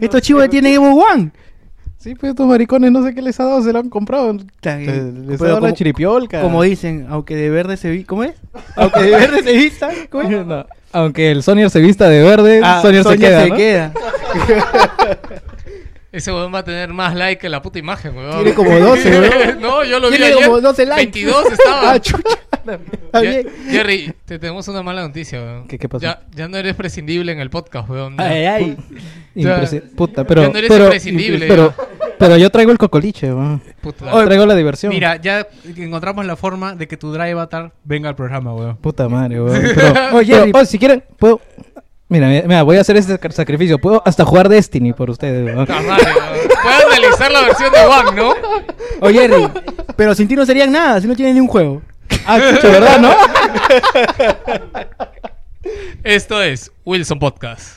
Estos chivos tienen Evo One. Sí, pues estos maricones no sé qué les ha dado, se lo han comprado. Bien. les ha dado la chiripiolca. Como dicen, aunque de verde se vi... ¿Cómo es? Aunque de verde se vista... ¿Cómo es? No, Aunque el Sonier se vista de verde, Ah, Sonier se queda, se ¿no? queda. Ese weón va a tener más like que la puta imagen, weón. Tiene como 12, weón. no, yo lo vi Tiene ayer. como 12 likes. 22 estaba. Ah, chucha. Está bien. Jerry, te tenemos una mala noticia, weón. ¿Qué- qué pasó? Ya, ya no eres prescindible en el podcast, weón. Ya. Ay, ay. Impresi- Puta, pero, ya no eres pero, imprescindible, pero, pero yo traigo el cocoliche, weón. Puta. Oye, traigo la diversión. Mira, ya encontramos la forma de que tu Drive Avatar venga al programa, weón. Puta madre, weón. Pero, Oye, pero, Jerry. oh, si quieren, puedo... Mira, mira, voy a hacer este sac- sacrificio. Puedo hasta jugar Destiny por ustedes, weón. Puedes analizar la versión de One, ¿no? Oye, Jerry, pero sin ti no serían nada, si no tienen ni un juego. Ah, chucha, ¿verdad, no? Esto es Wilson Podcast.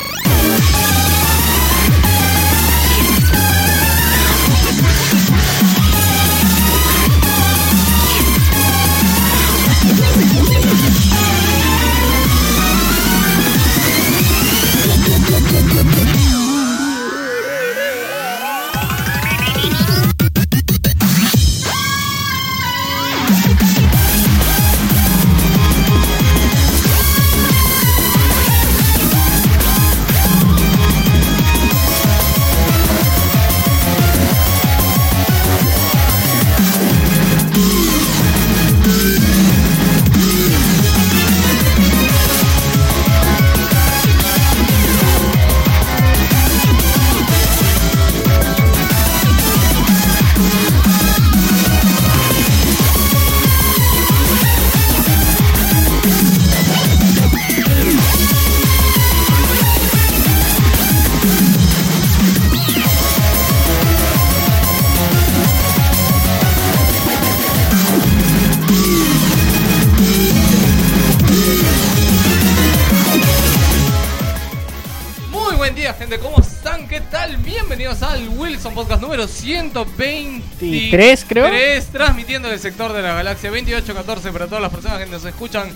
gente. ¿Cómo están? ¿Qué tal? Bienvenidos al Wilson Podcast número 123, creo. Transmitiendo del sector de la galaxia 2814 para todas las personas que nos escuchan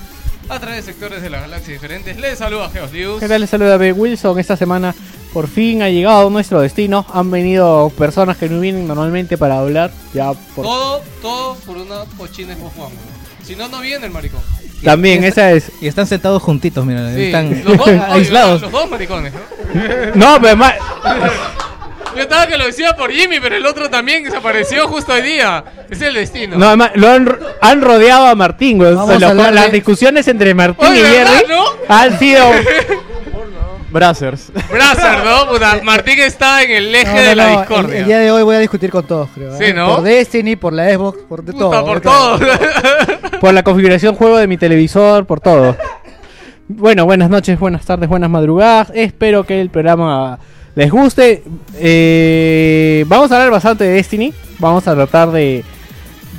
a través de sectores de la galaxia diferentes. Les saluda Geos Lius. ¿Qué tal? Les saluda B. Wilson. Esta semana por fin ha llegado nuestro destino. Han venido personas que no vienen normalmente para hablar. Ya por... Todo, todo por una cochina de Juan. Si no, no viene el maricón. También, esa es. Y están sentados juntitos, mira. Sí, Están los dos, oye, aislados. Los dos maricones, ¿no? No, pero más. Yo estaba que lo decía por Jimmy, pero el otro también desapareció justo hoy día. Es el destino. No, además, lo han, ro- han rodeado a Martín, güey. O sea, las discusiones entre Martín Oye, y ¿verdad, Jerry no? han sido. Brazzers. Brazzer, ¿no? Puta, Martín está en el eje No, no, de la no, discordia. El, el día de hoy voy a discutir con todos, creo. Sí, ¿eh? ¿no? Por Destiny, por la Xbox, por de Puta, todo. por todo. por la configuración juego de mi televisor, por todo. Bueno, buenas noches, buenas tardes, buenas madrugadas. Espero que el programa les guste. Eh, vamos a hablar bastante de Destiny. Vamos a tratar de,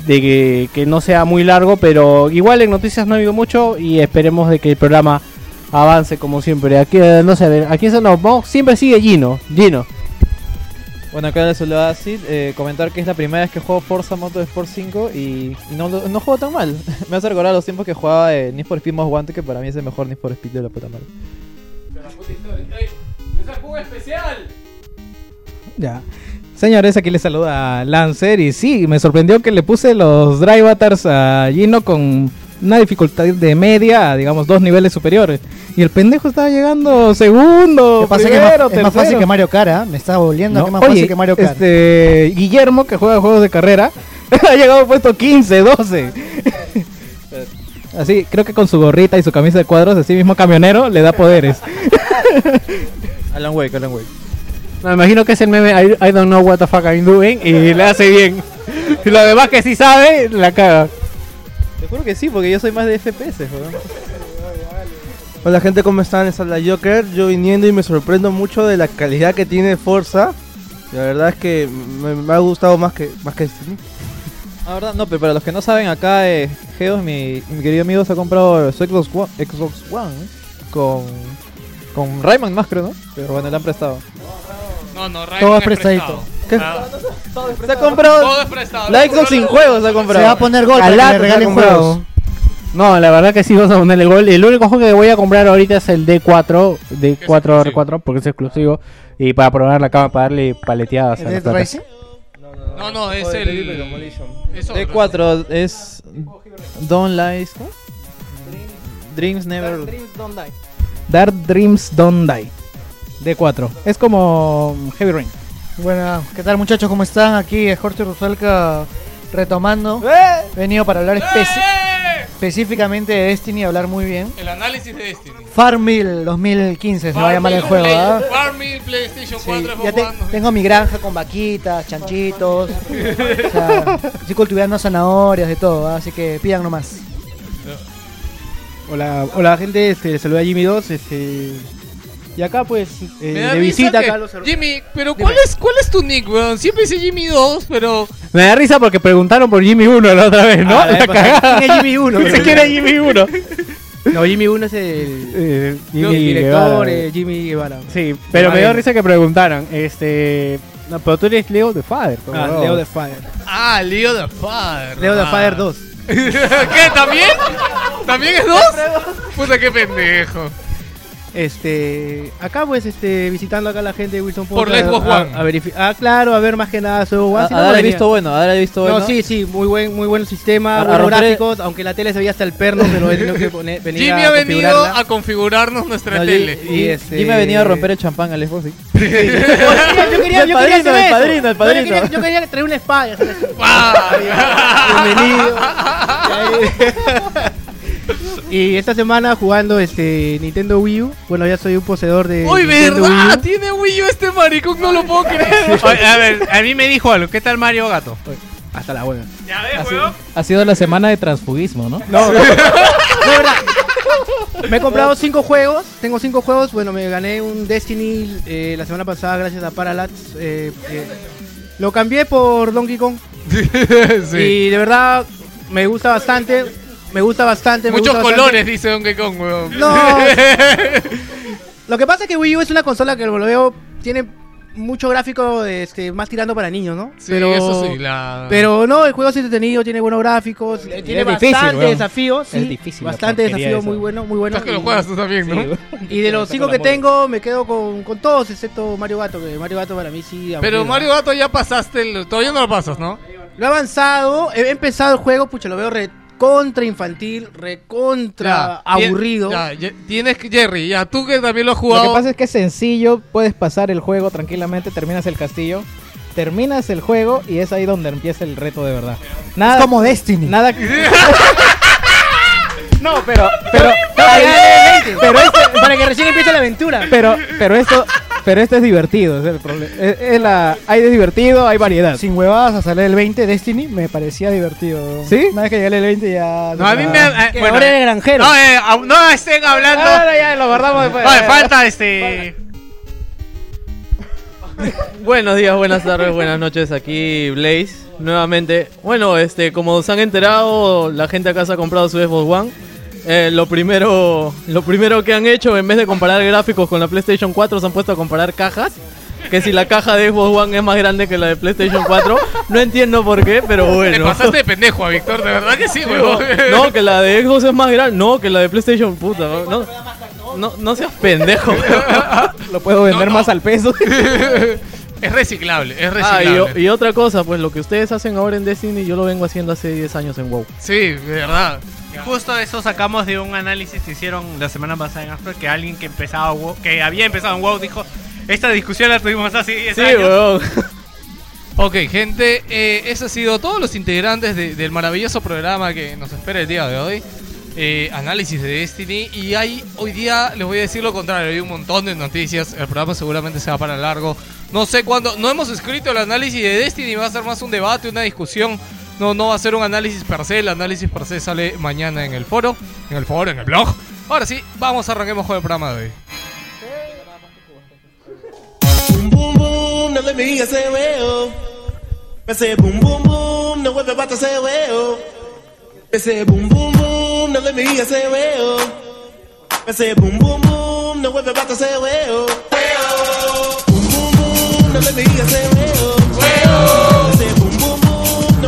de que, que no sea muy largo, pero igual en noticias no ha habido mucho y esperemos de que el programa avance como siempre. Aquí, eh, no sé, a aquí se nos vamos. Siempre sigue Gino. Gino. Bueno, acá les saluda Sid, eh, comentar que es la primera vez que juego Forza Motorsport 5 y, y no, no juego tan mal. Me hace recordar los tiempos que jugaba eh, Need for Speed Most Wanted, que para mí es el mejor Need for Speed de la puta madre. ¡Es el juego especial! Ya. Señores, aquí les saluda Lancer y sí, me sorprendió que le puse los Drive Avatars a Gino con una dificultad de media, a, digamos, dos niveles superiores. Y el pendejo estaba llegando segundo, ¿Qué pasa? Que es más- es, más fácil que Mario Kart, ¿ah? Me está volviendo No, que más oye, fácil que Mario Kart. Este, Guillermo, que juega juegos de carrera, ha llegado al puesto 15, 12. Así, creo que con su gorrita y su camisa de cuadros, así mismo camionero, le da poderes. Alan Wake, Alan Wake. Me imagino que es el meme I, I don't know what the fuck I'm doing y le hace bien. Y lo demás que sí sabe, la caga. Te juro que sí, porque yo soy más de FPS, weón. Hola gente, ¿cómo están? Les habla Joker. Yo viniendo y me sorprendo mucho de la calidad que tiene Forza. La verdad es que me, me ha gustado más que más que Destiny. La verdad, no, pero para los que no saben, acá eh, Geos, mi, mi querido amigo, se ha comprado su Xbox One, Xbox One con, con Rayman más, creo, ¿no? Pero bueno, le han prestado. No, no, Rayman Todo es prestadito. prestado. ¿Qué? Ah, Se ha comprado todo es prestado. la Xbox sin juegos, se ha Se va a comprado. poner gol para que Calato le se ha regalen comprado. juegos. No, la verdad que sí vamos a ponerle gol. El único juego que voy a comprar ahorita es el D4, D4 R4, porque es exclusivo. Y para probar la cama, para darle paleteadas a ¿Es las? No, no, es el. Delivery Demolition. es otro. D4 es Don't Lies. Dreams Never. Dark Dreams Don't Die. D4. Es como Heavy Rain. Bueno, ¿qué tal muchachos? ¿Cómo están? Aquí es Jorge Rusalca retomando. He venido para hablar especi- ¡Eh! específicamente de Destiny y hablar muy bien. El análisis de Destiny. Farmville 2015 se va a llamar el juego, Play- ¿ah? Farmville, PlayStation Sí, 4, ya te- Xbox One. tengo mi granja con vaquitas, chanchitos. o sea, estoy cultivando zanahorias, de todo, ¿ah? así que pidan nomás. Hola, hola gente, este, les saluda Jimmy 2, este, y acá pues, eh, Me da de risa visita que- acá los Jimmy, pero ¿cuál es, ¿cuál es tu nick, weón? Siempre dice Jimmy 2, pero. Me da risa porque preguntaron por Jimmy 1 la otra vez, ¿no? Ah, La cagada. ¿Quién es Jimmy 1? Dice que era Jimmy 1. No, Jimmy 1 es el, Eh, el Jimmy director, Guevara. eh, Jimmy Guevara. Sí, pero me dio risa que preguntaron. Este. No, pero tú eres Leo de Father. por Ah, favor. Leo de Fire. Ah, Leo the Father. Leo de ah. Fire 2. ¿Qué? ¿También? ¿También es dos? Puta, qué pendejo. Este, acá pues, este, visitando acá a la gente de Wilson Por Podcast, Xbox a- One. a verifi- ah, claro, a ver más que nada su A, One. a si no, no darle venía. visto bueno, a darle visto bueno. No, sí, sí, muy buen, muy buen sistema, A- a buenos romper- gráficos, aunque la tele se veía hasta el perno, pero he tenido que poner, venir Jimmy a ha venido a configurarnos nuestra No, tele. y, Y este- me ha venido a romper el champán al Xbox, sí. yo quería, yo quería hacer el padrino, el Yo padrino. quería, yo quería traer una espada. Bienvenido. y esta semana jugando este Nintendo Wii U. Bueno, ya soy un poseedor de Uy, Nintendo Wii ¿verdad? U. Tiene Wii U este maricón, no lo puedo creer. Oye, a ver, a mí me dijo algo. ¿Qué tal Mario Gato? Hasta la buena. Ya Ha ves, sido, weón. ha sido la semana de transfugismo, ¿no? No, no, verdad. Me he comprado cinco juegos. Tengo cinco juegos. Bueno, me gané un Destiny eh, la semana pasada gracias a Parallax. eh, eh, lo cambié por Donkey Kong. Sí. Y de verdad me gusta bastante. Me gusta bastante. me Muchos gusta bastante. colores, dice Donkey Kong, weón. No. Lo que pasa es que Wii U es una consola que lo veo. Tiene mucho gráfico este, más tirando para niños, ¿no? Sí, pero, eso sí, la... Pero no, el juego es entretenido, tiene buenos gráficos, tiene es bastante difícil, weón. desafíos. Es sí, difícil Bastante desafío, esa. muy bueno, muy bueno. Que lo y- juegas tú también, ¿no? Y de los cinco que tengo, me quedo con, con todos, excepto Mario Gato, que Mario Gato para mí sí. Pero aburrido. Mario Gato ya pasaste, el... todavía no lo pasas, ¿no? Lo he avanzado, he empezado el juego, pucha, lo veo recontra infantil, recontra Ya, aburrido. Ya, ya, tienes que, Jerry, ya tú que también lo has Lo jugado. que pasa es que es sencillo, puedes pasar el juego tranquilamente, terminas el castillo, terminas el juego y es ahí donde empieza el reto de verdad. Nada, Es como Destiny. nada. no, pero, pero, Para que, pero este- para que recién empiece la aventura. pero, pero esto, pero esto es divertido, es el problema. Es- es la- hay de divertido, hay variedad. Sin huevadas a salir el 20 Destiny me parecía divertido. ¿Sí? Una vez que llegué al 20 ya... No, a mí me. Ah. eh, Que bueno, ahora eres granjero. no, eh, no estén hablando. Ah, ya, lo guardamos después. Vale, falta este. Buenos días, buenas tardes, buenas noches, aquí Blaze, nuevamente. Bueno, este, como se han enterado, la gente acá se ha comprado su Xbox One. Eh, lo primero, lo primero que han hecho, en vez de comparar gráficos con la PlayStation 4, se han puesto a comparar cajas. Que si la caja de Xbox One es más grande que la de PlayStation 4, no entiendo por qué, pero Te bueno. pasaste de pendejo a Víctor, de verdad que sí, weón. No, que la de Xbox es más grande, no, que la de PlayStation, puta, no, no, no seas pendejo. Lo puedo vender No, no. más al peso. Es reciclable, es Ah, y, reciclable. y otra cosa, pues lo que ustedes hacen ahora en Destiny, yo lo vengo haciendo hace 10 años en WoW. Sí, de verdad. Justo eso sacamos de un análisis que hicieron la semana pasada en Astro, que alguien que empezaba que había empezado en WoW dijo, esta discusión la tuvimos hace 10 Sí, años. Ok, gente, eh, eso ha sido todos los integrantes de- del maravilloso programa que nos espera el día de hoy. Eh, análisis de Destiny. Y hay, hoy día les voy a decir lo contrario, hay un montón de noticias. El programa seguramente se va para largo. No sé cuándo, no hemos escrito el análisis de Destiny, va a ser más un debate, una discusión. No, no va a ser un análisis per se, el análisis per se sale mañana en el foro, en el foro, en el blog. Ahora sí, vamos, arranquemos con el programa de hoy. Boom boom boom, well. I say boom boom boom, say well. I say boom boom boom, boom, now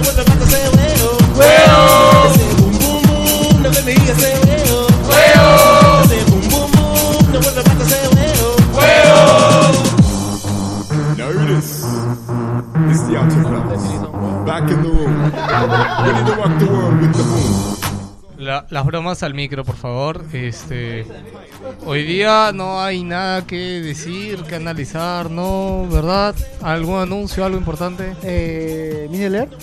everybody Back in the room. Ready to rock the world with the boom. La- las bromas al micro, por favor. Este, hoy día no hay nada que decir, que analizar, ¿no? ¿Verdad? ¿Algún anuncio, algo importante? Eh, ¿Mini alert?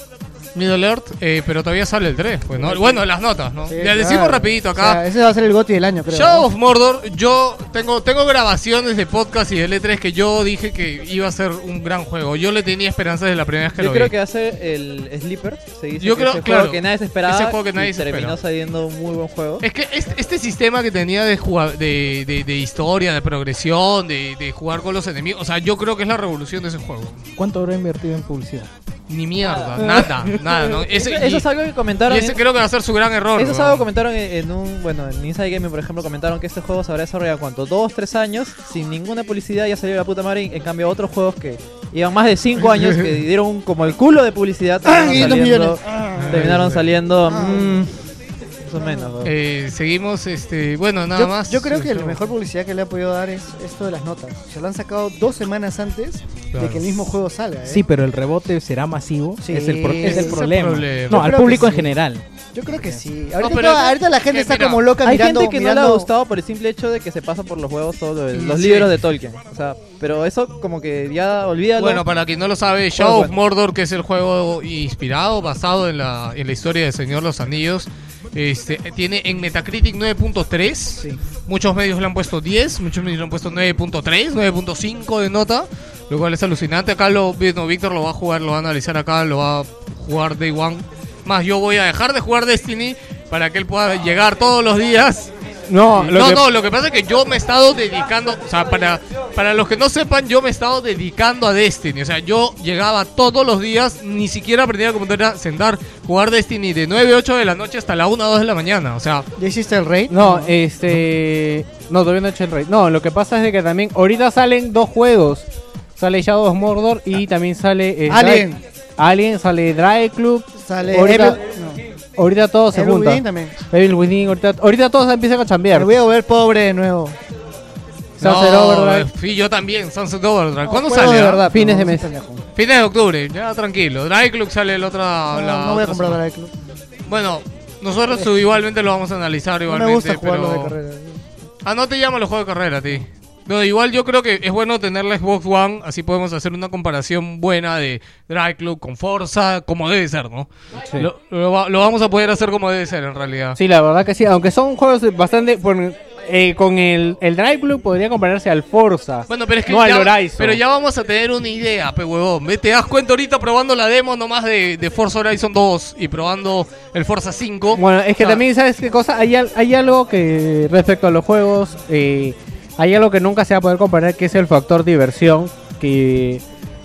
Mid Alert, eh, pero todavía sale el 3. Pues, ¿no? Bueno, las notas, ¿no? Sí, Le claro. decimos rapidito O acá. sea, ese va a ser el GOTY del año, creo. Shadow ¿no? of Mordor, yo tengo, tengo grabaciones de podcast y de L3 que yo dije que iba a ser un gran juego. Yo le tenía esperanzas desde la primera vez que Yo lo creo vi. que hace el Sleeper. Se dice Yo que creo- ese claro, juego que nadie se esperaba. ese juego que nadie y se terminó espera. saliendo un muy buen juego. Es que este, este sistema que tenía de, de, de, de historia, de progresión, de, de jugar con los enemigos, o sea, yo creo que es la revolución de ese juego. ¿Cuánto habrá invertido en publicidad? Ni mierda, nada, nada. ¿no? Ese, eso, eso y- es algo que comentaron. y ese en- creo que va a ser su gran error. Eso es algo que comentaron en, en un. Bueno, en Inside Gaming, por ejemplo, comentaron que este juego se habrá desarrollado cuánto? Dos, tres años, sin ninguna publicidad, ya salió la puta madre. En cambio, otros juegos que llevan más de cinco años, que dieron como el culo de publicidad, terminaron 500 saliendo. millones. Ah. terminaron saliendo. O menos. ¿no? Eh, seguimos, este, bueno, nada yo, más. Yo creo que Este, la mejor publicidad que le ha podido dar es esto de las notas. Se lo han sacado dos semanas antes Claro. de que el mismo juego salga. ¿eh? Sí, pero el rebote será masivo. Sí, es el, pro- es el el problema. problema. No, Yo al público en sí. general. Yo creo que sí. No, Ahorita, pero toda- ahorita la gente que está mira, como loca Hay mirando. gente que no le ha mirando- gustado por el simple hecho de que se pasa por los huevos todos los, los Sí. libros de Tolkien. O sea, pero eso como que ya olvídalo. Bueno, para quien no lo sabe, Shadow of Mordor, que es el juego inspirado, basado en la, en la historia de Señor los Anillos, este, tiene en Metacritic 9.3. Muchos medios le han puesto 10, muchos medios le han puesto 9.3, 9.5 de nota, lo cual es alucinante. Acá lo, bueno, Víctor lo va a jugar, lo va a analizar acá, lo va a jugar Day One. Más, yo voy a dejar de jugar Destiny para que él pueda llegar todos los días. No, lo no, que- no, lo que pasa es que yo me he estado dedicando, o sea, para, para los que no sepan, yo me he estado dedicando a Destiny. O sea, yo llegaba todos los días, ni siquiera aprendía a computadora, sentar, jugar Destiny de 9, 8 de la noche hasta la 1, 2 de la mañana. O sea, ¿Ya hiciste el raid? No, este. No, todavía no he hecho el raid. No, lo que pasa es de que también. Ahorita salen dos juegos. Sale Shadow of Mordor y también sale. eh, Alien. Sale Dry Club. Sale Ahorita, Evil- no. Ahorita todo se Evil. Within también. Evil Within, ahorita, ahorita todos empiezan a chambear. Me voy a volver pobre de nuevo. Sunset no, Overdrive. fui yo también, Sunset Overdrive. ¿Cuándo sale? de ah? verdad, Fines de mes. Fines de octubre, ya tranquilo. Dry Club sale el otro. No, la no voy a otra comprar. Drive Club. Bueno, nosotros igualmente lo vamos a analizar No igualmente. me gusta jugar pero... los de carrera. Ah, no te llaman los juegos de carrera a ti. No, igual yo creo que es bueno tener la Xbox One, así podemos hacer una comparación buena de Drive Club con Forza, como debe ser, ¿no? Sí. Lo, lo lo vamos a poder hacer como debe ser en realidad. Sí, la verdad que sí. Aunque son juegos bastante. eh, con el, el Drive Club podría compararse al Forza. Bueno, pero es que no ya, al Horizon. pero ya vamos a tener una idea, pe huevón. Te das cuenta ahorita probando la demo nomás de, de Forza Horizon 2 y probando el Forza 5. Bueno, es que también, ¿sabes qué cosa? Hay, hay algo que, respecto a los juegos, eh, hay algo que nunca se va a poder comparar, que es el factor diversión. Que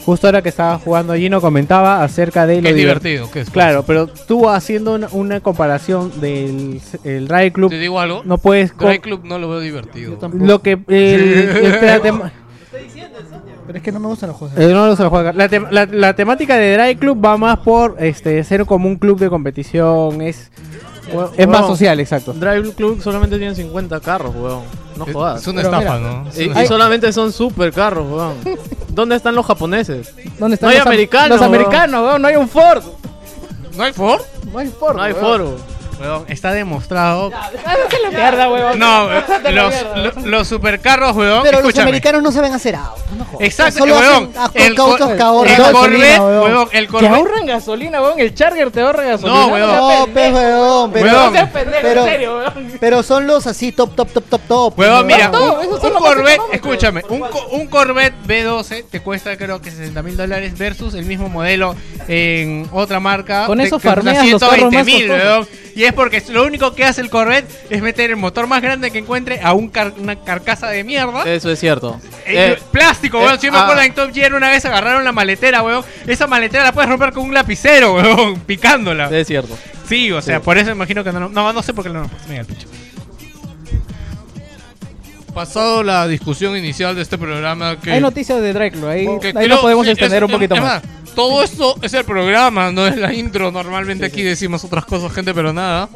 justo ahora que estaba jugando Gino comentaba acerca de lo es divert- divertido, que es Claro, pero tú haciendo una, una comparación del el Drive Club, Te digo algo. no puedes... Drive Club no lo veo divertido. lo que... el- espérate, Pero es que no me gustan los juegos. Eh, no, no se lo juega. La, tem- la- la temática de Drive Club va más por este ser como un club de competición. Es, es más social, exacto. Drive Club solamente tienen 50 carros, weón. No Es- jodas. es una Pero estafa, mira, ¿no? Es Y, una y solamente son super carros, weón. ¿Dónde están los japoneses? ¿Dónde No hay los am- americanos, Los weón. americanos, weón, no hay un Ford. ¿No hay Ford? No hay forma. No hay weón. Weón, está demostrado. Mierda, weón. No, los, supercarros, weón. Pero los escúchame. americanos no saben hacer autos. No jodas. Exacto, Solo weón. hacen El, autos que ahorran el gasolina, Corvette, weón. weón, el Corvette. ahorran gasolina, weón. El Charger te ahorra gasolina. No, weón. No, pues, weón. Pero, Weón. No seas pendejo, pero, en serio, weón. pero son los así top, top, top, top, top. Weón, mira, No, un, esos un son los más Corvette, económicos. escúchame, un, co- un Corvette B12 te cuesta creo que 60 mil dólares versus el mismo modelo en otra marca. Con te eso cuesta farmeas los carros más 120.000, costosos. weón. Y es porque lo único que hace el Corvette es meter el motor más grande que encuentre a un car- una carcasa de mierda. Eso es cierto. Eh, Eh, plástico, eh, weón. Si yo me ah. acuerdo en Top Gear una vez agarraron la maletera, weón. Esa maletera la puedes romper con un lapicero, weón, picándola. Es cierto. Sí, o sea, Sí. por eso imagino que no. No, no sé por qué no. Venga, el pincho. Pasado la discusión inicial de este programa que... Hay noticias de Draclo, ahí, que ahí creo- lo podemos sí, extender es- un poquito es más. Todo esto es el programa, no es la intro. Normalmente aquí decimos otras cosas, gente, pero nada.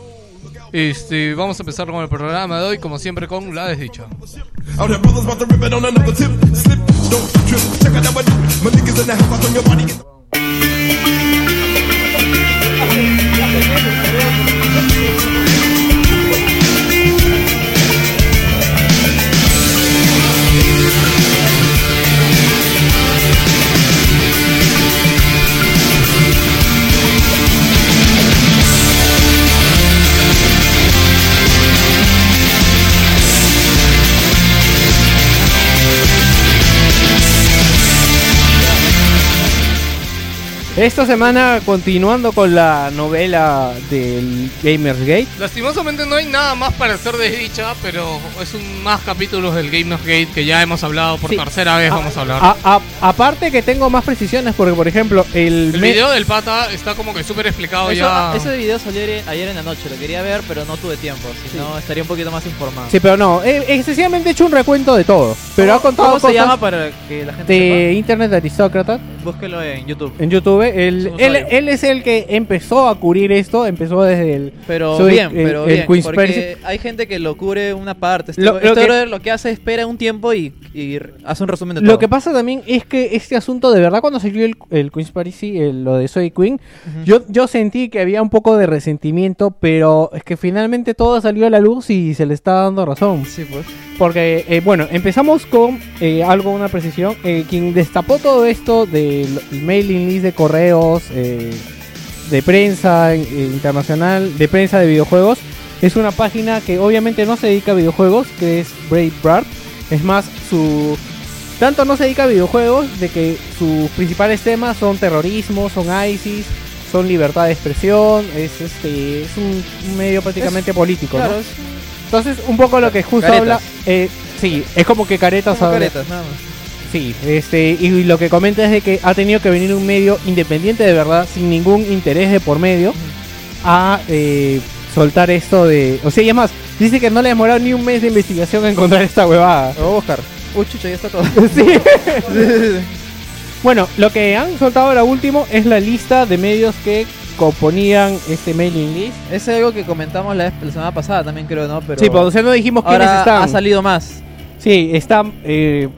Este, vamos a empezar con el programa de hoy, como siempre, con la desdicha. Esta semana, continuando con la novela del Gamers Gate. Lastimosamente no hay nada más para hacer desdicha, pero es un más capítulos del Game of Gate que ya hemos hablado por Sí. tercera vez, A- vamos a hablar. a- a- aparte que tengo más precisiones, porque por ejemplo, el, el video del pata está como que súper explicado Eso- ya. Ese video salió ayer, en la noche, lo quería ver, pero no tuve tiempo. Si no, estaría un poquito más informado. Sí, pero no, he, he excesivamente hecho un recuento de todo. Pero ha contado ¿Cómo se llama para que la gente de Internet Aristócrata. sepa? Búsquelo en YouTube. En YouTube, él, Su él, usuario. él es el que empezó a cubrir esto, empezó desde el... Pero soy bien, el- pero el bien, Queen's porque hay gente que lo cubre una parte. Este, Lo- lo este que- brother lo que hace es espera un tiempo y, y hace un resumen de todo. Lo que pasa también es que este asunto, de verdad, cuando salió el, el Queen's Party, lo de Soy Queen, yo, yo sentí que había un poco de resentimiento, pero es que finalmente todo salió a la luz y se le está dando razón. Sí, pues. Porque, eh, bueno, empezamos con eh, algo, una precisión. Eh, quien destapó todo esto del mailing list de correos, eh, de prensa eh, internacional, de prensa de videojuegos, es una página que obviamente no se dedica a videojuegos, que es Breitbart. Es más, su... Tanto no se dedica a videojuegos, de que sus principales temas son terrorismo, son ISIS, son libertad de expresión, es este es un, medio prácticamente político, claro, ¿no? es Entonces, un poco lo que justo Caretas. habla. eh, sí, es como que caretas como habla- caretas, nada más. Sí, este, y lo que comenta es de que ha tenido que venir un medio independiente de verdad, sin ningún interés de por medio, a eh, soltar esto de. O sea, y es más, dice que no le ha demorado ni un mes de investigación a encontrar esta huevada. Lo voy a buscar. Uy, chucha, ya está todo. Sí. Bueno, lo que han soltado ahora último es la lista de medios que componían este mailing list. Es algo que comentamos la, vez- la semana pasada también, creo, ¿no? Pero Sí, pero o sea, no dijimos quiénes están. ha salido más. Sí, está, eh,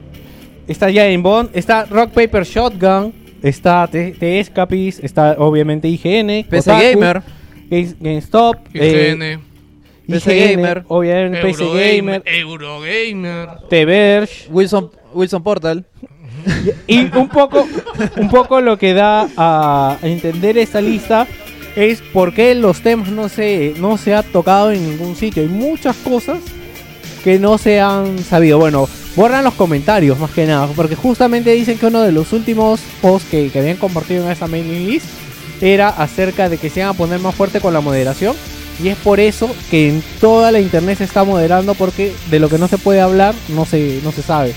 está Giant Bond, está Rock Paper Shotgun, está T, T Escapist, está obviamente IGN, PC Kotaku, Gamer. Games- GameStop, IGN, eh, PC IGN, Gamer, obviamente PC Gamer, Eurogamer. The Verge, Wilson, Wilson Portal. y un poco, un poco lo que da a entender esta lista es por qué los temas no se, no se ha tocado en ningún sitio. Hay muchas cosas que no se han sabido. Bueno, borran los comentarios más que nada, porque justamente dicen que uno de los últimos posts que, que habían compartido en esa mailing list era acerca de que se iban a poner más fuerte con la moderación. Y es por eso que en toda la internet se está moderando, porque de lo que no se puede hablar no se, no se sabe.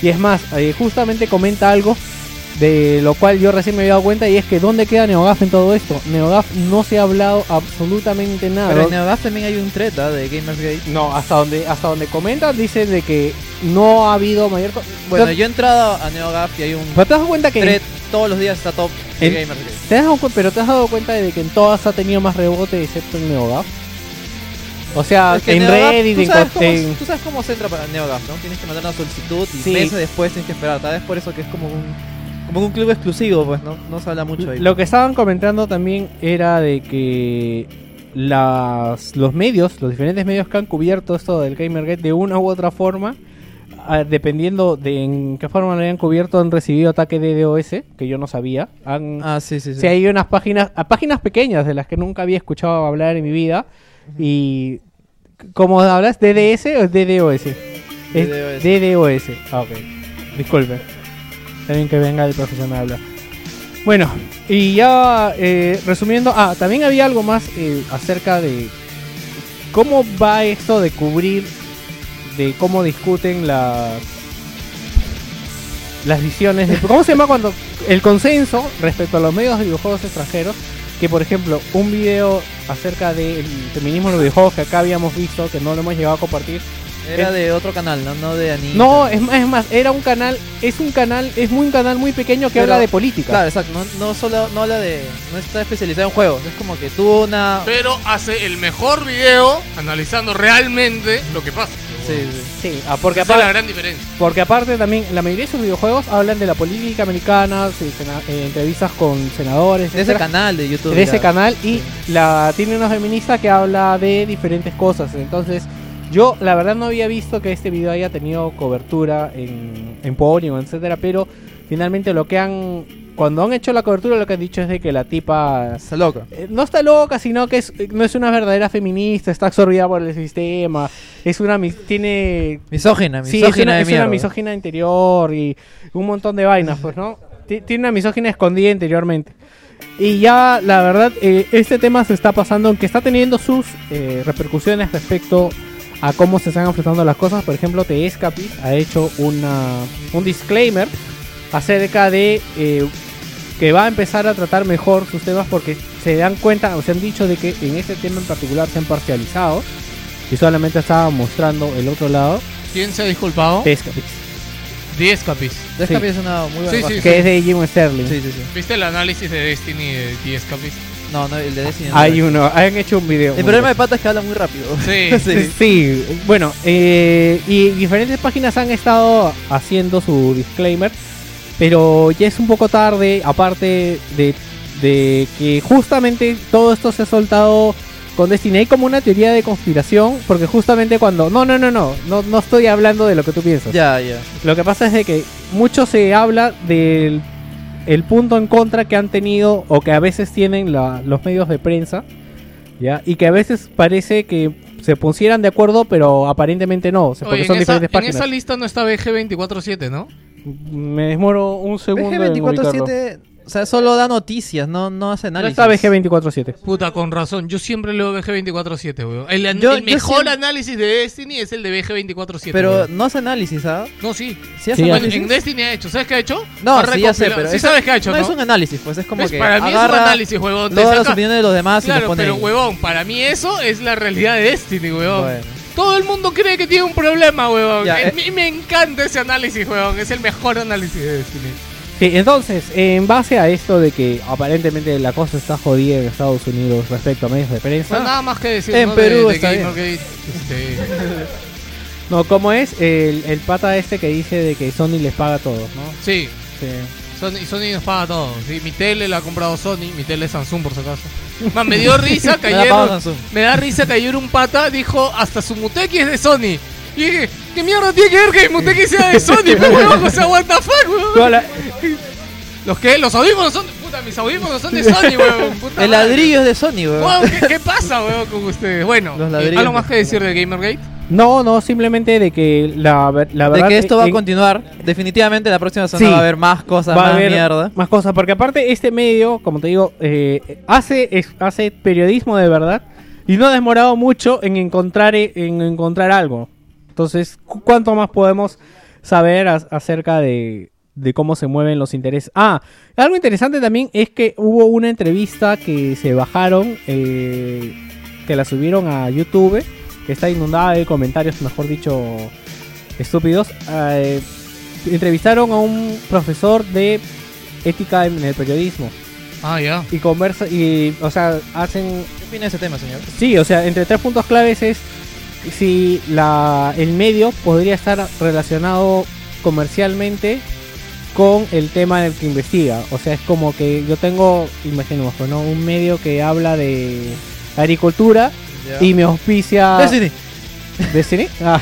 Y es más, eh, justamente comenta algo de lo cual yo recién me había dado cuenta y es que ¿dónde queda NeoGAF en todo esto? NeoGAF no se ha hablado absolutamente nada. Pero en. NeoGAF también hay un thread ¿ah? de Gamersgate. No, hasta donde hasta donde comentan dicen de que no ha habido mayor... Bueno, yo he entrado a NeoGAF y hay un pero te das cuenta que... thread todos los días está top de En- Gamersgate. ¿Te has dado pero te has dado cuenta de que en todas ha tenido más rebote excepto en NeoGAF. O sea, Es que en NeoGAF, Reddit, ¿tú en, sabes, cómo, tú sabes cómo se entra para NeoGAF, ¿no? Tienes que mandar una solicitud y Sí. meses después tienes que esperar. Tal vez por eso que es como un, como un club exclusivo, pues, ¿no? No se habla mucho ahí. Lo que estaban comentando también era de que las, los medios, los diferentes medios que han cubierto esto del Gamergate de una u otra forma, ah, dependiendo de en qué forma lo hayan cubierto, han recibido ataque de DOS, que yo no sabía. Han, Ah, sí, sí, sí. Sí, hay unas páginas, a páginas pequeñas de las que nunca había escuchado hablar en mi vida. Y como hablas, DDS o es DDoS? Es DDoS. DDoS. Ah, ok. Disculpe. Bien que venga el profesional a. Bueno, y ya eh, resumiendo, ah, también había algo más eh, acerca de cómo va esto de cubrir, de cómo discuten las las visiones, de, ¿cómo se llama cuando el consenso respecto a los medios de videojuegos extranjeros? Que por ejemplo, un video acerca del feminismo en los videojuegos que acá habíamos visto, que no lo hemos llegado a compartir, Era es- de otro canal, no, no de Anita. no, es más, es más, era un canal, es un canal, es muy un canal muy pequeño que Pero- habla de política. Claro, exacto. No, no solo no habla de. No está especializado en juegos. Es como que tuvo una. Pero hace el mejor video analizando realmente lo que pasa. Sí, Sí, ah, porque Esa es la gran diferencia. porque aparte también la mayoría de sus videojuegos hablan de la política americana, se- eh, entrevistas con senadores, De ese canal de YouTube. de ese canal y la tiene una feminista que habla de diferentes cosas. Entonces, yo la verdad no había visto que este video haya tenido cobertura en, en Polygon, etcétera, pero finalmente lo que han cuando han hecho la cobertura lo que han dicho es de que la tipa Está loca. eh, no está loca, sino que es, eh, no es una verdadera feminista, está absorbida por el sistema, es una tiene Misógina, Sí, misógina es una, de es una misógina interior y un montón de vainas, pues, ¿no? Ti- Tiene una misógina escondida interiormente. Y ya, la verdad, eh, este tema se está pasando, aunque está teniendo sus eh, repercusiones respecto a cómo se están enfrentando las cosas. Por ejemplo, The Escapist ha hecho una, un disclaimer acerca de eh, que va a empezar a tratar mejor sus temas porque se dan cuenta, o se han dicho de que en este tema en particular se han parcializado y solamente estaban mostrando el otro lado. ¿Quién se ha disculpado? The Escapist. The Escapist. The Sí. Escapist es una muy buena Sí, sí, que es de Jim Sterling. Sí, sí, sí. ¿Viste el análisis de Destiny de The Escapist? No, no, el de Destiny. no. Hay uno, han hecho un video. El problema de pata es que habla muy rápido. Sí. Sí, sí, bueno, eh, y diferentes páginas han estado haciendo su disclaimer, pero ya es un poco tarde, aparte de, de que justamente todo esto se ha soltado con Destiny. Hay como una teoría de conspiración, porque justamente cuando... No, no, no, no, no, no estoy hablando de lo que tú piensas. Ya, ya. Lo que pasa es de que mucho se habla del el punto en contra que han tenido o que a veces tienen la- los medios de prensa, ¿ya? Y que a veces parece que se pusieran de acuerdo, pero aparentemente no, o sea, porque Oye, son en, esa, diferentes en páginas. esa lista no está BG247, ¿no? Me demoro un segundo en ubicarlo. BG247, o sea, solo da noticias, no, no hace No análisis. está BG247. Puta, con razón. Yo siempre leo BG247, weón. El, an- Yo- el yo mejor siempre- análisis de Destiny es el de BG247. Pero weón. no hace análisis, ¿ah? No, sí. ¿Sí hace Sí, Bueno, análisis? en Destiny ha hecho. ¿Sabes qué ha hecho? No, Ha sí, ya sé, pero Sí eso- sabes qué ha hecho, no, ¿no? es un análisis, pues es como ¿Ves? que Para mí agarra es un análisis, huevón. Te todas las saca- opiniones de los demás y Claro, lo pone pero ahí. huevón, para mí eso es la realidad de Destiny, huevón. Bueno. Todo el mundo cree que tiene un problema, huevón. Ya, A eh. mí me encanta ese análisis, huevón. Es el mejor análisis de Destiny. Sí, entonces, en base a esto de que aparentemente la cosa está jodida en Estados Unidos respecto a medios de prensa, No, nada más que decir, En ¿no? Perú de, de está bien. Este, no, ¿cómo es? El, el pata este que dice de que Sony les paga a todos, ¿no? sí, Sí. Sony, Sony nos paga todo. Sí, mi tele la ha comprado Sony, mi tele es Samsung por si acaso. Man, me dio risa que Me ayer, da risa que ayer un pata dijo hasta su Muteki es de Sony. Y dije, ¿qué mierda tiene que ver que mi Muteki sea de Sony? Huevón, o sea, what the fuck, la- ¿Los qué? Los audífonos son de puta, mis audífonos son de Sony, huevón. puta El madre. ladrillo es de Sony, weón. ¿qué, qué pasa, huevón, con ustedes? Bueno, Los eh, ladrillos ¿algo más de que decir de Gamergate? No, no, simplemente de que la, la De verdad que esto va a continuar. Definitivamente la próxima semana Sí. va a haber más cosas, va a más haber mierda. más cosas, porque aparte este medio, como te digo, eh, hace es- hace periodismo de verdad y no ha demorado mucho en encontrar en encontrar algo. Entonces, cu- ¿cuánto más podemos saber acerca de, de cómo se mueven los intereses? Ah, algo interesante también es que hubo una entrevista que se bajaron, eh, que la subieron a YouTube, que está inundada de comentarios, mejor dicho, estúpidos. Eh, entrevistaron a un profesor de ética en el periodismo Ah, ya. y conversa y o sea hacen ¿Qué opina de ese tema, señor? sí o sea entre tres puntos claves es si la el medio podría estar relacionado comercialmente con el tema del que investiga o sea es como que yo tengo imaginemos ¿no? un medio que habla de agricultura y me auspicia Destiny. Destiny Ah.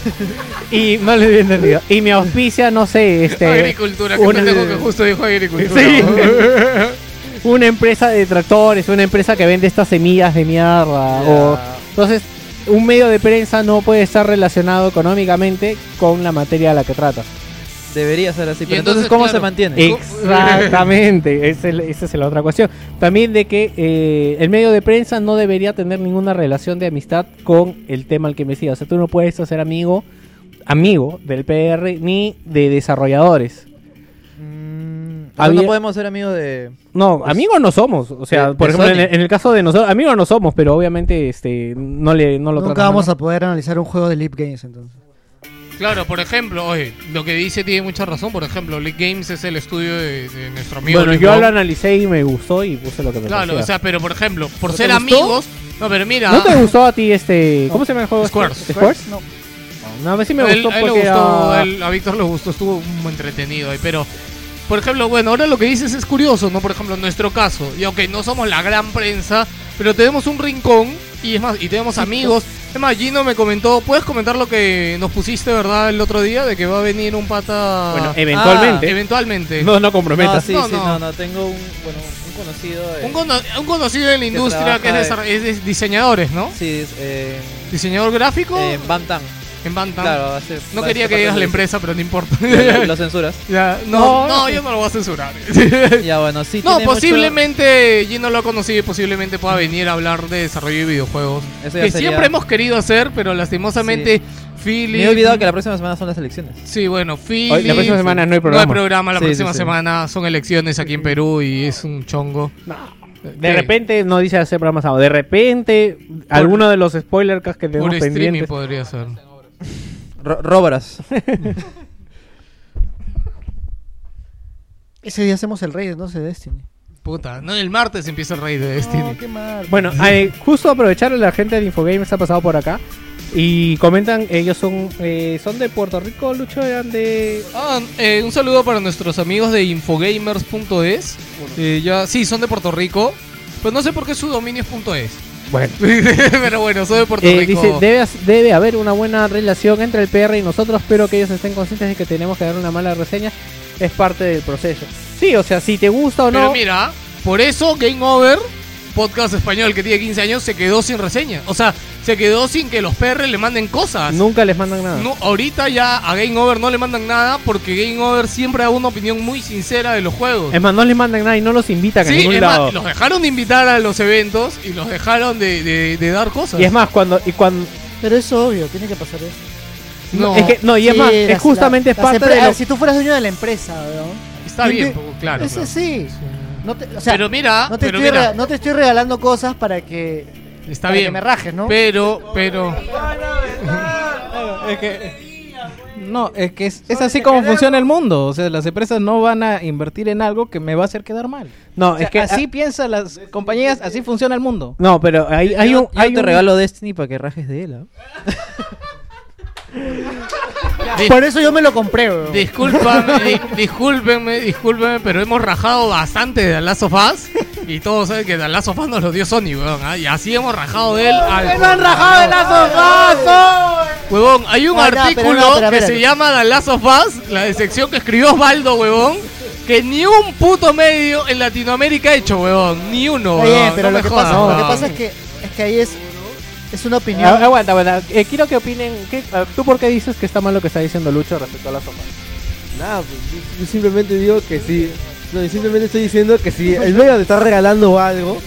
y le había entendido y me auspicia no sé este agricultura, que una- que justo dijo agricultura. Sí. una empresa de tractores, una empresa que vende estas semillas de mierda. O, entonces, un medio de prensa no puede estar relacionado económicamente con la materia a la que trata. Debería ser así. Pero Y entonces, entonces, ¿cómo claro, se mantiene? Exactamente, esa es, esa es la otra cuestión. También de que eh, el medio de prensa no debería tener ninguna relación de amistad con el tema al que investiga. O sea, tú no puedes ser amigo, amigo del PR ni de desarrolladores. Había- no podemos ser amigos de... No, amigos no somos. O sea, de- por de ejemplo, en el, en el caso de nosotros, amigos no somos, pero obviamente este no le no lo Nunca vamos a poder analizar un juego de Leap Games entonces. Claro, por ejemplo, oye, lo que dice tiene mucha razón. Por ejemplo, League Games es el estudio de, de nuestro amigo. Bueno, League yo Bob. lo analicé y me gustó y puse lo que me Claro, parecía. o sea, pero por ejemplo, por ¿No ser amigos. No, pero mira. ¿No te gustó a ti este... ¿Cómo se llama el juego? Squares. ¿Squares? No. No, a mí sí me A él- gustó a él le porque gustó, era- a él- a Víctor le gustó, estuvo muy entretenido ahí, pero por ejemplo, bueno, ahora lo que dices es curioso, ¿no? Por ejemplo, en nuestro caso, y aunque no somos la gran prensa, pero tenemos un rincón y es más, y tenemos amigos. Es más, Gino me comentó, ¿puedes comentar lo que nos pusiste, verdad, el otro día? De que va a venir un pata... Bueno, eventualmente. Ah, eventualmente. No, no comprometas. No, sí, No, sí, no. no, no, tengo un, bueno, un conocido... eh, Un, cono- un conocido en la industria que es, trabaja desarroll- es de diseñadores, ¿no? Sí, es, eh, ¿Diseñador gráfico? en Bantam. En Bantam. Claro, hace... no quería que digas la empresa, pero no importa. Lo, lo censuras. Ya, no, No, no, no. yo no lo voy a censurar. Ya, bueno, sí no, tiene mucho- posiblemente Gino lo ha conocido y posiblemente pueda venir a hablar de desarrollo de videojuegos. Que sería- siempre hemos querido hacer, pero lastimosamente Philip... Me he olvidado que la próxima semana son las elecciones. Sí, bueno, Philip... Hoy- la próxima semana no hay programa. No hay programa, la Sí, próxima sí, sí. semana son elecciones aquí en Perú y es un chongo. De repente, no dice hacer programa sábado. De repente, alguno de los spoilers que tenemos Por streaming pendientes. podría ser. Ro- Róbaras. Ese día hacemos el rey, no sé, Destiny. Puta, no, el martes empieza el rey de Destiny. No, qué mal. Bueno, eh, justo aprovechar la gente de Infogames ha pasado por acá. Y comentan, ellos son eh, son de Puerto Rico, Lucho, eran de... Ah, eh, un saludo para nuestros amigos de infogamers.es. Eh, ya, sí, son de Puerto Rico. Pues no sé por qué su dominio .es. Bueno. Pero bueno, soy de Puerto Eh, Rico. dice, debe, debe haber una buena relación entre el PR y nosotros, pero que ellos estén conscientes de que tenemos que dar una mala reseña. Es parte del proceso. Sí, o sea, si te gusta o Pero no... mira, por eso Game Over, podcast español que tiene 15 años, se quedó sin reseña. O sea, se quedó sin que los PR le manden cosas. Nunca les mandan nada. No, ahorita ya a Game Over no le mandan nada porque Game Over siempre da una opinión muy sincera de los juegos. Es más, no les mandan nada y no los invitan a Sí, ningún es más, lado. los dejaron de invitar a los eventos y los dejaron de, de- de dar cosas. Y es más, cuando... Y cuando Pero es obvio, tiene que pasar eso. No, es que, no, y es Sí, más, es justamente las parte empre- de a ver, lo- Si tú fueras dueño de la empresa, weón. está ¿quién bien, te- pues, claro. Ese claro. sí. No te, o sea, pero mira, no te, pero estoy mira, no te estoy regalando cosas para que, está para bien. que me rajes, ¿no? Pero, pero, Es que. No, es que es, es así como funciona el mundo. O sea, las empresas no van a invertir en algo que me va a hacer quedar mal. No, O sea, es que... así piensan las compañías, así funciona el mundo. No, pero hay, hay yo, un... yo hay te un- regalo Destiny para que rajes de él. ¿ah? Por eso yo me lo compré, weón. discúlpame, di- discúlpenme, discúlpenme, pero hemos rajado bastante de The Last of Us. Y todos saben que The Last of Us nos lo dio Sony, weón. ¿ah? Y así hemos rajado de él. al- ¡No han rajado de las Huevón, hay un no, pero artículo no, pero que se llama The Last of Us, la de sección que escribió Osvaldo, huevón, que ni un puto medio en Latinoamérica ha hecho, huevón, ni uno, Está bien, huevón, pero no lo, me que pasa, jodas, lo que huevón. pasa es que, es que ahí es, es una opinión. Ah, Aguanta, aguanta. Eh, quiero que opinen. ¿qué- ah, ¿Tú por qué dices que está mal lo que está diciendo Lucho respecto a la sopa? Nada, pues, yo- yo simplemente digo que sí. No, yo simplemente estoy diciendo que si el medio te está regalando algo,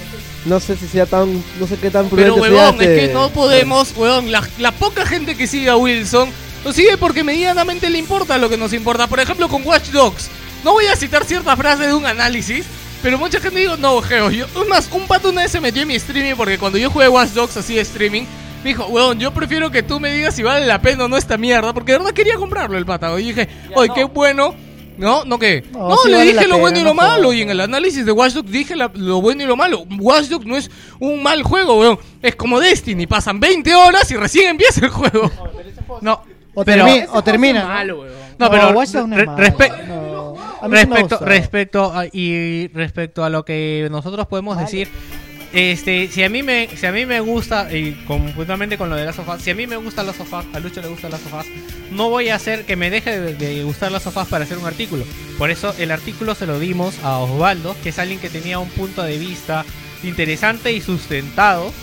no sé si sea tan, no sé qué tan Pero, prudente huevón, sea es este- que no podemos, huevón, la, la poca gente que sigue a Wilson, lo sigue porque medianamente le importa lo que nos importa. Por ejemplo, con Watch Dogs. No voy a citar cierta frase de un análisis, pero mucha gente dijo, no, Geo, yo, más, un pato una vez se metió en mi streaming porque cuando yo jugué Watch Dogs así de streaming, me dijo, weón, yo prefiero que tú me digas si vale la pena o no esta mierda, porque de verdad quería comprarlo el pata. Y dije, oye, qué bueno. No, no qué. No, No, sí le vale dije lo bueno y lo no malo. Y en el análisis de Watch Dogs dije la- lo bueno y lo malo. Watch Dogs no es un mal juego, weón. Es como Destiny. Pasan 20 horas y recién empieza el juego. No. O, pero- termi- o termina. malo, weón. No, pero Watch Dogs no es re- malo, respecto, respecto a, y respecto a lo que nosotros podemos decir este si a mí me si a mí me gusta y completamente con lo de las sofás si a mí me gusta las sofás a Lucho le gusta las sofás no voy a hacer que me deje de, de gustar las sofás para hacer un artículo por eso el artículo se lo dimos a Osvaldo que es alguien que tenía un punto de vista interesante y sustentado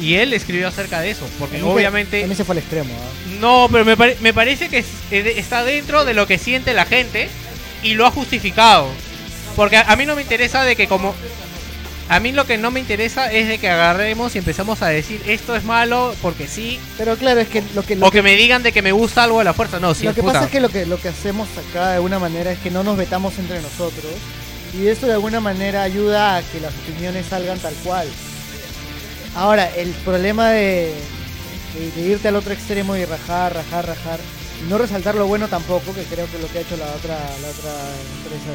Y él escribió acerca de eso, porque También obviamente... También se fue al extremo. ¿ah? No, pero me, pare- me parece que es- eh, está dentro de lo que siente la gente y lo ha justificado. Porque a, a mí no me interesa de que como... A mí lo que no me interesa es de que agarremos y empezamos a decir esto es malo porque sí. Pero claro, es que lo que... Lo O que me digan de que me gusta algo a la fuerza. No, sí, lo que puta. pasa es que lo que lo que hacemos acá de alguna manera es que no nos vetamos entre nosotros y eso de alguna manera ayuda a que las opiniones salgan tal cual. Ahora, el problema de, de- de irte al otro extremo y rajar, rajar, rajar, no resaltar lo bueno tampoco, que creo que es lo que ha hecho la otra la otra empresa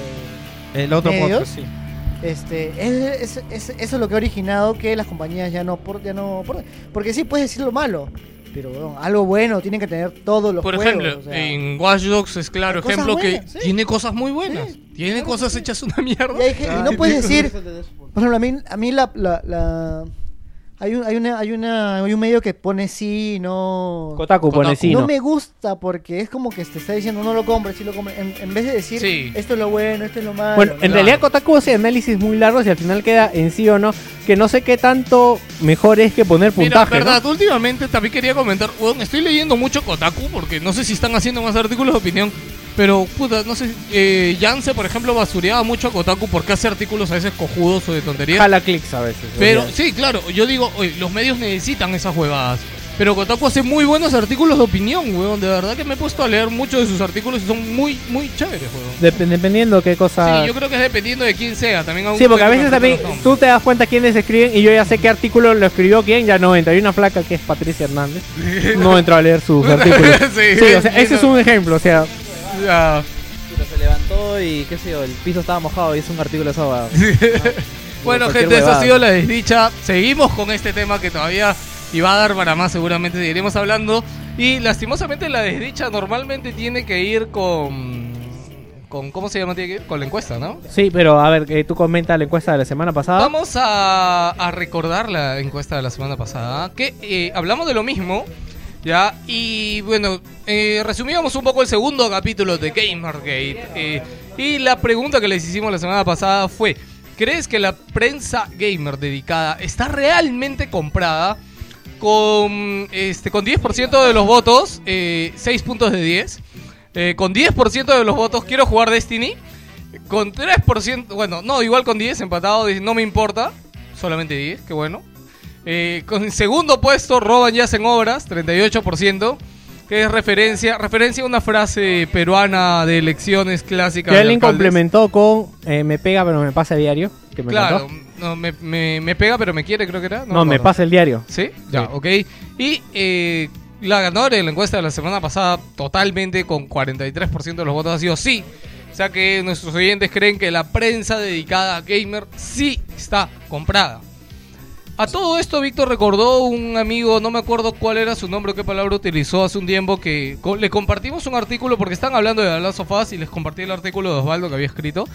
de El otro medios, podcast, sí. Este, es, es- es- eso es lo que ha originado que las compañías ya no por, ya no por- porque sí puedes decir lo malo, pero bueno, algo bueno tienen que tener todos los Por juegos, ejemplo, o sea. en Watch Dogs es claro ejemplo que sí. tiene cosas muy buenas. tiene cosas hechas una mierda. Y, hay que- y no puedes decir, por ejemplo, a mí, a mí la, la, la- hay, un, hay, una, hay, una, hay un medio que pone sí, no... Kotaku pone sí, no. no. me gusta porque es como que te está diciendo no lo compres, sí lo compres. En, en vez de decir Sí. esto es lo bueno, esto es lo malo. Bueno, ¿no? en realidad Kotaku hace análisis muy largos y al final queda en sí o no, que no sé qué tanto mejor es que poner Mira, puntaje. ¿no? verdad, últimamente también quería comentar, weón, estoy leyendo mucho Kotaku porque no sé si están haciendo más artículos de opinión, pero puta, no sé, eh, Yance, por ejemplo, basureaba mucho a Kotaku porque hace artículos a veces cojudos o de tonterías. Jala clics a veces. Pero sí, claro, yo digo, oye, los medios necesitan esas huevadas. Pero Kotaku hace muy buenos artículos de opinión, weón. De verdad que me he puesto a leer muchos de sus artículos y son muy, muy chéveres, weón. Dep- dependiendo qué cosa. Sí, yo creo que es dependiendo de quién sea. También Sí, porque a veces también tú te das cuenta quiénes escriben y yo ya sé qué artículo lo escribió quién, ya no entra. Hay una flaca que es Patricia Hernández. No entró a leer sus artículos. Sí, Sí, o sea, ese es un ejemplo, o sea. Puta, se levantó y qué sé yo, el piso estaba mojado y hizo un artículo de eso. va. Bueno, gente, esa ha sido la desdicha. Seguimos con este tema que todavía iba a dar para más, seguramente seguiremos hablando. Y lastimosamente la desdicha normalmente tiene que ir con... con ¿Cómo se llama? Tiene que ir con la encuesta, ¿no? Sí, pero a ver, que tú comentas la encuesta de la semana pasada. Vamos a, a recordar la encuesta de la semana pasada, que eh, hablamos de lo mismo, ¿ya? Y bueno, eh, resumíamos un poco el segundo capítulo de Gamergate. eh, y la pregunta que les hicimos la semana pasada fue, ¿crees que la prensa gamer dedicada está realmente comprada? Con, este, con 10% de los votos, eh, 6 puntos de 10. Eh, con 10% de los votos, quiero jugar Destiny. Con 3%, bueno, no, igual con 10, empatado, no me importa. Solamente 10, qué bueno. Eh, con segundo puesto, roban y hacen obras, 38%. Que es referencia, referencia a una frase peruana de elecciones clásicas. Que alguien complementó con eh, me pega pero me pasa a diario. Que me Claro, encantó. no, me, me- me pega pero me quiere, creo que era. No, me pasa el diario. ¿Sí? Ya, ok. Y eh, la ganadora de la encuesta de la semana pasada, totalmente con 43% de los votos, ha sido sí. O sea que nuestros oyentes creen que la prensa dedicada a gamer sí está comprada. A todo esto, Víctor recordó un amigo, no me acuerdo cuál era su nombre o qué palabra utilizó hace un tiempo, que co- le compartimos un artículo porque están hablando de of Us y les compartí el artículo de Osvaldo que había escrito.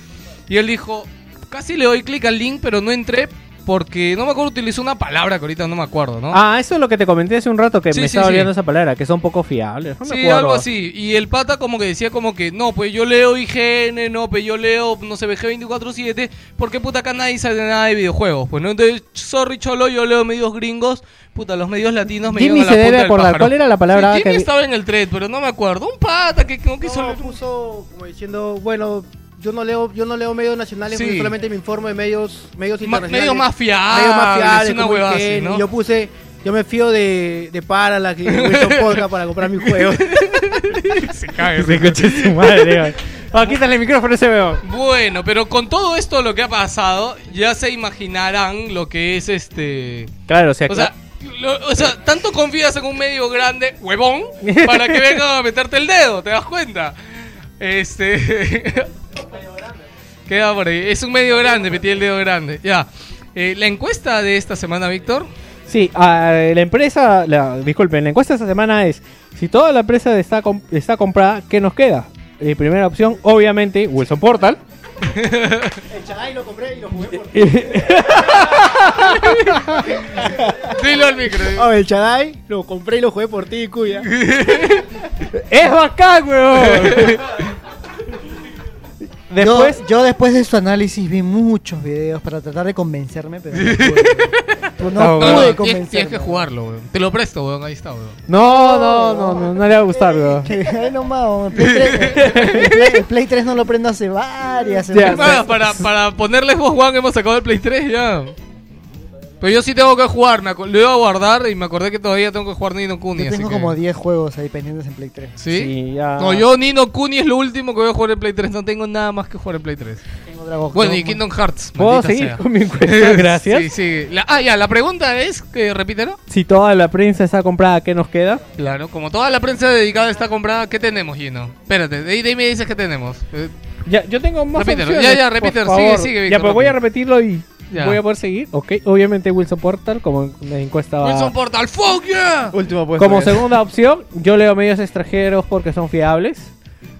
Y él dijo, casi le doy clic al link, pero no entré porque no me acuerdo, utilizó una palabra que ahorita no me acuerdo, ¿no? Ah, eso es lo que te comenté hace un rato que Sí, me sí, estaba sí. olvidando esa palabra, que son poco fiables. No me Sí, acuerdo. algo así. Y el pata como que decía como que, no, pues yo leo IGN, no, pues yo leo, no sé, BG247, porque puta acá nadie sabe nada de videojuegos. Pues no, entonces, sorry cholo, yo leo medios gringos, puta, los medios latinos me Jimmy llegan a la se punta debe acordar. ¿Cuál era la palabra Sí, que Jimmy vi- estaba en el thread, pero no me acuerdo. Un pata que no quiso No, puso como diciendo, bueno, yo no leo, yo no leo medios nacionales, Sí. solamente me informo de medios, medios Ma- internacionales. medios más fiables, medios más fiables, una así, ¿no? y Yo puse, yo me fío de, de Parallax y de Podcast para comprar mis juegos. Se cae, Se coche su madre. Ah, quítale el micrófono ese weón. Bueno, pero con todo esto lo que ha pasado, ya se imaginarán lo que es este... Claro, o sea, O sea, lo- o sea, tanto confías en un medio grande, huevón, para que vengan a meterte el dedo, ¿te das cuenta? Este. Queda por ahí. Es un medio grande, metí el dedo grande. Ya. Eh, la encuesta de esta semana, Víctor. Sí, ah, la empresa, la, disculpen, la encuesta de esta semana es, si toda la empresa está, está comprada, ¿qué nos queda? Eh, primera opción, obviamente, Wilson Portal. El Chagai lo compré y lo jugué por Dilo al micro. Oh, el Chagai lo compré y lo jugué por ti, cuya. ¡Es bacán, weón! Después- Yo, yo después de su análisis vi muchos videos para tratar de convencerme, pero no pude. No No, pude no, tienes, convencerme. tienes que jugarlo, weón. Te lo presto, weón. Ahí está, weón. No, no, no, no, no le va a gustar, weón. Ay, no más, Play 3, el Play, el Play 3 no lo prendo hace varias semanas. Ah, para, para ponerle Xbox One hemos sacado el Play 3 ya. Pero yo sí tengo que jugar, me lo iba a guardar y me acordé que todavía tengo que jugar Nino Kuni. Yo así tengo que- como 10 juegos ahí pendientes en Play 3. ¿Sí? Sí, ya. No, yo Nino Kuni es lo último que voy a jugar en Play 3. No tengo nada más que jugar en Play 3. Tengo Dragon Bueno, y. Kingdom Hearts. ¿Puedo seguir sea. con mi encuesta? Gracias. Sí, sí. La- ah, ya, la pregunta es, que repítelo. Si toda la prensa está comprada, ¿qué nos queda? Claro, como toda la prensa dedicada está comprada, ¿qué tenemos, Gino? Espérate, de ahí, me dices que tenemos. Eh, Ya, yo tengo más Repítelo. opciones, Ya, ya, repítelo. Sigue, sigue, Ya, pues voy a repetirlo y Ya. voy a poder seguir. Ok, obviamente Wilson Portal, como en la encuesta va- Wilson Portal, fuck yeah. Último puesto. Como segunda opción, yo leo medios extranjeros porque son fiables.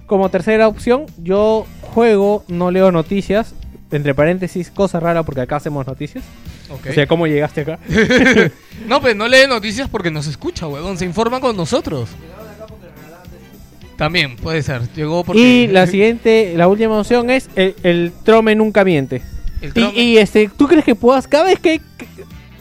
Como tercera opción, yo juego, no leo noticias. Entre paréntesis, cosa rara porque acá hacemos noticias. Ok. O sea, ¿cómo llegaste acá? No, pues no lee noticias porque nos escucha, weón. Se informa con nosotros. También, puede ser. Llegó porque... Y la siguiente, la última opción es el, el trome nunca miente. El Y, este, ¿tú crees que puedas, cada vez que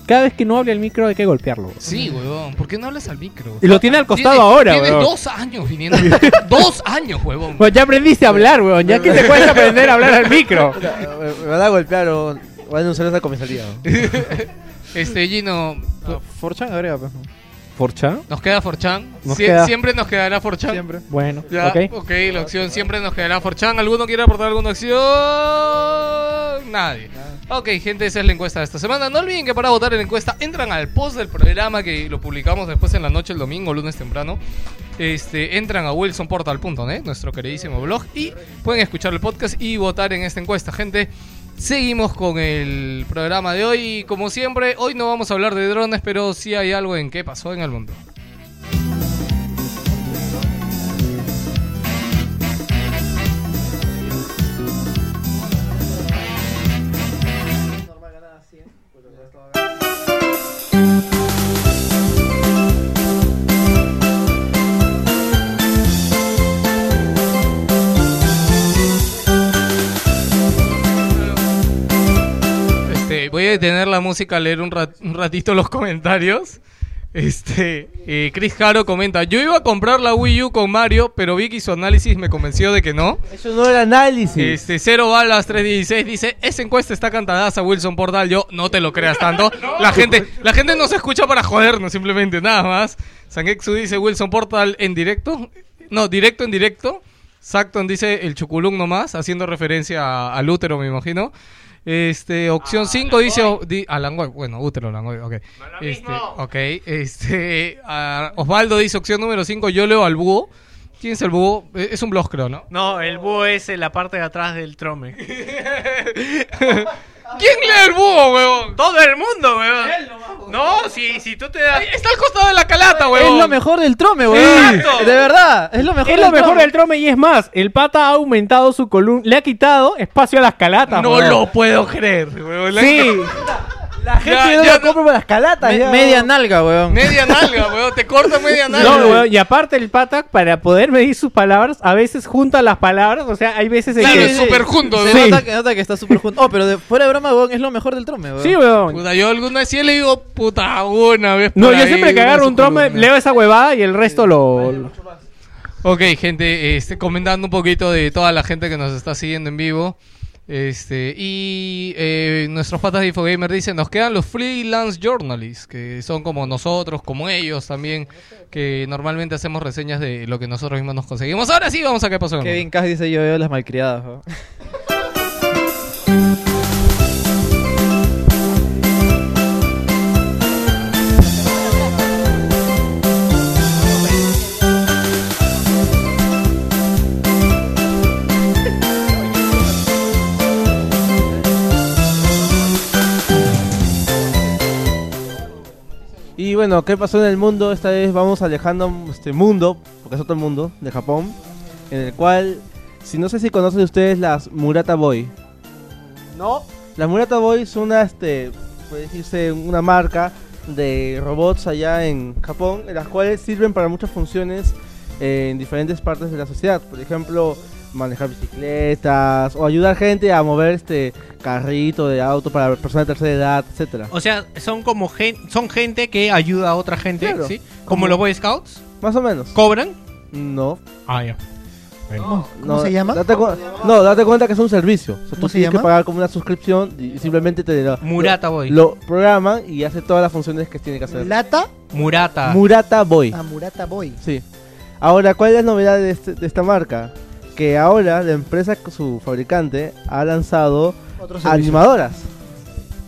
cada vez que no hable el micro hay que golpearlo? Sí, weón. ¿Por qué no hablas al micro? Y lo tiene al costado ahora, weón. dos años viniendo. dos años, weón. Pues ya aprendiste a hablar, weón. Ya que te cuesta aprender a hablar al micro. Me me van a golpear o van a denunciar esa comisaría. Este, Gino, Forchan agrega, pues. ¿Forcha? nos queda Forchan. Nos Sie- queda- Siempre nos quedará Forchan. Siempre. Bueno, Ya, ok. ok, la opción siempre nos quedará Forchan. ¿Alguno quiere aportar alguna acción? Nadie. Ok, gente, esa es la encuesta de esta semana. No olviden que para votar en la encuesta entran al post del programa que lo publicamos después en la noche, el domingo, lunes temprano. Este, entran a wilsonportal.net, nuestro queridísimo blog, y pueden escuchar el podcast y votar en esta encuesta, gente. Seguimos con el programa de hoy. y Como siempre, hoy no vamos a hablar de drones, pero sí hay algo en qué pasó en el mundo. Voy a detener la música a leer un, rat- un ratito los comentarios. Este, eh, Chris Caro comenta, yo iba a comprar la Wii U con Mario, pero vi que su análisis me convenció de que no. Eso no era análisis. Este, Cero Balas 316 dice, esa encuesta está cantadaza Wilson Portal, yo no te lo creas tanto. La gente, la gente nos escucha para jodernos simplemente, nada más. Sangexu dice Wilson Portal en directo. No, directo en directo. Sacton dice el chuculung nomás, haciendo referencia a- al útero, me imagino. Este, opción 5 dice o- di- a Langoy, bueno, útero Langoy, ok. Este, ok, este, a- Osvaldo dice opción número 5, yo leo al búho. ¿Quién es el búho? Eh, Es un blog, creo, ¿no? No, el búho es en la parte de atrás del trome. ¿Quién lee el búho, weón? Todo el mundo, weón. No, si, si tú te das. Está al costado de la calata, Es weón. lo mejor del trome, weón. De verdad, es lo mejor Es del lo mejor trome. del trome y es más, el pata ha aumentado su columna, le ha quitado espacio a las calatas. No weón. lo puedo creer, weón. La- Sí, La gente Ya, no ya lo no- compra por las calatas. Me- ya. media nalga, weón. Media nalga, weón. Te corta media nalga. no, weón, y aparte el pata para poder medir sus palabras, a veces junta las palabras, o sea, hay veces en Claro, que es súper junto, Se weón. nota, que, nota que está súper junto. Oh, pero de, fuera de broma, weón, es lo mejor del trome, weón. Sí, weón. Puta, yo alguna vez sí le digo, puta, una vez No, yo ahí, siempre que agarro un trome, columna. leo esa huevada y el resto lo... lo- Ok, gente, este, comentando un poquito de toda la gente que nos está siguiendo en vivo. Este, y eh, nuestros patas de Infogamer dicen, nos quedan los freelance journalists, que son como nosotros, como ellos también, que normalmente hacemos reseñas de lo que nosotros mismos nos conseguimos. Ahora sí, vamos a qué pasó. Kevin Cash dice yo veo las malcriadas, weón. Y bueno, ¿qué pasó en el mundo? Esta vez vamos alejando este mundo, porque es otro mundo, de Japón, en el cual, si no sé si conocen ustedes las Murata Boy. No. Las Murata Boy son una, este, puede decirse, una marca de robots allá en Japón, en las cuales sirven para muchas funciones eh, en diferentes partes de la sociedad. Por ejemplo, manejar bicicletas o ayudar gente a mover este carrito de auto para personas de tercera edad, etcétera. O sea, son como gen son gente que ayuda a otra gente, Claro. ¿sí? Como, los Boy Scouts. Más o menos. ¿Cobran? No. Ah, ya. ¿Cómo no, se llama? Date no, date cuenta que es un servicio. O sea, ¿Cómo tú se tienes que pagar como una suscripción y simplemente te lo, Murata Boy. lo programan y hace todas las funciones que tiene que hacer. ¿Lata? Murata. Murata Boy. A Murata Boy. Sí. Ahora, ¿cuál es la novedad de, este- de esta marca? Que ahora la empresa, su fabricante, ha lanzado animadoras.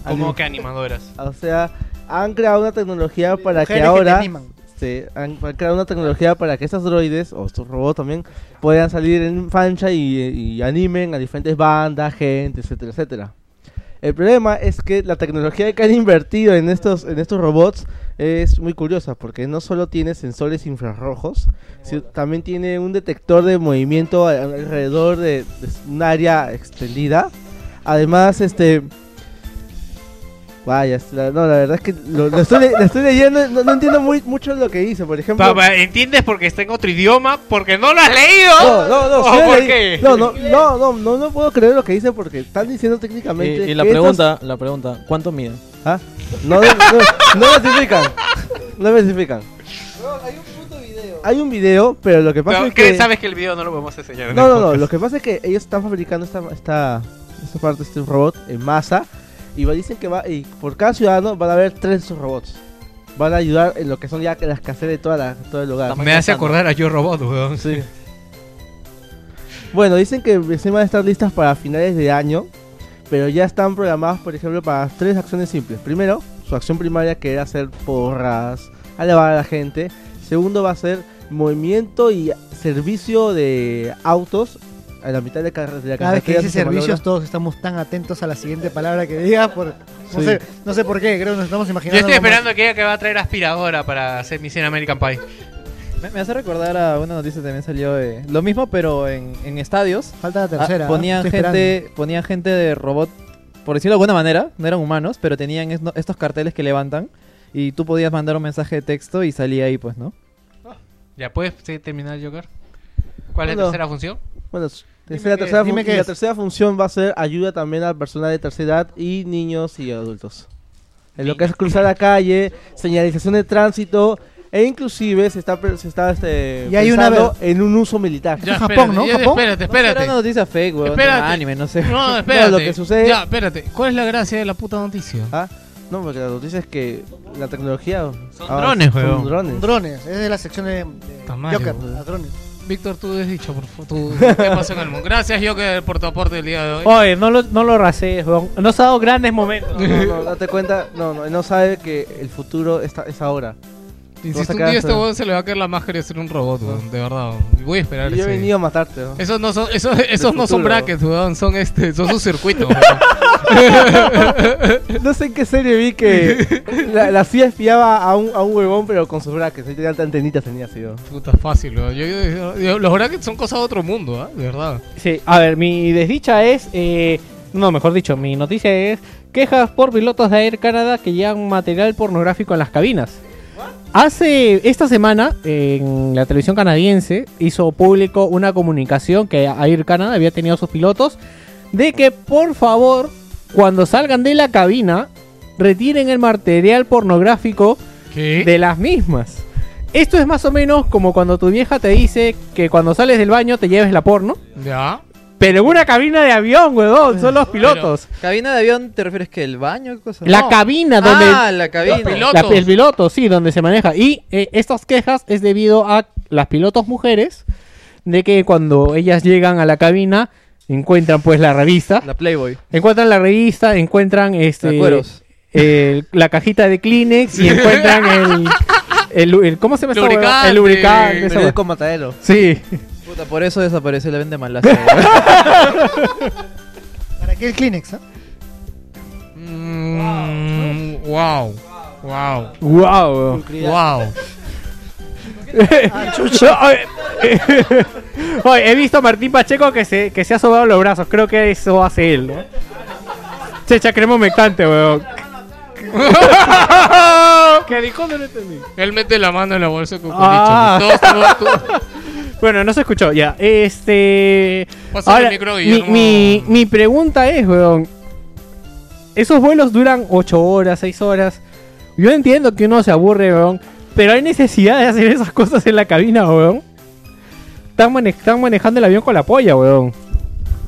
¿Cómo Anim- que animadoras? O sea, han creado una tecnología para Mujeres que que te ahora... animan. Sí, han, han creado una tecnología para que estos droides, o estos robots también, puedan salir en fancha y, y animen a diferentes bandas, gente, etcétera, etcétera. El problema es que la tecnología que han invertido en estos, en estos robots es muy curiosa, porque no solo tiene sensores infrarrojos, sino también tiene un detector de movimiento alrededor de, de un área extendida. Además, este... Vaya, la- no, la verdad es que lo, lo estoy, le- lo estoy leyendo, no, no entiendo muy mucho lo que dice, por ejemplo... Papá, ¿entiendes porque está en otro idioma? ¿Porque no lo has leído? No, no, no, ¿O sí lo por leí. qué? No, no, no, no, no, no puedo creer lo que dice porque están diciendo técnicamente. y la pregunta, la pregunta, ¿cuánto miden? estos- ¿Ah? No, no, no, no especifican. No especifican. Hay un video, pero lo que pasa No, es que. sabes que el video no lo podemos enseñar. en No, no, no. Lo que pasa es que ellos están fabricando esta, esta, esta parte, este robot en masa. Y dicen que va, y por cada ciudadano van a haber tres de esos robots. Van a ayudar en lo que son ya las casas de toda la, todo el lugar. Me hace acordar a Yo Robot, weón. Sí. Bueno, dicen que recién van a estar listas para finales de año, pero ya están programadas, por ejemplo, para tres acciones simples. Primero, su acción primaria que era hacer porras, alabar a la gente. Segundo va a ser movimiento y servicio de autos a la mitad de, carre- de la Cada vez que dice se malogra. servicios, todos estamos tan atentos a la siguiente palabra que diga. Por, no, Sí. sé, no sé por qué, creo que nos estamos Yo imaginando. estoy algo más. esperando que ella que va a traer aspiradora para hacer mi cena American Pie. Me, me hace recordar a una noticia que también salió de lo mismo, pero en, en estadios. Falta la tercera. Ah, ponían ¿eh? Estoy gente, ponían gente de robot, por decirlo de alguna manera, no eran humanos, pero tenían estos carteles que levantan y tú podías mandar un mensaje de texto y salía ahí, pues, ¿no? ¿Ya puedes sí, terminar, Joker? ¿Cuál es la tercera función? Bueno, tercera- la tercera función va a ser ayuda también a personas de tercera edad y niños y adultos. En lo que es cruzar la calle, señalización de tránsito e inclusive se está se está este, Y hay una pensando en un uso militar. Ya, Japón, espérate, ¿no? ya, Japón. Espérate, No, espérate. una noticia fake, weón, de Espérate. anime, no sé. No, espérate. lo que sucede- Ya, espérate. ¿Cuál es la gracia de la puta noticia? ¿Ah? No, porque la noticia es que la tecnología Son avanza, drones, son weón. drones. Drones, es de la sección de, de Tamaño, Joker, drones. Víctor, tú has dicho, por favor, tú, ¿qué pasó en el mundo? Gracias, Joker, por tu aporte el día de hoy. Oye, no lo, no lo rasees, weón. Nos ha dado grandes momentos. No, no, date cuenta, no, no, no sabe que el futuro está, es ahora. A un día este weón se le va a caer la máscara y ser un robot, weón, de verdad. weón. Voy a esperar Y yo he ese- venido a matarte. Esos no son, esos, esos no son futuro. brackets, weón, son este, son sus circuitos. No sé en qué serie vi que la, la CIA espiaba a un, a un huevón, pero con sus brackets. Ahí tenía antenitas, tenía así. Puta fácil, weón. Yo- yo- yo- los brackets son cosas de otro mundo, ¿ah? De verdad. Sí, a ver, mi desdicha es. eh, no, mejor dicho, mi noticia es. Quejas por pilotos de Air Canada que llevan material pornográfico en las cabinas. Hace esta semana en la televisión canadiense hizo público una comunicación que Air Canada había tenido a sus pilotos de que por favor cuando salgan de la cabina retiren el material pornográfico ¿Qué? de las mismas. Esto es más o menos como cuando tu vieja te dice que cuando sales del baño te lleves la porno. ¿Ya? Pero en una cabina de avión, huevón, son los pilotos. ¿Cabina de avión te refieres que el baño? ¿Qué cosa? La No. cabina donde... Ah, la cabina. Los pilotos. la- el piloto, sí, donde se maneja. Y eh, estas quejas es debido a las pilotos mujeres, de que cuando ellas llegan a la cabina encuentran pues la revista. La Playboy. Encuentran la revista, encuentran este... La cueros. el- la cajita de Kleenex y encuentran el... el, el- ¿Cómo se llama esa huevada? Lubricante. El lubricante. esa Periódico matadero. Sí. Puta, por eso desapareció la vende malasia. ¿Para qué el Kleenex? ah? Mm, wow. Wow. Wow. Wow. Ah. Oye, he visto a Martín Pacheco que se, que se ha sobado los brazos. Creo que eso hace él, ¿no? Checha cremo mecante, weón. ¿Qué dijo? No lo entendí. Él mete la mano en la bolsa con Ah. Todos, todos- todos- Bueno, no se escuchó, ya. Este. Ahora, el micro, mi, mi, mi pregunta es, weón. Esos vuelos duran 8 horas, 6 horas. Yo entiendo que uno se aburre, weón. Pero hay necesidad de hacer esas cosas en la cabina, weón. Están, mane- están manejando el avión con la polla, weón.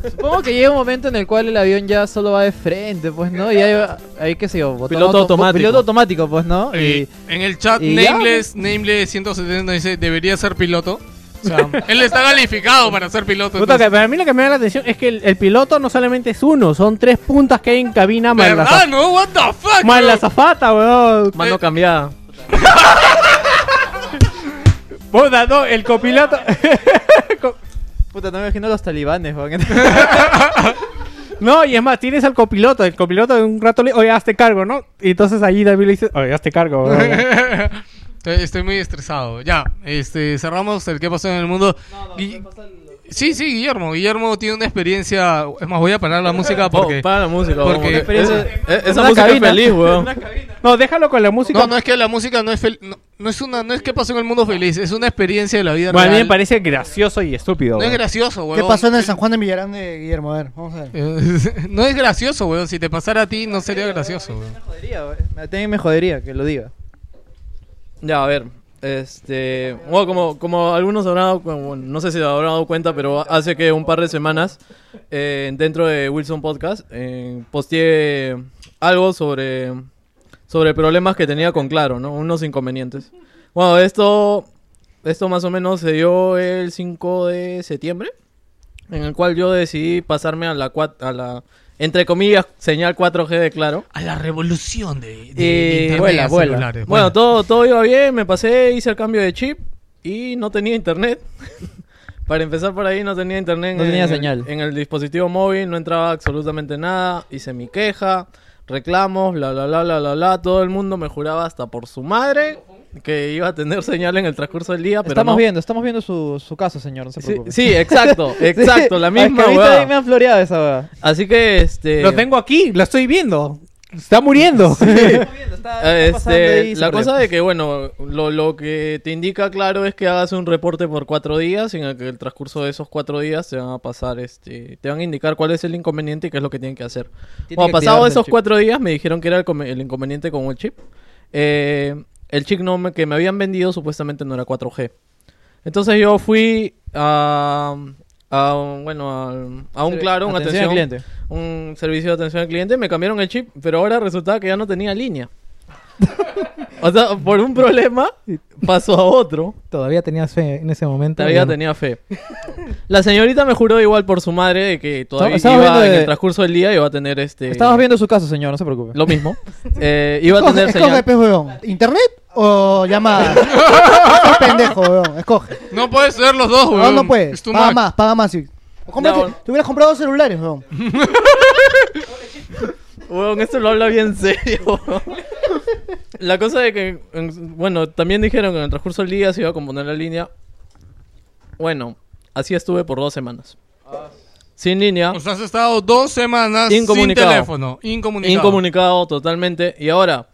Supongo que llega un momento en el cual el avión ya solo va de frente, pues, ¿no? Y hay, hay qué sé yo, botón Piloto auto- automático. Piloto automático, pues, ¿no? En el chat, Nameless, Nameless 170 dice, debería ser piloto. O sea, él está calificado para ser piloto. Puta, que para mí lo que me da la atención es que el, el piloto no solamente es uno, son tres puntas que hay en cabina más la, ¿Verdad, za- no? What the fuck, más bro? la zafata, weón. Mano cambiada. Puta, no, el copiloto. Puta, no me imagino los talibanes, weón. No, y es más, tienes al copiloto. El copiloto de un rato le oye, hazte cargo, ¿no? Y entonces allí David le dice, oye, hazte cargo. weón". Estoy, estoy muy estresado. Ya, este, cerramos el qué pasó en el mundo. Gui- Sí, sí, Guillermo. Guillermo tiene una experiencia. Es más, voy a parar la música porque. Oh, para la música, porque Es- es- esa Una música cabina. es feliz, weón. No, déjalo con la música. No, no es que la música no es fel- no, no es una, no es que pasó en el mundo feliz, es una experiencia de la vida Bueno, a mí me parece gracioso y estúpido. No es weón. gracioso, ¿Qué weón. pasó en el San Juan de Millarán de Guillermo? A ver, vamos a ver. no es gracioso, weón. Si te pasara a ti, no sería gracioso, weón. jodería, weón. Me- También me jodería que lo diga. Ya, a ver. Este. Bueno, como, como algunos habrán dado, bueno, no sé si habrán dado cuenta, pero hace que un par de semanas, eh, dentro de Wilson Podcast, eh, posteé algo sobre, sobre problemas que tenía con Claro, ¿no? Unos inconvenientes. Bueno, esto, esto más o menos se dio el 5 de septiembre, en el cual yo decidí pasarme a la, a la entre comillas, señal 4G de Claro. A la revolución de, de- de Y internet vuela, a vuela. celulares. Bueno, todo, todo iba bien, me pasé, hice el cambio de chip y no tenía internet. Para empezar por ahí no tenía internet No en, tenía el- señal. en el dispositivo móvil, no entraba absolutamente nada, hice mi queja, reclamos, bla bla bla bla bla bla, todo el mundo me juraba hasta por su madre que iba a tener señal en el transcurso del día, pero estamos no. viendo, estamos viendo su, su caso, señor, no se Sí, preocupe. sí, exacto, exacto, la misma es que a mí hueá. también me han floreado esa weá. Así que este Lo tengo aquí, lo estoy viendo. Está muriendo. Eh, pasando Este, la cosa de que, bueno, lo, lo que te indica claro es que hagas un reporte por cuatro días y en el que el transcurso de esos cuatro días te van a pasar, este, te van a indicar cuál es el inconveniente y qué es lo que tienen que hacer. Tiene Bueno, que pasado esos cuatro días me dijeron que era el, el inconveniente con el chip. Eh, el chip no me- que me habían vendido supuestamente no era 4G. Entonces yo fui a, bueno, a, a un claro, una atención atención, al cliente. un servicio de atención al cliente, me cambiaron el chip, pero ahora resultaba que ya no tenía línea. o sea, por un problema pasó a otro. Todavía tenías fe en ese momento. Todavía no. tenía fe. La señorita me juró igual por su madre de que todavía iba, viendo en de- el transcurso del día iba a tener este Estamos viendo su caso, señor, no se preocupe. lo mismo. Eh, iba a Escoge, tener escoge, señal. ¿Internet o llamada? Estás pendejo, weón. Escoge. No puedes ser los dos, No, weón. no puedes. Es too Paga much. más, paga más. sí. O cómprate- No. Te hubieras comprado dos celulares, weón. Weón, esto lo habla bien serio. La cosa de que, en- bueno, también dijeron que en el transcurso del día se iba a componer la línea. Bueno, así estuve por dos semanas. Sin línea. O sea, has estado dos semanas sin Incomunicado. teléfono. Incomunicado. Incomunicado totalmente. Y ahora,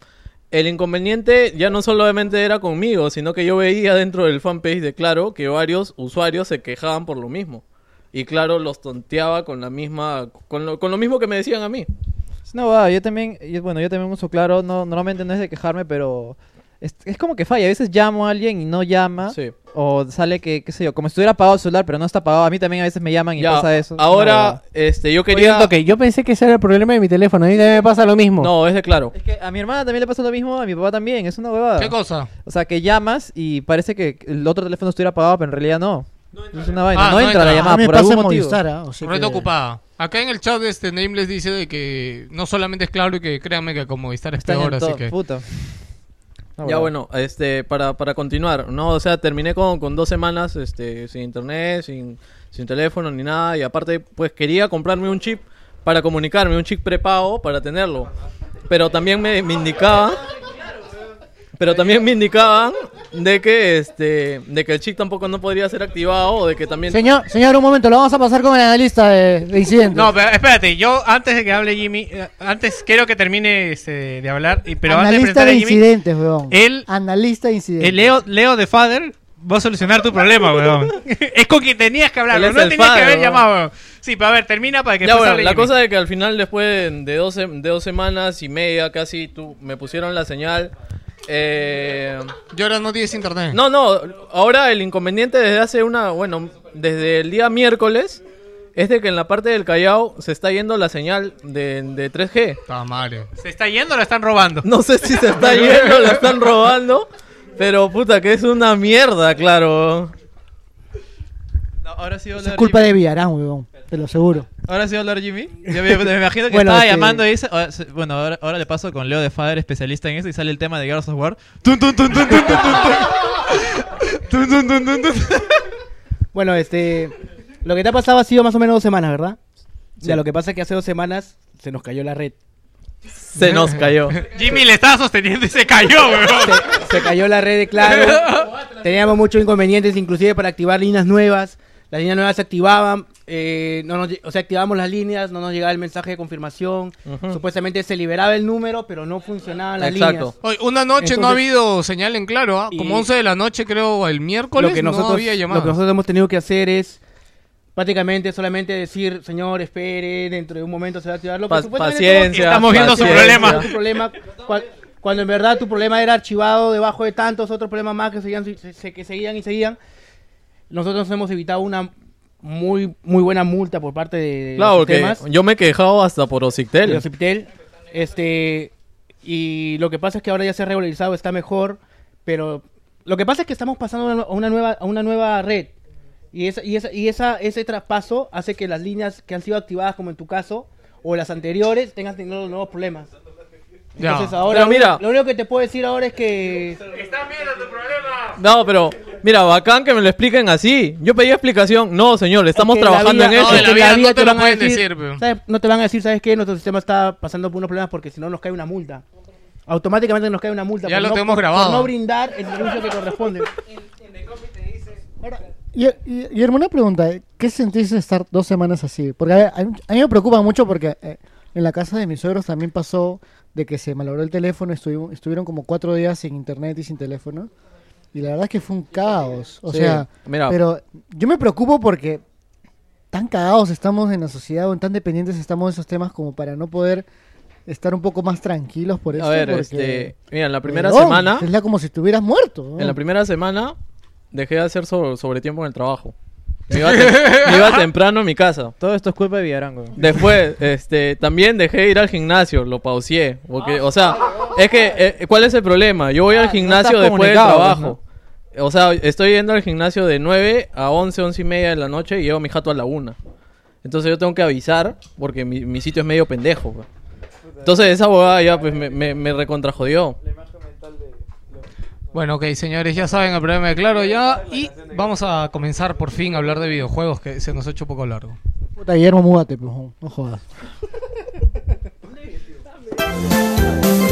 el inconveniente ya no solamente era conmigo, sino que yo veía dentro del fanpage de Claro que varios usuarios se quejaban por lo mismo. Y Claro los tonteaba con la misma, con lo, con lo mismo que me decían a mí. No, va, yo también, yo- bueno, yo también uso claro, no, normalmente no es de quejarme, pero es, es como que falla. A veces llamo a alguien y no llama. Sí. O sale que, qué sé yo, como si estuviera apagado el celular, pero no está apagado. A mí también a veces me llaman y Ya, pasa eso. Ahora, este, yo quería... que yo pensé que ese era el problema de mi teléfono. A mí también me pasa lo mismo. No, es de Claro. Es que a mi hermana también le pasa lo mismo, a mi papá también, es una huevada. ¿Qué cosa? O sea, que llamas y parece que el otro teléfono estuviera apagado, pero en realidad no. es una vaina, Ah, no, no entra la entra. llamada A mí me por pasa algún en motivo. Movistar, ¿ah? O sea Red que- ocupada. Acá en el chat este Nameless dice de que no solamente es claro y que créanme que como Movistar es Está en peor, así que... puta. No, Ya bueno. este, para, para continuar, ¿no? O sea, terminé con, con dos semanas este, sin internet, sin, sin teléfono ni nada. Y aparte, pues quería comprarme un chip para comunicarme, un chip prepago para tenerlo. Pero también me, me indicaban. Pero también me indicaban de que este de que el chip tampoco no podría ser activado o de que también Señor, señor, un momento, lo vamos a pasar con el analista de, de incidentes. No, pero espérate, yo antes de que hable Jimmy, eh, antes quiero que termine este, de hablar, y- pero antes de analista presentar de a Jimmy, incidentes, weón. él, Analista de incidentes. el Leo, Leo de Father va a solucionar tu problema, weón. es con quien tenías que hablar, Él no es tenías el que haber weón. llamado, weón. Sí, pero a ver, termina para que Ya, después bueno, hable la Jimmy. cosa es que al final, después de dos, de dos semanas y media casi, tú, me pusieron la señal. Eh, y ahora no tienes internet. No, no, ahora el inconveniente desde hace una, bueno, desde el día miércoles, es de que en la parte del Callao se está yendo la señal de, de 3G. Está madre. ¿Se está yendo o la están robando? No sé si se está yendo, la están robando, pero puta que es una mierda, claro. ahora sí Es culpa de Villarán, weón. Te lo aseguro. Ahora sí va a hablar Jimmy. Yo me, me imagino que Bueno, estaba este- llamando y dice. Bueno, ahora, ahora le paso con Leo de Fader, especialista en eso, y sale el tema de Gears of War. Bueno, este. Lo que te ha pasado ha sido más o menos dos semanas, ¿verdad? Sí. Ya, lo que pasa es que hace dos semanas se nos cayó la red. Se nos cayó. Jimmy le estaba sosteniendo y se cayó, weón. Se, se cayó la red de Claro. Teníamos muchos inconvenientes, inclusive para activar líneas nuevas. Las líneas nuevas se activaban, eh, no nos o sea, activábamos las líneas, no nos llegaba el mensaje de confirmación. Supuestamente se liberaba el número, pero no funcionaban las Exacto. líneas. Oye, una noche no ha habido señal en claro, ¿ah? Como Y- 11 de la noche, creo, el miércoles, lo que nosotros, no había lo llamado. que nosotros hemos tenido que hacer es prácticamente solamente decir, señor, espere, dentro de un momento se va a activar lo que Pa- supuestamente paciencia, Estamos viendo su paciencia. problema. tu problema cua- cuando en verdad tu problema era archivado debajo de tantos otros problemas más que seguían, se- se- que seguían y seguían. Nosotros hemos evitado una muy muy buena multa por parte de Claro, los porque yo me he quejado hasta por los Cipitel. Este y lo que pasa es que ahora ya se ha regularizado, está mejor, pero lo que pasa es que estamos pasando a una- nueva a una nueva red. Y esa y esa y esa ese traspaso hace que las líneas que han sido activadas como en tu caso o las anteriores tengan tenido nuevos problemas. Entonces ahora Pero mira- lo único que te puedo decir ahora es que No, pero mira, bacán que me lo expliquen así. Yo pedí explicación. No, señor, estamos es que la trabajando vida- en no, eso. la vida no te te lo van a pueden decir, ¿sabes? No te van a decir, ¿sabes qué? Nuestro sistema está pasando por unos problemas porque si no nos cae una multa. Automáticamente nos cae una multa. Ya por lo no- tenemos por- grabado. Por no brindar el servicio que corresponde. Y, y, Guillermo, una pregunta. ¿eh? ¿Qué sentís de estar dos semanas así? Porque a, a mí a mí me preocupa mucho porque eh, en la casa de mis suegros también pasó de que se malogró el teléfono, estuvi- estuvieron como cuatro días sin internet y sin teléfono. Y la verdad es que fue un caos. O Sí, sea, mira. pero yo me preocupo porque tan cagados estamos en la sociedad o tan dependientes estamos de esos temas como para no poder estar un poco más tranquilos por eso. A ver, este, mira, en la primera semana, Es la como si estuvieras muerto. ¿no? en la primera semana dejé de hacer sobre, sobretiempo en el trabajo. Me iba, tem- me iba temprano a mi casa. Todo esto es culpa de Villarán, weón. Después, este, también dejé de ir al gimnasio, lo pauseé, porque, o sea, es que, eh, ¿cuál es el problema? Yo voy al no gimnasio después del pues, trabajo. O sea, estoy yendo al gimnasio de 9 a 11, 11 y media de la noche y llevo a mi jato a la 1. Entonces yo tengo que avisar porque mi, mi sitio es medio pendejo. Entonces esa abogada ya pues me, me, me recontrajodió. Bueno, ok, señores, ya saben el problema de Claro ya. Y vamos a comenzar por fin a hablar de videojuegos, que se nos ha hecho un poco largo. Puta, Guillermo, múdate, pues, no jodas.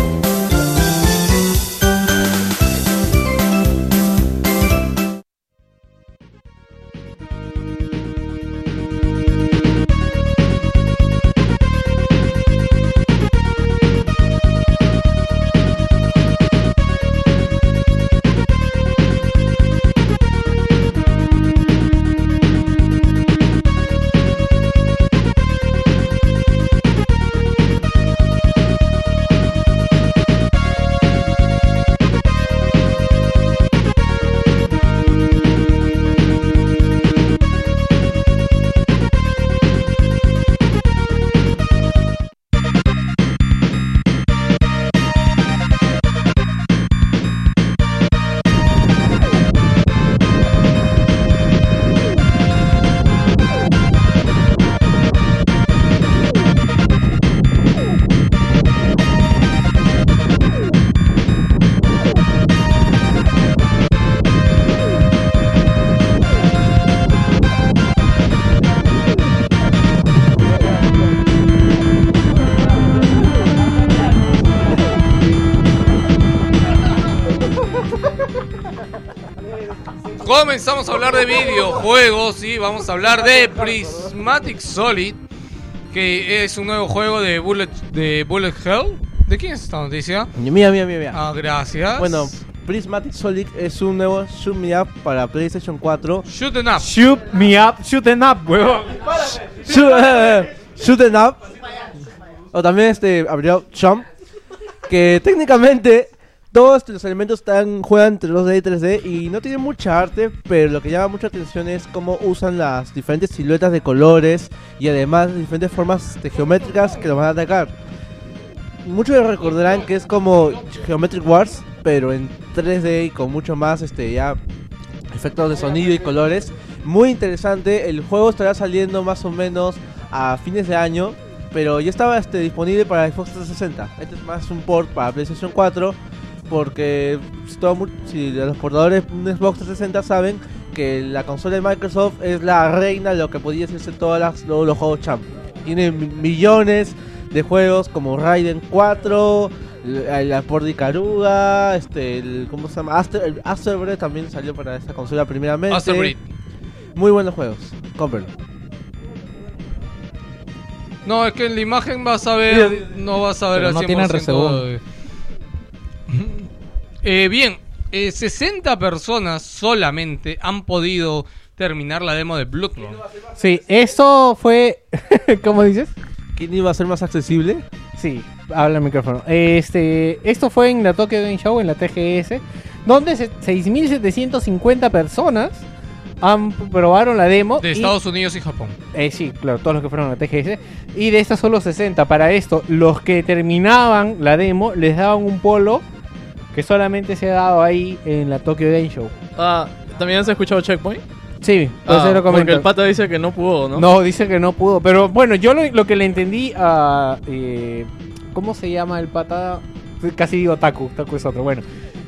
Comenzamos a hablar de videojuegos y vamos a hablar de Prismatic Solid, que es un nuevo juego de Bullet, de Bullet Hell. ¿De quién es esta noticia? Mía, mía, mía, mía. Ah, gracias. Bueno, Prismatic Solid es un nuevo Shoot Me Up para PlayStation 4. Shoot em up. Shoot me up, shoot em up, huevón. Shoot, eh, shoot 'em Up. O también este abrió Chomp. Que técnicamente todos los elementos están, juegan entre 2D y 3D y no tienen mucha arte, pero lo que llama mucha atención es cómo usan las diferentes siluetas de colores y además diferentes formas geométricas que los van a atacar. Muchos recordarán que es como Geometric Wars, pero en 3D y con mucho más este ya efectos de sonido y colores. Muy interesante, el juego estará saliendo más o menos a fines de año, pero ya estaba este, disponible para Xbox 360. Este es más un port para PlayStation 4, porque si, todo mu- si los portadores de Xbox 360 saben que la consola de Microsoft es la reina de lo que podía decirse todas las, todos los juegos champ. Tiene mi- millones de juegos como Raiden 4, la, la Port de Ikaruga, este, el, ¿cómo se llama? Aster, el Asterbreed también salió para esta consola primeramente. Asterbreed. Muy buenos juegos, cómprenlo. No, es que en la imagen vas a ver. No vas a ver Pero al no 100% tienen resegún. Eh, bien, eh, 60 personas solamente han podido terminar la demo de Bloodborne. Sí, eso fue. ¿Cómo dices? ¿Quién iba a ser más accesible? Sí, habla el micrófono. Este, esto fue en la Tokyo Game Show, en la TGS, donde se- 6.750 personas han probaron la demo. De y- Estados Unidos y Japón. Eh, sí, claro, todos los que fueron a la TGS. Y de estas solo 60. Para esto, los que terminaban la demo les daban un polo que solamente se ha dado ahí en la Tokyo Game Show. Ah, ¿también has escuchado Checkpoint? Sí, por eso Ah, lo porque comento. el pata dice que no pudo, ¿no? ¿no? dice que no pudo. Pero bueno, yo lo, lo que le entendí a. eh, ¿Cómo se llama el pata? Casi digo Taku, Taku es otro. Bueno,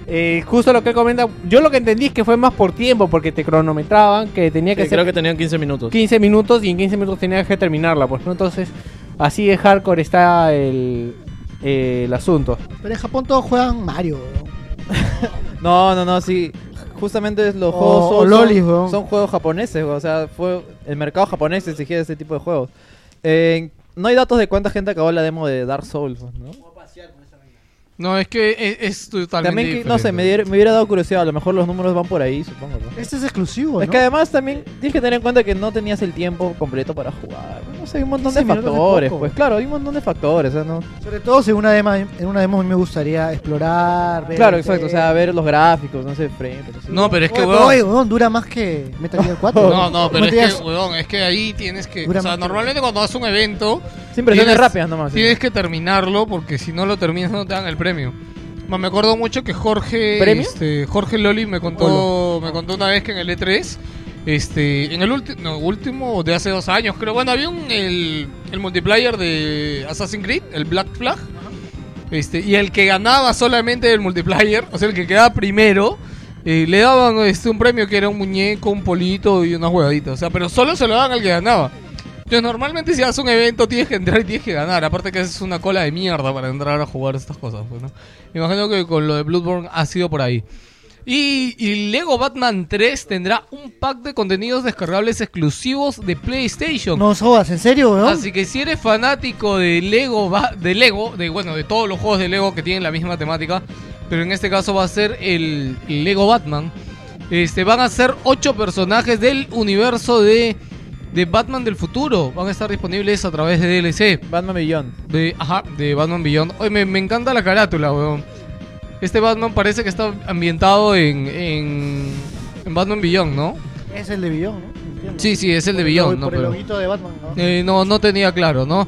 eh, justo lo que él comenta. Yo lo que entendí es que fue más por tiempo, porque te cronometraban, que tenía que Sí, ser creo que tenían 15 minutos. 15 minutos y en 15 minutos tenías que terminarla. Pues ¿no? entonces, así de hardcore está el, eh, el asunto. Pero en Japón todos juegan Mario. No, no, no, sí. Justamente es los O- juegos o Souls lolis, son, son juegos japoneses, o sea, fue el mercado japonés exigía ese tipo de juegos. Eh, no hay datos de cuánta gente acabó la demo de Dark Souls, ¿no? No, es que es, es totalmente. También, que- no sé, me, diera- me hubiera dado curiosidad, a lo mejor los números van por ahí, supongo. ¿no? Este es exclusivo, Es ¿no? que además también tienes que tener en cuenta que no tenías el tiempo completo para jugar. No sé, hay un montón de 15 minutos es factores. Pues claro, hay un montón de factores. O sea, no... Sobre todo si una demo, en una demo a mí me gustaría explorar, ver... Claro, exacto. O sea, ver los gráficos, no sé, frame. pero sí. No, pero es que, weón. oye, weón, dura más que Metal Gear 4. No, no, pero es que, weón, es que ahí tienes que. Dura O sea, normalmente cuando haces un evento. Impresiones tienes- rápidas nomás. sí. Tienes que terminarlo porque si no lo terminas no te dan el premio. Me acuerdo mucho que Jorge ¿Premio? este, Jorge Loli me contó me contó una vez que en el E3 este en el último no, último de hace dos años creo bueno había un el, el multiplayer de Assassin's Creed el Black Flag este y el que ganaba solamente el multiplayer o sea el que quedaba primero eh, le daban este un premio que era un muñeco un polito y una juegadita o sea pero solo se lo daban al que ganaba entonces, normalmente si haces un evento tienes que entrar y tienes que ganar. Aparte que es una cola de mierda para entrar a jugar estas cosas. Pues, imagino que con lo de Bloodborne ha sido por ahí. Y, y Lego Batman 3 tendrá un pack de contenidos descargables exclusivos de PlayStation. No jodas, ¿en serio, weón? Así que si eres fanático de Lego, de Lego, de bueno, de todos los juegos de Lego que tienen la misma temática, pero en este caso va a ser el, el Lego Batman. Este van a ser ocho personajes del universo de, de Batman del futuro. Van a estar disponibles a través de DLC. Batman Beyond. De, ajá, de Batman Beyond. Oye, me, me encanta la carátula, weón. Este Batman parece que está ambientado en, en, en Batman Beyond, ¿no? Es el de Beyond, ¿no? Sí, sí, es el de Beyond, ¿no? Por el Pero- loguito de Batman, ¿no? Eh, no, no tenía claro, ¿no?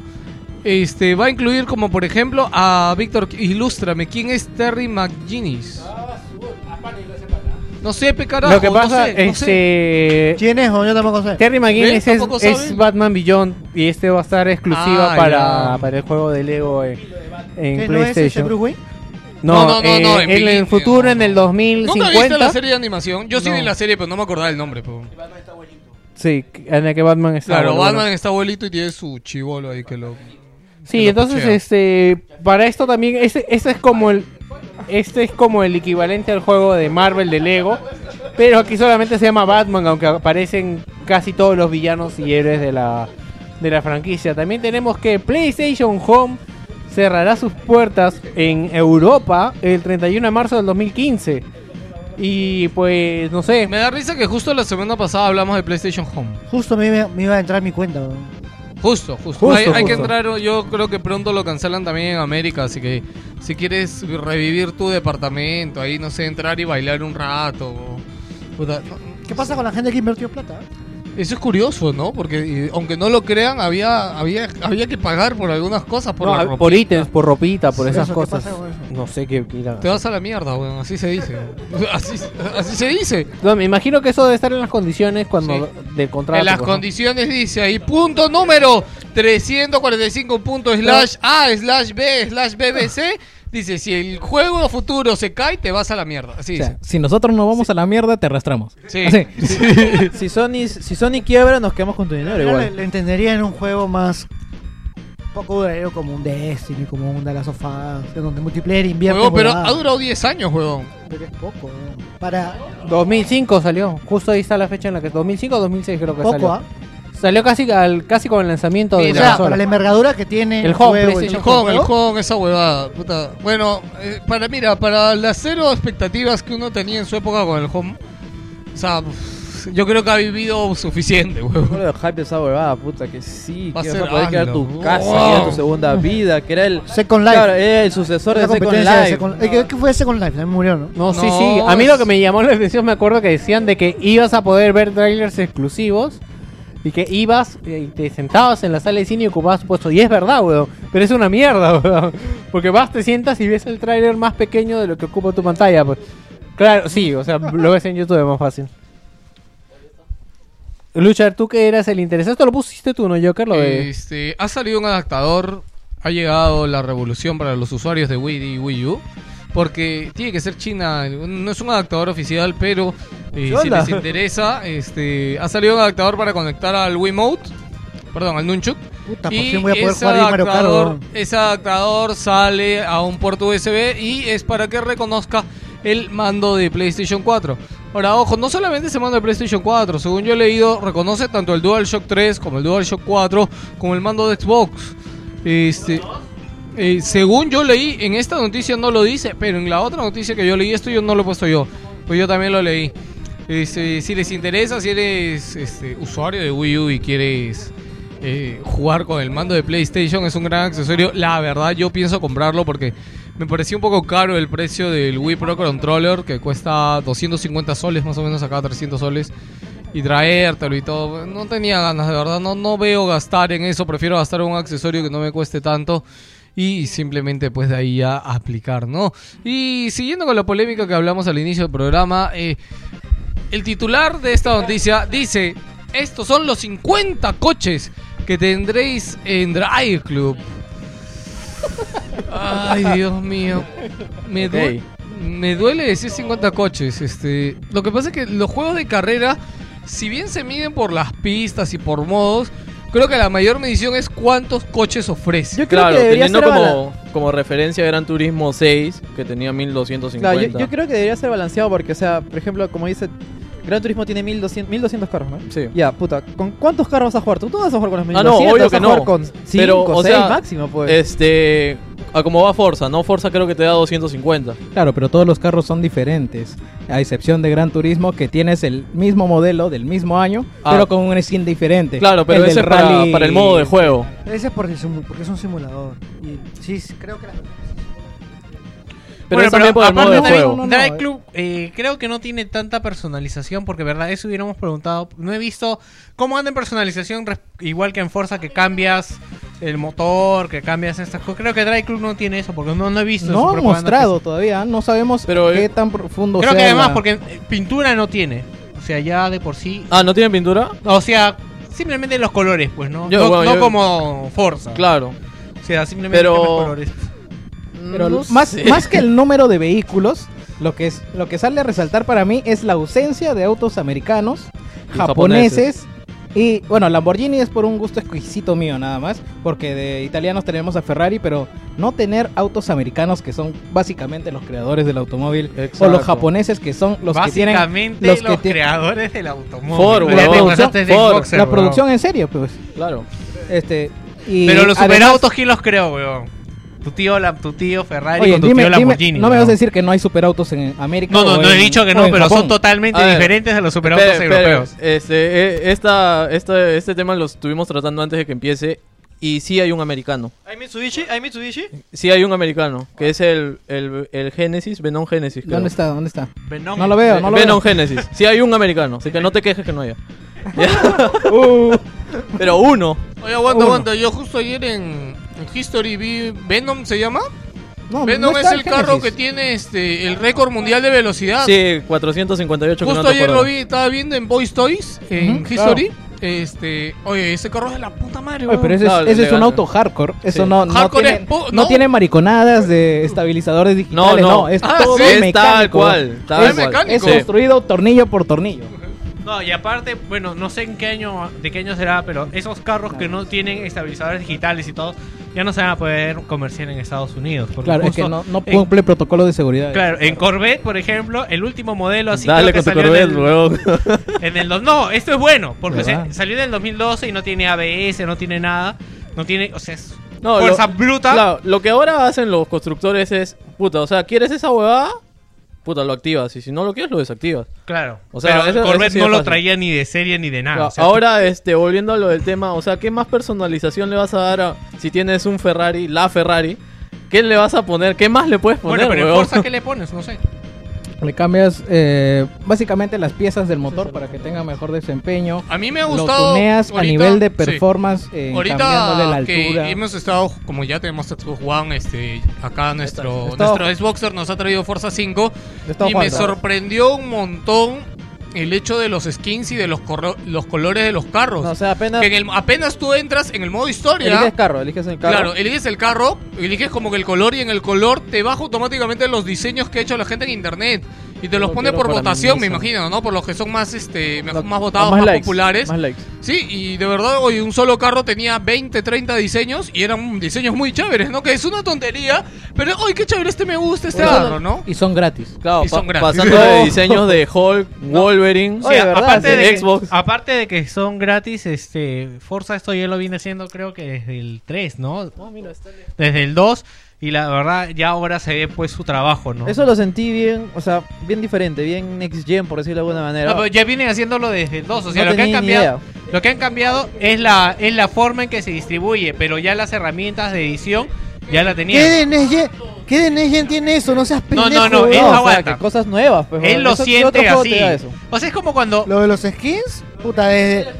Este, va a incluir como por ejemplo a Víctor, ilústrame, ¿quién es Terry McGinnis? No sé, carajo, Lo que no pasa sé, no es sé. que ¿Quién es? weón? Yo tampoco sé. Terry McGinnis ¿Ves? es. Batman Beyond y este va a estar exclusiva Ah, para, para el juego de Lego en, en ¿Qué, no es ese PlayStation. Bruce Wayne? No, no, no, eh, no, en en, el futuro, en el ¿Nunca viste 2050. la serie de animación? Yo sí vi la serie, pero no me acordaba el nombre. po. Sí, en el que Batman está. Claro, Batman está abuelito y tiene su chivolo ahí que lo... Sí, que entonces este para esto también este, este es como el este es como el equivalente al juego de Marvel de Lego, pero aquí solamente se llama Batman, aunque aparecen casi todos los villanos y héroes de la de la franquicia. También tenemos que PlayStation Home cerrará sus puertas en Europa el 31 de marzo del 2015. Y pues, no sé. Me da risa que justo la semana pasada hablamos de PlayStation Home. Justo me, iba- me iba a entrar mi cuenta. Justo, justo. Justo, hay, hay que entrar, yo creo que pronto lo cancelan también en América, así que si quieres revivir tu departamento, ahí no sé, entrar y bailar un rato. o- puta, no- ¿Qué pasa con la gente que invirtió plata? Eso es curioso, ¿no? Porque eh, aunque no lo crean, había había había que pagar por algunas cosas, por No, la por ropita. ítems, por ropita, por Sí, esas eso, ¿qué cosas. pasa? No sé qué. Te vas a la mierda, weón, así se dice. Así, así se dice. No, me imagino que eso debe estar en las condiciones cuando Sí. del contrato. En las pues, ¿no? condiciones dice ahí, punto número 345 punto slash A slash B slash BBC. Dice, si el juego futuro se cae, te vas a la mierda. Así O sea, dice. si nosotros nos vamos a la mierda, te arrastramos. Sí. Así. si, Sony, si Sony quiebra, nos quedamos con tu dinero Yo igual. le, le entendería en un juego más poco duradero como un Destiny, como un The Last of Us, donde multiplayer invierte. Pero ha durado 10 años, huevón. Pero es poco, weón. Para 2005 salió. Justo ahí está la fecha en la que 2005 o 2006 creo que Poco, salió. ¿ah? Salió casi al casi con el lanzamiento de o la sea, consola. para la envergadura que tiene El home, juego, El juego, esa huevada. Puta. Bueno, eh, para, mira, para las cero expectativas que uno tenía en su época con el home, o sea, yo creo que ha vivido suficiente, huevón. El hype de esa huevada, puta, que sí, Va que vas a poder crear tu casa, Wow. que era tu segunda vida, que era el Second Life. Claro, era el sucesor de Second Life. Second- eh, ¿qué- ¿Qué fue Second Life? También murió, ¿no? No, sí, No, sí. A mí lo que me llamó la atención, me acuerdo que decían de que ibas a poder ver trailers exclusivos y que ibas eh, y te sentabas en la sala de cine y ocupabas tu puesto. Y es verdad, weón. Pero es una mierda, weón. Porque vas, te sientas y ves el trailer más pequeño de lo que ocupa tu pantalla. Pues. Claro, sí, o sea, lo ves en YouTube es más fácil. Luchar, tú que eras el interesado, esto lo pusiste tú, ¿no, Joker? Lo de... Este, ha salido un adaptador, ha llegado la revolución para los usuarios de Wii y Wii U. Porque tiene que ser China, no es un adaptador oficial, pero eh, ¿Qué si les interesa, este, ha salido un adaptador para conectar al Wiimote, perdón, al Nunchuk. Puta, por Y fin voy a poder ese jugar Mario adaptador, ese adaptador sale a un puerto USB y es para que reconozca el mando de PlayStation 4. Ahora, ojo, no solamente ese mando de PlayStation 4, según yo he leído, reconoce tanto el DualShock 3 como el DualShock 4 como el mando de Xbox. Este, eh, según yo leí, en esta noticia no lo dice, pero en la otra noticia que yo leí, esto yo no lo he puesto yo, pues yo también lo leí. Este, si les interesa, si eres este, usuario de Wii U y quieres eh, jugar con el mando de PlayStation, es un gran accesorio. La verdad, yo pienso comprarlo porque me pareció un poco caro el precio del Wii Pro Controller, que cuesta 250 soles, más o menos acá 300 soles. Y traértelo y todo. No tenía ganas, de verdad. No, no veo gastar en eso. Prefiero gastar un accesorio que no me cueste tanto. Y simplemente pues de ahí a aplicar, ¿no? Y siguiendo con la polémica que hablamos al inicio del programa, eh, el titular de esta noticia dice, estos son los 50 coches que tendréis en Drive Club. Ay, Dios mío. Me, due- me duele decir 50 coches. Este, lo que pasa es que los juegos de carrera, si bien se miden por las pistas y por modos, creo que la mayor medición es cuántos coches ofrece. Yo creo Claro, que debería teniendo ser como, como referencia Gran Turismo 6, que tenía 1250. Claro, yo, yo creo que debería ser balanceado porque, o sea, por ejemplo, como dice, Gran Turismo tiene 1200, 1200 carros, ¿no? Sí. Ya, puta, ¿con cuántos carros vas a jugar? Tú no vas a jugar con los Ah, 1200, no, obvio vas que a jugar no. con 5, Pero, o 6 sea, máximo, pues. Este, a como va Forza, ¿no? Forza creo que te da 250. Claro, pero todos los carros son diferentes. A excepción de Gran Turismo, que tienes el mismo modelo del mismo año, Ah. pero con un skin diferente. Claro, pero El ese es para, rally- para el modo de juego. Ese es porque, es un- porque es un simulador. Y sí, creo que la- Pero Bueno, también por el modo de juego. también, Drive Club eh, creo que no tiene tanta personalización porque verdad eso hubiéramos preguntado. No he visto cómo anda en personalización igual que en Forza que cambias el motor que cambias estas cosas creo que Drive Club no tiene eso porque no, no he visto No han mostrado todavía, no sabemos qué tan profundo creo que sea además la- porque eh, pintura no tiene. O sea ya de por sí Ah, ¿no tiene pintura? o sea simplemente los colores pues no Yo, no, bueno, no yo- como Forza. Claro. o sea simplemente Pero- cambias colores Pero No más, sé. más que el número de vehículos, lo que, es, lo que sale a resaltar para mí es la ausencia de autos americanos, Y japoneses. Y bueno, Lamborghini es por un gusto exquisito mío nada más, porque de italianos tenemos a Ferrari, pero no tener autos americanos que son básicamente los creadores del automóvil, o los japoneses que son los que tienen básicamente los los, que tie- creadores del automóvil Ford, La huevón. te pasaste de Ford. Xboxer, la producción en serio, pues. Claro. Este y Pero los además- superautos, ¿quién los creó, weón? Tu tío, la, tu tío Ferrari Oye, con tu dime, tío dime, Lamborghini. no me vas a decir que no hay superautos en América. No, no, no he en- dicho que no, pero son totalmente A ver, diferentes de los superautos europeos. Este, eh, esta, esta- este tema lo estuvimos tratando antes de que empiece. Y sí hay un americano. ¿Hay Mitsubishi? ¿Hay Mitsubishi? Sí hay un americano. Que es el, el, el Genesis, Venom Genesis. creo. ¿Dónde está? ¿Dónde está? Venom. No lo veo, no lo Venom veo. Genesis. Sí hay un americano. Así que no te quejes que no haya. Uh, Pero uno. Oye, aguanta, Uno. aguanta. Yo justo ayer en History vi Venom, ¿se llama? no, Venom no es el carro Genesis. que tiene este el récord mundial de velocidad. Sí, 458 Justo ayer lo vi, estaba viendo en Boys Toys, en Ujú, History. Este, oye, ese carro es de la puta madre, Oye, pero ese, No, es, ese es un auto hardcore. Eso Sí. no, no, Hardcore tiene, es no no. tiene mariconadas de estabilizadores digitales. No, no. es Ah, todo sí, es mecánico. tal cual, tal es, cual. mecánico. es construido tornillo por tornillo. No, y aparte, bueno, no sé en qué año, de qué año será, pero esos carros que no tienen estabilizadores digitales y todo, ya no se van a poder comerciar en Estados Unidos. Porque Claro, es justo que no, no en- cumple protocolo de seguridad. Claro, en Corvette, por ejemplo, el último modelo así Dale creo con que tu salió en Corvette, el-. En el dos- no, esto es bueno, porque salió en el 2012 y no tiene ABS, no tiene nada, no tiene, o sea, es No, fuerza lo- bruta. Claro, lo que ahora hacen los constructores es, puta, o sea, ¿quieres esa huevada? Puta, lo activas. Y si no lo quieres, lo desactivas. Claro. O sea, pero Corvette sí no lo traía ni de serie ni de nada. Claro, o sea, ahora, este, volviendo a lo del tema, o sea, ¿qué más personalización le vas a dar a, si tienes un Ferrari, la Ferrari? ¿Qué le vas a poner? ¿Qué más le puedes poner, bueno, pero en? Forza, ¿qué le pones? No sé. Le cambias eh, básicamente las piezas del motor para que tenga mejor desempeño. A mí me ha Lo gustado. tuneas a nivel de sí. performance, eh, cambiándole la Ahorita que altura. hemos estado, como ya tenemos Xbox One, este, acá nuestro, nuestro Xboxer nos ha traído Forza 5 Estaba y me sorprendió un montón el hecho de los skins y de los, corro- los colores de los carros. No, o sea, apenas. que en el- apenas tú entras en el modo historia, Eliges carro, eliges el carro. claro, eliges el carro, eliges como que el color y en el color te baja automáticamente los diseños que ha hecho la gente en internet. Y te los Lo pone por votación, me imagino, ¿no? Por los que son más, este, Lo- más votados, más más, likes, populares. Más likes. Sí, y de verdad, hoy un solo carro tenía 20, 30 diseños y eran diseños muy chéveres, ¿no? Que es una tontería, pero hoy qué chévere este me gusta, este Bueno, carro, ¿no? Y son gratis. Claro, Y son gratis. pasando de diseños de Hulk, Wolverine, Oye, Sí, ¿verdad? aparte, Sí. de que, Xbox. aparte de que son gratis, este Forza esto ya lo viene haciendo creo que desde el 3, ¿no? Desde el 2 y la verdad ya ahora se ve pues su trabajo, ¿no? Eso lo sentí bien, o sea, bien diferente, bien next gen, por decirlo de alguna manera. No, pero ya vienen haciéndolo desde el 2, o sea, No lo que han cambiado lo que han cambiado es la es la forma en que se distribuye, pero ya las herramientas de edición ya la ¿Qué tenían. de Next Gen- ¿Qué de Next Gen tiene eso? No seas No, pendejo. no, no, weón. él No, o sea, aguanta. que cosas nuevas, pues. Él lo Eso- ¿qué siente así. O sea, es como cuando Lo de los skins, puta, desde,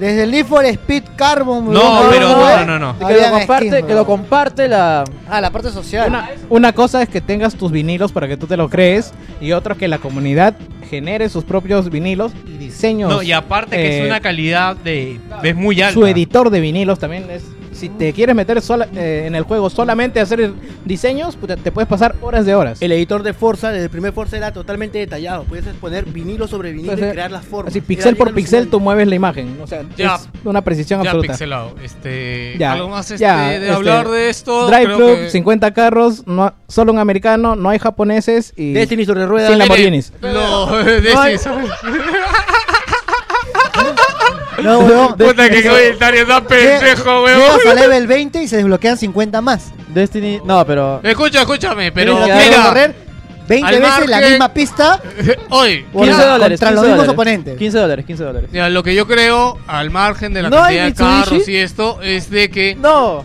desde el Need for Speed Carbon. No, pero weón, no, no, no. Que lo comparte, que lo comparte la. Ah, la parte social. Una, una cosa es que tengas tus vinilos para que tú te lo crees y otra que la comunidad genere sus propios vinilos y diseños. No, y aparte que eh, es una calidad de es muy alta. Su editor de vinilos también es. Si te quieres meter sola- eh, en el juego solamente a hacer diseños, puta, te puedes pasar horas de horas. El editor de Forza, desde el primer Forza era totalmente detallado. Puedes poner vinilo sobre vinilo Entonces, y crear las formas. Así, pixel por pixel, tú mueves la imagen. O sea, Ya. es una precisión Ya absoluta. pixelado. Este, Ya, algo más este, ya, de este, hablar de esto. Drive creo Club, que- 50 carros, no, solo un americano, no hay japoneses y Destiny sobre ruedas. sin Lamborghinis. De No hay- No, weón. Puta que comentario tan pendejo, weón. Llegas a level 20 y se desbloquean 50 más. Destiny. No, pero. Escucha, escúchame, pero tienes que mira, correr 20 al veces la margen- misma pista hoy, 15 mira, dólares. contra 15 los mismos dólares. oponentes. 15 dólares, 15 dólares. mira, lo que yo creo, al margen de la ¿No hay cantidad de Mitsubishi? carros y esto, es de que No,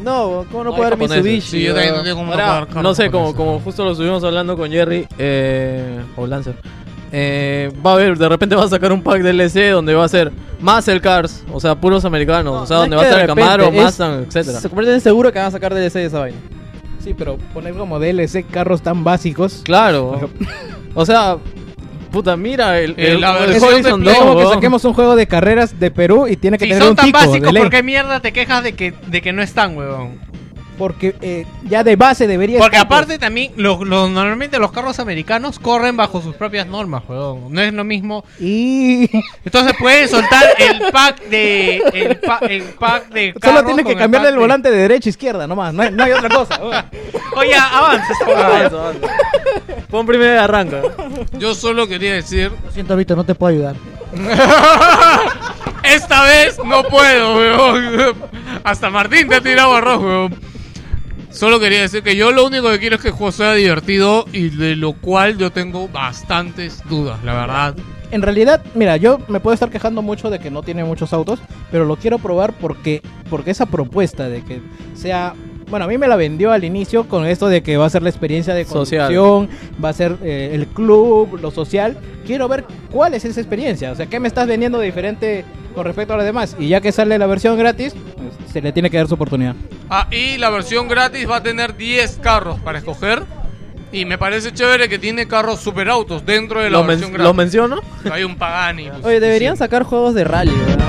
no, ¿cómo no, No puede haber japoneses. Mitsubishi? Sí, yo también no tengo cómo Ahora, carros no sé, como, japoneses. como justo lo estuvimos hablando con Jerry eh, o Lancer. Eh, va a haber, de repente va a sacar un pack DLC donde va a ser Muscle Cars, o sea, puros americanos, o sea, No donde va a que estar Camaro, es- Mustang, etcétera. Se convierte en seguro que van a sacar DLC de esa vaina. Sí, pero poner como DLC carros tan básicos. Claro. o sea, puta, mira el, Eh, el, la el versión de Horizon Play, Es como 2, que weón. saquemos un juego de carreras de Perú y tiene que Si tener son un tan tico de básicos, ley. ¿por qué mierda te quejas de que, de que no están, huevón? Porque eh, ya de base debería Porque estar, pues. aparte también, los, los- normalmente los carros americanos corren bajo sus propias normas, huevón. No es lo mismo. Y Entonces pueden soltar el pack de. El, pa- el pack de. solo tienes que cambiarle el volante de derecha a izquierda nomás, no hay, no hay otra cosa. weón. Oye, avanza. Avanza, avanza. Pon primero y arranca. yo solo quería decir, Lo siento, Vito, no te puedo ayudar. esta vez no puedo, weón. Hasta Martín te ha tirado arroz, weón. Solo quería decir que yo lo único que quiero es que el juego sea divertido y de lo cual yo tengo bastantes dudas, la verdad. En realidad, mira, yo me puedo estar quejando mucho de que no tiene muchos autos, pero lo quiero probar porque, porque esa propuesta de que sea... Bueno, a mí me la vendió al inicio con esto de que va a ser la experiencia de Social. conducción, va a ser eh, el club, lo social. Quiero ver cuál es esa experiencia. O sea, ¿qué me estás vendiendo de diferente con respecto a los demás? Y ya que sale la versión gratis, pues, se le tiene que dar su oportunidad. Ah, y la versión gratis va a tener 10 carros para escoger. Y me parece chévere que tiene carros superautos dentro de la ¿Lo, versión lo gratis. menciono? Hay un Pagani. pues, Oye, deberían sí. sacar juegos de rally, ¿verdad?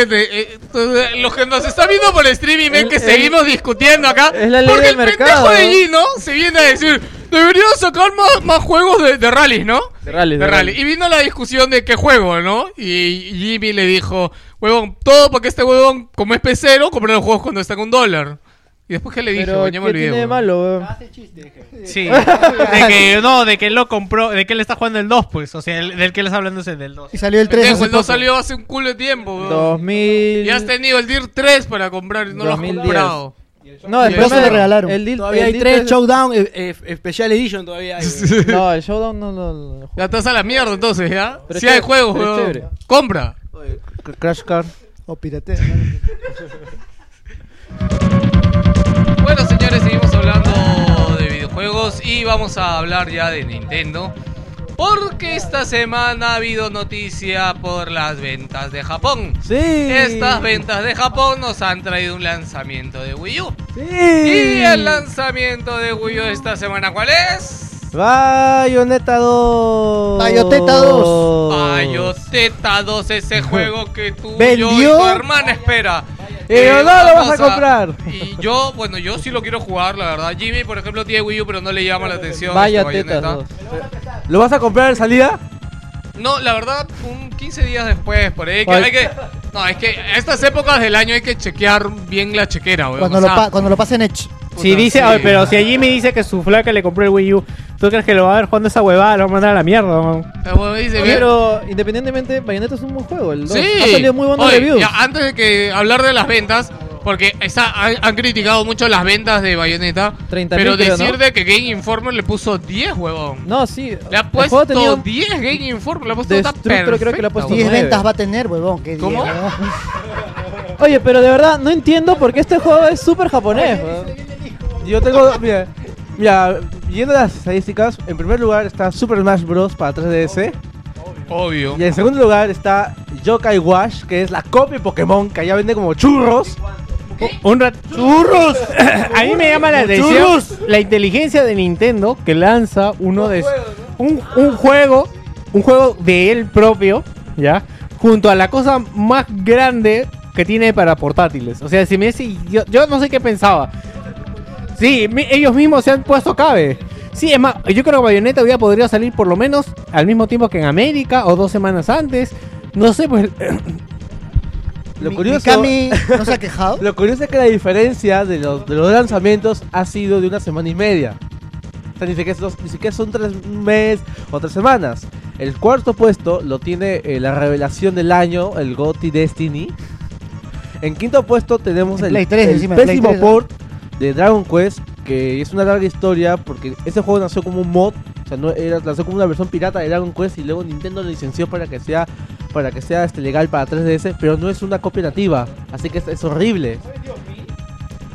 Gente, eh, t- los que nos están viendo por streaming ven que seguimos discutiendo acá. es la ley porque del el mercado, pendejo de ¿no? Gino se viene a decir, deberían sacar más, más juegos de, de rallies, ¿no? De rally, De rally. Y vino la discusión de qué juego, ¿no? Y Jimmy le dijo, huevón, todo porque este huevón, como es pecero, compra los juegos cuando están un dólar. Y después, ¿qué le dije? Pero, ya me ¿qué olvidé, tiene de weón. malo, weón? Sí. De que, no, de que él lo compró, de que él está jugando el 2, pues. O sea, el- del que él está hablando es el del 2. Y salió el 3 Pendejo, hace el 2 poco. salió hace un culo de tiempo, weón. 2000... Y has tenido el DIR 3 para comprar y no lo has 2010. comprado. No, después otro- lo regalaron. El deal- Todavía el hay deal tres es- Showdown eh, eh, Special Edition todavía hay. No, el Showdown no lo... Ya estás a la mierda entonces, ¿ya? Pero Si es hay chévere, juegos, pero es weón. chévere. Compra. Crash Car. O piratea. Bueno, señores, seguimos hablando de videojuegos y vamos a hablar ya de Nintendo. Porque esta semana ha habido noticia por las ventas de Japón. Sí. Estas ventas de Japón nos han traído un lanzamiento de Wii U. Sí. Y el lanzamiento de Wii U esta semana, ¿cuál es? Bayonetta 2. Bayonetta 2. Bayonetta 2, ese juego que tú, yo y ¿Vendió? tu hermana espera. Pero Eh, no lo vas a comprar. Y yo, bueno, yo sí lo quiero jugar, la verdad. Jimmy, por ejemplo, tiene Wii U, pero no le llama la atención. Vaya este dos. ¿Lo vas a comprar en salida? No, la verdad, un 15 días después, por ahí. Que Ay. hay que, no, es que a estas épocas del año hay que chequear bien la chequera, weón. Cuando, O lo pa- cuando lo pasen Edge. Si puta, dice, sí. oye, pero si a Jimmy dice que su flaca le compró el Wii U, ¿tú crees que lo va a ver jugando esa huevada? Lo va a mandar a la mierda, weón? El huevón dice, bien. Pero independientemente, Bayonetta es un buen juego. El 2. Sí. Ha salido muy buenos Oye, reviews. ya, antes de que hablar de las ventas, porque está, han, han criticado mucho las ventas de Bayonetta, 30.000 pero creo, decir ¿no? de que Game Informer le puso 10, huevón. No, sí. Le ha el puesto juego ha tenido 10 Game Informer, le ha puesto Destructo, creo que le ha puesto 10 nueve. ventas va a tener, huevón. ¿Qué ¿Cómo? diez, huevón? Oye, pero de verdad, no entiendo por qué este juego es súper japonés. weón. Yo tengo. Mira, mira, viendo las estadísticas, en primer lugar está Super Smash Bros. para 3DS. Obvio. Y en segundo lugar está Yokai Wash, que es la copia de Pokémon que allá vende como churros. Un rat... ¡Churros! a mí me llama la atención ¡Churros! la inteligencia de Nintendo que lanza uno de un, un juego, un juego de él propio, ¿ya? Junto a la cosa más grande que tiene para portátiles. O sea, si me dice, yo, yo no sé qué pensaba. Sí, mi- ellos mismos se han puesto cabe. Sí, es más, yo creo que Bayonetta día podría salir por lo menos al mismo tiempo que en América o dos semanas antes. No sé, pues Lo Mi- curioso, Mikami no se ha quejado. lo curioso es que la diferencia de los, de los lanzamientos ha sido de una semana y media. O sea, ni siquiera, son- ni siquiera son tres un mes o tres semanas. El cuarto puesto lo tiene eh, la revelación del año, el GOTY Destiny. En quinto puesto tenemos En el, Play 3 el encima, pésimo 3, ¿no? port de Dragon Quest, que es una larga historia porque ese juego nació como un mod, o sea, no era, nació como una versión pirata de Dragon Quest y luego Nintendo lo licenció para que sea para que sea este legal para 3DS, pero no es una copia nativa, así que es, es horrible.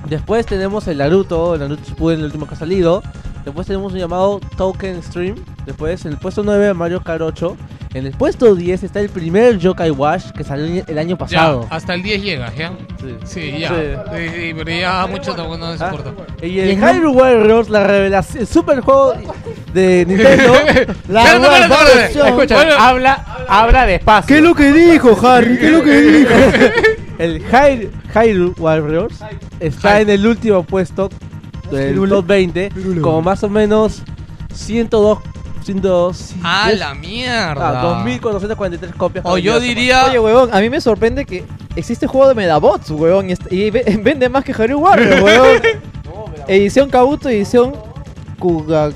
Después tenemos el Naruto, el Naruto Shippuden, el último que ha salido. Después tenemos un llamado Token Stream. Después en el puesto 9 Mario Kart 8. En el puesto 10 está el primer Yokai Wash que salió el año pasado. Ya, hasta el 10 llegas, ¿ya? Sí, ya. Sí. sí, pero ya mucho no, no les Ah. Y el Hyrule Warriors, la revelación, el super juego de Nintendo. la versión. Escucha, Bueno. habla, habla despacio. ¿Qué es lo que dijo, Harry? ¿Qué es lo que dijo? El Hyr- Hyrule Warriors está en el último puesto del top 20, Pirule. como más o menos 102. 102 ¡Ah, la mierda! ah, 2443 copias. O yo diría. Oye, huevón, a mí me sorprende que existe juego de Medabots, huevón, y, est- y ve- vende más que Hyrule Warriors, huevón. edición Kabuto, edición Kuga...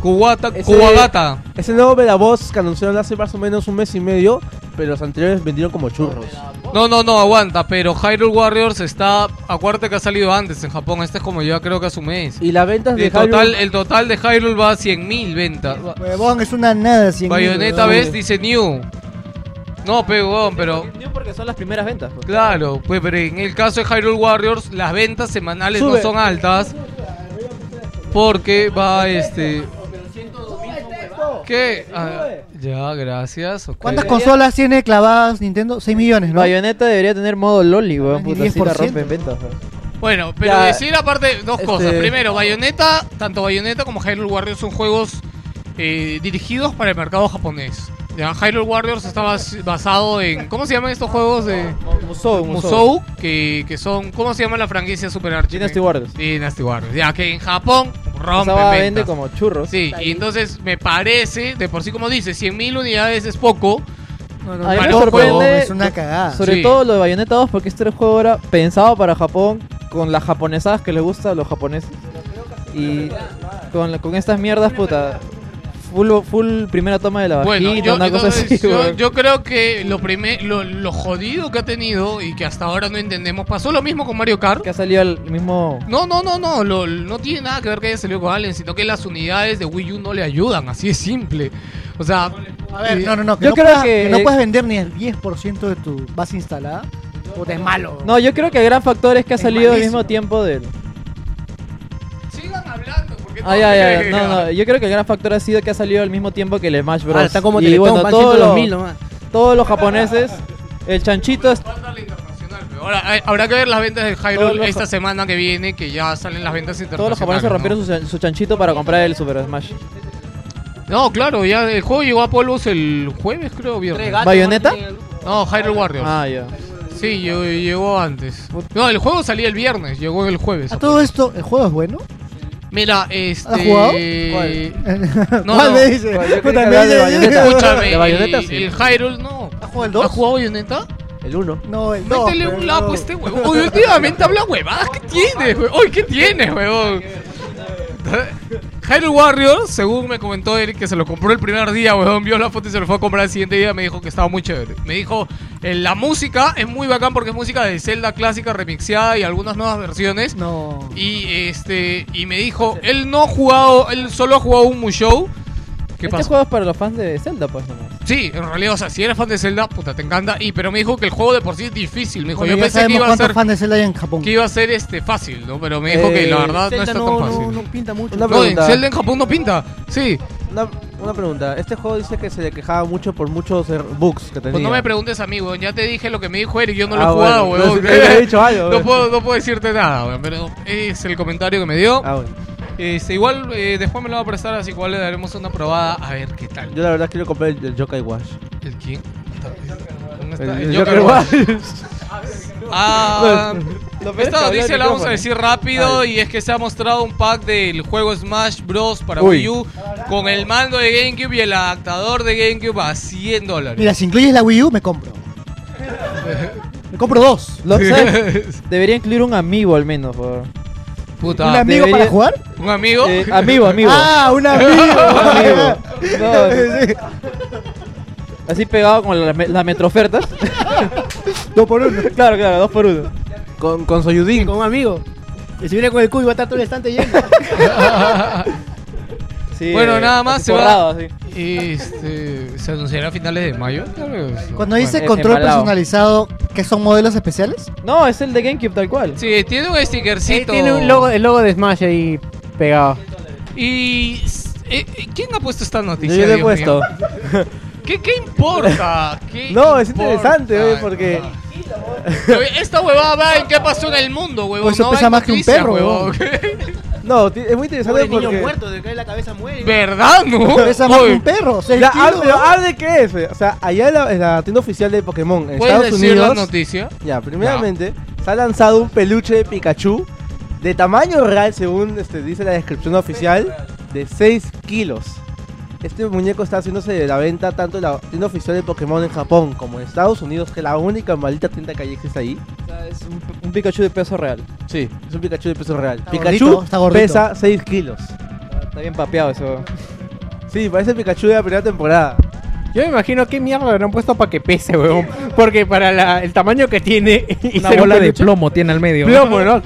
Kuwata, Ese- Kuwagata. Ese nuevo Medaboss que anunciaron hace más o menos un mes y medio, pero los anteriores vendieron como churros. No, no, no, aguanta, pero Hyrule Warriors está. Acuérdate que ha salido antes en Japón. Este es como ya creo que hace un mes. Y las ventas de El total, Hyrule- el total de Hyrule va a 100.000 ventas. Huevón, es una nada. 100 Bayonetta ves dice New. No, pero, huevón, pero. porque son las primeras ventas. pues. Claro, pues, pero en el caso de Hyrule Warriors, las ventas semanales no Sube. son altas. Porque va este. ¿Qué? Ah, ya, gracias. ok. ¿Cuántas consolas tiene clavadas Nintendo? 6 millones, ¿no? Bayonetta debería tener modo Loli, Ni puta, así la 10%. rompe en ventas. huevón. Bueno, pero Ya, decir aparte dos este- cosas. Primero, Bayonetta, tanto Bayonetta como Hyrule Warriors son juegos eh, dirigidos para el mercado japonés. Ya, Hyrule Warriors está bas- basado en. ¿Cómo se llaman estos juegos de Musou, Musou. Musou? Que, que son. ¿Cómo se llama la franquicia Super Arcade? Dynasty Warriors. Dynasty Warriors. Ya, que en Japón rompe ventas. vende como churros. Sí, y entonces me parece, de por sí como dice, 100.000 unidades es poco. No, no, A mí Para me sorprende es una cagada. Sobre Sí. todo lo de Bayonetta 2 porque este juego era pensado para Japón con las japonesadas que les gusta a los japoneses. Y con, la- con estas mierdas, puta. Full, full primera toma de la vagina, Bueno, yo, una cosa entonces, así. yo, creo que lo, primer, lo, lo jodido que ha tenido y que hasta ahora no entendemos, pasó lo mismo con Mario Kart. Que ha salido el mismo. No, no, no, no, lo- no tiene nada que ver que haya salido con Allen, sino que las unidades de Wii U no le ayudan, así es simple. O sea, A ver, eh, no, no, no. Que yo no creo puedas- que- no puedes vender ni el 10% de tu base instalada. Puta, es malo. No, yo creo que el gran factor es que ha Es salido al mismo tiempo del. Ah, ya, ya, ya. No, no, yo creo que el gran factor ha sido que ha salido al mismo tiempo que el Smash Bros. Ah, está como y Teletón, bueno, van todos 102.000 los, nomás. todos los japoneses, el chanchito es- Ahora, hay- habrá que ver las ventas de Todos Hyrule los esta semana que viene, que ya salen las ventas internacionales. todos los japoneses ¿no? rompieron su, su chanchito para comprar el Super Smash. No, claro, ya el juego llegó a polvos el jueves, creo, viernes. ¿Bayonetta? No, Hyrule Warriors. Ah, ya. Sí, llegó, llegó antes. No, el juego salía el viernes, llegó el jueves. A todo esto, ¿el juego es bueno? Mira, este. ¿Has jugado? No, ¿Cuál no. me dice? ¿Cuál? Yo Puta, me dice-. Escúchame, De Bayonetta, el, sí. el Hyrule no. ¿Has jugado el ¿Has 2? jugado Bayonetta? El 1. No, el 2. Métele un lapo a este huevón. Oye, últimamente habla huevadas. ¿Qué tienes, huevón? Oye, ¿qué tienes, huevón? Hyrule Warriors, según me comentó Eric, que se lo compró el primer día, huevón, vio la foto y se lo fue a comprar el siguiente día, me dijo que estaba muy chévere. Me dijo, eh, la música es muy bacán porque es música de Zelda clásica remixeada y algunas nuevas versiones. No. Y este y me dijo, él no ha jugado, él solo ha jugado un Mushow. ¿Qué este pasa? juego es para los fans de Zelda, pues nomás. Sí, en realidad, o sea, si eres fan de Zelda, puta, te encanta. Y pero me dijo que el juego de por sí es difícil. Me dijo, Bueno, yo pensé que iba a cuántos ser de Zelda hay en Japón. que iba a ser este fácil, ¿no? Pero me dijo que la Eh, verdad no está no, tan fácil. no pinta mucho. Una No, en pregunta. Zelda en Japón no pinta. Sí. Una, una pregunta. Este juego dice que se le quejaba mucho por muchos er- bugs que tenía. Pues no me preguntes a mí, weón. Ya te dije lo que me dijo Eric. Yo no lo Ah, he jugado, bueno, weón. no había dicho algo, no, puedo, no puedo decirte nada, weón. Pero es el comentario que me dio. Ah, bueno. Este, igual eh, después me lo va a prestar, así igual le daremos una probada a ver qué tal. Yo la verdad quiero comprar el, el Yokai Wash. ¿El quién? ¿Dónde El, está? el El Joker Joker Wash. Ah, es esta que noticia la vamos a decir rápido y es que se ha mostrado un pack del juego Smash Bros. para Uy. Wii U con el mando de GameCube y el adaptador de GameCube a 100 dólares. Mira, si incluyes la Wii U, me compro. me compro dos. Lo- ¿sabes? Debería incluir un amigo al menos, por Puta, ¿Un amigo debería- para jugar? ¿Un amigo? Eh, amigo, amigo. Ah, un amigo. amigo. No, Sí. así pegado con la, la metrofertas. Dos por uno. claro, claro, dos por uno. Con, con Soyudin. Con un amigo. Y si viene con el cubo, va a estar todo el estante lleno. Bueno, eh, nada más se va- forrado, así. Este, se anunciará a finales de mayo. Cuando dice Bueno, control embalado. personalizado, ¿qué son modelos especiales? No, es el de GameCube tal cual. Sí, tiene un stickercito. tiene un logo, el logo de Smash ahí pegado. Y eh, eh, ¿quién ha puesto esta Yo noticia? ya le he Dios puesto. mío? ¿Qué, qué importa? ¿Qué No, es importa? interesante, güey, porque... Oye, Esta huevada va en qué pasó en el mundo, huevón. Eso no va pesa en más que un noticias, perro, huevón. No, es muy interesante Pobre niño porque... muerto, de cae la cabeza muere. ¿Verdad, no? Pesa más que un perro. seis Ya, kilos, hable, pero ¿no? hable qué es. O sea, allá en la, en la tienda oficial de Pokémon en ¿Puedes Estados decir la Unidos... noticia? Ya, primeramente, se ha lanzado un peluche de Pikachu de tamaño real, según este, dice la descripción oficial, de 6 kilos. Este muñeco está haciéndose de la venta tanto en la tienda oficial de Pokémon en Japón como en Estados Unidos, que es la única maldita tienda que ahí existe ahí. O sea, es un, un Pikachu de peso real. Sí, es un Pikachu de peso real. Está Pikachu gordito, está gordito. pesa 6 kilos. Está bien papeado eso. Sí, parece el Pikachu de la primera temporada. Yo me imagino qué mierda le habrán puesto para que pese, weón. Porque para la- el tamaño que tiene. y Una bola de plomo tiene al medio. Plomo, ¿no?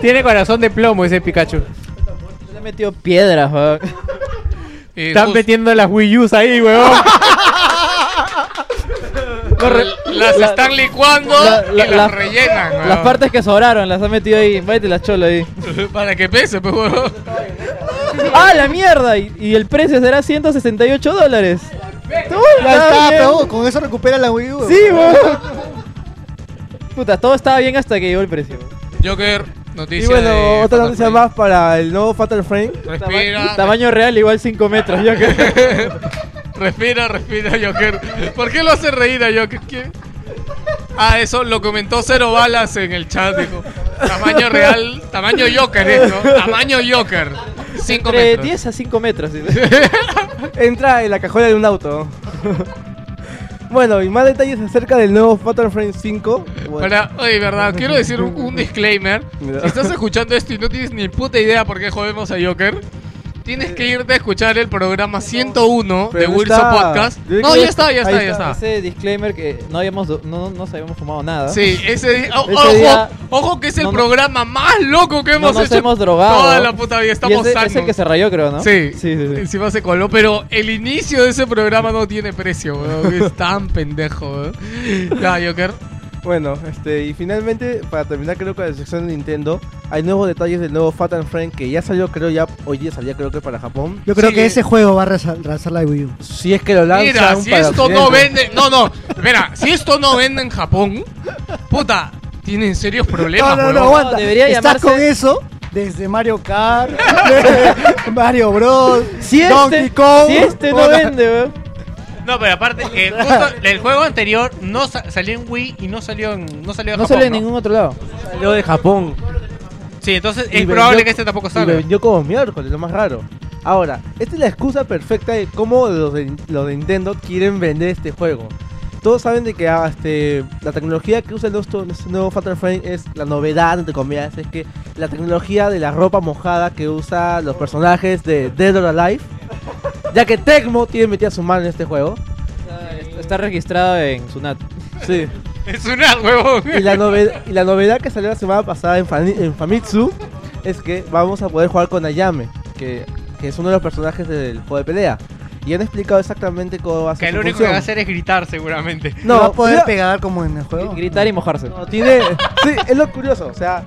Tiene corazón de plomo ese Pikachu. Le han metido piedras, weón. Eh, Están metiendo las Wii U's ahí, weón. Las están licuando La- la- y las la- rellenan, Las partes que sobraron las han metido ahí. Váyate las cholas ahí. Para que pese, pues, huevón. ¡Ah, la mierda! Y, y el precio será 168 dólares. Ya está está, bien. pero con eso recupera la Wii U. Sí, weón. Puta, todo estaba bien hasta que llegó el precio. Joker, noticia Y bueno, otra noticia Frame. más para el nuevo Fatal Frame. Respira, Tamaño real igual 5 metros. Que... respira, respira, Joker. ¿Por qué lo hace reír a Joker? ¿Qué? Ah, eso lo comentó Cero Balas en el chat, dijo. Tamaño real, tamaño Joker. ¿no? Tamaño Joker. 5 Entre metros. 10 a 5 metros. Entra en la cajuela de un auto. Bueno, y más detalles acerca del nuevo Fatal Frame 5. Bueno, Para, oye, verdad, quiero decir un, un disclaimer. Si estás escuchando esto y no tienes ni puta idea por qué jodemos a Joker, tienes que irte a escuchar el programa 101 de Pero no Wilson está. Podcast. No, ya está, ya ahí está, ya está. Ese disclaimer que no habíamos no nos habíamos fumado nada. Sí, ese, di- o- Ese ojo, día- ojo que es el no, no- programa más loco que No hemos nos hecho hemos drogado. toda la puta vida. Y Estamos ese, sanos. ese que se rayó, creo, ¿no? Sí, sí, sí. sí. encima se coló, pero el inicio de ese programa no tiene precio, weón. Es tan pendejo, weón. Ya, Joker. Bueno, este, y finalmente, para terminar creo que la sección de Nintendo, hay nuevos detalles del nuevo Fatal Frame que ya salió creo ya, hoy día salía creo que para Japón. Yo creo Sí. que ese juego va a rezar- lanzar la Wii U. Si es que lo lanzan Mira, si para esto no vende. No, no, espera, si esto no vende en Japón, puta, tienen serios problemas, No, no, no, aguanta. debería Estás llamarse- con eso desde Mario Kart, Mario Bros, Si Donkey este, Kong. si este no vende, weón. No, pero aparte, eh, justo el juego anterior no sa- salió en Wii y no salió en, no salió de No Japón, sale en ¿no? ningún otro lado. Salió de Japón. Sí, entonces Y es probable vendió- que este tampoco Y lo salga. vendió como miércoles, lo más raro. Ahora, esta es la excusa perfecta de cómo los de, los de Nintendo quieren vender este juego. Todos saben de que ah, este, la tecnología que usa el nuestro- este nuevo Fatal Frame es la novedad, entre comillas, es que la tecnología de la ropa mojada que usa los personajes de Dead or Alive, ya que Tecmo tiene metida su mano en este juego. Está registrado en Sunat. Sí. Es una huevón. Y la, noved- y la novedad que salió la semana pasada en, Fami- en Famitsu es que vamos a poder jugar con Ayame, que, que es uno de los personajes del juego de pelea. Y han explicado exactamente cómo va a ser Que su lo único que función. va a hacer es gritar seguramente. No, va a poder pegar como en el juego. Gritar y mojarse. no, tiene, sí, es lo curioso, o sea,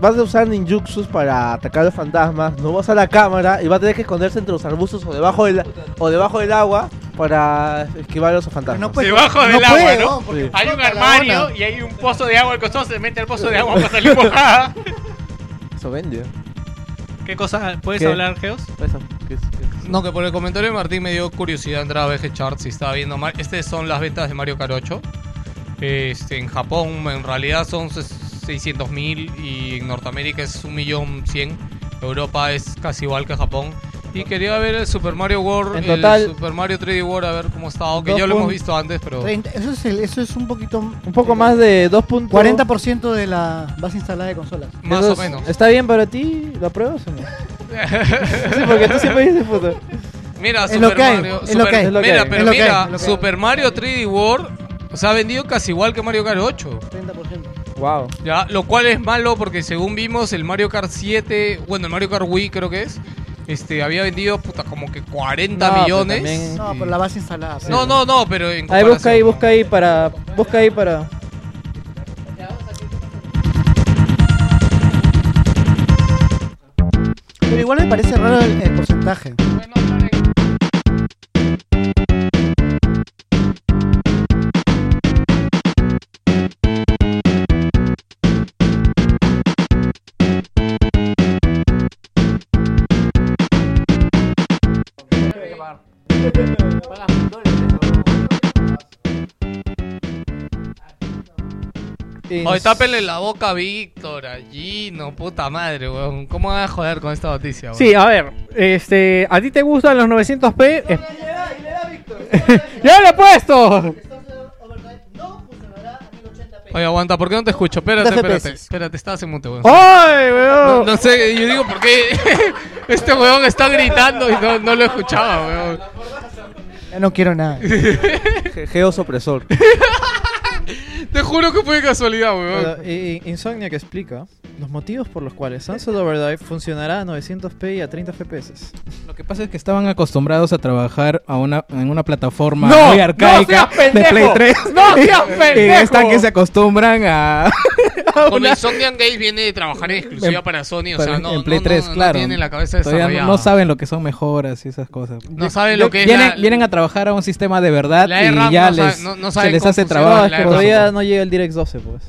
vas a usar ninjutsus para atacar a los fantasmas, no va a usar la cámara y va a tener que esconderse entre los arbustos o debajo del, o debajo del agua para esquivar a los fantasmas. no puede- Debajo no del puede, agua, ¿no? ¿no? Porque Sí. Hay un armario y hay un pozo de agua al costado, se mete al pozo de agua para salir mojada. Eso vende. ¿Qué cosa puedes ¿Qué? hablar, Geos? Eso, que es- que es- No, que por el comentario de Martín me dio curiosidad entrar a VG Charts y estaba viendo. Estas son las ventas de Mario Kart 8. Este, en Japón en realidad son 600 mil y en Norteamérica es 1.100.000. Europa es casi igual que Japón. Y quería ver el Super Mario World, En el total- Super Mario 3D World, a ver cómo estaba. Que Dos ya lo hemos visto antes, pero... 30, eso, es el- eso es un poquito. Un poco más de 2. puntos. 40% de la base instalada de consolas. Más Eso o menos. ¿Está bien para ti? ¿Lo apruebas o no? sí, porque tú siempre dices puto. Mira, Es Super Mario. mira, pero mira. Super Mario 3D World se ha vendido casi igual que Mario Kart 8. 30%. Wow. Ya, lo cual es malo porque según vimos el Mario Kart 7, bueno, el Mario Kart Wii creo que es, este había vendido puta como que 40 No, pero millones. también- No, por la base instalada. No, no, no, pero en Ahí busca ahí, busca ahí para. Busca ahí para. Pero igual me parece raro el, el porcentaje. Y- Oye, tápenle la boca a Víctor, allí, no, puta madre, weón. ¿Cómo van a joder con esta noticia, weón? Sí, a ver, este, ¿a ti te gustan los 900p? Es- ¡Ya lo he puesto! Oye, aguanta, ¿por qué no te escucho? Espérate, 30 espérate, espérate, estás en mute, weón. ¡Ay, No, weón! no sé, yo digo, ¿por qué este weón está gritando y no, no lo escuchaba, weón? Ya no quiero nada. Ge- Geosopresor. Te juro que fue de casualidad, weón. Pero, y- y Insomnia que explica los motivos por los cuales Sunset Overdrive funcionará a 900p y a 30 FPS. Lo que pasa es que estaban acostumbrados a trabajar a una, en una plataforma ¡No! muy ¡No arcaica seas de Play pendejo! 3. ¡No seas Y pendejo! están que se acostumbran a... a Con una- Insomniac Games viene de trabajar en exclusiva En- para Sony, o sea, no, en Play no, 3, no, no claro. tienen la cabeza Todavía no, desarrollada. no saben lo que son mejoras y esas cosas. No saben lo que es vienen, la- vienen a trabajar a un sistema de verdad La y RAM ya no sabe- les, no- no se les hace trabajo. No, es verdad. todavía no llega el DirectX 12, pues.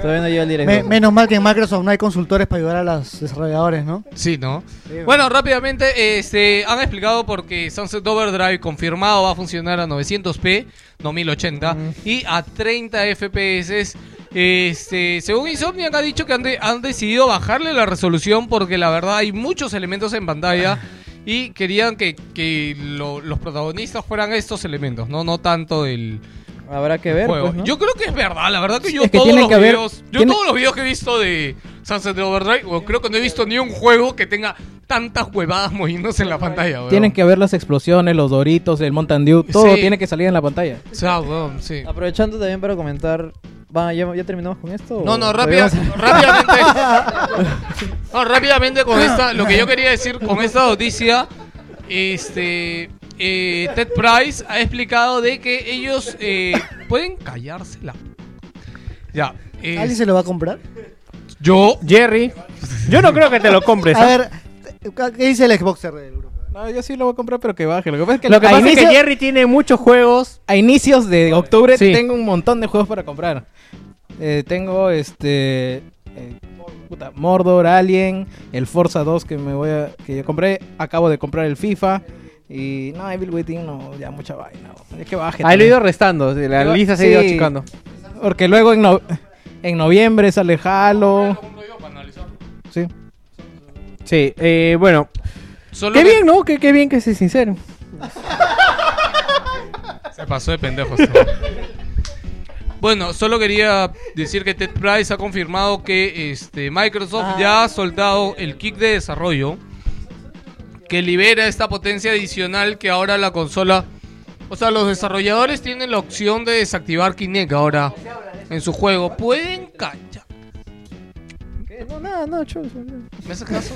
Todavía no llega el DirectX Me- 12. menos mal que en Microsoft no hay consultores para ayudar a los desarrolladores, ¿no? Sí, ¿no? Bueno, rápidamente, este, han explicado porque Sunset Overdrive confirmado va a funcionar a 900p, no 1080, y a 30 FPS. Este, según Insomniac ha dicho que han, de- han decidido bajarle la resolución porque la verdad hay muchos elementos en pantalla y querían que, que lo- los protagonistas fueran estos elementos, no, no tanto el Habrá que ver, pues, ¿no? Yo creo que es verdad, la verdad que yo Es que todos los que haber- videos, yo tiene- todos los videos que he visto de Sunset Overdrive, bueno, creo que no he visto ni un juego que tenga tantas huevadas moviéndose en la pantalla, weón. Tienen que ver las explosiones, los doritos, el Mountain Dew, todo Sí. tiene que salir en la pantalla. O sea, weón, sí. Aprovechando también para comentar. Va, ¿ya, ya terminamos con esto? No, o no, rápida, rápidamente. No, rápidamente con esta, lo que yo quería decir con esta noticia, este, eh, Ted Price ha explicado de que ellos eh, pueden callársela. Ya. eh, ¿Alguien se lo va a comprar? yo, Jerry, yo no creo que te lo compres. A ¿ah? ver, ¿qué dice el Xboxer del grupo? No, yo sí lo voy a comprar, pero que baje. Lo que pasa es que, Lo que a, pasa es inicio- que Jerry tiene muchos juegos. a inicios de octubre Sí. tengo un montón de juegos para comprar. Eh, tengo este eh, puta, Mordor, Alien, el Forza 2 que me voy a que yo compré, acabo de comprar el FIFA y no, Evil Within no, ya mucha vaina. Es que baje. Ahí lo he ido restando. La lista se ha ido sí. achicando. Porque luego en, no- en noviembre sale Halo. Sí. Sí, eh, bueno. solo Qué que- bien, ¿no? Qué, qué bien que sea sincero. Se pasó de pendejos. bueno, solo quería decir que Ted Price ha confirmado que este Microsoft ya ha soltado el kit de desarrollo que libera esta potencia adicional que ahora la consola, o sea, los desarrolladores tienen la opción de desactivar Kinect ahora en su juego. Pueden. ¿Qué? No, nada, no, chulo. ¿Me haces caso?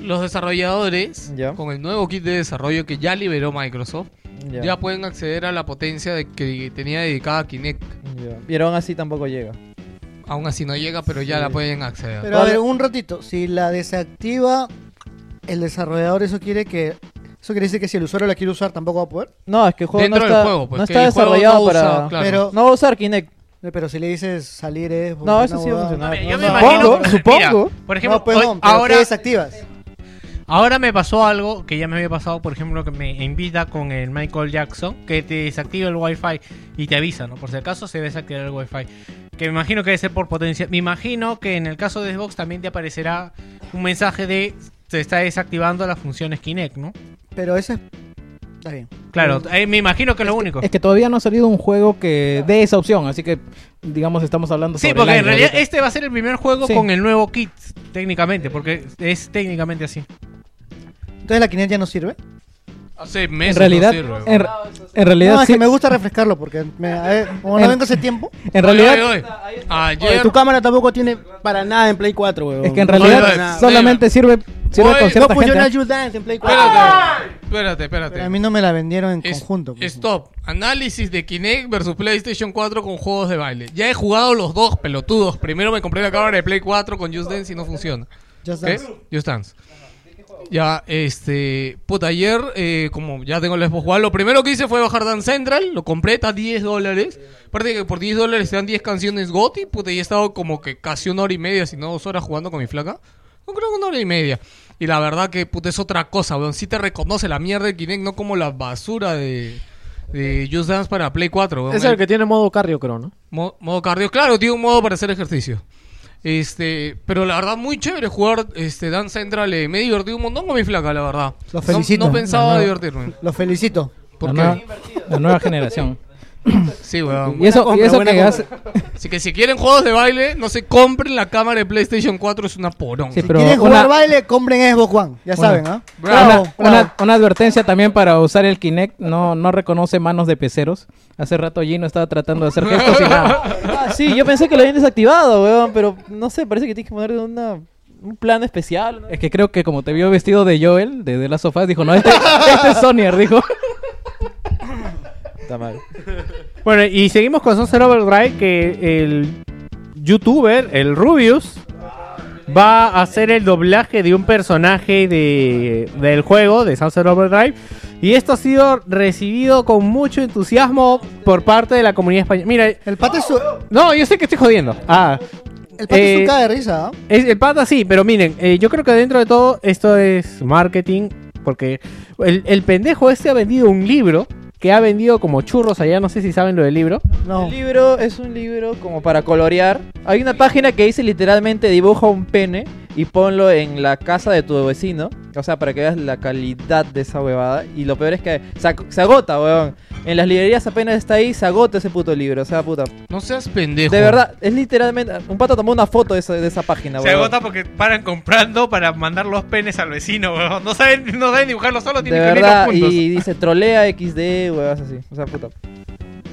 Los desarrolladores Ya. con el nuevo kit de desarrollo que ya liberó Microsoft Ya. ya pueden acceder a la potencia de que tenía dedicada a Kinect. Ya. Y aún así tampoco llega. Aún así no llega, pero ya Sí. la pueden acceder. Pero a ver, un ratito. Si la desactiva el desarrollador, eso quiere que. Eso quiere decir que si el usuario la quiere usar tampoco va a poder. No, es que el juego Dentro no del está, juego, pues, no que está el juego desarrollado no usa, para. claro. Pero, No va a usar Kinect. eh, pero si le dices salir es. No, eso sí va a huevada. funcionar. Yo No, me no. imagino- Supongo, supongo. Mira, por ejemplo, no, pues hoy- ahora, ¿qué desactivas? ahora me pasó algo que ya me había pasado, por ejemplo, que me invita con el Michael Jackson, que te desactiva el Wi-Fi y te avisa, ¿no? Por si acaso se desactiva el Wi-Fi. Que me imagino que debe ser por potencia. Me imagino que en el caso de Xbox también te aparecerá un mensaje de se está desactivando las funciones Kinect, ¿no? Pero ese es. Está bien. Claro, eh, me imagino que es lo único. Es que todavía no ha salido un juego que dé esa opción, así que digamos estamos hablando Sí, sobre porque el en realidad ahorita. este va a ser el primer juego Sí. con el nuevo kit, técnicamente, porque es técnicamente así. Entonces la Kinect ya no sirve. Hace meses en realidad, no sirve, en, weón. en realidad no, es sí- que me gusta refrescarlo porque me, ver, como no En- vengo hace tiempo. en realidad oye, oye. Ayer. Oye, tu cámara tampoco tiene para nada en Play 4, weón. es que en No realidad solamente sirve sirve Oye, con no cierta No funciona gente. Just Dance en Play 4. Espérate, espérate, espérate. Pero a mí no me la vendieron en Es- conjunto. pues. Stop. Análisis de Kinect versus PlayStation 4 con juegos de baile. Ya he jugado los dos pelotudos. Primero me compré la cámara de Play 4 con Just Dance y no funciona. Just ¿Qué? Dance. Just Dance. Ya, este. Puta, ayer, eh, como ya tengo el Xbox One, lo primero que hice fue bajar Dance Central. Lo compré, está a 10 dólares. Aparte que por 10 dólares te dan 10 canciones GOTY. Puta, y he estado como que casi una hora y media, si no dos horas jugando con mi flaca. No creo que una hora y media. Y la verdad que, puta, es otra cosa, weón. Sí te reconoce la mierda de Kinect, no como la basura de, de Just Dance para Play 4. weón. Es el que tiene modo cardio, creo, ¿no? Mo- modo cardio, claro, tiene un modo para hacer ejercicio. Este, pero la verdad muy chévere jugar este Dance Central, eh, me he divertido un montón con mi flaca, la verdad. Los No- felicito. No, pensaba divertirme. Los felicito. ¿Por la, qué? nueva, la nueva generación. Sí, weón. Y eso, compra, y eso que compra. hace, Así que si quieren juegos de baile, no se compren la cámara de PlayStation 4, es una porón. Sí, Si pero quieren una- jugar baile, compren Xbox One. Ya Una- saben, ¿ah? Bravo, una, Bravo, una- bravo. una advertencia también para usar el Kinect, no, no reconoce manos de peceros. Hace rato Gino estaba tratando de hacer gestos y nada. Ah, sí, yo pensé que lo habían desactivado, weón, pero no sé, parece que tienes que ponerle una, un plan especial. ¿no? Es que creo que como te vio vestido de Joel, de The Last of Us, dijo, no, este, este es Sonyer, dijo. Está mal. Bueno, y seguimos con Sunset Overdrive, que el youtuber, el Rubius, va a hacer el doblaje de un personaje de, del juego, de Sunset Overdrive. Y esto ha sido recibido con mucho entusiasmo por parte de la comunidad española. Mira, El pata es su, no, yo sé que estoy jodiendo. Ah, el pata es Eh, su cara de risa, ¿ah? es, el pata sí, pero miren, eh, yo creo que dentro de todo esto es marketing, porque el, el pendejo este ha vendido un libro que ha vendido como churros allá, no sé si saben lo del libro. No. El libro es un libro como para colorear. Hay una página que dice literalmente dibuja un pene y ponlo en la casa de tu vecino. O sea, para que veas la calidad de esa huevada. Y lo peor es que se, ag- se agota, weón. En las librerías apenas está ahí, se agota ese puto libro. O sea, puta. No seas pendejo. De verdad, es literalmente. Un pato tomó una foto de esa, de esa página, Se weón. agota porque paran comprando para mandar los penes al vecino, weón. No saben, no saben dibujarlo solo, De tienen que verdad, unirlos juntos. y dice trolea XD, weón, así. O sea, puta.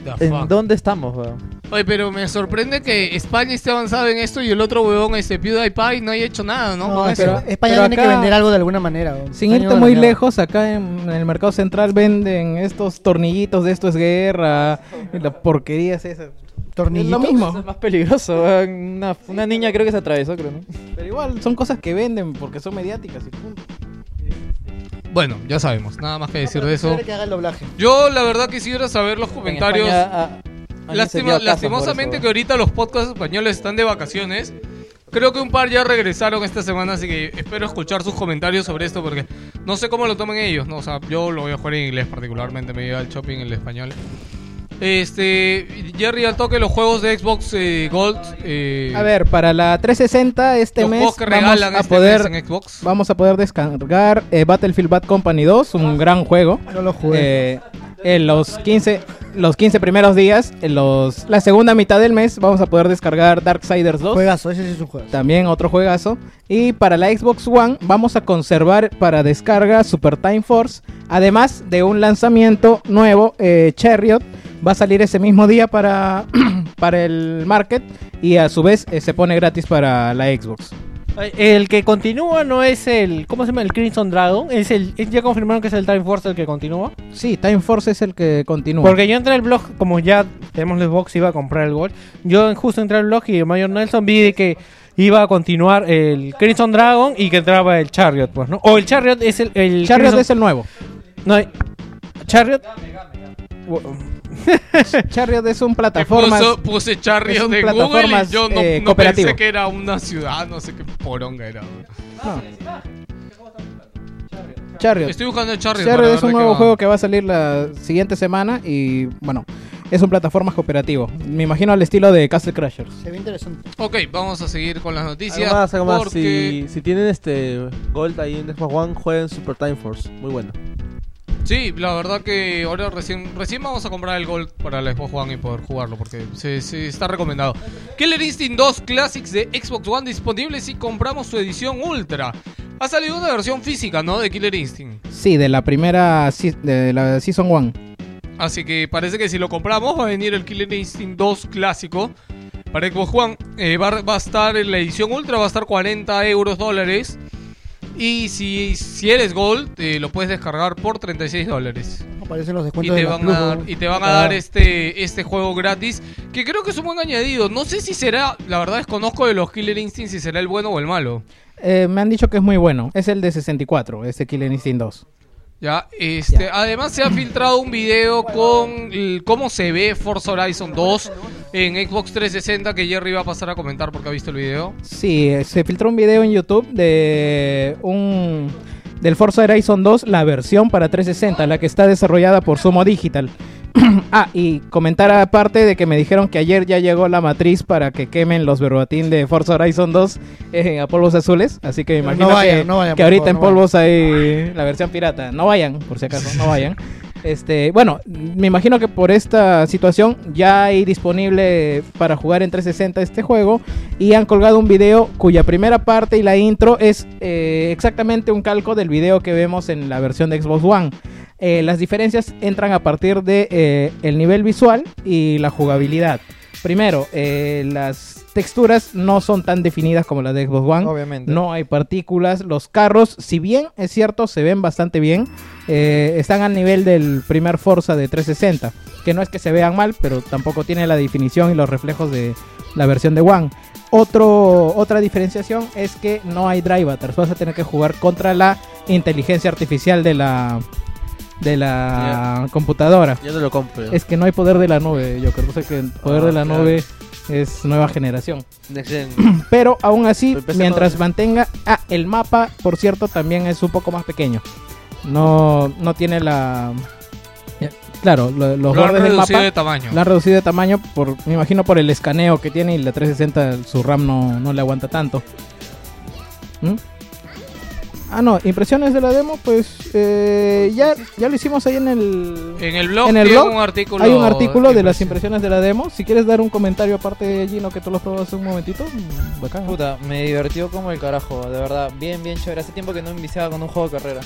The ¿En fuck. dónde estamos, weón? Oye, pero me sorprende que España esté avanzada en esto y el otro huevón, este PewDiePie, no haya hecho nada, ¿no? Con pero eso. España pero tiene que acá- vender algo de alguna manera. weón. Sin irte muy lejos, acá en, en el mercado central venden estos tornillitos de esto es guerra, y la porquería es esa. ¿Tornillitos? Es lo mismo. Eso es más peligroso, weón. Una, una niña creo que se atravesó, creo, ¿no? Pero igual son cosas que venden porque son mediáticas y punto. Bueno, ya sabemos, nada más que decir de eso. Que haga el doblaje. Yo la verdad quisiera saber los comentarios. España, ah, Lástima- casas lastimosamente que ahorita los podcasts españoles están de vacaciones. Creo que un par ya regresaron esta semana, así que espero escuchar sus comentarios sobre esto porque no sé cómo lo tomen ellos, ¿no? O sea, yo lo voy a jugar en inglés particularmente, me lleva el shopping en el español. Este, Jerry, al toque los juegos de Xbox eh, Gold. eh, A ver, para la 360 este los mes que vamos a este poder mes en Xbox. vamos a poder descargar eh, Battlefield Bad Company 2, un gran juego. No lo jugué. Eh, en los 15 los 15 primeros días, en los la segunda mitad del mes vamos a poder descargar Darksiders 2. Juegazo, ese sí es un juego. También otro juegazo. Y para la Xbox One vamos a conservar para descarga Super Time Force. Además de un lanzamiento nuevo, eh, Chariot. Va a salir ese mismo día para, para el market. Y a su vez eh, se pone gratis para la Xbox. El que continúa no es el. ¿Cómo se llama? El Crimson Dragon. Es el. Ya confirmaron que es el Time Force el que continúa. Sí, Time Force es el que continúa. Porque yo entré al blog, como ya tenemos el box, iba a comprar el Gold. Yo justo entré al blog y Mayor Nelson vi de que iba a continuar el Crimson Dragon y que entraba el Chariot, pues, ¿no? O el Chariot es el. el Chariot Crimson- es el nuevo. No, Chariot. Chariot es un plataforma. puse Charrio es un de Google y yo no, eh, no pensé que era una ciudad, no sé qué poronga era. Chariot. Estoy buscando Chariot. Chariot para es ver un de qué nuevo va. juego que va a salir la siguiente semana y bueno, es un plataforma cooperativo. Me imagino al estilo de Castle Crashers. Se ve interesante. Ok, vamos a seguir con las noticias. Algo más, algo más. porque- Si, si tienen este Gold ahí en Xbox One, jueguen Super Time Force. Muy bueno. Sí, la verdad que ahora recién, recién vamos a comprar el Gold para la Xbox One y poder jugarlo porque se, se está recomendado. Killer Instinct 2 Classics de Xbox One disponible si compramos su edición Ultra. Ha salido una versión física, ¿no? De Killer Instinct. Sí, de la primera de la Season 1. Así que parece que si lo compramos va a venir el Killer Instinct 2 clásico para Xbox One. Eh, va, va a estar en la edición Ultra, va a estar 40 euros dólares. Y si, si eres Gold, eh, lo puedes descargar por 36 dólares. Aparecen los Y descuentos te, de van a dar, y te van a Ah. dar este, este juego gratis, que creo que es un buen añadido. No sé si será, la verdad desconozco de los Killer Instinct si será el bueno o el malo. Eh, me han dicho que es muy bueno. Es el de 64, ese Killer Instinct 2. Ya, este, además se ha filtrado un video con el- cómo se ve Forza Horizon 2 en Xbox 360 que Jerry va a pasar a comentar porque ha visto el video. Sí, eh, se filtró un video en YouTube de un del Forza Horizon 2, la versión para 360, la que está desarrollada por Sumo Digital. ah, y comentar aparte de que me dijeron que ayer ya llegó la matriz para que quemen los verbatim de Forza Horizon 2 eh, a polvos azules. Así que me No imagino vayan, que, no vayan, que ahorita favor, en no polvos hay la versión pirata. No vayan, por si acaso, no vayan. Este, bueno, me imagino que por esta situación ya hay disponible para jugar en 360 este juego y han colgado un video cuya primera parte y la intro es eh, exactamente un calco del video que vemos en la versión de Xbox One. Eh, las diferencias entran a partir de eh, el nivel visual y la jugabilidad. Primero, eh, las texturas no son tan definidas como las de Xbox One. Obviamente. No hay partículas. Los carros, si bien es cierto, se ven bastante bien, eh, están al nivel del primer Forza de 360. Que no es que se vean mal, pero tampoco tiene la definición y los reflejos de la versión de One. Otro, otra diferenciación es que no hay drive batters. Vas a tener que jugar contra la inteligencia artificial de la de la computadora. Ya te lo compro. Es que no hay poder de la nube, yo creo que el poder Ah, de la claro. nube es nueva generación. Pero aún así, Pero mientras no- mantenga... Ah, el mapa, por cierto, también es un poco más pequeño. No, no tiene la... ya, Claro, lo- los Lo han bordes del reducido mapa de tamaño. lo han reducido de tamaño, por, me imagino por el escaneo que tiene y la 360 su RAM no, no le aguanta tanto. ¿Mm? Ah, no, impresiones de la demo, pues eh, ya, ya lo hicimos ahí en el... En el blog en el tiene blog un artículo hay un artículo de de las impresiones de la demo. Si quieres dar un comentario aparte de Gino que tú lo has probado hace un momentito, mm, bacán. Puta, me divirtió como el carajo, de verdad. Bien, bien chévere. Hace tiempo que no me viciaba con un juego de carrera.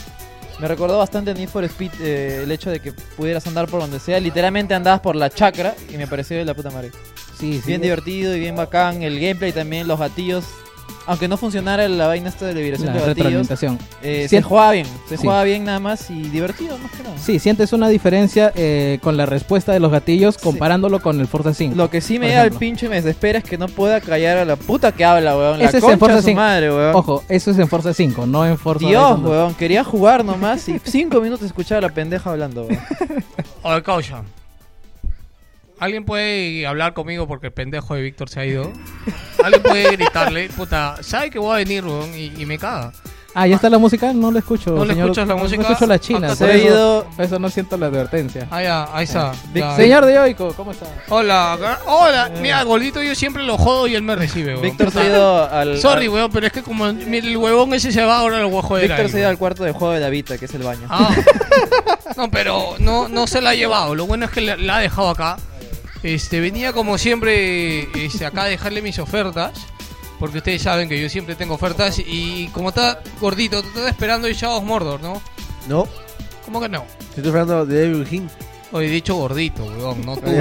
Me recordó bastante Need for Speed eh, el hecho de que pudieras andar por donde sea. Literalmente andabas por la chacra y me pareció de la puta madre. Sí, sí. Bien divertido y bien bacán. El gameplay también, los gatillos. Aunque no funcionara la vaina esta de liberación La de retroalimentación. eh, se jugaba bien. Se Sí. jugaba bien nada más y divertido más que nada. Sí, sientes una diferencia eh, con la respuesta de los gatillos comparándolo con el Forza 5. Lo que sí me da el pincho y me desespera es que no pueda callar a la puta que habla, weón. La Ese es en Forza de su 5. madre, weón. Ojo, eso es en Forza 5, no en Forza Dios, weón, quería jugar nomás y cinco minutos escuchaba a la pendeja hablando, weón. Oye, causa. ¿Alguien puede hablar conmigo porque el pendejo de Víctor se ha ido? ¿Alguien puede gritarle? Puta, sabe que voy a venir, weón, y, y me caga. Ah, ya está la música, no la escucho. ¿No le señor. escuchas la No- música? No escucho la china, se ha ido- eso no siento la advertencia. Ah, ya, ahí está. Ya. Señor de Yoico, ¿cómo está? Hola, acá- hola. Mira, gordito, yo siempre lo jodo y él me recibe, weón. Víctor se ha ido al. Sorry, al- weón, pero es que como mira, el huevón ese se va, ahora lo voy a joder. Víctor ahí, se ha ido al cuarto de juego de la Vita, que es el baño. Ah. No, pero no, no se la ha llevado. Lo bueno es que la, la ha dejado acá. Este, venía como siempre este, acá a dejarle mis ofertas. Porque ustedes saben que yo siempre tengo ofertas. Y como está gordito, tú estás esperando el Shadow of Mordor, ¿no? No, ¿Cómo que no? estoy esperando de Evil King. Hoy he dicho gordito, weón, no tú.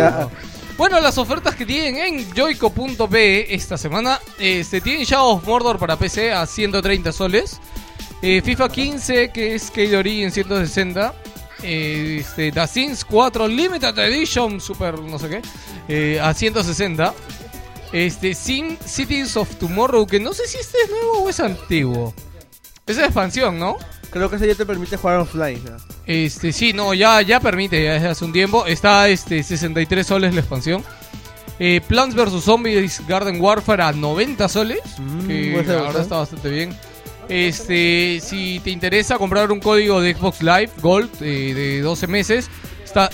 Bueno, las ofertas que tienen en joico.pe esta semana. Este, tienen Shadow of Mordor para PC a 130 soles. Eh, FIFA 15, que es K en 160. Eh, este, The Sims 4 Limited Edition, super no sé qué, eh, a 160. Este, Sim Cities of Tomorrow, que no sé si este es nuevo o es antiguo. Esa es expansión, ¿no? Creo que ese ya te permite jugar offline. ya. Este, sí, no, ya, ya permite, ya desde hace un tiempo. Está este 63 soles la expansión. Eh, Plants vs Zombies Garden Warfare a 90 soles. Mm, que ahora está bastante bien. Este, si te interesa comprar un código de Xbox Live Gold eh, de 12 meses, está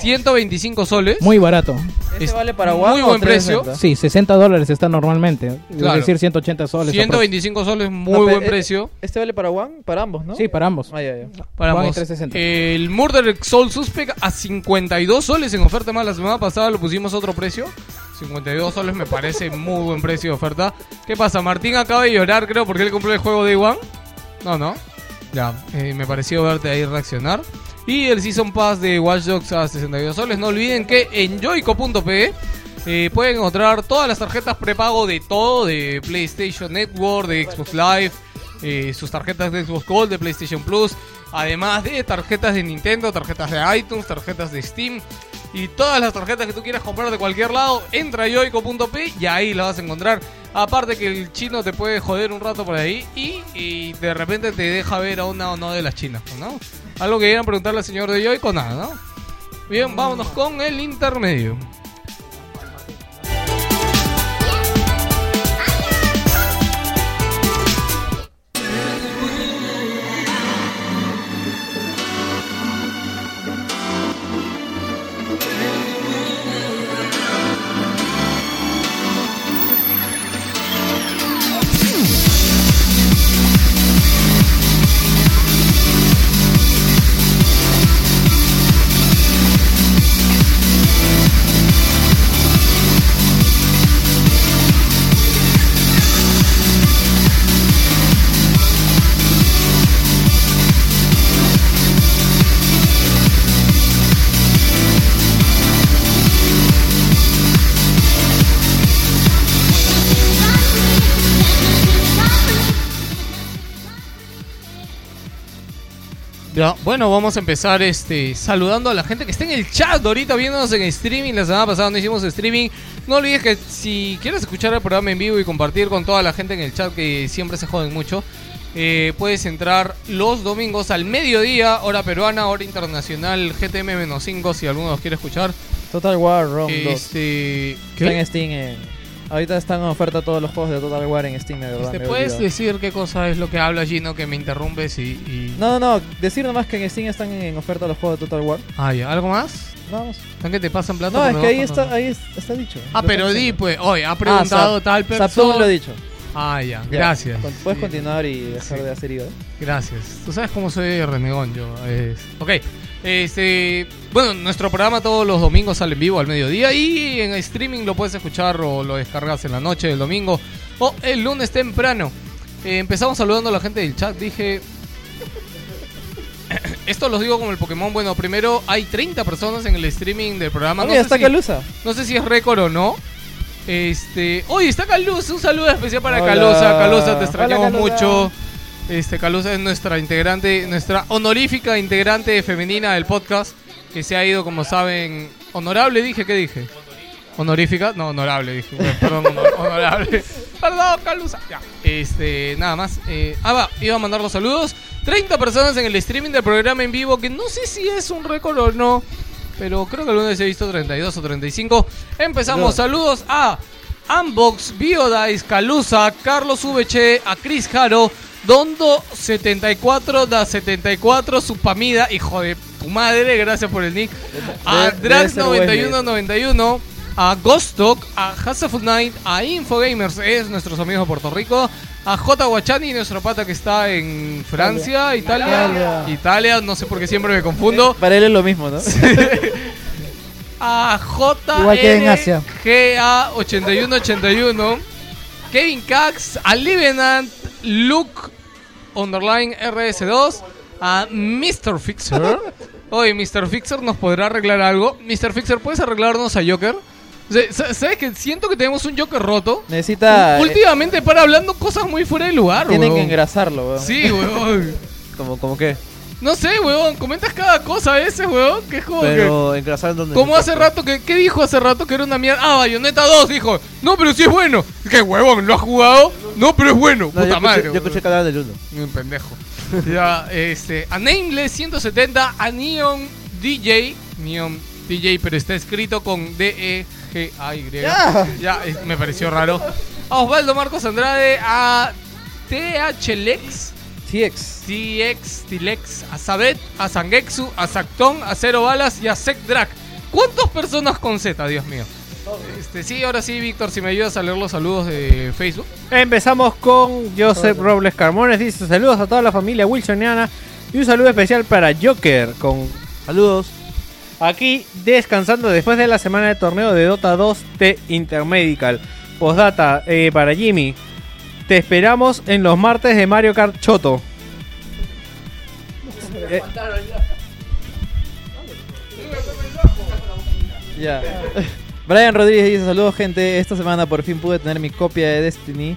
125 soles. Muy barato. ¿Ese Es vale para muy buen precio. 360? Sí, 60 dólares está normalmente. Claro. Es decir, 180 soles. 125 soles, muy No, buen eh, precio. Este vale para One, para ambos, ¿no? Sí, para ambos. Ah, ya, ya. Para One ambos. 360. El Murder Soul Suspect a 52 soles en oferta más. La semana pasada lo pusimos a otro precio. 52 soles me parece muy buen precio de oferta. ¿Qué pasa? Martín acaba de llorar, creo, porque él compró el juego Day One. No, no. Ya, eh, me pareció verte ahí reaccionar. Y el Season Pass de Watch Dogs a 62 soles. No olviden que en joico.pe eh, pueden encontrar todas las tarjetas prepago de todo, de PlayStation Network, de Xbox Live, eh, sus tarjetas de Xbox Gold, de PlayStation Plus, además de tarjetas de Nintendo, tarjetas de iTunes, tarjetas de Steam y todas las tarjetas que tú quieras comprar de cualquier lado, entra a yoico.p y ahí la vas a encontrar. Aparte que el chino te puede joder un rato por ahí y, y de repente te deja ver a una o no de las chinas, ¿no? Algo que quieran preguntarle al señor de Yoico, nada, ¿no? Bien, vámonos con el intermedio. Ya, bueno, vamos a empezar este saludando a la gente que está en el chat ahorita viéndonos en streaming. La semana pasada no hicimos streaming. No olvides que si quieres escuchar el programa en vivo y compartir con toda la gente en el chat que siempre se joden mucho, eh, puedes entrar los domingos al mediodía, hora peruana, hora internacional, GTM-5 si alguno los quiere escuchar. Total War Rome 2. Este, Está en Steam. en- Ahorita están en oferta todos los juegos de Total War en Steam, de verdad. ¿Te puedes decir qué cosa es lo que habla Gino que me interrumpes y, y- No, no, no. Decir nomás que en Steam están en oferta los juegos de Total War. Ah, ya. ¿Algo más? Nada más. ¿Están que te pasan plata? No, es que ahí está, ahí es- está dicho. Ah, pero di, pues, oye, ha Ah, preguntado Zap- tal persona. Zaptun lo he dicho. Ah, ya, Ya, gracias. Puedes continuar y dejar Sí. de hacer IVA. Gracias. Tú sabes cómo soy renegón yo. es- Ok. Este, bueno, nuestro programa todos los domingos sale en vivo al mediodía y en streaming lo puedes escuchar o lo descargas en la noche del domingo o el lunes temprano. Eh, empezamos saludando a la gente del chat. Dije, esto los digo como el Pokémon. Bueno, primero hay 30 personas en el streaming del programa. Ah, No sé está si- Calusa. no sé si es récord o no. Este, oye, está Calusa, un saludo especial para Hola. Calusa. Calusa, te extrañamos Hola, Calusa. mucho. Este, Calusa es nuestra integrante, nuestra honorífica integrante femenina del podcast, que se ha ido, como saben, honorable, dije, ¿qué dije? Honorífica, no, honorable, dije, perdón, honor- honorable. Perdón, Calusa. Ya, este, nada más. Eh, ah, va, iba a mandar los saludos. 30 personas en el streaming del programa en vivo, que no sé si es un récord o no, pero creo que el lunes he visto 32 o 35. Empezamos, saludos a Unbox, Biodice, Calusa, Carlos VC, a Chris Jaro, Dondo74 da 74, Supamida, hijo de tu madre, gracias por el nick. A ser Drax9191, a Ghostok, a Hasselhoff Knight, a Infogamers, es nuestros amigos de Puerto Rico, a J. Guachani, nuestro pata que está en Francia, Italia, Italia, Italia. no sé por qué siempre me confundo. Para él es lo mismo, ¿no? A J Igual que en Asia. GA 8181 Kevin Cax, a Livenant, Luke Underline RS2, a Mr. Fixer. Oye, Mr. Fixer nos podrá arreglar algo. Mr. Fixer, ¿puedes arreglarnos a Joker? ¿Sabes que siento que tenemos un Joker roto? Necesita. eh, Últimamente para hablando cosas muy fuera de lugar, tienen que engrasarlo, weón. Sí, weón. ¿Como, como qué? No sé, weón. Comentas cada cosa a veces, weón. Que es como que... Pero engrasar donde. Como hace rato que. ¿Qué dijo hace rato que era una mierda? Ah, Bayonetta 2 dijo. No, pero sí es bueno. ¿Qué huevón? ¿Lo has jugado? No, pero es bueno. No, yo Puta escuché- madre. yo escuché que hablaban del uno. Un pendejo. ya, este. A Nameless 170. A Neon DJ. Neon DJ, pero está escrito con E D-E-G-A-Y. Ya. Ya, me pareció raro. A Osvaldo Marcos Andrade. A THLex. TX. TX, Tilex, a Sabet, a Sangexu, a Sactón, a Cero Balas y a Secdrac. ¿Cuántas personas con Z, Dios mío? Este, sí, ahora sí, Víctor, si me ayudas a leer los saludos de Facebook. Empezamos con Joseph Robles Carmones. Dice saludos a toda la familia wilsoniana. Y un saludo especial para Joker. Con Saludos. aquí descansando después de la semana de torneo de Dota 2 de Intermedical. Postdata eh, para Jimmy. Te esperamos en los martes de Mario Kart Choto. Eh, Ya. Brian Rodríguez dice: Saludos, gente. Esta semana por fin pude tener mi copia de Destiny.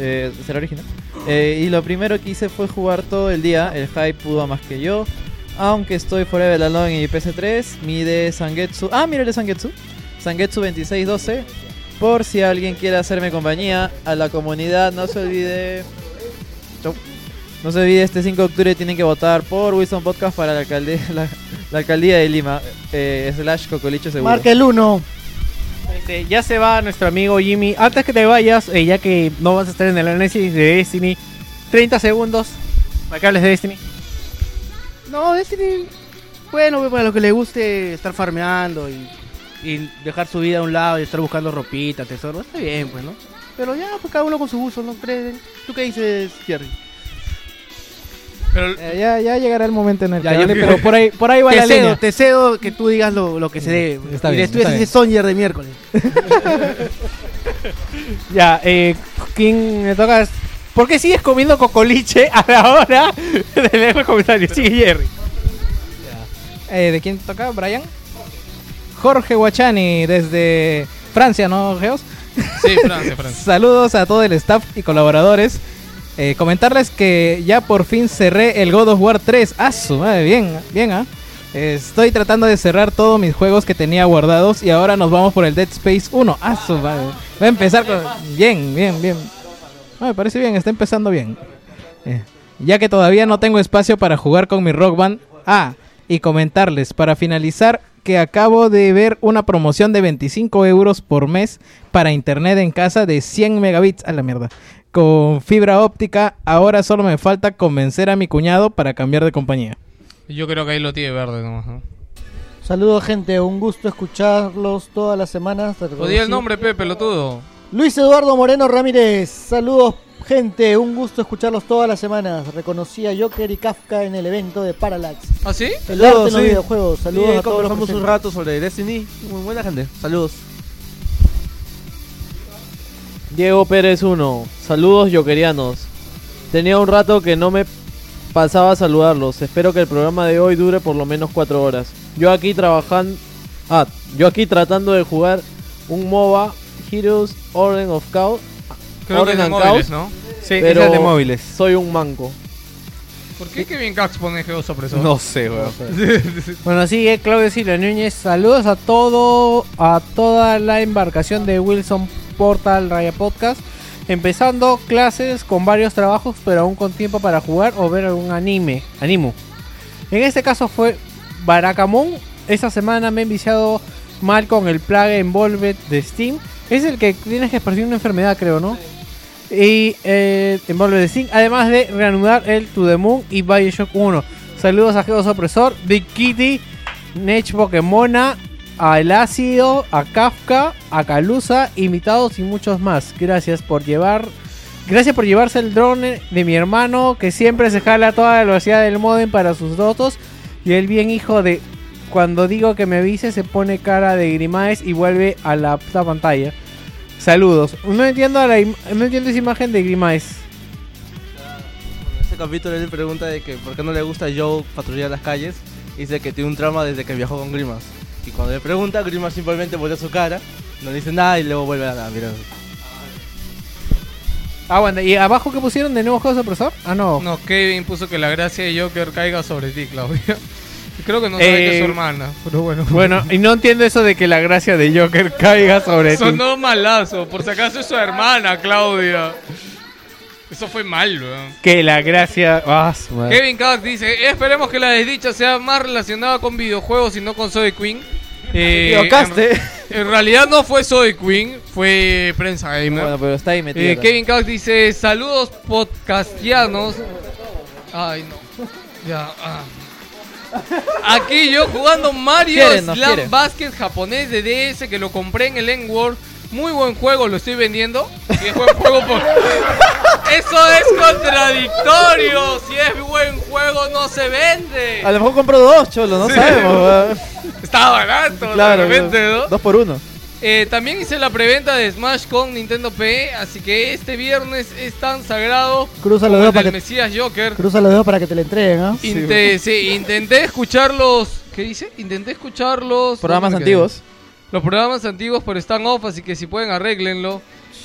Eh, ¿Será original? Eh, y lo primero que hice fue jugar todo el día. El hype pudo más que yo. Aunque estoy forever alone en mi PC3. Mi de Sangetsu. Ah, mira el de Sangetsu. Sangetsu 2612. Por si alguien quiere hacerme compañía. A la comunidad, no se olvide. Chau. No se olvide, este 5 de octubre tienen que votar por Wilson Podcast para la alcaldía, la, la alcaldía de Lima. Eh, slash Cocolicho seguro. Marca el 1. Este, ya se va nuestro amigo Jimmy. Antes que te vayas, eh, ya que no vas a estar en el análisis de Destiny, 30 segundos para que hables de Destiny. No, Destiny. Bueno, pues, para lo que le guste estar farmeando y, y dejar su vida a un lado y estar buscando ropita, tesoro, está bien, pues, ¿no? Pero ya, pues cada uno con su uso, ¿no crees? ¿Tú qué dices, Jerry? Pero Eh, ya, ya llegará el momento en el Ya, que yo- hable, pero por ahí, por ahí va te la cedo, línea. te cedo que tú digas lo, lo que se debe. Está y bien, ese de miércoles. Ya, eh, ¿quién me toca? ¿Por qué sigues comiendo cocoliche a la hora de leer los comentarios? Sigue Jerry. Eh, ¿De quién toca? ¿Brian? Jorge Guachani, desde Francia, ¿no, Geos? sí, Francia, Francia. Saludos a todo el staff y colaboradores. Eh, comentarles que ya por fin cerré el God of War 3. Ah, su madre, bien, bien, ¿ah? Eh, Estoy tratando de cerrar todos mis juegos que tenía guardados y ahora nos vamos por el Dead Space 1. Ah, su madre. Voy a empezar con... Bien, bien, bien. Ah, me parece bien, está empezando bien. Eh, ya que todavía no tengo espacio para jugar con mi Rock Band. Ah, y comentarles para finalizar que acabo de ver una promoción de 25 euros por mes para internet en casa de 100 megabits a la mierda. Con fibra óptica, ahora solo me falta convencer a mi cuñado para cambiar de compañía. Yo creo que ahí lo tiene verde nomás. ¿no? Saludos, gente. Un gusto escucharlos todas las semanas. Podía el nombre, Pepe, pelotudo. Luis Eduardo Moreno Ramírez. Saludos, gente. Un gusto escucharlos todas las semanas. Reconocí a Joker y Kafka en el evento de Parallax. ¿Ah, sí? El Saludos, arte en los sí. videojuegos. Saludos Sí, a todos los conversamos un presentes. rato sobre Destiny. Muy buena gente. Saludos. Diego Pérez 1. Saludos yokerianos. Tenía un rato que no me pasaba a saludarlos. Espero que el programa de hoy dure por lo menos 4 horas. Yo aquí trabajando... Ah, yo aquí tratando de jugar un MOBA, Heroes Order of Chaos. Creo que es de móviles, ¿no? Sí, pero ese es de móviles. Soy un manco. ¿Por qué Kevin Cax pone Geos opresor? No sé, weón. Bueno, sigue Claudio Silva Núñez. Saludos a todo, a toda la embarcación de Wilson Portal Raya Podcast. Empezando clases con varios trabajos, pero aún con tiempo para jugar o ver algún anime. Animo. En este caso fue Barakamon. Esta semana me he enviciado mal con el Plague Envolved de Steam. Es el que tienes que esparcir una enfermedad, creo, ¿no? Y eh, de Steam. Además de reanudar el To The Moon y Bioshock 1. Saludos a Geos Opresor, Big Kitty, Nech Pokémona, a El Ácido, a Kafka, a Calusa, invitados y muchos más. Gracias por llevar. Gracias por llevarse el drone de mi hermano que siempre se jala toda la velocidad del modem para sus dotos. Y el bien hijo de cuando digo que me avise se pone cara de Grimaes y vuelve a la puta pantalla. Saludos. No entiendo, a la im- no entiendo esa imagen de Grimaes. En este capítulo él pregunta de que por qué no le gusta a Joe patrullar las calles. Dice que tiene un trauma desde que viajó con Grimas. Y cuando le pregunta, Grimas simplemente voltea su cara, no dice nada y luego vuelve a la mirar. Ah, bueno, ¿y abajo qué pusieron de nuevo juegos de profesor? Ah, no. No, Kevin puso que la gracia de Joker caiga sobre ti, Claudio. Creo que no sabe que es su Eh, hermana, pero bueno. Bueno, y no entiendo eso de que la gracia de Joker caiga sobre ti. Sonó malazo, por si acaso es su hermana, Claudia. Eso fue mal, weón. Que la gracia. Ah. Kevin Cax dice, esperemos que la desdicha sea más relacionada con videojuegos y no con Zoe Queen. Eh. En, en realidad no fue Zoe Queen, fue Prensa Gamer. Bueno, pero está ahí metido. Eh, Kevin Cax dice, saludos podcastianos. Ay, no. Ya, ah. Aquí yo jugando Mario Quieren, Slam quieren. Basket japonés de DS que lo compré en el N-World. Muy buen juego, lo estoy vendiendo. Si es buen juego, por... Eso es contradictorio. Si es buen juego, no se vende. A lo mejor compró dos, cholo, no Sí. sabemos. Está barato, Claro, de repente, ¿no? dos por uno. Eh, también hice la preventa de Smash con Nintendo P, así que este viernes es tan sagrado Cruza los dedos el para que Mesías Joker. cruza los dedos para que te le entreguen, ¿ah? Inte- sí, intenté escucharlos. ¿Qué dice? Intenté escucharlos. Programas ¿dónde me quedé? antiguos. Los programas antiguos, pero están off, así que si pueden arréglenlo.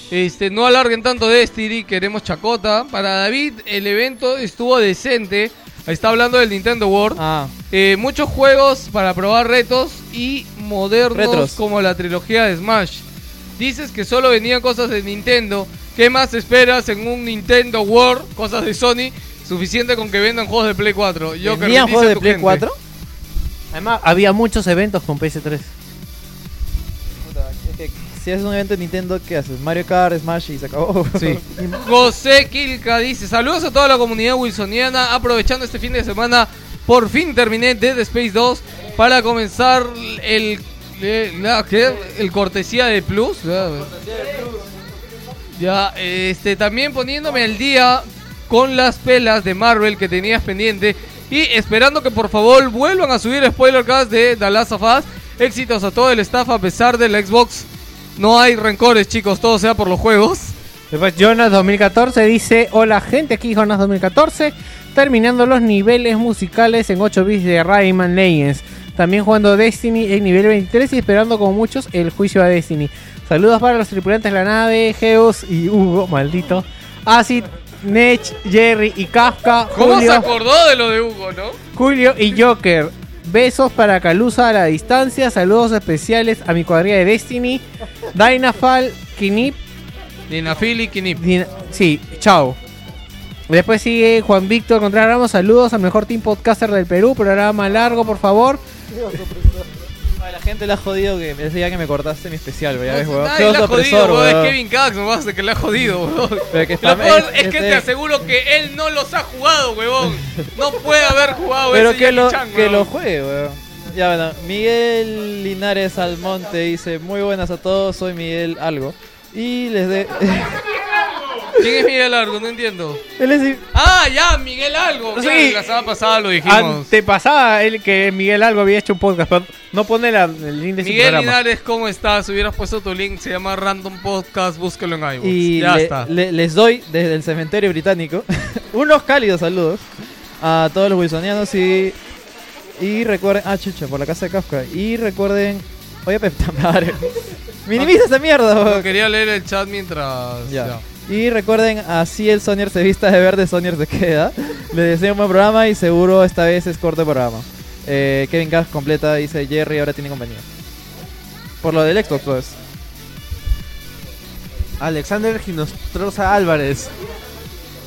Este, no alarguen tanto Destiny, queremos chacota. Para David, el evento estuvo decente. Ahí está hablando del Nintendo World. Ah, Eh, muchos juegos para probar retos y modernos Retros. como la trilogía de Smash. Dices que solo venían cosas de Nintendo. ¿Qué más esperas en un Nintendo World? Cosas de Sony. Suficiente con que vendan juegos de Play 4. Yo que ¿Vendían juegos de Play gente. 4? Además, había muchos eventos con PS3. Puta, es que si haces un evento de Nintendo, ¿qué haces? Mario Kart, Smash y se acabó. Sí. José Kilka dice: Saludos a toda la comunidad wilsoniana. Aprovechando este fin de semana, por fin terminé Dead Space 2 para comenzar el. eh, la- ¿qué? El cortesía de Plus. Ya, este, también poniéndome al día con las pelas de Marvel que tenías pendiente. Y esperando que por favor vuelvan a subir spoiler cast de The Last of Us. Éxitos a todo el staff a pesar del Xbox. No hay rencores, chicos, todo sea por los juegos. Después Jonas 2014 dice, hola gente, aquí Jonas 2014, terminando los niveles musicales en 8 bits de Rayman Legends. También jugando Destiny en nivel 23 y esperando como muchos el juicio a Destiny. Saludos para los tripulantes de la nave, Geos y Hugo, maldito. Acid Nech, Jerry y Kafka. ¿Cómo se acordó de lo de Hugo, no? Julio y Joker. Besos para Calusa a la distancia. Saludos especiales a mi cuadrilla de Destiny. Dynafal, Kinip. Dinafili Kinip. Dina- sí, chao. Después sigue Juan Víctor Contreras Ramos. Saludos al mejor team podcaster del Perú. Programa largo, por favor. A la gente le ha jodido que me decía que me cortaste mi especial, ya ves, weón. Nadie le ha jodido, weón, es weón. Kevin Cax, nomás de que le ha jodido, weón. Pero que Lo peor es- es que este- te aseguro que él no los ha jugado, huevón. No puede haber jugado Pero ese que lo, Chan, que lo juegue, weón. Ya, bueno, Miguel Linares Almonte dice, muy buenas a todos, soy Miguel Algo. Y les de... ¿Quién es Miguel Algo? No entiendo. Él es Ah, ya, Miguel Algo. Sí. Claro, la semana pasada lo dijimos. Antepasada el que Miguel Algo había hecho un podcast, pero no pone la- el link de su Miguel programa. Linares, ¿cómo estás? Hubieras puesto tu link, se llama Random Podcast, búscalo en iVoox. Y ya le- está. le- les doy desde el cementerio británico unos cálidos saludos a todos los wilsonianos y y recuerden ah chucha por la casa de Kafka y recuerden oye puta madre minimiza esa mierda No, quería leer el chat mientras... Ya. Y recuerden así el Sonier se vista de verde Sonier se queda les deseo un buen programa y seguro esta vez es corto el programa Eh, Kevin Cash completa dice Jerry ahora tiene compañía por lo del Xbox pues Alexander Ginostroza Álvarez.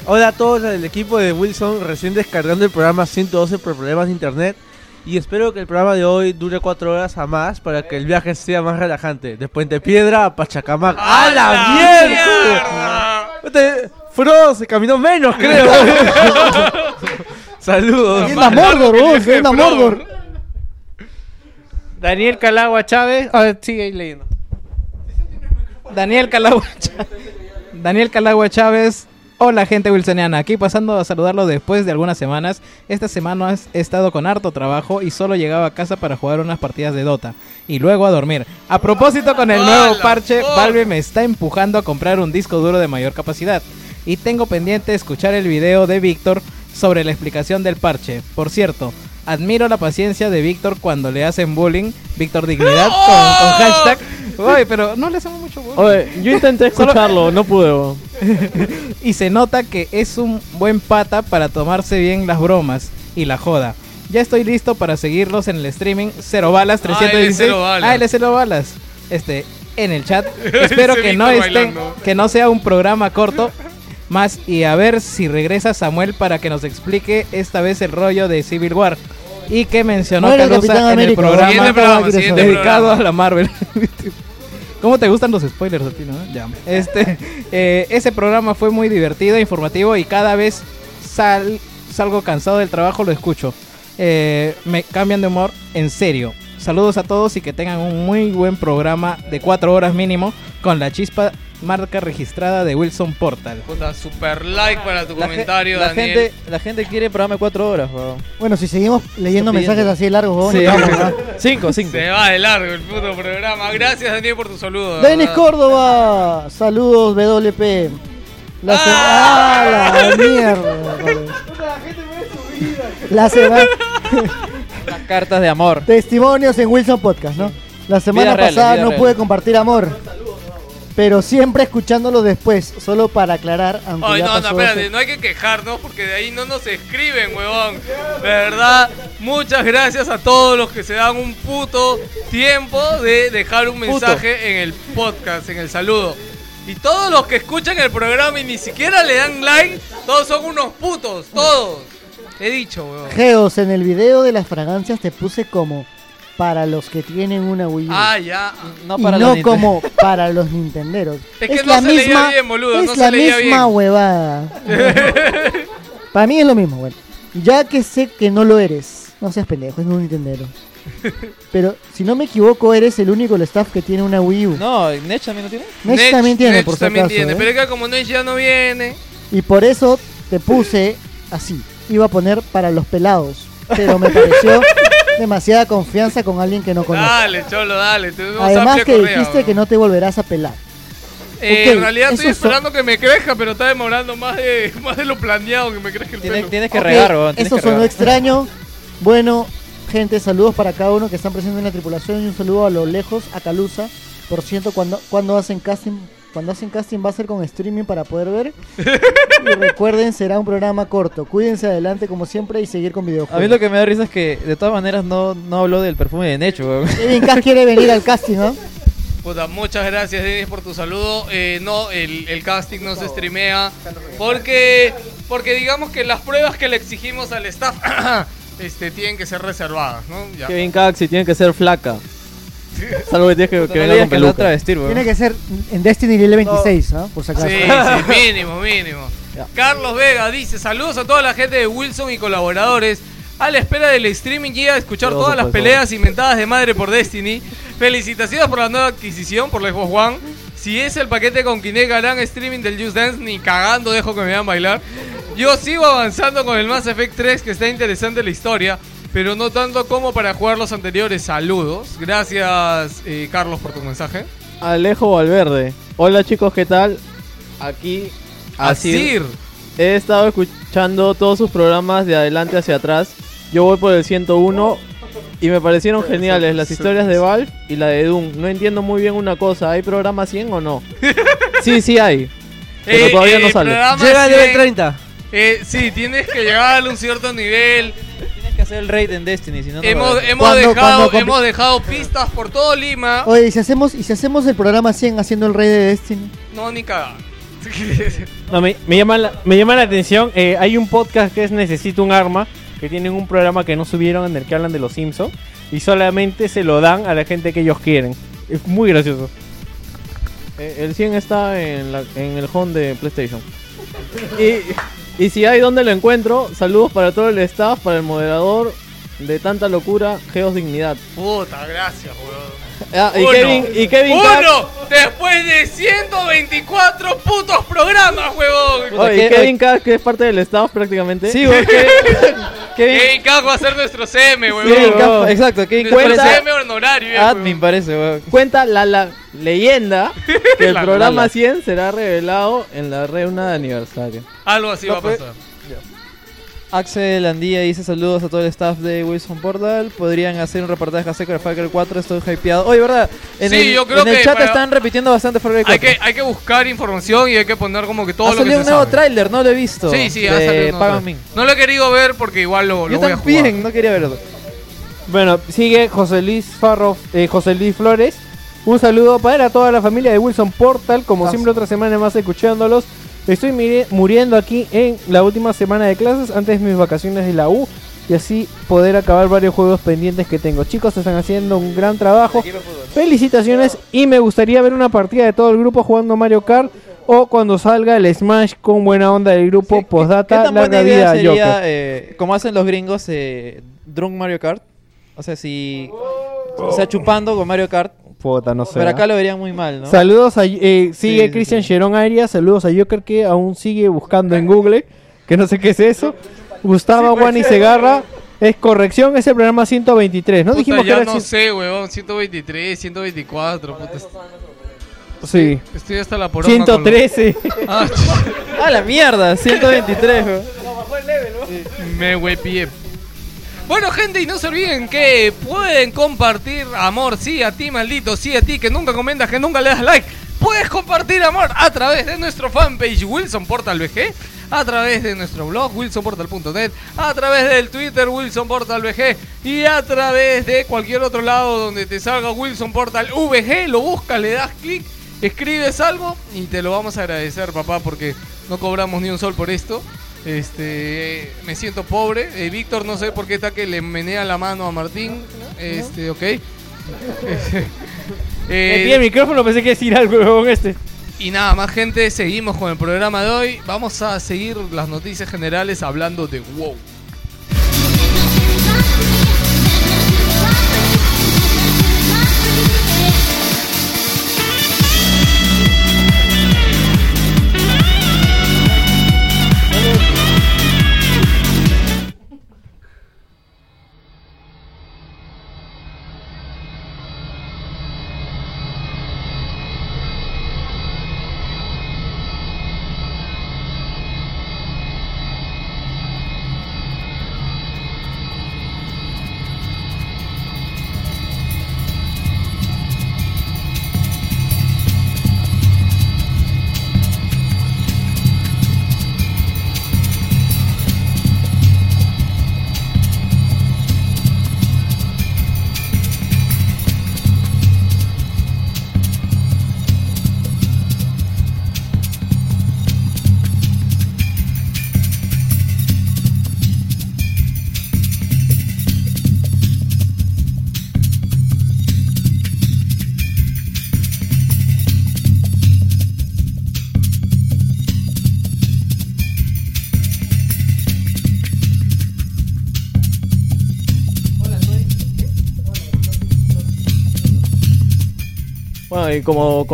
Hola a todos del equipo de Wilson, recién descargando el programa 112 por problemas de internet. Y espero que el programa de hoy dure 4 horas a más para que el viaje sea más relajante. De Puente Piedra a Pachacamac. ¡A la mierda! Este, Frodo se caminó menos, creo. Saludos. Es la Mordor, vos, es la Mordor. Daniel Calagua Chávez. A ver, sigue ahí leyendo. Daniel Calagua Chávez. Daniel Calagua Chávez. Hola gente wilsoniana, aquí pasando a saludarlo después de algunas semanas. Esta semana he estado con harto trabajo y solo llegaba a casa para jugar unas partidas de Dota y luego a dormir. A propósito con el nuevo ¡Hala, parche! Valve me está empujando a comprar un disco duro de mayor capacidad y tengo pendiente escuchar el video de Víctor sobre la explicación del parche. Por cierto, admiro la paciencia de Víctor cuando le hacen bullying, Víctor Dignidad con, con hashtag. Oye, pero no le hacemos mucho bullying. Oye, yo intenté escucharlo, no pude. y se nota que es un buen pata para tomarse bien las bromas y la joda. Ya estoy listo para seguirlos en el streaming. Cero balas, Ah, él es 316. Cero Balas. Ah, él es cero balas. Este, en el chat. Espero que no estén, que no sea un programa corto. Más y a ver si regresa Samuel para que nos explique esta vez el rollo de Civil War. Y que mencionó Capitán en el programa Siguiente programa, Siguiente siguiente dedicado programa. a la Marvel. ¿Cómo te gustan los spoilers a ti, no? Ya. Este, eh, ese programa fue muy divertido, informativo y cada vez sal- salgo cansado del trabajo, lo escucho. Eh, me cambian de humor en serio. Saludos a todos y que tengan un muy buen programa de cuatro horas mínimo con la chispa marca registrada de Wilson Portal. Puta, super like para tu la, ge- comentario, la Daniel. gente la gente quiere programa de cuatro horas weón. Bueno, si seguimos leyendo mensajes así de largos, Sí. vamos, ¿no? cinco cinco Se va de largo el puto programa. Gracias, Daniel, por tu saludo. Denis. Córdoba, saludos WP. La se- ¡Ah, la mierda! La semana Las cartas de amor testimonios en Wilson Podcast, ¿no? La semana Vida pasada no real. pude compartir amor. Pero siempre escuchándolo después, solo para aclarar, aunque Ay, ya no, no, espérate, no hay que quejarnos porque de ahí no nos escriben, huevón. De verdad, muchas gracias a todos los que se dan un puto tiempo de dejar un mensaje en el podcast, en el saludo. Y todos los que escuchan el programa y ni siquiera le dan like, todos son unos putos, todos. He dicho, huevón. Geos, en el video de las fragancias te puse como para los que tienen una Wii U. Ah, ya. no y para no los Nintendo. como para los nintenderos. Es que no se leía bien, boludo, Es no la se leía misma bien. huevada. para mí es lo mismo, bueno. Ya que sé que no lo eres, no seas pendejo, es un nintendero. Pero si no me equivoco, eres el único del staff que tiene una Wii U. no Nech también no tiene Nech Nech- también tiene, Nech por también acaso. tiene, ¿eh? pero es que como Nech ya no viene. Y por eso te puse así. Iba a poner para los pelados. Pero me pareció demasiada confianza con alguien que no conozco. Dale, cholo, dale. Tenemos Además que correa, dijiste que no te volverás a pelar. Eh, en realidad estoy son- esperando que me crezca, pero está demorando más de, más de lo planeado que me crezca el Tienes, pelo. tienes que regar weón, tienes Eso que sonó regar. extraño. Bueno, gente, saludos para cada uno que están presentes en la tripulación y un saludo a lo lejos a Calusa. Por cierto, cuando, cuando hacen casting Cuando hacen casting va a ser con streaming para poder ver. y recuerden, será un programa corto. Cuídense adelante como siempre y seguir con A mí videojuegos. lo que me da risa es que de todas maneras no, no habló del perfume de Necho, weón. Kevin Cash quiere venir al casting, ¿no? Puta, muchas gracias Denis por tu saludo. Eh, no, el, el casting no se streamea porque, porque digamos que las pruebas que le exigimos al staff este, tienen que ser reservadas, ¿no? Ya. Kevin Caxi tiene que ser flaca. Salvo que tienes que, que venga con peluca. travestir, weón. Tiene que ser en Destiny Level 26, ¿no? Por si acaso. Sí, sí, mínimo, mínimo. Carlos Vega dice, saludos a toda la gente de Wilson y colaboradores. A la espera del streaming y a escuchar todas las por peleas inventadas de madre por Destiny. Felicitaciones por la nueva adquisición por la Xbox One. Si es el paquete con Kinect harán streaming del Just Dance, ni cagando dejo que me vean bailar. Yo sigo avanzando con el Mass Effect 3, que está interesante la historia, pero no tanto como para jugar los anteriores. Saludos. Gracias, eh, Carlos, por tu mensaje. Alejo Valverde. Hola chicos, ¿qué tal? Aquí Asir. He estado escuchando todos sus programas de adelante hacia atrás. Yo voy por el 101 y me parecieron geniales las historias de Valve y la de Doom. No entiendo muy bien una cosa, ¿hay programa 100 o no? Sí, sí hay. Pero Eh, todavía eh, no sale. programa Llega al nivel 100. 30. Eh, sí, tienes que llegar a un cierto nivel. Que hacer el raid en Destiny, si no, no Hemos, hemos, Cuando- dejado, hemos dejado pistas por todo Lima. Oye, ¿y si hacemos, y si hacemos el programa 100 haciendo el rey de Destiny? No, ni cagada. No, me, me llama la, me llama la atención. eh, hay un podcast que es Necesito un arma. Que tienen un programa que no subieron en el que hablan de los Simpsons. Y solamente se lo dan a la gente que ellos quieren. Es muy gracioso. Eh, el 100 está en, la- en el home de PlayStation. Y, y si hay donde lo encuentro, saludos para todo el staff, para el moderador de tanta locura, Geos Dignidad. Puta, gracias, weón. Ah, y Uno. Kevin, y Kevin Después de 124 putos programas, huevón. Oye, y Kevin Cax, que es parte del staff prácticamente. Sí, weón, Kevin, Kevin, Kevin Cash va a ser nuestro CM, weón. Kevin Cash- exacto, Kevin Nuestro Cuenta- CM honorario, admin parece, weón. Cuenta la, la leyenda que el La- programa la- 100 será revelado en la reunión de aniversario. Algo así No, va a pasar. Axel Andía dice saludos a todo el staff de Wilson Portal. Podrían hacer un reportaje acerca de Far Cry 4, estoy hypeado. Oye, ¿verdad? En Sí, el, yo creo en el que chat para- están repitiendo bastante Far Cry 4. Hay que, hay que buscar información y hay que poner como que todo ha lo que salido se un nuevo tráiler, no lo he visto. Sí, sí, ha salido un nuevo. No lo he querido ver porque igual lo, lo Yo voy a jugar. también, no quería verlo. Bueno, sigue José Luis Farro, eh, José Luis Flores. Un saludo para toda la familia de Wilson Portal. Como Gracias. siempre, otra semana más escuchándolos. Estoy muriendo aquí en la última semana de clases antes de mis vacaciones de la U. Y así poder acabar varios juegos pendientes que tengo. Chicos, están haciendo un gran trabajo. Felicitaciones. Y me gustaría ver una partida de todo el grupo jugando Mario Kart. O cuando salga el Smash con buena onda del grupo. ¿Qué Postdata, buena larga idea vida sería, Joker. eh, como hacen los gringos, eh, Drunk Mario Kart? O sea, si... O sea, chupando con Mario Kart. Puta, no sé. Pero ¿ah? acá lo verían muy mal, ¿no? Saludos a eh, sigue Sí, sí, Christian sí. Arias, saludos a Joker que aún sigue buscando en Google, que no sé qué es eso. Gustavo Juan y Segarra, es corrección, es el programa 123, ¿no? Puta, Dijimos que ya era no cien- sé, weón. 123, 124. Puta, Sí. estoy hasta la con 113. lo- Ah, ¡Ah, la mierda! 123, weón. me huepié. Bueno, gente, y no se olviden que pueden compartir amor, sí, a ti, maldito, sí, a ti, que nunca comentas, que nunca le das like. Puedes compartir amor a través de nuestro fanpage Wilson Portal VG, a través de nuestro blog wilsonportal.net, a través del Twitter Wilson Portal VG y a través de cualquier otro lado donde te salga Wilson Portal VG, lo buscas, le das clic, escribes algo y te lo vamos a agradecer, papá, porque no cobramos ni un sol por esto. Este, me siento pobre. Eh, Víctor, no sé por qué está que le menea la mano a Martín. Este, ok. Eh, Metí el micrófono, pensé que decir algo, huevón, este. y nada más, gente, seguimos con el programa de hoy. Vamos a seguir las noticias generales hablando de WoW. Y como,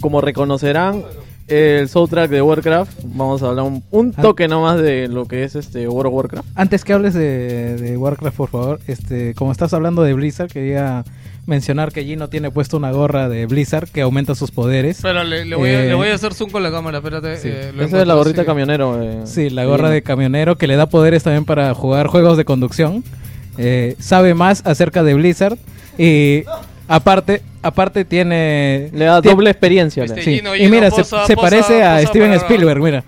como reconocerán el soundtrack de Warcraft, vamos a hablar un, un Ah. toque nomás de lo que es este World of Warcraft. Antes que hables de, de Warcraft, por favor, este, como estás hablando de Blizzard, quería mencionar que Gino tiene puesto una gorra de Blizzard que aumenta sus poderes. Espera, le, le voy a, Eh, le voy a hacer zoom con la cámara, espérate. Sí. eh, Esa es la gorrita sí. camionero. eh, Sí, la gorra Gino. de camionero que le da poderes también para jugar juegos de conducción. Eh, sabe más acerca de Blizzard y aparte, aparte tiene Le da doble experiencia. Este, Sí. Gino, y mira, se, posa, se posa, parece a posa Steven para- Spielberg, mira.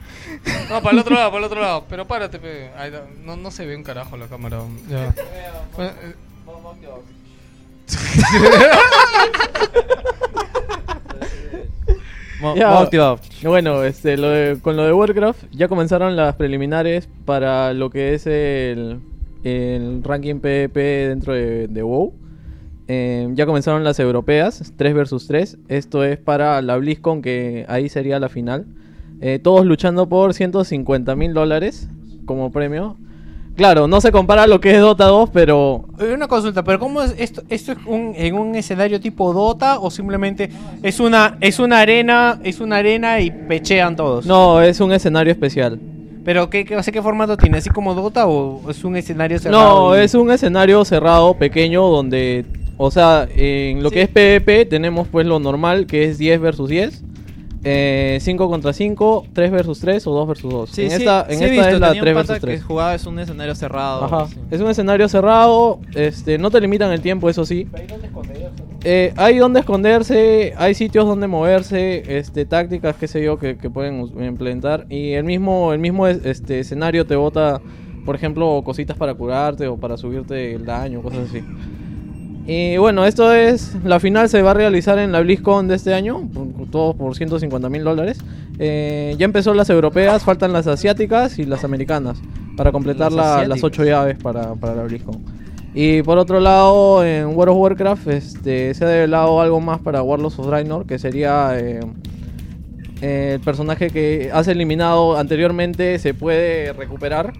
No, para el otro lado, para el otro lado. Pero párate, pe. No, no se ve un carajo la cámara. Ya. Bueno, eh, Ya. Bueno, este, lo de- con lo de Warcraft ya comenzaron las preliminares para lo que es el, el ranking PvP dentro de, de WoW. Eh, ya comenzaron las europeas, 3 versus 3. Esto es para la BlizzCon, que ahí sería la final. Eh, todos luchando por 150 mil dólares como premio. Claro, no se compara a lo que es Dota 2, pero Una consulta, pero ¿cómo es esto? ¿Esto es un, en un escenario tipo Dota o simplemente es una es una arena, es una arena y pechean todos? no, es un escenario especial. Pero qué, qué, ¿qué formato tiene? ¿Así como Dota o es un escenario cerrado? No, y- es un escenario cerrado, pequeño, donde, o sea, en lo que es PvP tenemos pues lo normal, que es 10 versus 10, eh, 5 contra 5, 3 versus 3 o 2 versus 2. Sí, en sí, esta, en sí esta visto, es la tenía un 3 pata versus 3. que jugaba es un escenario cerrado. Ajá. sí. Es un escenario cerrado, este, no te limitan el tiempo, eso sí. Eh, hay donde esconderse, hay sitios donde moverse, este, tácticas, qué sé yo, que, que pueden implementar. Y el mismo, el mismo es- este, escenario te bota, por ejemplo, cositas para curarte o para subirte el daño, cosas así. Y bueno, esto es, la final se va a realizar en la BlizzCon de este año, por- todo por 150 mil dólares. Eh, ya empezó las europeas, faltan las asiáticas y las americanas para completar Las la- las ocho llaves para, para la BlizzCon. Y por otro lado, en World of Warcraft este, se ha develado algo más para Warlords of Draenor, que sería eh, el personaje que has eliminado anteriormente se puede recuperar.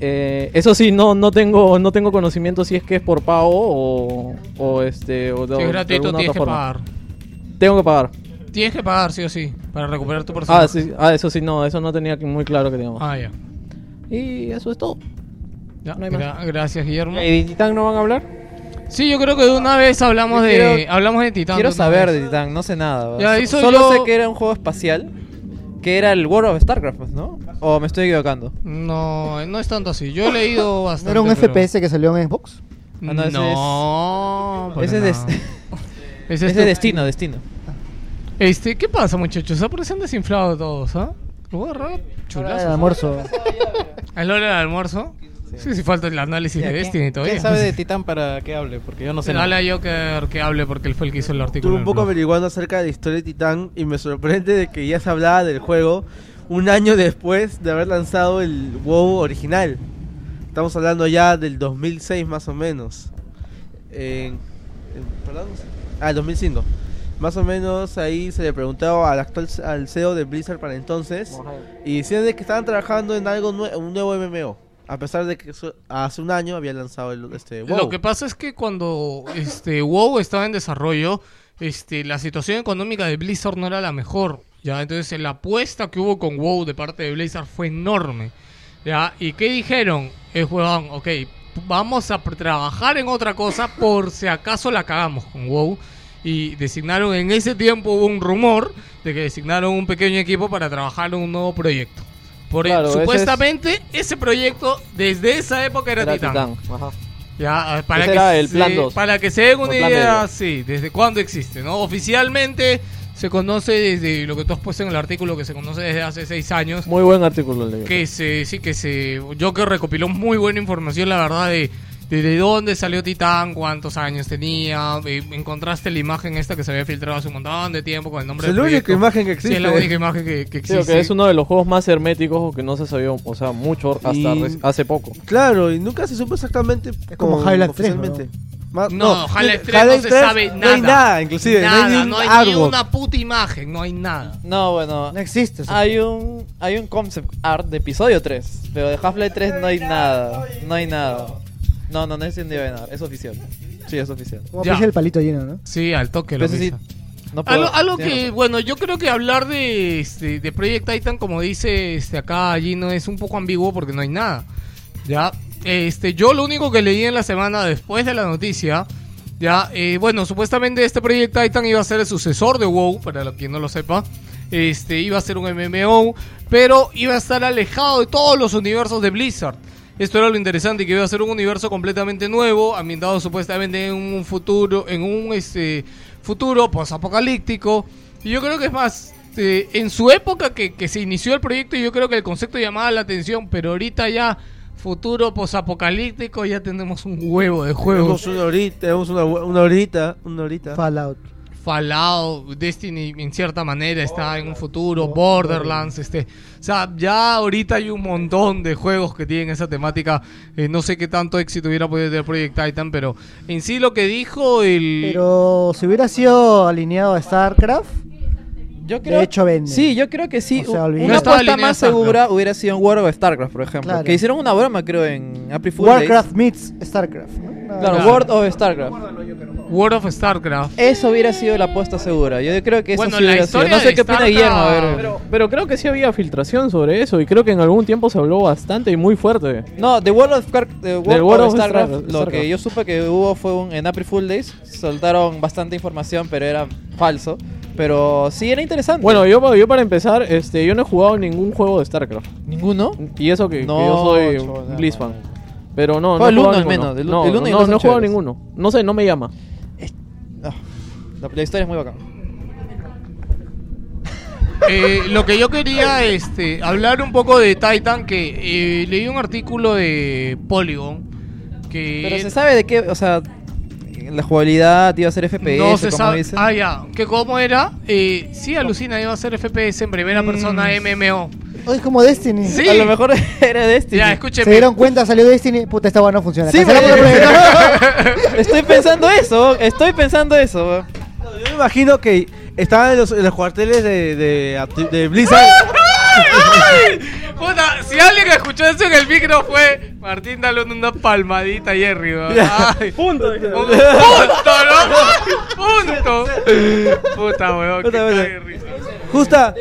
Eh, eso sí, no, no tengo no tengo conocimiento si es que es por pago o, o este o de, si es gratuito, tienes que forma. pagar. Tengo que pagar. Tienes que pagar, sí o sí, para recuperar tu personaje. Ah, sí, ah, eso sí, no, eso no tenía muy claro que digamos. Ah, ya. Y eso es todo. Ya, No hay más. gra- gracias, Guillermo. ¿Y de Titán no van a hablar? Sí, yo creo que de una vez hablamos Yo de quiero- hablamos de Titán. Quiero de saber vez. de Titán, no sé nada. Ya, So- Solo yo- sé que era un juego espacial, que era el World of StarCraft, ¿no? ¿O me estoy equivocando? No, no es tanto así. Yo he leído ¿No bastante. era un pero- FPS que salió en Xbox? Ah, no, ese no, para Ese es, nada. des- Ese ese es es tu- destino, destino. Este, ¿qué pasa, muchachos? Aparecen desinflados todos, ¿ah? Luego raro, Hora del ¿ah? almuerzo. ¿Es la hora del almuerzo? Sí, sí, falta el análisis de ¿quién- Destiny todavía. ¿Quién sabe de Titán para que hable? Porque yo no sé Dale nada. a Joker que hable porque él fue el que hizo el artículo. Estuve en un el poco blog. averiguando acerca de la historia de Titán y me sorprende de que ya se hablaba del juego un año después de haber lanzado el WoW original. Estamos hablando ya del 2006 más o menos. En- en- ¿Perdón? Ah, el 2005. Más o menos ahí se le preguntaba al actual al CEO de Blizzard para entonces y decían de que estaban trabajando en algo nue- un nuevo MMO. A pesar de que hace un año había lanzado el, este WoW. Lo que pasa es que cuando este WoW estaba en desarrollo, este la situación económica de Blizzard no era la mejor. Ya, entonces la apuesta que hubo con WoW de parte de Blizzard fue enorme. Ya, ¿y qué dijeron? Es huevón, ok, vamos a trabajar en otra cosa por si acaso la cagamos con WoW. Y designaron, en ese tiempo hubo un rumor de que designaron un pequeño equipo para trabajar en un nuevo proyecto. Por Claro, ese es- supuestamente ese proyecto desde esa época era, Era Titán. Titán, ajá. Ya, ah, para Ese que, era el plan se- para que se den una idea, medio. sí, desde cuándo existe, ¿no? Oficialmente se conoce desde lo que tú has puesto en el artículo, que se conoce desde hace seis años, Muy buen artículo, que se, sí, que se, yo que recopiló muy buena información, la verdad, de, de, de dónde salió Titán, cuántos años tenía, eh, encontraste la imagen esta que se había filtrado hace un montón de tiempo con el nombre Es del la única imagen que Sí, es la existe. única imagen que, que Creo existe. que es uno de los juegos más herméticos que no se sabía, o sea, mucho hasta Y- hace poco. Claro, y nunca se supo exactamente Es como Half-Life 3, oficialmente. No, Half-Life 3 no se 3 sabe No nada. hay nada, inclusive. Nada, no hay ni no hay una puta imagen, no hay nada. No, bueno. No existe. eso. Hay un, hay un concept art de episodio 3, pero de Half-Life 3 no hay nada. No hay nada. No, no, no es nada. Es oficial. Sí, es oficial. Como pisa el palito lleno, ¿no? Sí, al toque lo sí, pisa. No puedo- Algo, que, razón. bueno, yo creo que hablar de, este, de Project Titan, como dice este, acá Gino, es un poco ambiguo porque no hay nada. Ya, este, yo lo único que leí en la semana después de la noticia, ya, eh, bueno, supuestamente este Project Titan iba a ser el sucesor de WoW, para quien no lo sepa. Este, iba a ser un MMO, pero iba a estar alejado de todos los universos de Blizzard. Esto era lo interesante, que iba a ser un universo completamente nuevo, ambientado supuestamente en un futuro, en un este futuro posapocalíptico. Y yo creo que es más, eh, en su época que, que se inició el proyecto, yo creo que el concepto llamaba la atención, pero ahorita ya futuro posapocalíptico ya tenemos un huevo de juegos. Tenemos una horita, tenemos una, una horita, una horita. Fallout. Fallout, Destiny en cierta manera está en un futuro, Borderlands, este, o sea, ya ahorita hay un montón de juegos que tienen esa temática. Eh, no sé qué tanto éxito hubiera podido tener Project Titan, pero en sí lo que dijo el Pero si hubiera sido alineado a StarCraft, Yo de hecho vende. Sí, yo creo que sí. O sea, una No apuesta más segura hubiera sido en World of StarCraft, por ejemplo. Claro. Que hicieron una broma, creo, en April Fool's Day. Warcraft meets StarCraft. ¿no? Claro, más. World of StarCraft. World of StarCraft. Eso hubiera sido la apuesta segura. Yo creo que eso Bueno, sí la hubiera sido. historia No sé de qué opina StarCraft- Guillermo. A ver. Pero, pero creo que sí había filtración sobre eso y creo que en algún tiempo se habló bastante y muy fuerte. No, de World of, Star- de World Del of World of StarCraft, Starcraft, lo que yo supe que hubo fue un, en April Fool Days, soltaron bastante información, pero era falso. Pero sí era interesante. Bueno, yo, yo para empezar, este, yo no he jugado ningún juego de StarCraft. ¿Ninguno? Y eso que, que No, yo soy Blizz fan. Pero no, no el jugado uno al ninguno. menos, el- no, el uno y no, dos no he jugado ninguno. No sé, no me llama. Ah, la, la historia es muy bacana. Eh, lo que yo quería este, hablar un poco de Titan, que eh, leí un artículo de Polygon. Que Pero se sabe de qué, o sea, la jugabilidad iba a ser FPS, no se como sabe. dicen. Ah, ya. ¿Que cómo era? Eh, sí, alucina, iba a ser FPS en primera persona MMO. Oh, es como Destiny. Sí. A lo mejor era Destiny. Ya, Se escúcheme. dieron cuenta, salió Destiny. Puta, esta no funciona. Sí, proyecto. Estoy pensando eso, estoy pensando eso. Yo me imagino que estaban en los, en los cuarteles de, de, de Blizzard. Puta, si alguien escuchó eso en el micro fue Martín, dale una palmadita a Jerry. Ay, Punto. un punto, ¿no? Punto. Puta, weón. Puta. Justa,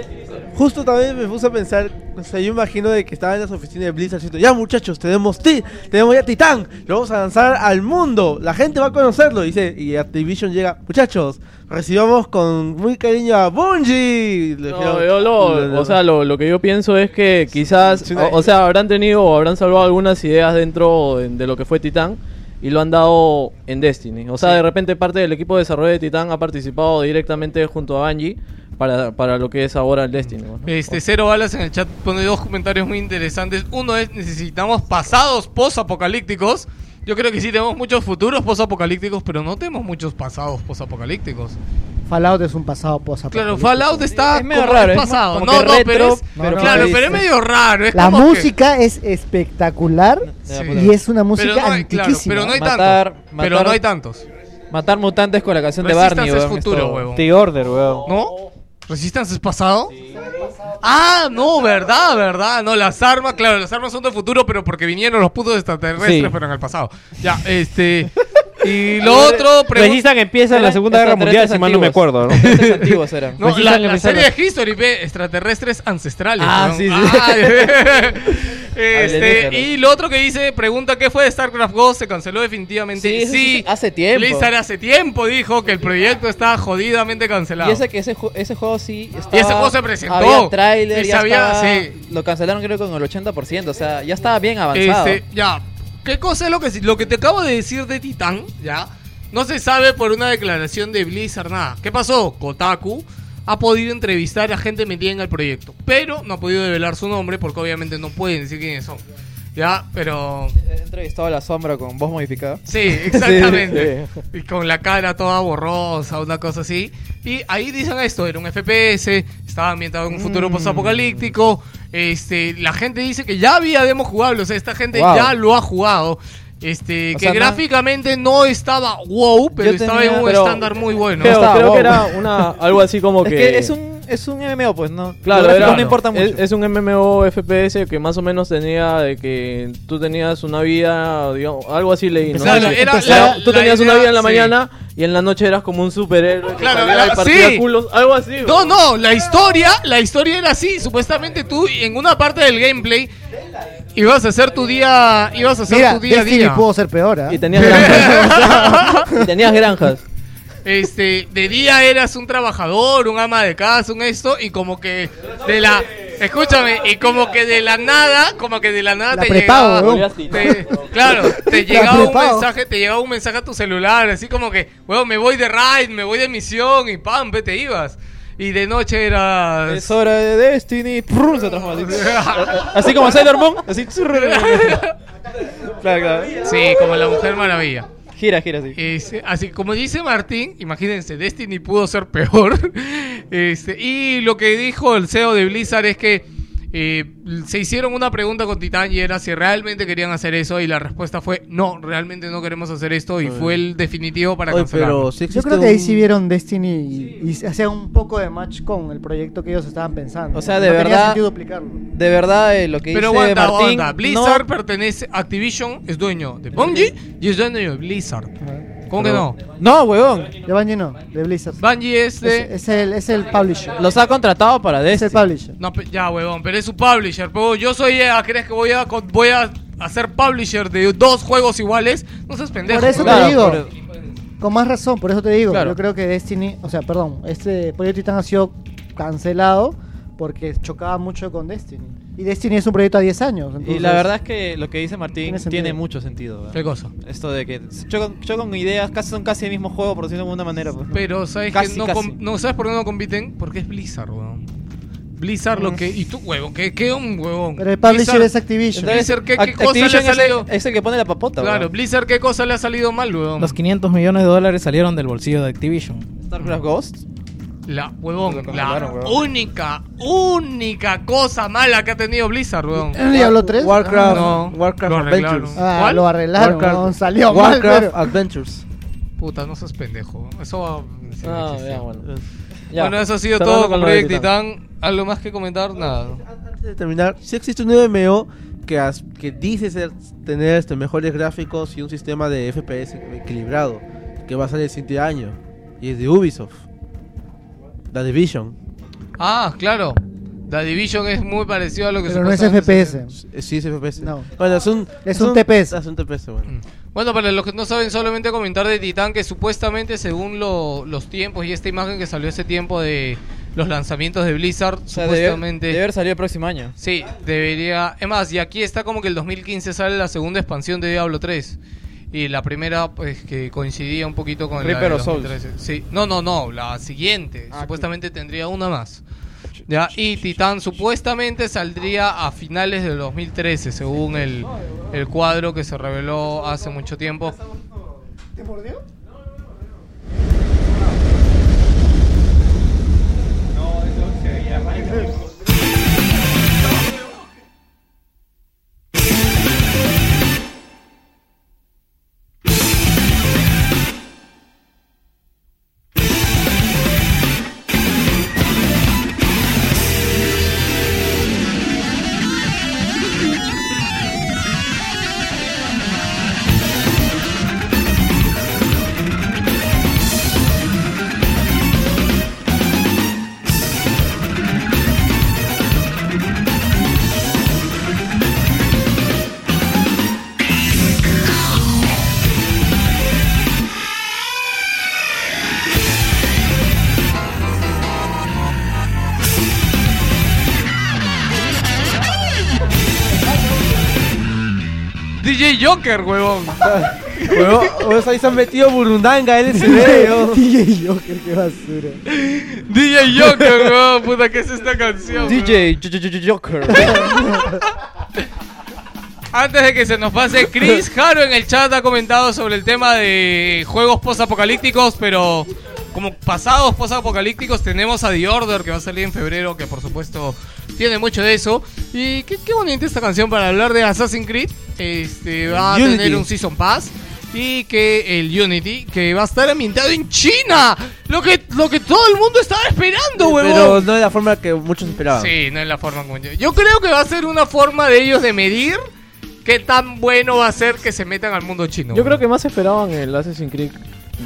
justo también me puse a pensar, o sea, yo imagino de que estaban en las oficinas de Blizzard diciendo, ya muchachos, tenemos ti, tenemos ya Titán, lo vamos a lanzar al mundo, la gente va a conocerlo, dice, y Activision llega, muchachos, recibamos con muy cariño a Bungie. No, dijeron- yo lo, o sea, lo, lo que yo pienso es que quizás, Sí, o, o sea, habrán tenido o habrán salvado algunas ideas dentro de, de lo que fue Titán y lo han dado en Destiny. O sea, de repente parte del equipo de desarrollo de Titán ha participado directamente junto a Bungie para, para lo que es ahora el Destiny. ¿no? Este, Cero Balas en el chat pone dos comentarios muy interesantes. Uno es, necesitamos pasados post-apocalípticos. Yo creo que sí tenemos muchos futuros post-apocalípticos, pero no tenemos muchos pasados post-apocalípticos. Fallout es un pasado posa. Claro, Fallout está Es medio como raro, es es pasado. como No, no, retro, pero es, pero claro, pero es medio raro. Es La como que- música es espectacular Sí. y es una música pero no hay, claro, antiquísima. pero no hay Matar- tantos. Pero matar- no hay tantos. Matar mutantes con la canción de Barney, es weón, futuro, huevón. The Order, weón. ¿No? ¿Resistance es pasado? Ah, no, verdad, verdad. No, las armas, claro, las armas son del futuro, pero porque vinieron los putos extraterrestres, Sí. pero en el pasado. Ya, este. Y lo otro, Resistan empieza en la Segunda Guerra Mundial, si mal no me acuerdo, ¿no? Antiguos eran. No, Resistan la, la serie de History ve extraterrestres ancestrales. Ah, ¿no? sí, sí. Ah, este, y lo otro que dice, pregunta, ¿qué fue de StarCraft Ghost? ¿Se canceló definitivamente? Sí, sí. hace tiempo. Blizzard hace tiempo dijo que el proyecto está jodidamente cancelado. Y ese que ese, ese juego sí estaba, Y ese juego se presentó. Había tráiler, Sí, ya sabía- estaba- sí. Lo cancelaron creo con el 80%, o sea, ya estaba bien avanzado. Este, ya. ¿Qué cosa es lo que lo que te acabo de decir de Titán? Ya. No se sabe por una declaración de Blizzard nada. ¿Qué pasó? Kotaku ha podido entrevistar a gente metida en el proyecto, pero no ha podido develar su nombre porque obviamente no pueden decir quiénes son. Ya, pero He entrevistado a la sombra con voz modificada. Sí, exactamente. Y con la cara toda borrosa, una cosa así. Y ahí dicen esto, era un FPS, estaba ambientado en un futuro postapocalíptico. Este, la gente dice que ya había demo jugable, o sea, esta gente Wow. ya lo ha jugado. Este, O que sea, no- gráficamente no estaba wow, pero Yo estaba tenía- en un pero- estándar muy bueno. Creo, está, creo wow. que era una, algo así como Es que... que es un, es un MMO, pues no. Claro, era- no importa mucho. Es, es un MMO FPS que más o menos tenía de que tú tenías una vida, digamos, algo así leí, ¿no? Claro, Que- era que la- tú la tenías idea, una vida en la sí. mañana y en la noche eras como un superhéroe que Claro, era- partía sí. culos, algo así. No, no, la historia, la historia era así. Supuestamente tú en una parte del gameplay ibas a hacer tu día, ibas a hacer Mira, tu día a día. pudo ser peor, ¿ah? Y tenías granjas. y tenías granjas. Este, de día eras un trabajador, un ama de casa, un esto y como que de la Escúchame, y como que de la nada, como que de la nada La te prepago, llegaba, te- claro, te llegaba un mensaje, te llegaba un mensaje a tu celular, así como que, weón, me voy de raid, me voy de misión y pam, ve, te ibas. Y de noche eras Es hora de Destiny. Prrr, se transforma así. Así como Sailor Moon. Así. Claro, claro. Sí, como la Mujer Maravilla. Gira, gira. Este, así como dice Martín, imagínense, Destiny pudo ser peor. Este, y lo que dijo el CEO de Blizzard es que eh, se hicieron una pregunta con Titán y era si realmente querían hacer eso y la respuesta fue no, realmente no queremos hacer esto y fue el definitivo para Oye, cancelarlo. pero sí Yo creo que ahí un- sí vieron Destiny y, y se hacía un poco de match con el proyecto que ellos estaban pensando. O sea, No de tenía verdad-. De verdad, eh, lo que Pero dice aguanta, Martín. aguanta. Blizzard pertenece, Activision es dueño de Bungie y es dueño de Blizzard. ¿Cómo que no? No, huevón. De Bungie no, de Blizzard. Bungie es de... Es, es el, es el publisher. Los ha contratado para Es el Destiny. publisher. No, pe- ya, huevón, pero es su publisher. Pero yo soy EA, ¿crees que voy a, con- voy a hacer publisher de dos juegos iguales? No seas pendejo. Por eso te digo. por- Con más razón, por eso te digo. Claro. Yo creo que Destiny, o sea, perdón, este Proyecto Titan ha sido cancelado porque chocaba mucho con Destiny. Y Destiny es un proyecto a 10 años. Y entonces- la verdad es que lo que dice Martín Tiene mucho sentido. ¿verdad? ¿Qué cosa? Esto de que chocan, chocan ideas, casi son casi el mismo juego, por decirlo de alguna manera. pues, ¿no? Pero, ¿sabes Casi, que no, casi. com- no ¿Sabes por qué no compiten? Porque es Blizzard, huevón. Blizzard lo que... Y tú, huevón, ¿qué, qué un huevón? Pero el publisher Blizzard- es Activision. Blizzard, ¿qué- cosa le ha Activision es el- salido? Es el que pone la papota. Claro, ¿verdad? Blizzard, ¿qué cosa le ha salido mal, huevón? Los 500 millones de dólares salieron del bolsillo de Activision. StarCraft Ghost. La, huevón, la huevón. única, única cosa mala que ha tenido Blizzard, huevón. ¿En Diablo 3? Warcraft, No, Warcraft lo arreglaron. Adventures. Ah, ¿Cuál? lo arreglaron, Warcraft- no, salió mal, Warcraft pero... Adventures. Puta, no seas pendejo. Eso va... sí, Ah, ya, bueno. Bueno, eso ha sido Cerrando todo con lo de Project Titan. ¿Algo más que comentar? Nada. Antes de terminar, sí existe un MMO que, as- que dice ser- tener este, mejores gráficos y un sistema de FPS equilibrado, que va a salir el siguiente año, y es de Ubisoft. The Division. Ah, claro. The Division es muy parecido a lo que Pero no es FPS. Eh, Sí, es FPS. No. Bueno, es un, Es un TPS. Es un TPS, bueno. Mm. Bueno, para los que no saben, solamente comentar de Titán que supuestamente, según lo- los tiempos y esta imagen que salió ese tiempo de los lanzamientos de Blizzard, O sea, debe, supuestamente. debe haber salido el próximo año. Sí, debería. Es más, y aquí está como que el 2015 sale la segunda expansión de Diablo 3. Y la primera, pues que coincidía un poquito con la Reaper de of Souls. 2013. Sí, no, no, no, la siguiente. Ah, supuestamente tendría una más. Ya, y Titán supuestamente saldría a finales del 2013, según el, el cuadro que se reveló hace mucho tiempo. DJ Joker, huevón. Pues ahí se han metido Burundanga, LSD. yo. DJ Joker, qué basura. DJ Joker, huevón. Puta, ¿qué es esta canción? DJ J- J- J- Joker. Antes de que se nos pase, Chris Jaro en el chat ha comentado sobre el tema de juegos post-apocalípticos, pero como pasados post-apocalípticos tenemos a The Order que va a salir en febrero, que por supuesto tiene mucho de eso. Y qué, qué bonita esta canción para hablar de Assassin's Creed. este, va a tener un Season Pass. Y que el Unity, que va a estar ambientado en China. Lo que, lo que todo el mundo estaba esperando, huevón. Pero no de la forma que muchos esperaban. Sí, no es la forma como yo. Yo creo que va a ser una forma de ellos de medir qué tan bueno va a ser que se metan al mundo chino. Yo creo que más esperaban el Assassin's Creed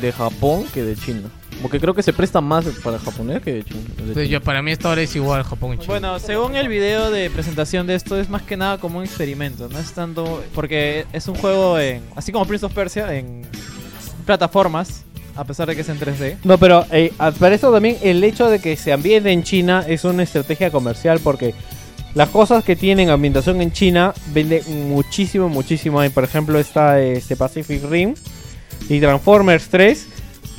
de Japón que de China. Porque creo que se presta más para el japonés que de China. de Entonces, yo, para mí esta hora es igual Japón y China. Bueno, según el video de presentación de esto, es más que nada como un experimento. No es tanto. Porque es un juego en. Así como Prince of Persia, en plataformas. A pesar de que es en 3D. No, pero eh, ah, para eso también el hecho de que se ambiente en China es una estrategia comercial porque las cosas que tienen ambientación en China venden muchísimo, muchísimo. Por ejemplo, está este Pacific Rim y Transformers 3.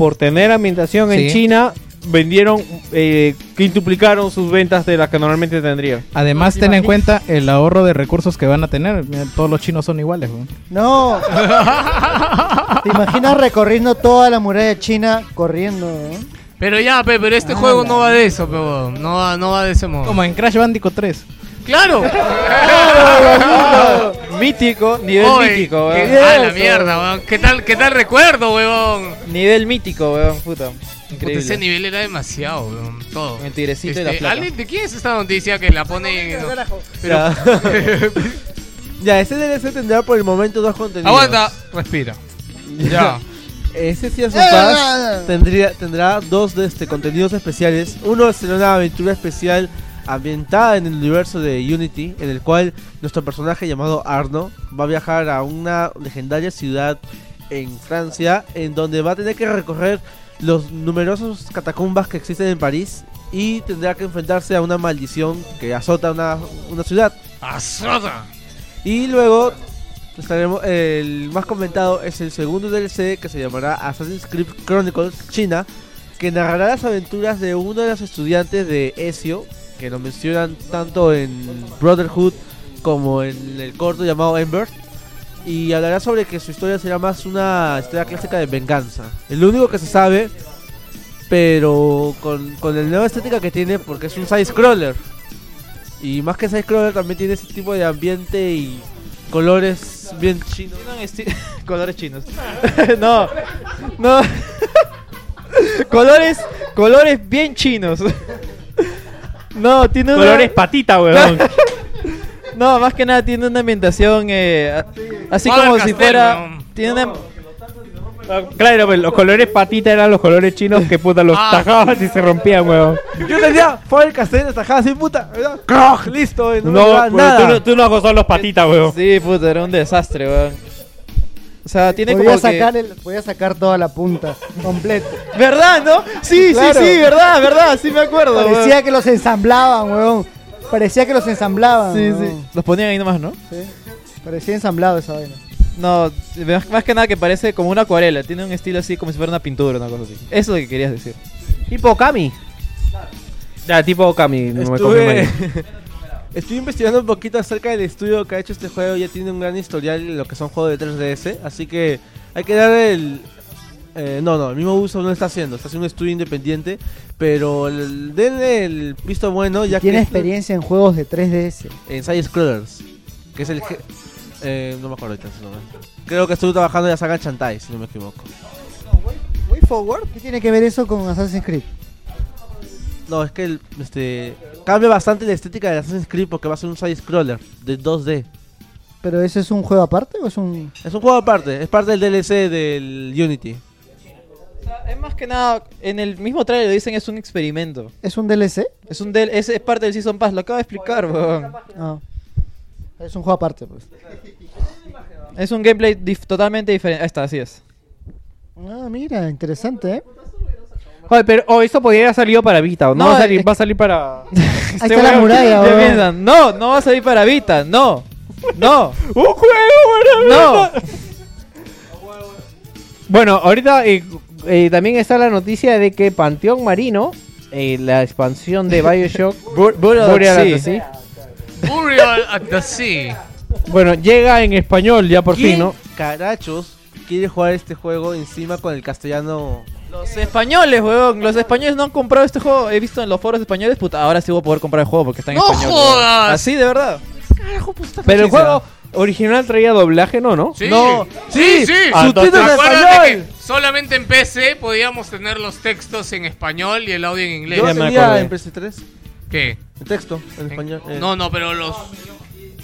Por tener ambientación en Sí. China, vendieron, eh, quintuplicaron sus ventas de las que normalmente tendrían. Además, ten en cuenta el ahorro de recursos que van a tener. Mira, Todos los chinos son iguales. weón. No. ¿Te imaginas recorriendo toda la muralla china corriendo? ¿no? Pero ya, pe, pero este Ah, juego no va de eso, pero no va, no va de ese modo. Como en Crash Bandicoot 3. ¡Claro! mítico, nivel Oye, mítico, qué- weón. ah, la mierda, weón. ¿Qué tal, qué tal recuerdo, weón? Nivel mítico, weón, puta. Puta, Increíble. ese nivel era demasiado, weón. Todo. El tigrecito y la Este, placa. ¿alguien- ¿De quién es esta noticia que la pone? no? Pero, Ya, ese DLC tendrá por el momento dos contenidos. Aguanta, respira. Ya. Ese Season Pass tendría, tendrá dos de este, contenidos especiales. Uno será una aventura especial ambientada en el universo de Unity, en el cual nuestro personaje llamado Arno va a viajar a una legendaria ciudad en Francia, en donde va a tener que recorrer los numerosos catacumbas que existen en París y tendrá que enfrentarse a una maldición que azota una, una ciudad. ¡Azota! Y luego estaremos el más comentado es el segundo DLC que se llamará Assassin's Creed Chronicles China, que narrará las aventuras de uno de los estudiantes de Ezio, que lo mencionan tanto en Brotherhood como en el corto llamado Ember. Y hablará sobre que su historia será más una historia clásica de venganza. Es lo único que se sabe, pero con, con la nueva estética que tiene, porque es un side-scroller. Y más que side-scroller también tiene ese tipo de ambiente y colores bien chinos. Colores chinos. no, no. colores, colores bien chinos. No, tiene una- Colores patita, weón. No, más que nada tiene una ambientación eh, así como si fuera. Tiene una, Claro, pero los colores patita eran los colores chinos que puta los Ah. tajabas y se rompían, weón. Yo tenía Faber Castell tajada así, puta. ¡Croc! Listo, eh, no, me No, llevaba weón, nada. tú, no- tú no has gozado los patitas, weón. Sí, puta, era un desastre, weón. O sea, tiene Podía como que- sacar, el, podía sacar toda la punta completa. ¿Verdad, no? Sí, Claro. sí, sí, verdad, verdad, sí me acuerdo. Parecía weón. que los ensamblaban, weón. Parecía que los ensamblaban. Sí, weón. sí. Los ponían ahí nomás, ¿no? Sí. Parecía ensamblado esa vaina. No, más, más que nada que parece como una acuarela. Tiene un estilo así como si fuera una pintura, una cosa así. Eso es lo que querías decir. Tipo Okami. Ya, tipo Okami. No me Estuve, confirman. estuve investigando un poquito acerca del estudio que ha hecho este juego. Ya tiene un gran historial en lo que son juegos de 3DS. Así que hay que dar el. eh, no, no, el mismo uso no está haciendo. Está haciendo un estudio independiente. Pero el, denle el visto bueno. Ya Tiene que experiencia en juegos de 3DS. en Side Scrollers. Que es el. eh, no me acuerdo ahorita. Creo que estuvo trabajando en la saga Chantai, si no me equivoco. Way Forward. ¿Qué tiene que ver eso con Assassin's Creed? No, es que el, este cambia bastante la estética de Assassin's Creed porque va a ser un side scroller de 2D. ¿Pero ese es un juego aparte o es un.? Es un juego aparte, es parte del DLC del Unity. Es más que nada, en el mismo trailer lo dicen es un experimento. ¿Es un DLC? Es un del, es, es parte del Season Pass, lo acabo de explicar, weón. Ah. Es un juego aparte, pues. Es un gameplay dif- totalmente diferente. Ahí está, así es. Ah, mira, interesante, ¿eh? Joder, pero oh, eso podría haber salido para Vita. o No, No, va, a salir, es- va a salir para. Ahí está la muralla, weón. piensan, no, no va a salir para Vita, no. No, ¡Un juego, no. Bueno, ahorita eh, eh, también está la noticia de que Panteón Marino, eh, la expansión de Bioshock, Bu- Burial Burial at the Sea. Sea, Burial at the Sea. bueno, llega en español ya por ¿Quién fin, ¿no? carachos quiere jugar este juego encima con el castellano? Los españoles, weón. Los españoles no han comprado este juego. He visto en los foros españoles, puta, ahora sí voy a poder comprar el juego porque está en ¡No español. jodas! Así, de verdad. Pero el juego, original traía doblaje, ¿no? ¿no? Sí, No, sí, sí, sí. Ah, subtítulos en Acuérdate que español. solamente en PC podíamos tener los textos en español y el audio en inglés. Yo Ya me tenía acordé. en PS3 ¿Qué? el texto en español. eh. No, no, pero los.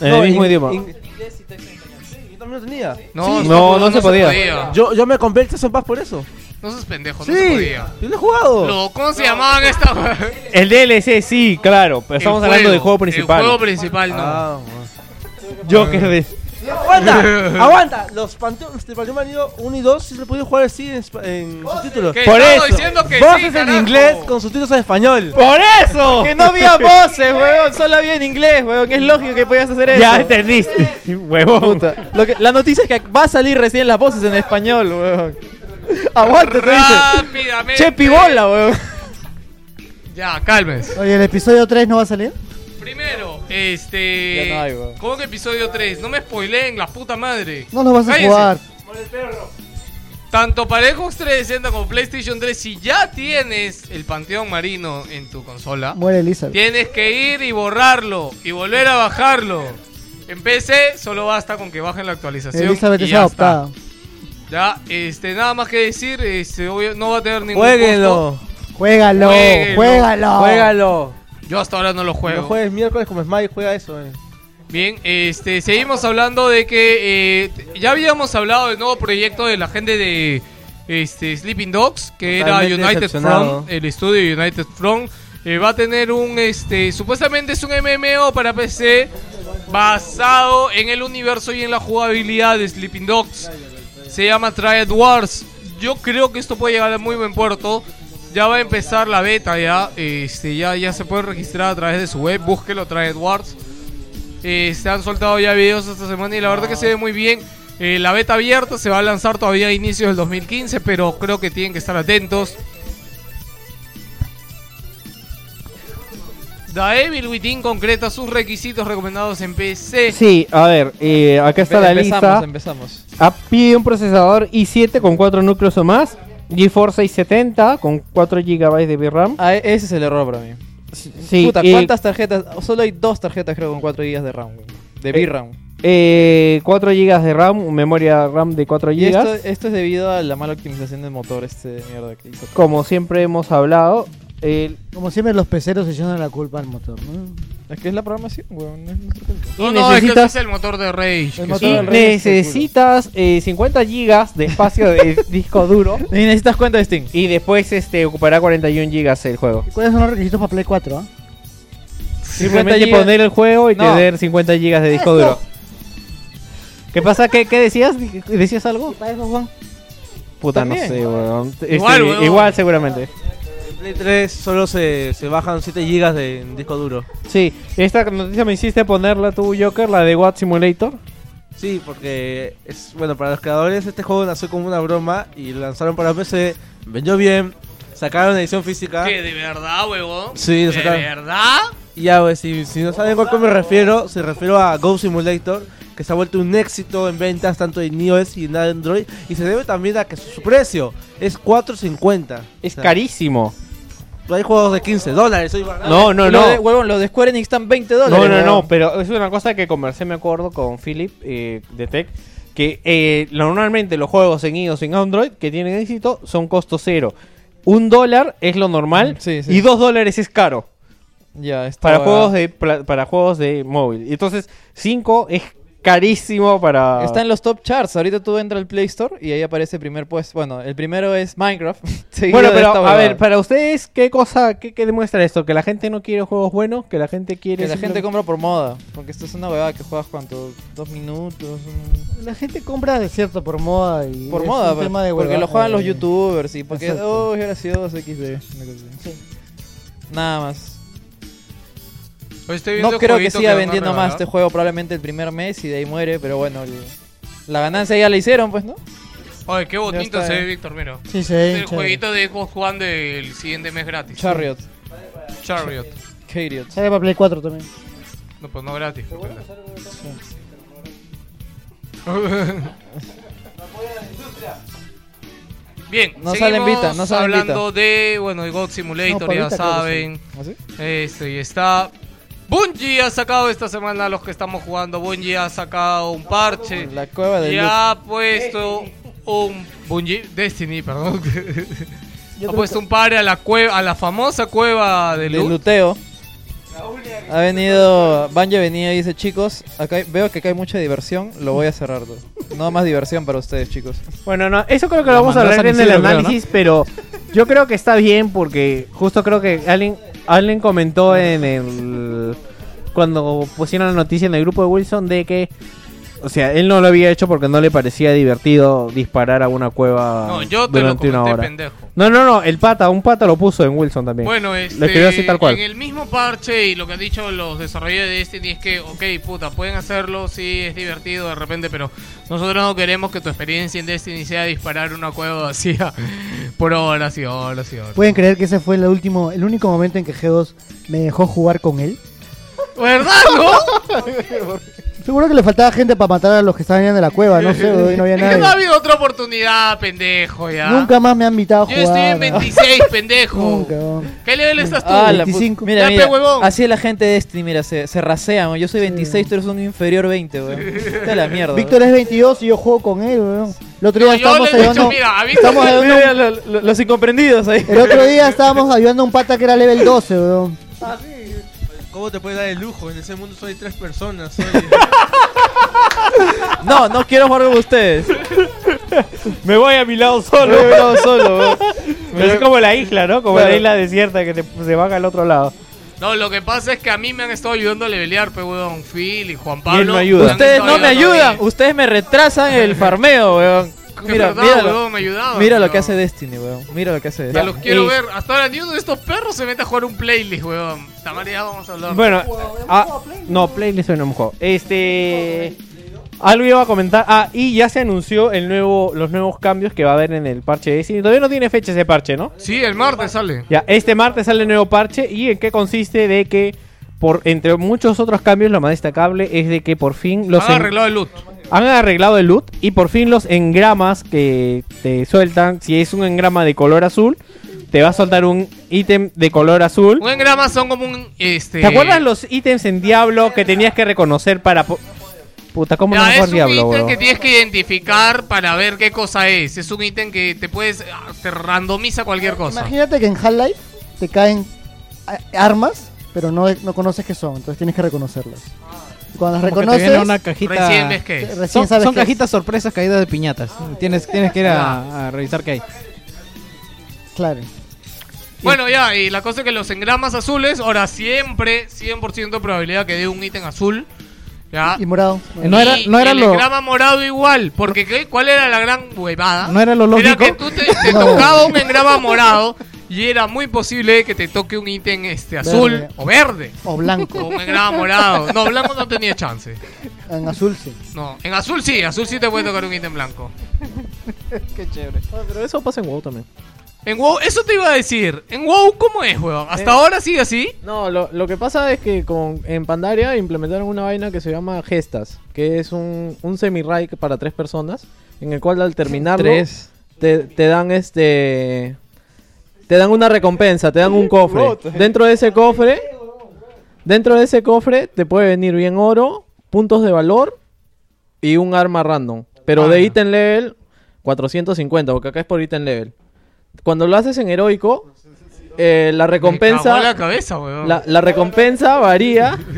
En el mismo in- idioma. in- Yo también lo tenía. No, Sí. no, no se podía. Yo, yo me compré el Season Pass por eso. No seas pendejo, Sí, no se podía. yo lo he jugado. Lo- ¿Cómo se llamaban estas? El DLC, sí, claro, pero estamos El hablando del juego principal. El juego principal, no. Ah, Yo que de... Aguanta, aguanta. Los Panteón, los de Panteón Vanido 1 y 2 sí se podían jugar así en, espa- en subtítulos. ¿Qué? Por Estaba eso. diciendo que Voces sí, en carajo. inglés con subtítulos en español. ¡Por eso! Que no había voces, weón. Solo había en inglés, weón. Es lógico que podías hacer eso. Ya entendiste, huevón. Puta. Lo que, la noticia es que va a salir recién las voces en español, weón. Aguante, te dice. Rápidamente. Che, pibola, weón. Ya, calmes. Oye, ¿el episodio 3 no va a salir? Primero, este. Ya no hay, weón. ¿Cómo que episodio 3? No me spoileen, la puta madre. No lo vas a Cállense. jugar. Tanto para Xbox 360 como PlayStation 3, si ya tienes el Panteón Marino en tu consola, Muere Elizabeth. tienes que ir y borrarlo y volver a bajarlo. En PC solo basta con que bajen la actualización. Elizabeth y es ya adoptada. Ya, este, nada más que decir, este, obvio- no va a tener ningún Jueguenlo. costo. Juégalo, juégalo. Juégalo. Yo hasta ahora no lo juego. No juegues miércoles como Smite, juega eso. Eh. Bien, este, seguimos hablando de que eh, ya habíamos hablado del nuevo proyecto de la gente de este, Sleeping Dogs, que Totalmente era United. Front, el estudio United Front. eh, va a tener un, este, supuestamente es un MMO para PC basado en el universo y en la jugabilidad de Sleeping Dogs. Se llama Triad Wars. Yo creo que esto puede llegar a muy buen puerto. Ya va a empezar la beta ya. Este, ya, ya se puede registrar a través de su web. Búsquelo, Triad Wars. Eh, se han soltado ya videos esta semana y la verdad que se ve muy bien. Eh, la beta abierta se va a lanzar todavía a inicios del 2015, pero creo que tienen que estar atentos. The Evil Within concreta sus requisitos recomendados en PC. Sí, a ver, eh, acá está la empezamos, lista. empezamos. Ah, pide un procesador i7 con 4 núcleos o más. GeForce 670 con 4 GB de VRAM. Ah, e- ese es el error para mí. Sí, Puta, eh, ¿cuántas tarjetas? Solo hay dos tarjetas, creo, con 4 GB de RAM. De Eh, VRAM. eh, 4 GB de RAM, memoria RAM de 4 Y GB. esto, esto es debido a la mala optimización del motor, este de mierda que hizo. Como siempre hemos hablado, el- Como siempre, los peceros se echan la culpa al motor. ¿no? Es que es la programación, weón. no es nuestra culpa. No, no, es que ese es el motor de Rage. El que motor sí. y del Rey es el necesitas eh, 50 GB de espacio de disco duro. Y necesitas cuenta de Steam. Y después este ocupará 41 GB el juego. ¿Y ¿Cuáles son los requisitos para Play 4? ah? Simplemente gigas- poner el juego y No. tener 50 GB de disco duro. ¿Qué pasa? ¿Qué, qué decías? ¿Decías algo? ¿Para eso, Juan? Puta, También. no sé, weón. Este, Igual, weón. igual seguramente. Play 3 solo se, se bajan 7 GB de disco duro. Sí, esta noticia me hiciste ponerla tú, Joker, la de Watt Simulator. Sí, porque es bueno para los creadores este juego nació como una broma y lo lanzaron para PC, vendió bien, sacaron la edición física. ¿Qué, ¿De verdad, huevón? Sí, lo ¿De verdad? Y ya, pues, si, si no saben a qué me refiero, se refiero a Go Simulator, que se ha vuelto un éxito en ventas tanto en iOS y en Android, y se debe también a que su precio es 4.50. Es O sea, carísimo. Hay juegos de 15 dólares, soy. No, no, Lo no. de, huevón, los de Square Enix están 20 dólares. No, no, no, pero es una cosa que conversé, me acuerdo, con Philip eh, de Tech, que eh, normalmente los juegos en iOS y en Android que tienen éxito son costo cero. Un dólar es lo normal Sí, sí. y dos dólares es caro Ya, está para juegos de pla- para juegos de móvil. Y Entonces, 5 es carísimo para... Está en los top charts. Ahorita tú entras al Play Store y ahí aparece el primer puesto. Bueno, el primero es Minecraft. Bueno, pero a ver, para ustedes, ¿qué cosa, qué, qué demuestra esto? ¿Que la gente no quiere juegos buenos? ¿Que la gente quiere... Que la gente compra por moda. Porque esto es una huevada que juegas cuánto, dos minutos. un- La gente compra de cierto por moda y Por es moda, un pues, tema de porque lo juegan los eh. youtubers y porque, Exacto. oh, es gracioso, XD. una cosa así. Nada más. Hoy estoy No creo que siga vendiendo más este juego probablemente el primer mes y de ahí muere, pero bueno, el- la ganancia ya la hicieron, pues, ¿no? Oye, qué bonito se ve, Víctor, mira. Sí, se ve Es el chévere. jueguito de Xbox One del siguiente mes gratis. Chariot. Chariot. Chariot. Sale para Play 4 también. No, pues no gratis. pues, pendejo. Bien, No sale en seguimos Vita, no sale en hablando de, bueno, de God Simulator, No, ya Vita saben. ¿Ah, sí? Este, y está. Bungie ha sacado esta semana los que estamos jugando. Bungie ha sacado un parche. La cueva del y ha puesto un Bungie Destiny, perdón. Ha puesto un par a la cueva, a la famosa cueva de de loot. luteo. Ha venido, Banja venía y dice, chicos, acá hay- veo que acá hay mucha diversión, lo voy a cerrar. todo". No más diversión para ustedes, chicos. Bueno, no, eso creo que lo La vamos a mandó hablar San en el Isidro, creo, ¿no? análisis, pero yo creo que está bien porque justo creo que alguien, alguien comentó en el... Cuando pusieron la noticia en el grupo de Wilson de que... O sea, él no lo había hecho porque no le parecía divertido disparar a una cueva No, yo te lo durante una comenté, hora. pendejo. No, no, no, el pata, un pata lo puso en Wilson también. Bueno, lo este, escribió así tal cual. en el mismo parche y lo que han dicho los desarrolladores de Destiny es que, ok, puta, pueden hacerlo, sí, es divertido de repente, pero nosotros no queremos que tu experiencia en Destiny sea disparar una cueva vacía por horas y horas y horas. ¿Pueden creer que ese fue el último, el único momento en que G2 me dejó jugar con él? ¿Verdad, no? Seguro que le faltaba gente para matar a los que estaban en la cueva, no sé, hoy no había que no ha nadie. habido otra oportunidad, pendejo, ya. Nunca más me han invitado a Yo jugar. estoy en 26, pendejo. Nunca, weón. ¿Qué nivel estás tú? Ah, la pu- 25. Mira, Ya, mira, pe, huevón. así es la gente de Destiny, mira, se, se rasean. weón. Yo soy 26, tú eres un inferior 20, weón. Está la mierda. Víctor es 22 y yo juego con él, weón. El otro día No, yo estábamos ayudando. mira, estamos ayudando- Mira, mira, lo- lo- los incomprendidos ahí. el otro día estábamos ayudando a un pata que era level 12, weón. ¿Cómo te puedes dar el lujo? En ese mundo soy tres personas. Soy... No, no quiero jugar con ustedes. Me voy a mi lado solo. Me he quedado solo, weón. Pero es como la isla, ¿no? Como Claro. la isla desierta que te- se van al otro lado. No, lo que pasa es que a mí me han estado ayudando a levelear, pe, weón. Phil y Juan Y Pablo. él no ayuda. me han Ustedes estado no me ayudando a ayudan, mí. ustedes me retrasan el farmeo, weón. Mira, verdad, mira, lo, weón, me ayudaba. mira lo que hace Destiny, weón. Mira lo que hace Ya Destiny. los quiero Y- ver. Hasta ahora ni uno de estos perros se mete a jugar un playlist, weón. Tamara, ya vamos a hablar. Bueno, ah, no, playlist hoy no hemos jugado. Este. Algo iba a comentar. Ah, y ya se anunció el nuevo, los nuevos cambios que va a haber en el parche de Destiny. Todavía no tiene fecha ese parche, ¿no? Sí, el martes sale. Ya, este martes sale el nuevo parche. ¿Y en qué consiste? De que, por entre muchos otros cambios, lo más destacable es de que por fin los Han en- arreglado el loot. Han arreglado el loot y por fin los engramas que te sueltan, si es un engrama de color azul, te va a soltar un ítem de color azul. Un engrama son como un. Este... ¿Te acuerdas los ítems en Diablo que tenías que reconocer para... po- Puta, ¿cómo no Ya, me es acuerdo un Diablo, ítem huevón? que tienes que identificar para ver qué cosa es. Es un ítem que te puedes. ah, te randomiza cualquier cosa. Imagínate que en Half-Life te caen a- armas, pero no, no conoces qué son, entonces tienes que reconocerlas. Y Cuando las que te reconoces, viene una cajita. Recién ves qué es. recién Son, sabes son qué es. cajitas sorpresas caídas de piñatas. Tienes, tienes que ir a, a revisar qué hay. Claro. Bueno, ya, y la cosa es que los engramas azules, ahora siempre, 100% probabilidad que dé un ítem azul. Ya. Y morado. No era- Y no era el lo- engrama morado igual, porque ¿qué? ¿cuál era la gran huevada? No era lo Era lógico. que tú te, te No. tocaba un engrama morado y era muy posible que te toque un ítem este azul Verde. o verde. O O blanco. un engrama morado. No, blanco no tenía chance. en azul sí. No, en azul sí, azul sí te puede tocar un ítem blanco. Qué chévere. Ah, pero eso pasa en WoW también. En WoW, eso te iba a decir. En WoW, ¿cómo es, weón? ¿Hasta Eh. ahora sigue así? No, lo, lo que pasa es que con, en Pandaria implementaron una vaina que se llama Gestas, que es un, un semi-raid para tres personas, en el cual al terminarlo Tres. te, te dan este... Te dan una recompensa, te dan un cofre. Dentro de ese cofre, dentro de ese cofre te puede venir bien oro, puntos de valor y un arma random. Pero Ah, de ya. ítem level 450, porque acá es por ítem level. Cuando lo haces en heroico, eh, la recompensa... la cabeza, weón. La, la recompensa varía.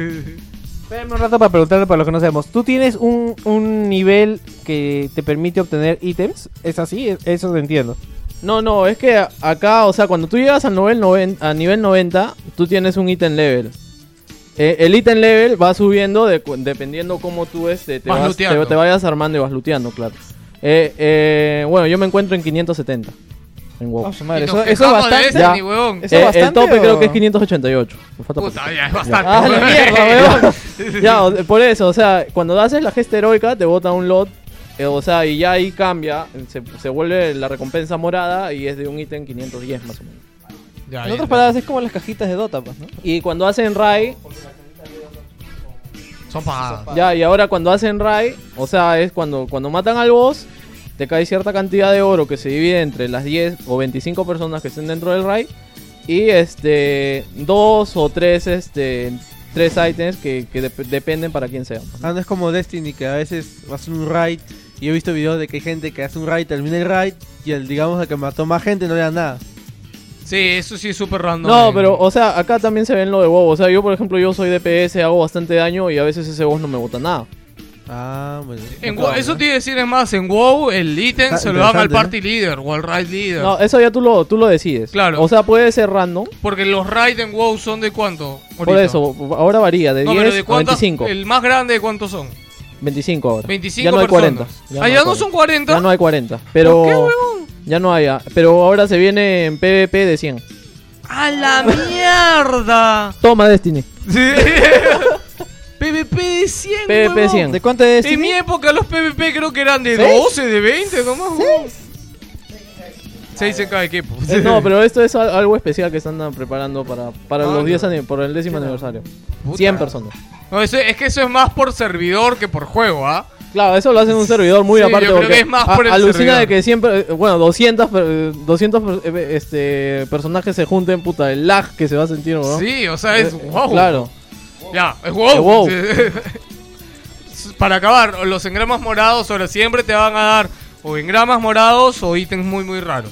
Espérame un rato para preguntarle para los que no sabemos. ¿Tú tienes un, un nivel que te permite obtener ítems? ¿Es así? Es- Eso te entiendo. No, no, es que acá, o sea, cuando tú llegas al nivel 90, a nivel 90, tú tienes un ítem level. Eh, el ítem level va subiendo de dependiendo cómo tú este, te, Vas vas- te- te vayas armando y vas looteando, claro. Eh, eh, bueno, yo me encuentro en 570. En WoW. Oh, su madre, eso, eso es bastante. Destiny, Ya. weón. ¿Eso Eh, el bastante tope o- creo que es 588. Me falta Puta, ya es bastante. Ah, la mierda, weón. Ya, por eso, o sea, cuando haces la gesta heroica te bota un lot, eh, o sea, y ya ahí cambia, se, se vuelve la recompensa morada y es de un ítem 510 más o menos. Ya, En ya, otras ya. palabras, es como las cajitas de Dota, pues, ¿no? Y cuando hacen Rai, Son pagadas. ya, y ahora cuando hacen Rai, o sea, es cuando, cuando matan al boss, te cae cierta cantidad de oro que se divide entre las 10 o 25 personas que estén dentro del Rai, y este, dos o tres este, tres ítems que, que dep- dependen para quién sea. Ah, no es como Destiny que a veces hace un raid y he visto videos de que hay gente que hace un raid, termina el raid y el digamos el que mató más gente no le da nada. Sí, eso sí es súper random. No, en- pero, o sea, acá también se ven lo de WoW. O sea, yo, por ejemplo, yo soy DPS, hago bastante daño y a veces ese boss no me bota nada. Ah, bueno. En WoW- eso te iba a decir es más, en WoW el ítem se lo dan al interesante, party leader o al raid leader. No, eso ya tú lo, tú lo decides. Claro. O sea, puede ser random. Porque los raids en WoW son de cuánto? Por ahorita? eso, ahora varía, de No, 10 pero de a cuántas- 25. El más grande de cuántos son? 25 ahora. 25 ya no hay personas. 40. Ah, ya no son 40. Ya no hay 40. Pero. ¿Por qué, huevón? Ya no hay. ah, Pero ahora se viene en PvP de 100. ¡A la mierda! Toma Destiny. PvP de 100, PvP huevón. 100. ¿De cuánto es En mi época los PvP creo que eran de ¿Seis? 12, de 20 nomás. huevón. 6 en cada equipo. Eh, no, pero esto es al- algo especial que están preparando para, para Ah, los 10 no. ani- por el décimo aniversario. Puta. 100 personas. No, eso- es que eso es más por servidor que por juego, ¿ah? Claro, eso lo hacen un servidor muy Sí, aparte. yo creo porque que es más por el alucina servidor. de que siempre, eh, bueno, 200, per- eh, 200 per- eh, este, personajes se junten, puta, el lag que se va a sentir, ¿no? Sí, o sea, es Eh, wow. Claro. Ya, es wow. Es wow. Para acabar, los engramas morados ahora siempre te van a dar o engramas morados o ítems muy muy raros.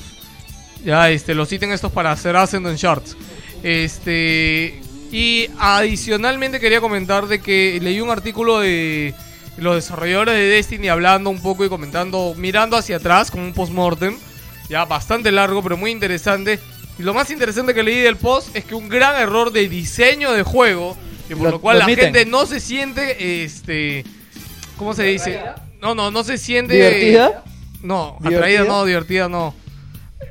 Ya, este, los ítems estos para hacer Ascendant Shards. Este, y adicionalmente quería comentar de que leí un artículo de los desarrolladores de Destiny hablando un poco y comentando, mirando hacia atrás como un postmortem, ya bastante largo pero muy interesante. Y lo más interesante que leí del post es que un gran error de diseño de juego, y por Lo- lo, cual lo la admiten. gente no se siente, este, ¿cómo se dice? No, no, no se siente ¿Divertida? No, ¿Divertida? atraída no, divertida no.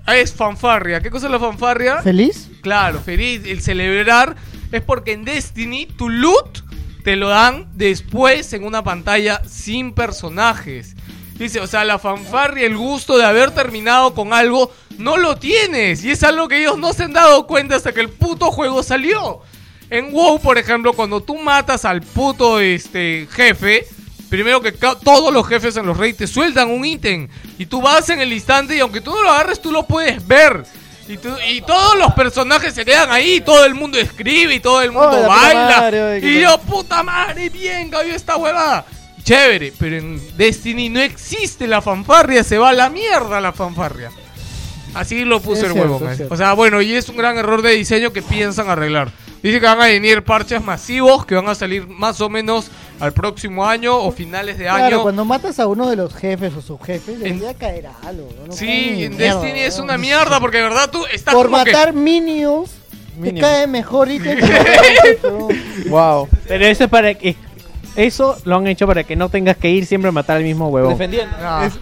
Es fanfarria. ¿Qué cosa es la fanfarria? ¿Feliz? Claro, feliz. El celebrar es porque en Destiny tu loot te lo dan después en una pantalla sin personajes. Dice, o sea, la fanfarria, el gusto de haber terminado con algo, no lo tienes. Y es algo que ellos no se han dado cuenta hasta que el puto juego salió. En WoW, por ejemplo, cuando tú matas al puto este, jefe, primero que todos los jefes en los raids te sueltan un ítem. Y tú vas en el instante y aunque tú no lo agarres, tú lo puedes ver. Y, tú- y todos los personajes se quedan ahí, todo el mundo escribe y todo el mundo baila. y yo, puta madre, bien, cabió esta huevada. Chévere, pero en Destiny no existe la fanfarria, se va a la mierda la fanfarria. Así lo puso Es el cierto, huevo. man. O sea, bueno, y es un gran error de diseño que piensan arreglar. Dice que van a venir parches masivos que van a salir más o menos al próximo año o finales de Claro, año. cuando matas a uno de los jefes o subjefes, En- debería caer algo. ¿no? Sí, en mierda, Destiny es una mierda porque de verdad tú estás Por como que- matar minions, te Minions. cae mejor ítem que matar jefes, ¿no? Wow. Pero eso es para que. Eso lo han hecho para que no tengas que ir siempre a matar al mismo huevón. Defendiendo. Ah. Es,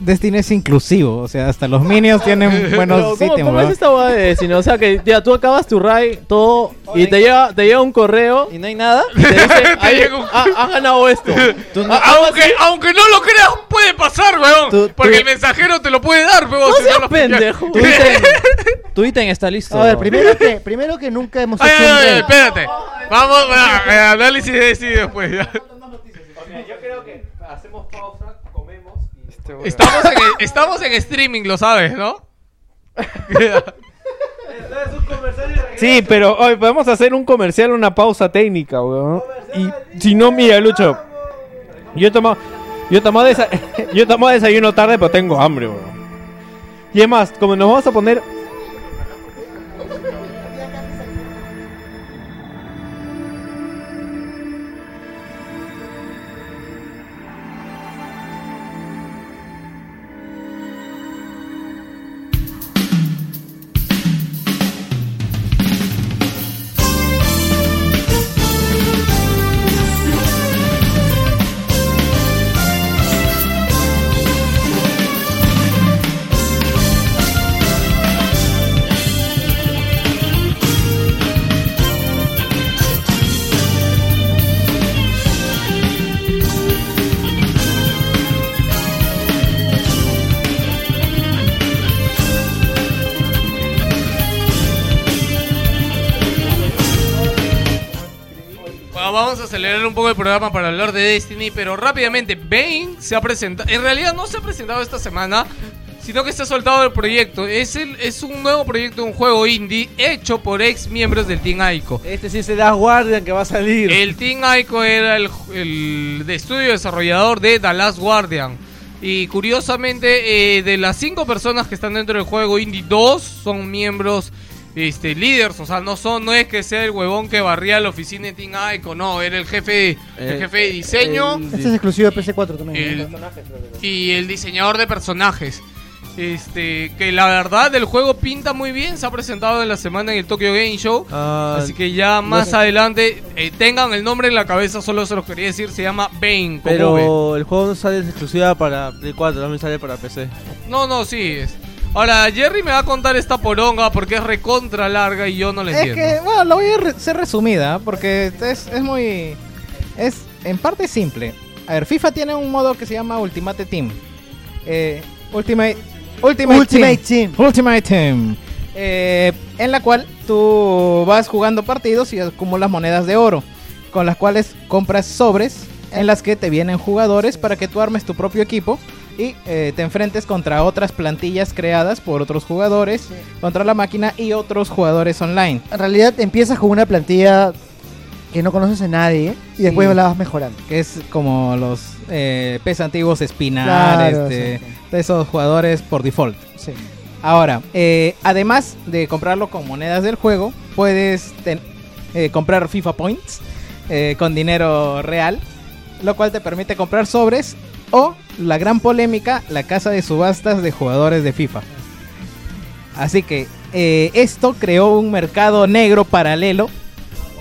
Destiny es inclusivo, o sea, hasta los minions tienen buenos ¿cómo, ítems, cómo weón. es esta hueá de Destiny? O sea, que ya tú acabas tu raid, todo, y te llega, te llega un correo ¿Y no hay nada? y te dice, Te "Ay, llega un- ha- has ganado esto. Tú no- aunque, aunque no lo creas, puede pasar, weón. Tú- tú- porque el mensajero te lo puede dar, weón. No si seas lo- pendejo. Tu ítem, tu ítem está listo. A ver, primero que, primero que nunca hemos Ay, hecho ay, un ay, raid. espérate. Vamos a a- análisis de Destiny después. ya. Yo creo que hacemos pausa, y. Estamos en, estamos en streaming, lo sabes, ¿no? Sí, pero hoy podemos hacer un comercial, una pausa técnica, weón. Y si no, mira, Lucho. Yo he tomado, yo he tomado, desa- yo he tomado desayuno tarde, pero tengo hambre, weón. Y es más, como nos vamos a poner. Programa para hablar de Destiny, pero rápidamente, Bane se ha presentado. En realidad no se ha presentado esta semana, sino que se ha soltado el proyecto. Es, el, es un nuevo proyecto, un juego indie hecho por ex miembros del Team Ico. Este sí es el Last Guardian que va a salir. El Team Ico era el, el de estudio desarrollador de The Last Guardian. Y curiosamente, eh, de las cinco personas que están dentro del juego indie, dos son miembros este, líderes. O sea, no son, no es que sea el huevón que barría la oficina de Team Ico, no, era el jefe, el Eh, jefe de diseño. Este es exclusivo de PC4 también. El- y el diseñador de personajes. Este, que la verdad el juego pinta muy bien, se ha presentado en la semana en el Tokyo Game Show. Ah, así que ya más sé. adelante eh, tengan el nombre en la cabeza, solo se los quería decir, se llama Bane. Pero el juego no sale exclusiva para Play 4, también sale para PC. No, no, sí es. Ahora, Jerry me va a contar esta poronga porque es recontra larga y yo no la Es entiendo. que, bueno, lo voy a re- ser resumida porque es, es muy. Es en parte simple. A ver, FIFA tiene un modo que se llama Ultimate Team. Eh, Ultimate, Ultimate, Ultimate Team. Ultimate Team. Eh, en la cual tú vas jugando partidos y acumulas monedas de oro. Con las cuales compras sobres en las que te vienen jugadores para que tú armes tu propio equipo y eh, te enfrentes contra otras plantillas creadas por otros jugadores, contra la máquina y otros jugadores online. En realidad empiezas con una plantilla que no conoces a nadie y después Sí. la vas mejorando. Que es como los eh, PES antiguos Espinar, Claro, este, sí, de esos jugadores por default. Ahora, eh, además de comprarlo con monedas del juego, puedes eh, comprar FIFA Points con dinero real, lo cual te permite comprar sobres o la gran polémica, la casa de subastas de jugadores de FIFA. Así que eh, esto creó un mercado negro paralelo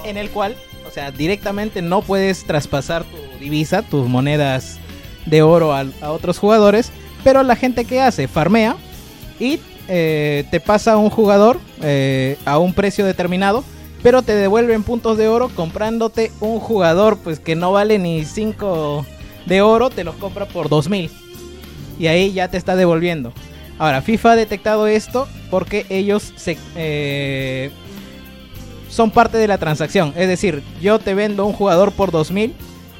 en el cual, o sea, directamente no puedes traspasar tu divisa, tus monedas de oro a, otros jugadores, pero la gente que hace farmea y eh, te pasa un jugador eh, a un precio determinado, pero te devuelven puntos de oro comprándote un jugador pues que no vale ni 5 de oro, te los compra por 2000 y ahí ya te está devolviendo. Ahora, FIFA ha detectado esto porque ellos se, eh, son parte de la transacción. Es decir, yo te vendo un jugador por 2000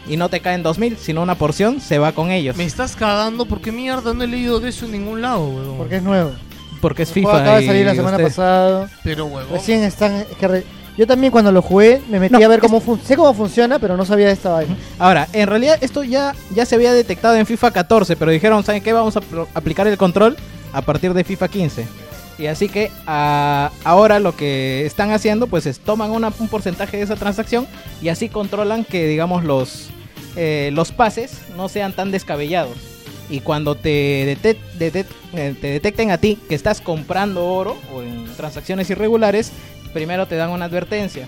y no te caen 2000, sino una porción se va con ellos. Me estás cagando porque mierda no he leído de eso en ningún lado, weón. Porque es nuevo. Porque es El FIFA. acaba de salir la semana pasada. Pero huevón. Recién están. es que re- yo también cuando lo jugué me metí No, a ver cómo fun- sé cómo funciona, pero no sabía de esta vaina. Ahora, en realidad esto ya, ya se había detectado en FIFA 14, pero dijeron, ¿saben qué? Vamos a apl- aplicar el control a partir de FIFA 15. Y así que ah, ahora lo que están haciendo pues es toman una- un porcentaje de esa transacción y así controlan que digamos los, eh, los pases no sean tan descabellados. Y cuando te, detec- detec- eh, te detecten a ti que estás comprando oro o en transacciones irregulares, primero te dan una advertencia.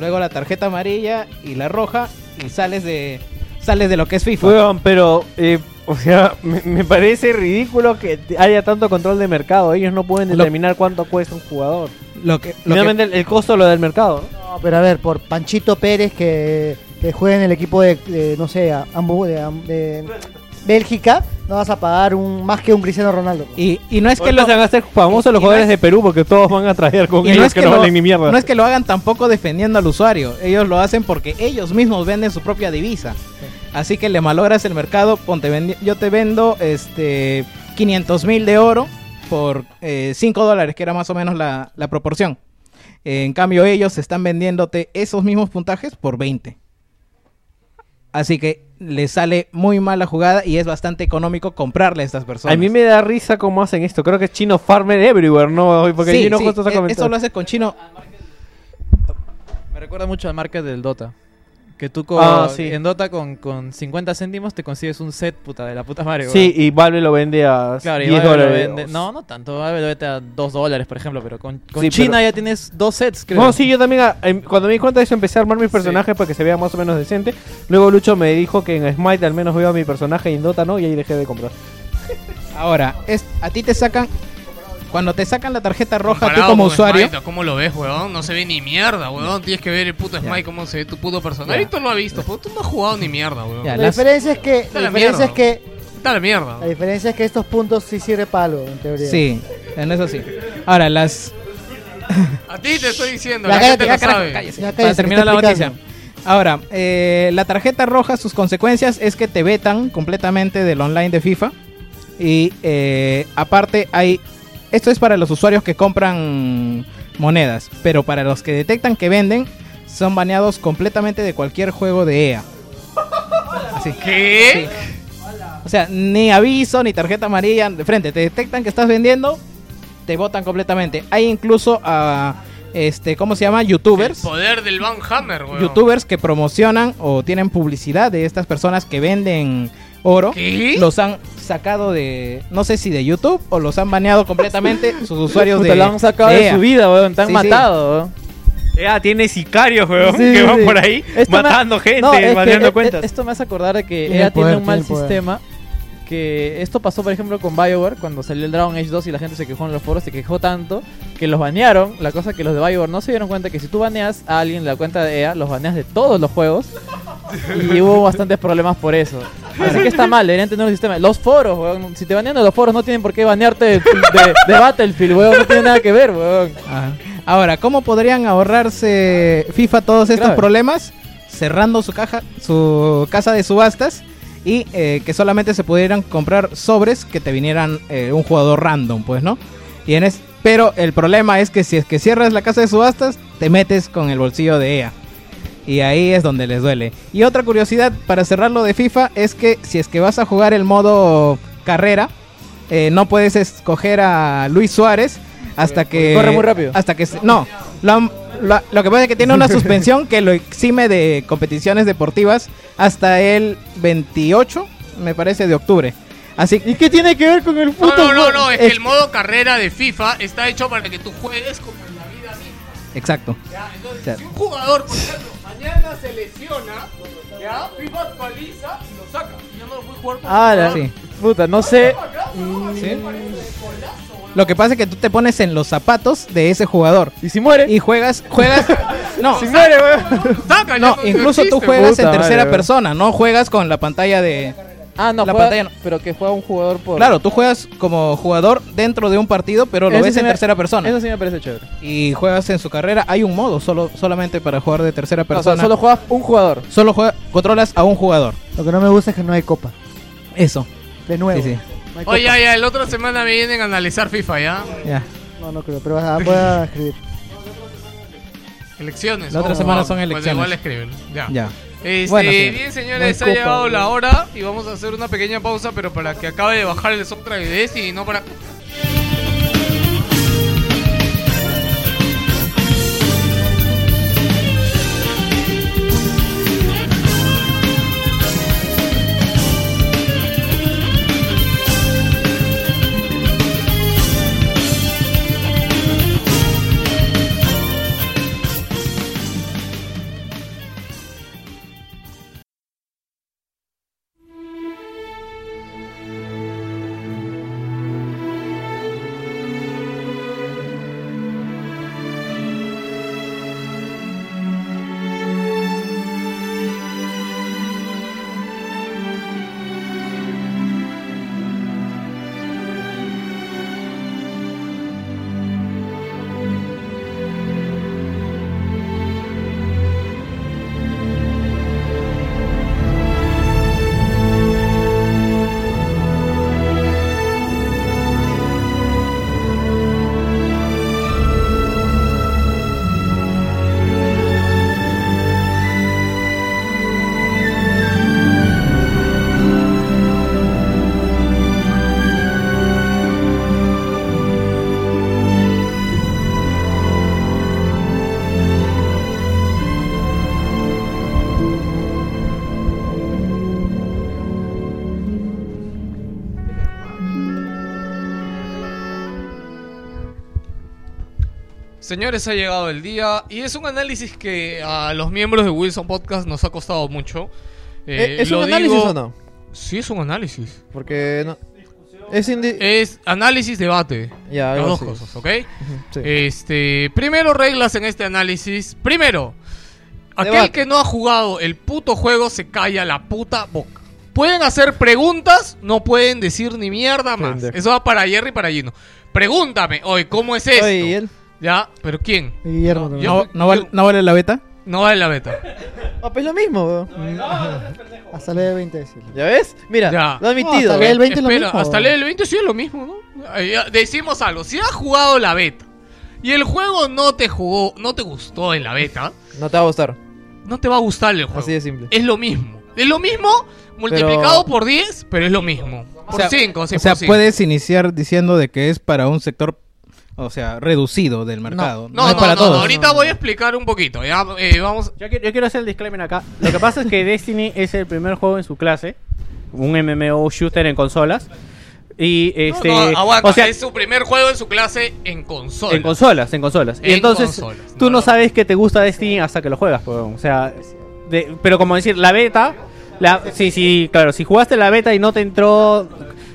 Luego la tarjeta amarilla y la roja y sales de sales de lo que es FIFA. Weón, pero, eh, o sea, me, me parece ridículo que haya tanto control de mercado. Ellos no pueden Lo- determinar cuánto cuesta un jugador. Lo que, lo que- el, el costo lo del mercado. ¿no? No, pero a ver, por Panchito Pérez que, que juega en el equipo de, de, no sé, de, de Bélgica, no vas a pagar un más que un Cristiano Ronaldo. y, y no es que Ahorita lo, se van a hacer famosos los jugadores es- de Perú porque todos van a traer con ellos no es que, que no lo- valen ni mierda. no es que lo hagan tampoco defendiendo al usuario. Ellos lo hacen porque ellos mismos venden su propia divisa. Así que le malogras el mercado. Ponte, yo te vendo este 500 mil de oro por 5 dólares, que era más o menos la, la proporción. en cambio, ellos están vendiéndote esos mismos puntajes por 20. Así que les sale muy mal la jugada y es bastante económico comprarle a estas personas. A mí me da risa cómo hacen esto. Creo que es Chino Farmer Everywhere, ¿no? Porque Sí, Chino sí, justo está e- comentando. Eso lo hace con chino. Me recuerda mucho al market del Dota. Que tú con, Ah, sí. en Dota con, con 50 céntimos te consigues un set puta de la puta madre. Sí, y Valve lo vende a Claro, y 10 Valve lo dólares. vende- No, no tanto. Valve lo vende a 2 dólares, por ejemplo. Pero con, con Sí, China pero- ya tienes dos sets, creo. No, sí, yo también, ah, em, cuando me di cuenta de eso, empecé a armar mis personajes para que se vea más o menos decente. Luego Lucho me dijo que en Smite al menos veo a mi personaje y en Dota no, y ahí dejé de comprar. Ahora, es, a ti te sacan. Cuando te sacan la tarjeta roja, tú como usuario. Smite, ¿Cómo lo ves, weón? No se ve ni mierda, weón. Tienes que ver el puto Smite, cómo se ve tu puto personaje. Ya. Víctor lo ha visto, pues tú no has jugado ni mierda, weón. Ya, La diferencia es que, Está la la diferencia mierda. es que, Está la mierda. la diferencia es que estos puntos sí sirve para algo, en teoría. Sí, en eso sí. Ahora, las. A ti te estoy diciendo, Ya la cállate, gente lo sabe. cállese. Ya Para cállese, terminar la noticia. Ahora, eh, la tarjeta roja, sus consecuencias es que te vetan completamente del online de FIFA. Y eh, aparte hay... Esto es para los usuarios que compran monedas, pero para los que detectan que venden, son baneados completamente de cualquier juego de EA. Así. ¿Qué? O sea, ni aviso, ni tarjeta amarilla de frente. Te detectan que estás vendiendo, te votan completamente. Hay incluso a, este, ¿cómo se llama? Youtubers. Poder del Van Hammer, weón. Youtubers que promocionan o tienen publicidad de estas personas que venden oro. ¿Qué? Los han sacado de, no sé si de YouTube o los han baneado completamente sus usuarios Puta, de lo han sacado de su vida, weón. Te han Sí, matado, weón. Ya tiene sicarios, weón, Sí, que van sí. por ahí Esto matando gente, No, es que, baneando eh, cuentas. Esto me hace acordar de que Tiene EA el poder, tiene un mal poder. Que esto pasó, por ejemplo, con BioWare cuando salió el Dragon Age 2 y la gente se quejó en los foros, se quejó tanto que los banearon. La cosa que los de BioWare no se dieron cuenta que si tú baneas a alguien la cuenta de EA, los baneas de todos los juegos. y hubo bastantes problemas por eso. Así que está mal, deberían tener un sistema. Los foros, weón. Si te banean de los foros, no tienen por qué banearte de, de- de Battlefield, weón. No tiene nada que ver, weón. Ajá. Ahora, ¿cómo podrían ahorrarse FIFA todos estos Grave. problemas? Cerrando su caja, su casa de subastas y eh, que solamente se pudieran comprar sobres que te vinieran eh, un jugador random, pues, ¿no? Y en es, pero el problema es que si es que cierras la casa de subastas, te metes con el bolsillo de EA. Y ahí es donde les duele. Y otra curiosidad para cerrarlo de FIFA es que si es que vas a jugar el modo carrera, eh, no puedes escoger a Luis Suárez hasta que Corre muy rápido. hasta que no lo, han- lo- lo que pasa es que tiene una suspensión que lo exime de competiciones deportivas hasta el 28 me parece de octubre así ¿Y qué tiene que ver con el No, puto no, no, no, es que el modo carrera de FIFA está hecho para que tú juegues como en la vida misma. exacto ¿ya? Entonces, Ya. si un jugador, por ejemplo, mañana se lesiona, ¿ya? FIFA actualiza y lo saca. Y ya no lo puede jugar por Ah, Sí. puta, no sé. ¿Sí? Lo que pasa es que tú te pones en los zapatos de ese jugador ¿Y si muere? y juegas juegas no si muere, weón. No incluso tú juegas en tercera persona no juegas con la pantalla de Ah, no, La juega- pantalla no. pero que juega un jugador por. claro tú juegas como jugador dentro de un partido pero lo Eso ves sí en me- tercera persona Eso sí me parece chévere. y juegas en su carrera, hay un modo solo solamente para jugar de tercera O sea, persona. solo juegas un jugador. Solo juega- controlas a un jugador. Lo que no me gusta es que no hay copa. Eso. De nuevo. Sí, sí. Oye, copa. ya, ya, la otra semana me vienen a analizar FIFA, ¿ya? Ya. No, no creo, pero ah, voy a escribir. Elecciones. La otra Oh, semana son pues elecciones. igual escriben, ya. Ya. Este, Bueno, bien, señores, ha copa, llegado la hora y vamos a hacer una pequeña pausa, pero para que acabe de bajar el Destiny y no para... Señores, ha llegado el día y es un análisis que a los miembros de Wilson Podcast nos ha costado mucho. Eh, ¿Es lo un análisis digo- o no? Sí, es un análisis. Porque no. Es Es análisis, debate. Ya, Las dos cosas, ¿ok? sí. Este, primero reglas en este análisis. Primero, aquel Debate. que no ha jugado el puto juego se calla la puta boca. Pueden hacer preguntas, no pueden decir ni mierda más. Eso va para Jerry y para Gino. Pregúntame, oye, ¿cómo es esto? Oye, ¿y él? Ya, pero ¿quién? Guillermo. Yo- ¿No, no vale, ¿No vale la beta? No vale la beta. Ah, pues lo mismo, weón. Hasta level 20 decirlo. ¿Ya ves? Mira, Ya. lo he admitido. hasta level 20 es lo Espera, mismo. hasta level 20 sí es lo mismo, ¿no? Eh, Decimos algo, si has jugado la beta y el juego no te jugó, no te gustó en la beta, No te va a gustar. no te va a gustar el juego. Así de simple. Es lo mismo. Es lo mismo multiplicado por 10, pero es lo mismo. Por sea, 5, sí, O sea, cinco. puedes iniciar diciendo de que es para un sector, o sea, reducido del mercado. No, no, para no, todos. ahorita voy a explicar un poquito. Ya, eh, vamos. Yo quiero, yo quiero hacer el disclaimer acá. Lo que pasa es que Destiny es el primer juego en su clase, un MMO shooter en consolas. Y este. No, no, aguanta, o sea, es su primer juego en su clase en consola. en consolas, en consolas. y En entonces consolas, tú no, sabes que te gusta Destiny hasta que lo juegas, pues, o sea, de- pero como decir, la beta, la, sí, sí, claro, si jugaste la beta y no te entró,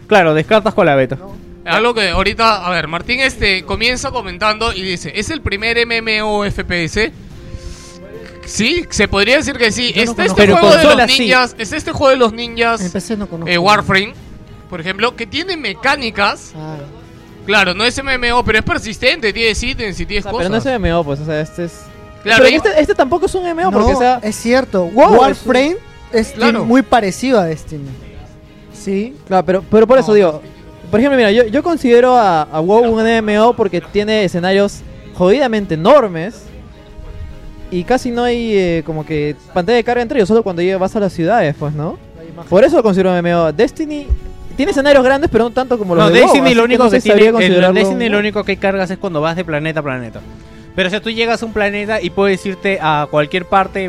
claro, descartas con la beta. Algo que ahorita, a ver, Martín este comienza comentando y dice, ¿es el primer MMO FPS? Sí, se podría decir que sí. Yo no Está este juego de los consolas sí. ninjas, está este juego de los ninjas no conozco. eh, Warframe, por ejemplo, que tiene mecánicas. Ah, Claro, no es MMO, pero es persistente, tiene ítems y tiene O sea, cosas. pero no es MMO, pues, o sea, este es. Claro, pero este, este tampoco es un MMO, porque, no, o sea. es cierto. WoW es Warframe es, Claro. muy parecido a Destiny. Sí. Claro, pero, pero por eso No. digo. Por ejemplo, mira, yo, yo considero a, a WoW un MMO porque tiene escenarios jodidamente enormes. Y casi no hay eh, como que pantalla de carga entre ellos, solo cuando vas a las ciudades, pues, ¿no? Por eso lo considero un MMO. Destiny tiene escenarios grandes, pero no tanto como los No, de WoW, Destiny así lo que único no que, sé si tiene, el Destiny lo único que cargas es cuando vas de planeta a planeta. Pero o sea, tú llegas a un planeta y puedes irte a cualquier parte.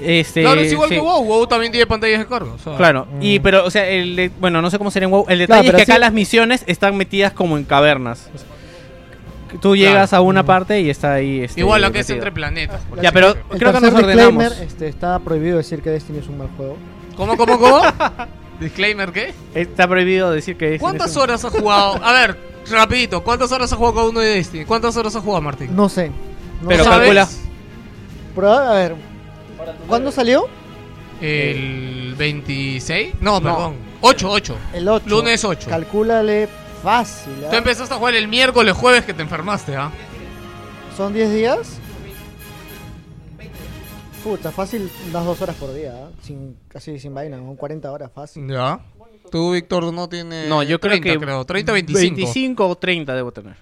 Este, Claro, es igual sí. que WoW. WoW también tiene pantallas de carga. o sea. Claro, y pero, o sea, el de- bueno, no sé cómo sería en WoW. El detalle Claro, es pero que acá sí- las misiones están metidas como en cavernas. Que Tú llegas a una parte y está ahí. este, Igual acá es metido. entre planetas. por Ya, pero. El creo que nos ordenamos. este, está prohibido decir que Destiny es un mal juego. ¿Cómo, cómo, cómo? Disclaimer, ¿qué? Está prohibido decir que es. ¿Cuántas es un- horas has jugado? A ver, rapidito, ¿cuántas horas has jugado cada uno de Destiny? ¿Cuántas horas has jugado, Martín? No sé. No Pero sé. ¿Sabes? calcula. Proba- a ver. ¿Cuándo salió? ¿El 26? No, No. perdón. 8, 8. El 8. Lunes 8. Calcúlale fácil. ¿ah? Tú empezaste a jugar el miércoles, jueves que te enfermaste, ¿ah? ¿Son 10 días? Puta, fácil, unas 2 horas por día. ¿ah? Sin, casi sin vaina, con 40 horas fácil. Ya. Tú, Víctor, no tienes. No, yo creo 30, que. creo. 30, 25. 25 o 30 debo tener.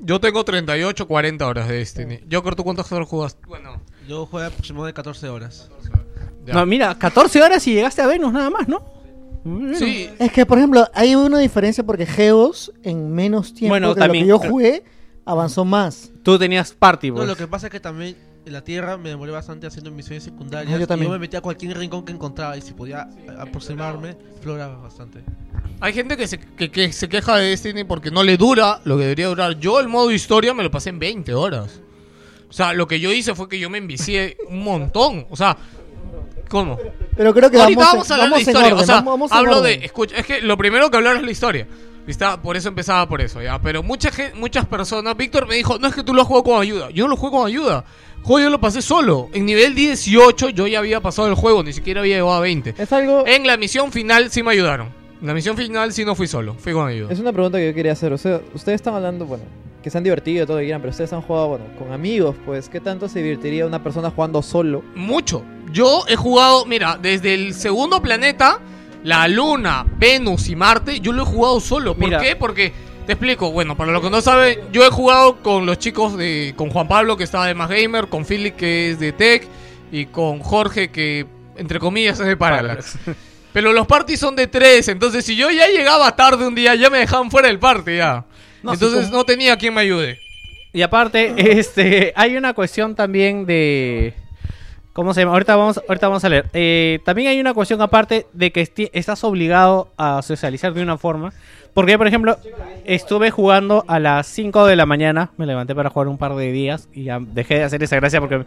Yo tengo 38, 40 horas de Destiny. Yo, ¿tú cuántas horas jugaste? Bueno, Yo jugué aproximadamente 14 horas. ya. No, mira, 14 horas y llegaste a Venus nada más, ¿no? Bueno. Sí, Es que, por ejemplo, hay una diferencia porque Geos en menos tiempo Bueno, que también, lo que yo jugué avanzó más. Tú tenías party, No, pues. lo que pasa es que también en la Tierra me demoré bastante haciendo misiones secundarias. Ah, yo y también. yo me metía a cualquier rincón que encontraba y si podía a- aproximarme, exploraba bastante. Hay gente que se, que, que se queja de Destiny porque no le dura lo que debería durar. Yo el modo historia me lo pasé en 20 horas. O sea, lo que yo hice fue que yo me envicié un montón. O sea, ¿cómo? Pero creo que Ahorita vamos, a hablar vamos de historia. orden, o sea, vamos- hablo de. Escucha, es que lo primero que hablar es la historia. ¿Está? Por eso empezaba por eso, ¿ya? Pero mucha muchas personas. Víctor me dijo: No es que tú lo jugado con ayuda. Yo no lo juego con ayuda. Juego yo lo pasé solo. En nivel 18 yo ya había pasado el juego, ni siquiera había llegado a 20. Es algo. En la misión final sí me ayudaron. En la misión final sí no fui solo, fui con ayuda. Es una pregunta que yo quería hacer. O sea, ustedes están hablando, bueno, que se han divertido todo lo que quieran, pero ustedes han jugado, bueno, con amigos, pues, ¿qué tanto se divertiría una persona jugando solo? Mucho. Yo he jugado, mira, desde el segundo planeta, la Luna, Venus y Marte, yo lo he jugado solo. ¿Por Mira. qué? Porque, te explico, bueno, para los que no saben, yo he jugado con los chicos de, con Juan Pablo, que estaba de Más Gamer, con Philip, que es de Tech, y con Jorge, que, entre comillas, es de Parallax. Pero los parties son de tres, entonces si yo ya llegaba tarde un día, ya me dejaban fuera del party, ya. No, entonces sí, no tenía quien me ayude. Y aparte, este, hay una cuestión también de... ¿Cómo se llama? Ahorita vamos, ahorita vamos a leer. Eh, también hay una cuestión aparte de que esti- estás obligado a socializar de una forma. Porque, por ejemplo, estuve jugando a las 5 de la mañana. Me levanté para jugar un par de días y ya dejé de hacer esa gracia porque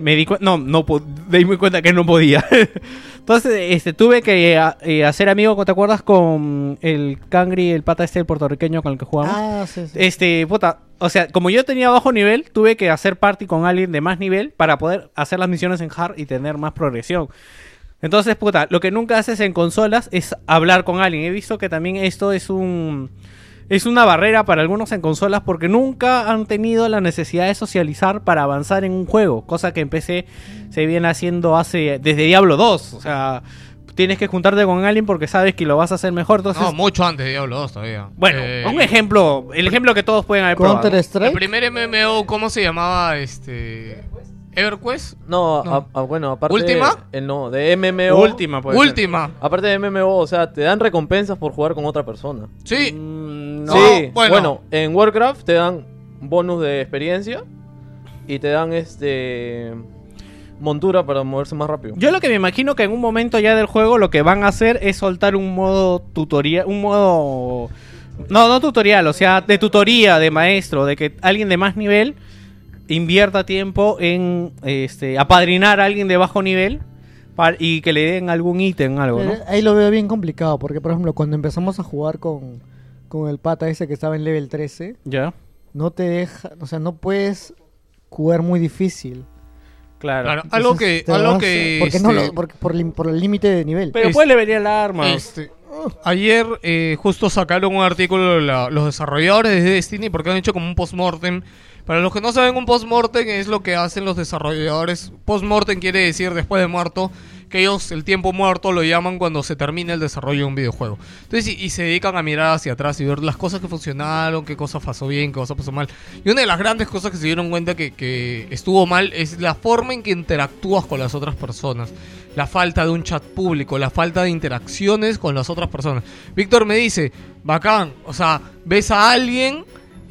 me di cuenta... No, no me di cuenta que no podía. Entonces, este, tuve que eh, eh, hacer amigo, ¿te acuerdas? Con el Cangri, el pata este el puertorriqueño con el que jugamos. Ah, sí, sí. Este, puta, o sea, como yo tenía bajo nivel, tuve que hacer party con alguien de más nivel para poder hacer las misiones en hard y tener más progresión. Entonces, puta, lo que nunca haces en consolas es hablar con alguien. He visto que también esto es un es una barrera para algunos en consolas porque nunca han tenido la necesidad de socializar para avanzar en un juego, cosa que en PC se viene haciendo hace desde Diablo 2, o sea, tienes que juntarte con alguien porque sabes que lo vas a hacer mejor, entonces No, mucho antes de Diablo 2 todavía. bueno, Eh, un ejemplo, el ejemplo que todos pueden haber probado. El primer MMO, ¿cómo se llamaba? Este. ¿EverQuest? No, No. a- a- bueno, aparte. ¿Última? eh, no, de MMO. Última, puede ser. Última. Aparte de MMO, o sea, te dan recompensas por jugar con otra persona. Sí. Mm, no, sí, bueno. bueno. en Warcraft te dan bonus de experiencia y te dan este. montura para moverse más rápido. Yo lo que me imagino que en un momento ya del juego lo que van a hacer es soltar un modo tutorial, un modo no, no tutorial, o sea, de tutoría de maestro, de que alguien de más nivel invierta tiempo en este apadrinar a alguien de bajo nivel para- y que le den algún ítem, algo, ¿no? Eh, Ahí lo veo bien complicado, porque por ejemplo, cuando empezamos a jugar con, con el pata ese que estaba en level 13, Ya. no te deja, o sea, no puedes jugar muy difícil. Claro. Claro, algo que- algo vas- que, Porque no este- lo- porque por, por el límite de nivel. Pero puede le venir el arma. Este, ayer eh, justo sacaron un artículo la- los desarrolladores de Destiny porque han hecho como un postmortem. Para los que no saben, un postmortem es lo que hacen los desarrolladores. Postmortem quiere decir después de muerto, que ellos el tiempo muerto lo llaman cuando se termina el desarrollo de un videojuego. Entonces, y, y se dedican a mirar hacia atrás y ver las cosas que funcionaron, qué cosas pasó bien, qué cosas pasó mal. Y una de las grandes cosas que se dieron cuenta que, que estuvo mal es la forma en que interactúas con las otras personas. La falta de un chat público, la falta de interacciones con las otras personas. Víctor me dice, bacán, o sea, ves a alguien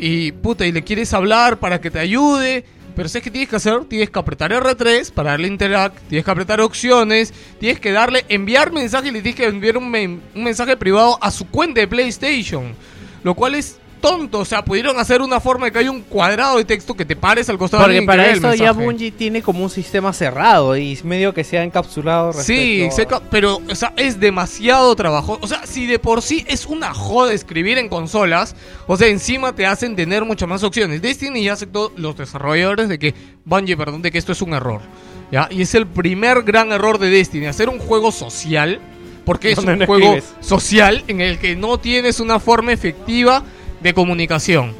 y puta, y le quieres hablar para que te ayude. Pero ¿sabes qué tienes que hacer? Tienes que apretar R3 para darle interact, tienes que apretar opciones, tienes que darle enviar mensaje y le tienes que enviar un, men- un mensaje privado a su cuenta de PlayStation. Lo cual es tonto, o sea, pudieron hacer una forma de que haya un cuadrado de texto que te pares al costado de Porque que para eso ya. Bungie tiene como un sistema cerrado y medio que se ha encapsulado Sí, seca- pero o sea, es demasiado trabajo. O sea, si de por sí es una joda escribir en consolas, o sea, encima te hacen tener muchas más opciones. Destiny ya aceptó los desarrolladores de que, Bungie, perdón, de que esto es un error. ¿ya? Y es el primer gran error de Destiny, hacer un juego social, porque es un no juego escribes. social en el que no tienes una forma efectiva de comunicación.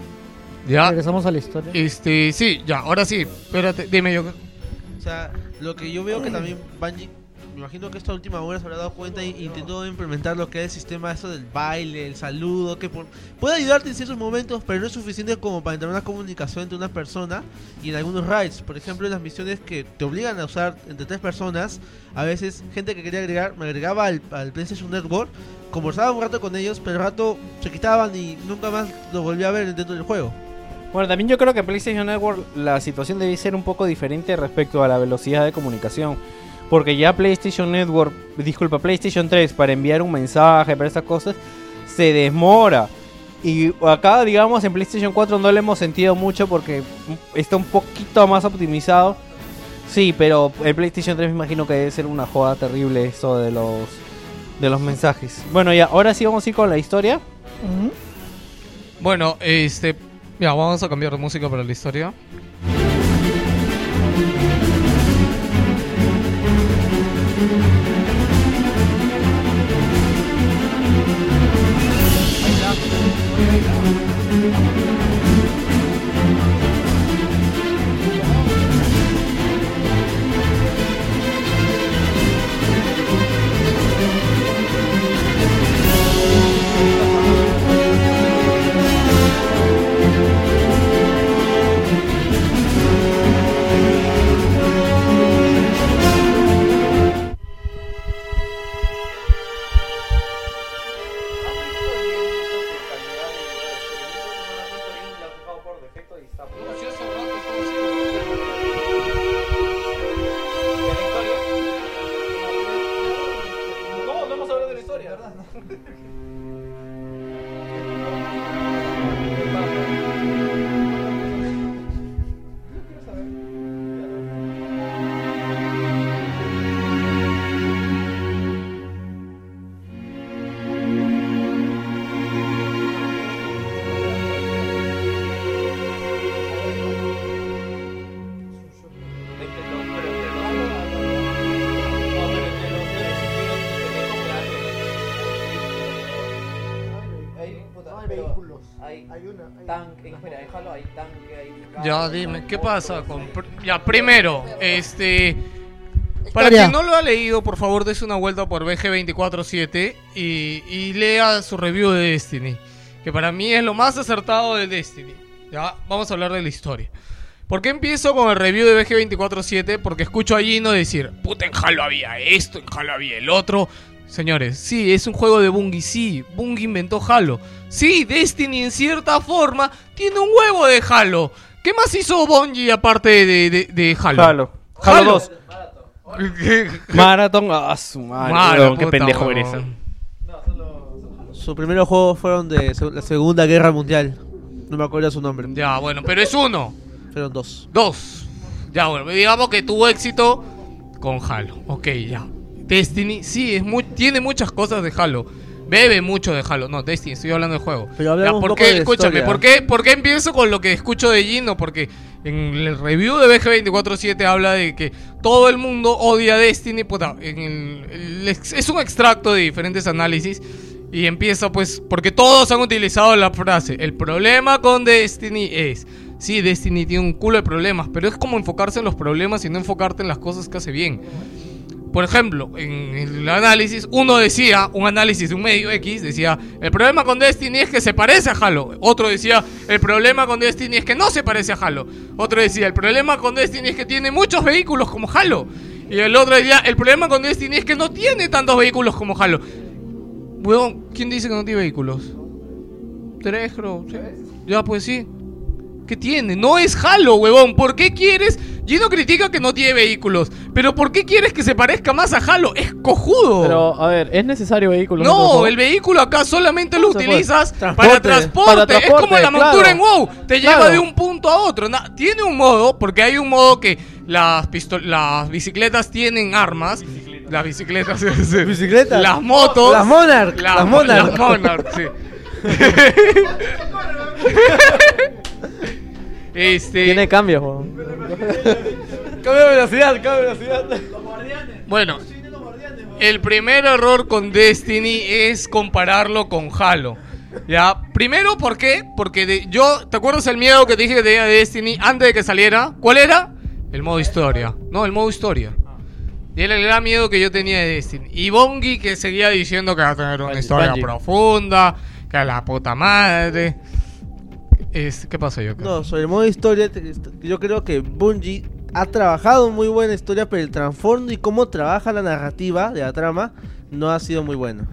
¿Ya? Regresamos a la historia. Este, sí, ya, ahora sí, espérate, dime yo. O sea, lo que yo veo que también Bungie, me imagino que esta última hora se habrá dado cuenta e intentó implementar lo que es el sistema eso del baile, el saludo, que por- puede ayudarte en ciertos momentos, pero no es suficiente como para entrar una comunicación entre una persona y en algunos raids. Por ejemplo, en las misiones que te obligan a usar entre tres personas, a veces gente que quería agregar, me agregaba al, al PlayStation Network, conversaba un rato con ellos, pero al rato se quitaban y nunca más lo volví a ver dentro del juego. Bueno, también yo creo que PlayStation Network la situación debe ser un poco diferente respecto a la velocidad de comunicación. Porque ya PlayStation Network, disculpa, PlayStation 3 para enviar un mensaje, para estas cosas, se demora. Y acá, digamos, en PlayStation 4 no lo hemos sentido mucho porque está un poquito más optimizado. Sí, pero el PlayStation 3 me imagino que debe ser una joda terrible eso de los de los mensajes. Bueno, ya, ahora sí vamos a ir con la historia. Bueno, este. Ya, vamos a cambiar de música para la historia. Dime, ¿qué pasa con... Ya, primero, este... Para quien no lo ha leído, por favor, des una vuelta por BG247 y, y lea su review de Destiny. Que para mí es lo más acertado de Destiny. Ya, vamos a hablar de la historia. ¿Por qué empiezo con el review de BG247? Porque escucho a Gino decir, puta, en Halo había esto, en Halo había el otro. Señores, sí, es un juego de Bungie, sí, Bungie inventó Halo. Sí, Destiny en cierta forma tiene un huevo de Halo. ¿Qué más hizo Bungie aparte de, de, de Halo? Halo. Halo 2. ¿Qué? Marathon, ah, su madre, Mara, weón, qué puta, pendejo weón. eres. Sus primeros juegos fueron de se- la Segunda Guerra Mundial. No me acuerdo su nombre. Ya, bueno, pero es uno. Fueron dos. Dos. Ya, bueno, digamos que tuvo éxito con Halo. Ok, ya. Destiny, sí, es muy, tiene muchas cosas de Halo. Bebe mucho de Halo. No, Destiny, estoy hablando del juego. Pero Ya, ¿por qué? de Escúchame, historia. ¿por qué, ¿por qué empiezo con lo que escucho de Gino? Porque en el review de BG247 habla de que todo el mundo odia Destiny. Puta, en el- es un extracto de diferentes análisis. Y empieza pues, porque todos han utilizado la frase, el problema con Destiny es, sí, Destiny tiene un culo de problemas, pero es como enfocarse en los problemas y no enfocarte en las cosas que hace bien. Por ejemplo, en el análisis, uno decía, un análisis de un medio X, decía, el problema con Destiny es que se parece a Halo. Otro decía, el problema con Destiny es que no se parece a Halo. Otro decía, el problema con Destiny es que tiene muchos vehículos como Halo. Y el otro decía, el problema con Destiny es que no tiene tantos vehículos como Halo. ¿quién dice que no tiene vehículos? Tres, creo. Ya, pues sí. ¿Qué tiene? No es Halo, huevón. ¿Por qué quieres? Gino critica que no tiene vehículos. Pero ¿por qué quieres que se parezca más a Halo? Es cojudo. Pero, a ver, ¿es necesario vehículo? no, el vehículo acá solamente lo utilizas Transporte. para transporte. Para Es como la montura en. WoW. Te Claro. lleva de un punto a otro. Na- tiene un modo, porque hay un modo que las, bicicletas tienen armas. Las bicicletas. ¿Bicicletas? Las motos. Las Monarch, La- las Monarch. Las Monarch, sí. este. Tiene cambios, weón. Cambio de velocidad, cambio de velocidad. Bueno, el primer error con Destiny es compararlo con Halo. Ya, primero, ¿por qué? Porque de- yo, ¿te acuerdas el miedo que te dije que tenía de Destiny antes de que saliera? ¿Cuál era? El modo historia. No, el modo historia. Y era el gran miedo que yo tenía de Destiny. Y Bongi que seguía diciendo que va a tener una historia Bungie. profunda, que a la puta madre. Es, ¿Qué pasa yo? No, sobre el modo historia, yo creo que Bungie ha trabajado muy buena historia, pero el trasfondo y cómo trabaja la narrativa de la trama no ha sido muy bueno.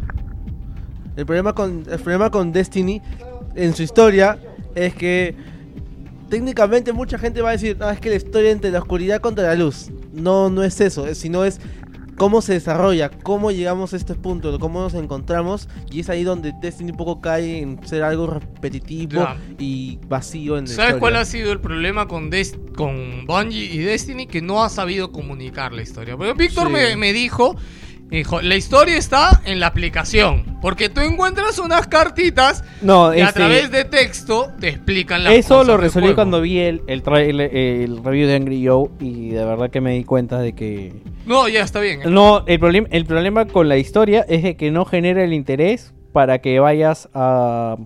El problema con, el problema con Destiny en su historia es que técnicamente mucha gente va a decir, no, es que la historia entre la oscuridad contra la luz. No, no es eso, es- sino es cómo se desarrolla, cómo llegamos a este punto, cómo nos encontramos, y es ahí donde Destiny un poco cae en ser algo repetitivo Ya. y vacío en ¿Sabes cuál ha sido el problema con, Des- con Bungie y Destiny? Que no ha sabido comunicar la historia. Porque Víctor Sí. me, me dijo, dijo, la historia está en la aplicación. Porque tú encuentras unas cartitas No, y a este- través de texto te explican las Eso lo resolví cuando vi el, el, el review de Angry Joe y de verdad que me di cuenta de que... No, ya está bien. No, el, problema el problema con la historia es de que no genera el interés para que vayas a,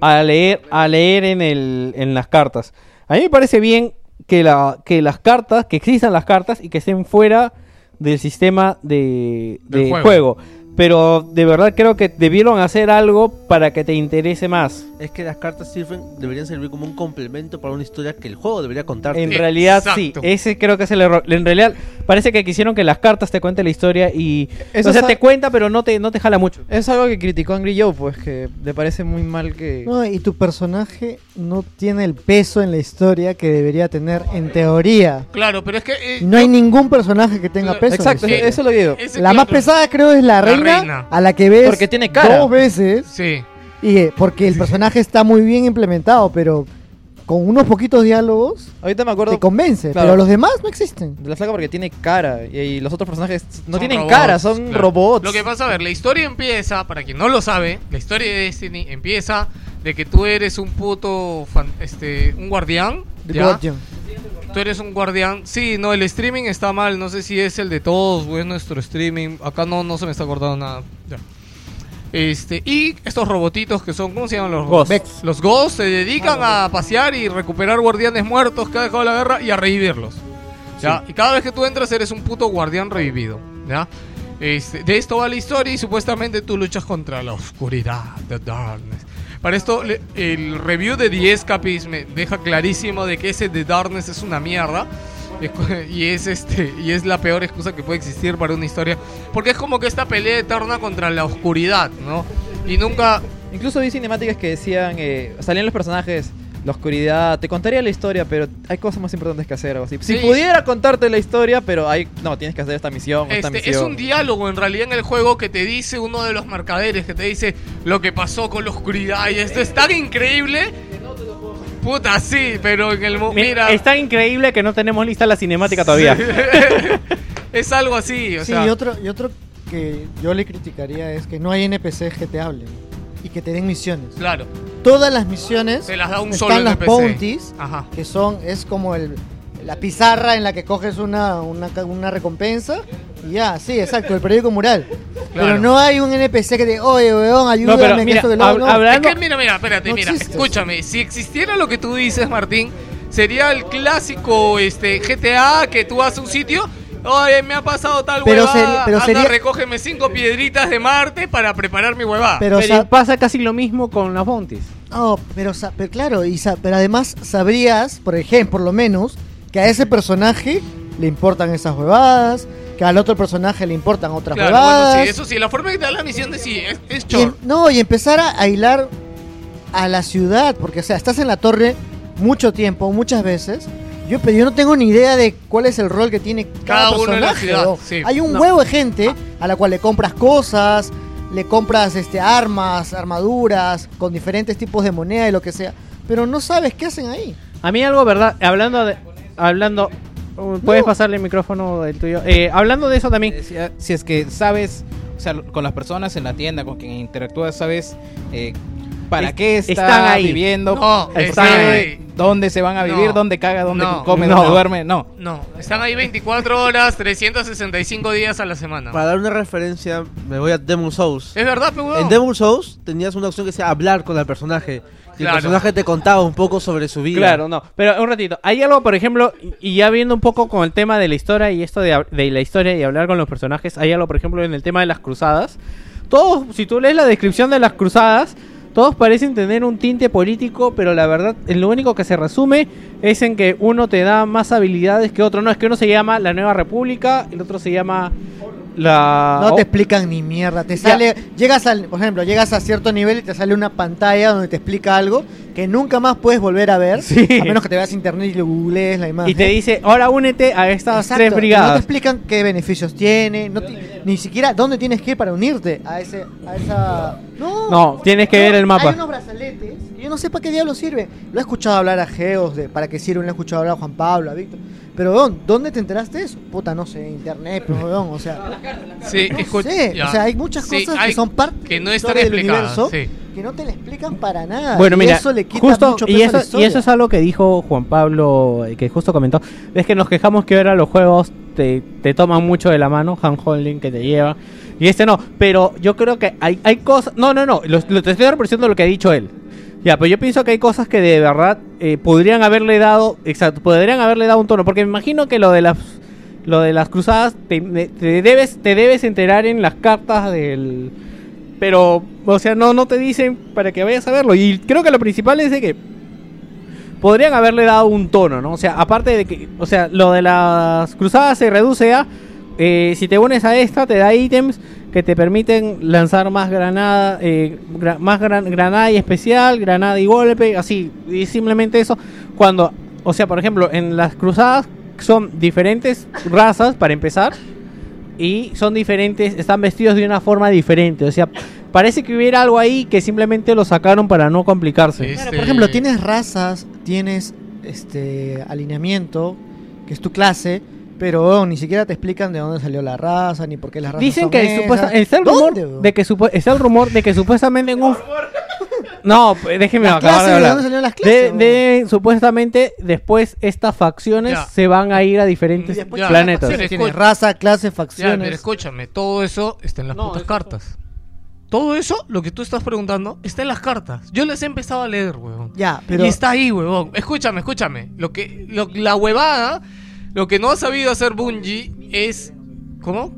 a leer a leer en, el, en las cartas. A mí me parece bien que, la, que las cartas, que existan las cartas y que estén fuera del sistema de, de juego. juego. Pero de verdad creo que debieron hacer algo para que te interese más. Es que las cartas sirven, deberían servir como un complemento para una historia que el juego debería contar. En realidad sí, ese creo que es el error. En realidad parece que quisieron que las cartas te cuenten la historia y Eso o sea, te cuenta pero no te no te jala mucho. Es algo que criticó Angry Joe, pues que le parece muy mal que... No, y tu personaje no tiene el peso en la historia que debería tener en teoría. Claro, pero es que... eh, No hay ningún personaje que tenga peso. en la Exacto, eso es lo que digo. ese La más pesada creo es la La reina, reina. a la que ves Porque tiene cara. dos veces Sí. y eh, porque el personaje está muy bien implementado, pero con unos poquitos diálogos Ahorita me acuerdo te convence, claro. pero los demás no existen. de la flaca porque tiene cara y, y los otros personajes no Son tienen robots, cara, son claro. robots. Lo que pasa, a ver, la historia empieza, para quien no lo sabe, la historia de Destiny empieza de que tú eres un puto, fan- este, un guardián. ¿ya? Guardian. Tú eres un guardián. Sí, no, el streaming está mal. No sé si es el de todos o es nuestro streaming. Acá no, no se me está acordando nada. Ya. Este, y estos robotitos que son, ¿cómo se llaman los Ghosts. Vex. Los Ghosts se dedican a pasear y recuperar guardianes muertos que ha dejado la guerra y a revivirlos. ¿ya? Y cada vez que tú entras eres un puto guardián revivido. ¿ya? Este, de esto va la historia y supuestamente tú luchas contra la oscuridad, the darkness. Para esto, el review de The Escapist me deja clarísimo de que ese The Darkness es una mierda. Cu- Y es este y es la peor excusa que puede existir para una historia. Porque es como que esta pelea eterna contra la oscuridad, ¿no? Y nunca. Incluso vi cinemáticas que decían, eh, salían los personajes, la oscuridad, te contaría la historia, pero hay cosas más importantes que hacer, algo así. Si Sí. pudiera contarte la historia, pero hay, no, tienes que hacer esta misión, esta Este, es un diálogo en realidad en el juego que te dice uno de los mercaderes, que te dice lo que pasó con la oscuridad. Y esto es tan increíble. Puta, sí, pero en el Mira, Es tan increíble que no tenemos lista la cinemática todavía. es algo así, o sí, sea. y otro, y otro que yo le criticaría es que no hay NPCs que te hablen y que te den misiones. Claro. Todas las misiones Te las da un están solo las NPC. bounties, Ajá. que son, es como el, la pizarra en la que coges una, una, ca- una recompensa y ya, sí, exacto, el periódico mural. Pero no hay un NPC que te, oye, weón, ayúdame, pero mira, esto que lo hab- otro". hablando- Es que mira, mira, espérate, No mira, existe escúchame, si existiera lo que tú dices, Martín, sería el clásico este GTA que tú vas a un sitio, oye, me ha pasado tal Pero huevada, pero anda, sería- recógeme cinco piedritas de Marte para preparar mi huevada. Pero, Pero sa- pasa casi lo mismo con las bounties. No, pero, sa- pero claro, y sa- pero además sabrías, por ejemplo, por lo menos, que a ese personaje le importan esas huevadas, que al otro personaje le importan otras Claro, huevadas. bueno, sí, eso sí, la forma que te da la misión de sí, es, es chor. no, y empezar a, a hilar a la ciudad, porque o sea, estás en la torre mucho tiempo, muchas veces. Yo, pero yo no tengo ni idea de cuál es el rol que tiene cada, Cada uno en la personaje. ciudad. Hay un No. huevo de gente a la cual le compras cosas, le compras este armas, armaduras, con diferentes tipos de moneda y lo que sea. Pero no sabes qué hacen ahí. A mí algo, ¿verdad? Hablando de... Hablando... uh, ¿Puedes pasarle el micrófono del tuyo? Eh, hablando de eso también... Decía, si es que sabes, o sea, con las personas en la tienda con quien interactúas, sabes eh, para qué está están ahí. viviendo, No, están ahí. dónde se van a vivir, No. dónde caga, dónde No. come, No. dónde duerme, no. No, están ahí 24 horas, 365 días a la semana. Para dar una referencia, me voy a Demon Souls. Es verdad, pe huevón. En Demon Souls tenías una opción que sea hablar con el personaje. Y Claro. el personaje te contaba un poco sobre su vida. Claro, no. Pero un ratito. Hay algo, por ejemplo, y ya viendo un poco con el tema de la historia y esto de, de la historia y hablar con los personajes, hay algo, por ejemplo, en el tema de las cruzadas. Todos, si tú lees la descripción de las cruzadas, todos parecen tener un tinte político, pero la verdad, lo único que se resume es en que uno te da más habilidades que otro. No, es que uno se llama la Nueva República, el otro se llama la... No te explican ni mierda. Te sale, llegas al, por ejemplo, llegas a cierto nivel y te sale una pantalla donde te explica algo que nunca más puedes volver a ver, Sí. a menos que te veas internet y lo googlees la imagen. y te dice, ahora únete a estas Exacto, tres y No te brigadas. explican qué beneficios tiene, no te- ni siquiera dónde tienes que ir para unirte a ese, a esa. No, No, tienes que ver el mapa. Hay unos brazaletes yo no sé para qué diablo sirve. Lo he escuchado hablar a Geos de para qué sirven, lo he escuchado hablar a Juan Pablo, a Víctor. Pero ¿dónde te enteraste eso? Puta, no sé, internet, pero weón, o sea. Sí, no escu- sé, ya. o sea, hay muchas Sí, cosas hay- que son parte que no están del explicadas, universo sí. que no te la explican para nada. Bueno, y mira, eso le quita justo, mucho y peso a eso, la y eso es algo que dijo Juan Pablo, eh, que justo comentó, es que nos quejamos que ahora los juegos te, te toman mucho de la mano, handholding que te lleva, y este no, pero yo creo que hay, hay cosas, no, no, no, lo, lo- te estoy representando lo que ha dicho él. Ya, pero yo pienso que hay cosas que de verdad eh, podrían haberle dado, exacto, podrían haberle dado un tono, porque me imagino que lo de las lo de las cruzadas te, debes te debes enterar en las cartas del pero o sea no no te dicen para que vayas a verlo y creo que lo principal es de que podrían haberle dado un tono no o sea aparte de que o sea lo de las cruzadas se reduce a eh, si te unes a esta te da ítems que te permiten lanzar más granada eh, gra- más gran- granada y especial granada y golpe así y simplemente eso cuando o sea por ejemplo en las cruzadas son diferentes razas para empezar y son diferentes, están vestidos de una forma diferente. O sea, parece que hubiera algo ahí que simplemente lo sacaron para no complicarse. Claro, por ejemplo, tienes razas, tienes este alineamiento, que es tu clase, pero weón, ni siquiera te explican de dónde salió la raza, ni por qué las razas Dicen son que esas. supuesta- está el rumor ¿Dónde, weón? de que está el rumor de que supuestamente en un no, pues, déjeme Las acabar clases, de ¿de hablar. dónde salieron las De- clases, de- supuestamente después estas facciones Ya. se van a ir a diferentes Ya, planetas. Tienes raza, clase, Ya, facciones. pero escúchame, todo eso está en las putas cartas. Todo eso, lo que tú estás preguntando, está en las cartas. Yo las he empezado a leer, huevón. Ya, pero. Y está ahí, huevón. Escúchame, escúchame. Lo que, lo- la huevada, lo que no ha sabido hacer Bungie es. ¿Cómo?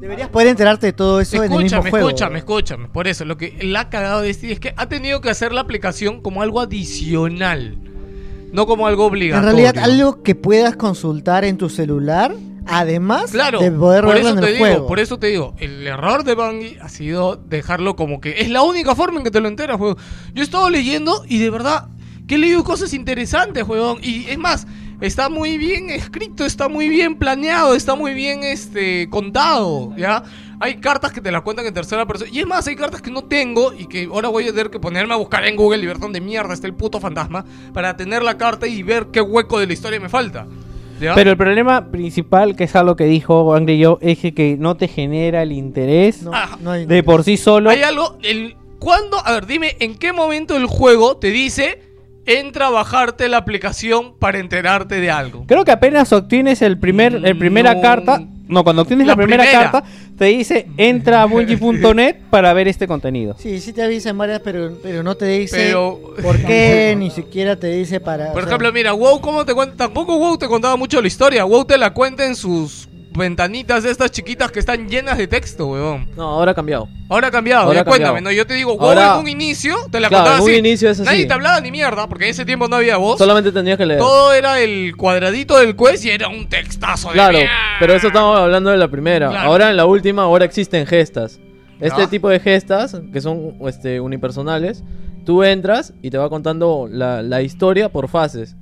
Deberías poder enterarte de todo eso en el mismo Escúchame, juego. escúchame, escúchame. Por eso, lo que la ha cagado Destiny es que ha tenido que hacer la aplicación como algo adicional. No como algo En obligatorio. realidad, algo que puedas consultar en tu celular, además Claro, de poder por verlo eso en te el digo, juego. por eso te digo, el error de Bungie ha sido dejarlo como que es la única forma en que te lo enteras, juego. Yo he estado leyendo y de verdad que he leído cosas interesantes, juego. Y es más, está muy bien escrito, está muy bien planeado, está muy bien este contado, ¿ya? Hay cartas que te las cuentan en tercera persona. Y es más, hay cartas que no tengo y que ahora voy a tener que ponerme a buscar en Google y ver dónde mierda está el puto fantasma para tener la carta y ver qué hueco de la historia me falta. ¿ya? Pero el problema principal, que es algo que dijo Angry Joe, es que, que no te genera el interés Ah, de por sí solo. Hay algo, el, ¿cuándo? A ver, dime, ¿en qué momento el juego te dice entra a bajarte la aplicación para enterarte de algo? Creo que apenas obtienes el primer, el primera carta. No, cuando obtienes la, La primera, primera. carta, te dice entra a bungie.net para ver este contenido. Sí, sí te avisa en varias, pero, pero no te dice Pero- por qué, ni siquiera te dice para... Por sea, ejemplo, mira, WoW, ¿cómo te cuenta? Tampoco WoW te contaba mucho la historia. WoW te la cuenta en sus ventanitas de estas chiquitas que están llenas de texto, weón. No, ahora ha cambiado. Ahora ha cambiado, Ahora ya ha cambiado. cuéntame, ¿no? Yo te digo, WoW Ahora- en un inicio te la Claro, contaba en un así. inicio es así. Nadie te hablaba ni mierda, porque en ese tiempo no había voz. Solamente tenías que leer. Todo era el cuadradito del quest y era un textazo de Claro, mierda. pero eso estamos hablando de la primera. Claro. Ahora en la última, ahora existen gestas. Este Ya. tipo de gestas, que son este, unipersonales, tú entras y te va contando la, la historia por fases.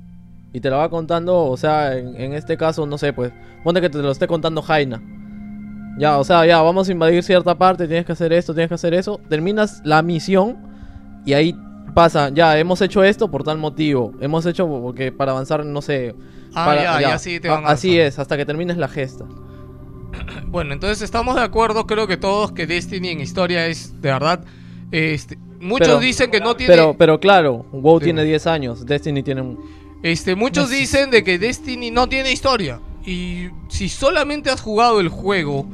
Y te la va contando, o sea, en, en este caso, no sé, pues, ponte que te lo esté contando Jaina. Ya, o sea, ya, vamos a invadir cierta parte, tienes que hacer esto, tienes que hacer eso. Terminas la misión y ahí pasa, ya, hemos hecho esto por tal motivo. Hemos hecho porque para avanzar, no sé. Ah, para- ya, y así te van A- Así es, hasta que termines la gesta. Bueno, entonces estamos de acuerdo, creo que todos, que Destiny en historia es, de verdad, este, muchos Pero- dicen que no tiene... Pero, pero claro, WoW tiene 10 años, Destiny tiene un... Este, muchos dicen de que Destiny no tiene historia. Y si solamente has jugado el juego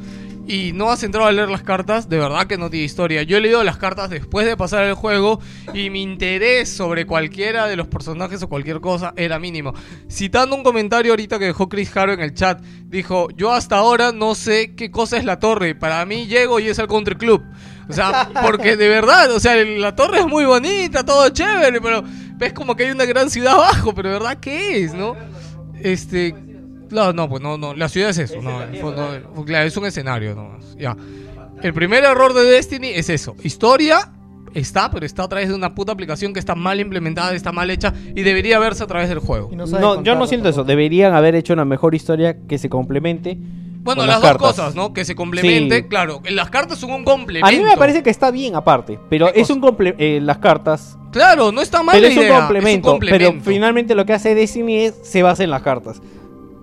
y no has entrado a leer las cartas, de verdad que no tiene historia. Yo he leído las cartas después de pasar el juego y mi interés sobre cualquiera de los personajes o cualquier cosa era mínimo. Citando un comentario ahorita que dejó Chris Haro en el chat, dijo, yo hasta ahora no sé qué cosa es la torre. Para mí llego y es el country club. O sea, porque de verdad, o sea, la torre es muy bonita, todo chévere, pero ves como que hay una gran ciudad abajo, pero verdad, ¿qué es, no? Este, no, no, pues no, no, la ciudad es eso, no, no, no, claro, es un escenario, no, ya. El primer error de Destiny es eso, historia está, pero está a través de una puta aplicación que está mal implementada, está mal hecha y debería verse a través del juego. No, yo no siento eso. Deberían haber hecho una mejor historia que se complemente. Bueno, las, las dos cartas. cosas, ¿no? Que se complemente, Sí. claro, las cartas son un complemento. A mí me parece que está bien aparte, pero es un comple eh, las cartas. Claro, no está mal Pero la es un, idea, complemento, es un complemento. Pero finalmente lo que hace Destiny es se basa en las cartas.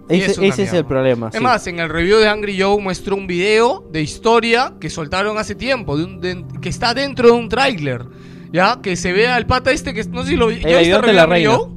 Ese, es ese el problema. Es sí. más, en el review de Angry Joe muestro un video de historia que soltaron hace tiempo, de un- de- que está dentro de un tráiler. ¿Ya? Que se ve al pata este que no sé si lo vi. El ¿ya viste ayudante de la Angry reina. Joe?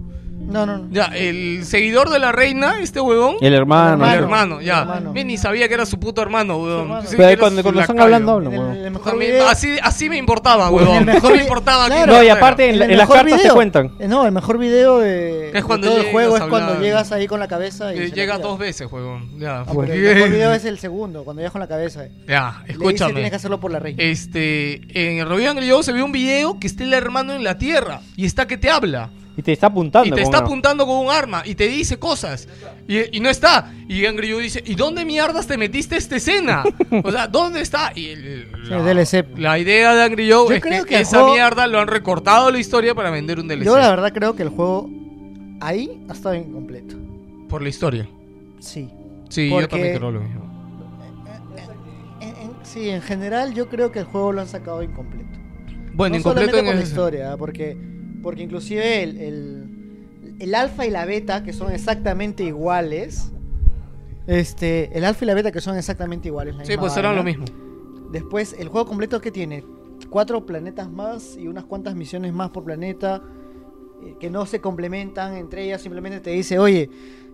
No, no, no. Ya, el seguidor de la reina, este huevón. El hermano. El El hermano, ya. hermano. Bien, ni sabía que era su puto hermano, huevón. Pensé Pero cuando, cuando están hablando, hablan, el- huevón. el mejor También, video- así, así me importaba, huevón. el mejor no me importaba Claro. No, y aparte en, la- el en las mejor cartas te video- cuentan. eh, No, el mejor video de, Es cuando de todo el llegas juego es cuando hablar. llegas ahí con la cabeza y Eh, dos veces, huevón. Ya, porque- pero el mejor video es el segundo, cuando llegas con la cabeza. Ya, Le dice, escúchame. tienes que hacerlo por la reina. Este, en el review Angry se ve un video que está el hermano en la tierra y está que te habla. Y te está apuntando. Y te con está una- apuntando con un arma y te dice cosas. Y, y no está. Y Angry Joe dice, ¿y dónde mierdas te metiste esta escena? O sea, ¿dónde está? Y el- Sí, la, DLC. la idea de Angry Joe Yo es creo que, esa juego- mierda lo han recortado la historia para vender un DLC. Yo la verdad creo que el juego ahí ha estado incompleto. Por la historia. Sí. Sí, yo también creo lo mismo. Sí, en general yo creo que el juego lo han sacado incompleto. Bueno, no incompleto solamente en con la historia, ¿ah? porque, porque inclusive el, el, el alfa y la beta, que son exactamente iguales, este, el alfa y la beta que son exactamente iguales. la Sí, misma pues eran lo mismo. Después, el juego completo que tiene cuatro planetas más y unas cuantas misiones más por planeta eh, que no se complementan entre ellas. Simplemente te dice, oye,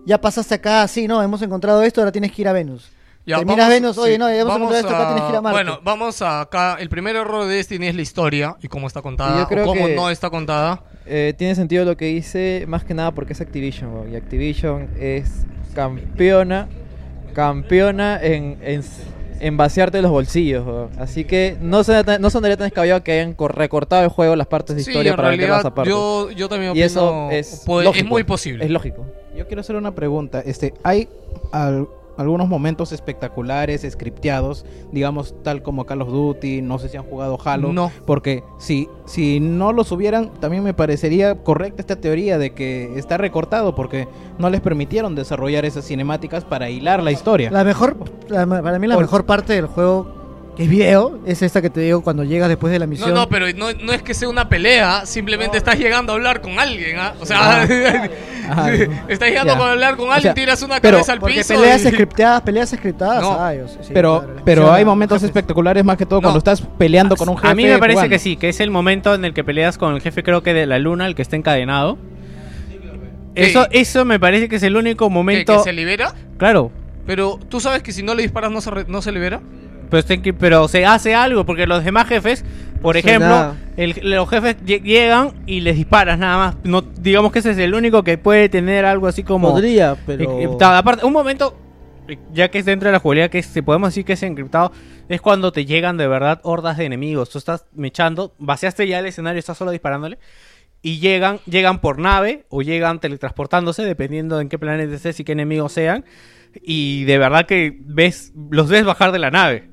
ya pasaste acá, sí, no, hemos encontrado esto, ahora tienes que ir a Venus. Ya, Terminas vamos- Venus, oye, sí, no, ya hemos vamos encontrado esto, acá tienes que ir a Marte. Bueno, vamos a acá. El primer error de Destiny es la historia y cómo está contada yo creo o cómo que- no está contada. Eh, tiene sentido lo que dice, más que nada porque es Activision, weón, y Activision es campeona, campeona en, en, en vaciarte los bolsillos, así que no, se, no sonaría tan descabellado que hayan cor- recortado el juego las partes de Sí, historia en para realidad, las aparte. yo- yo también y eso opino- es, puede- es muy posible. Es lógico. Yo quiero hacer una pregunta. Este, hay al- algunos momentos espectaculares, scripteados, digamos tal como Call of Duty, no sé si han jugado Halo. No. Porque si, si no los hubieran, también me parecería correcta esta teoría de que está recortado porque no les permitieron desarrollar esas cinemáticas para hilar la historia. La mejor, la- para mí la Por- mejor parte del juego, que es video, es esta que te digo cuando llegas después de la No, misión. no, pero no, no es que sea una pelea, simplemente estás llegando a hablar con alguien, ¿ah? O sea, estás llegando Ya. a hablar con O alguien, sea, tiras una pero- cabeza al Porque piso. peleas y- scriptadas, peleas scriptadas, No. ay, o sea, sí, pero claro, pero hay momentos espectaculares más que todo cuando estás peleando con un jefe. A mí me parece que sí, que es el momento en el que peleas con el jefe, creo que de la luna, el que está encadenado. Eso, eso me parece que es el único ¿Qué, momento. que se libera? Claro, Pero tú sabes que si no le disparas no se, re- no se libera. Pero, pero se hace algo, porque los demás jefes, por ejemplo, el- los jefes lle- llegan y les disparas nada más. No, digamos que ese es el único que puede tener algo así como. Podría, pero- eh, ta- aparte, un momento, eh, ya que es dentro de la jugabilidad, que se podemos decir que es encriptado, es cuando te llegan de verdad hordas de enemigos. Tú estás mechando, vaciaste ya el escenario, estás solo disparándole. Y llegan, llegan por nave o llegan teletransportándose, dependiendo en qué planeta estés y qué enemigos sean. Y de verdad que ves, los ves bajar de la nave.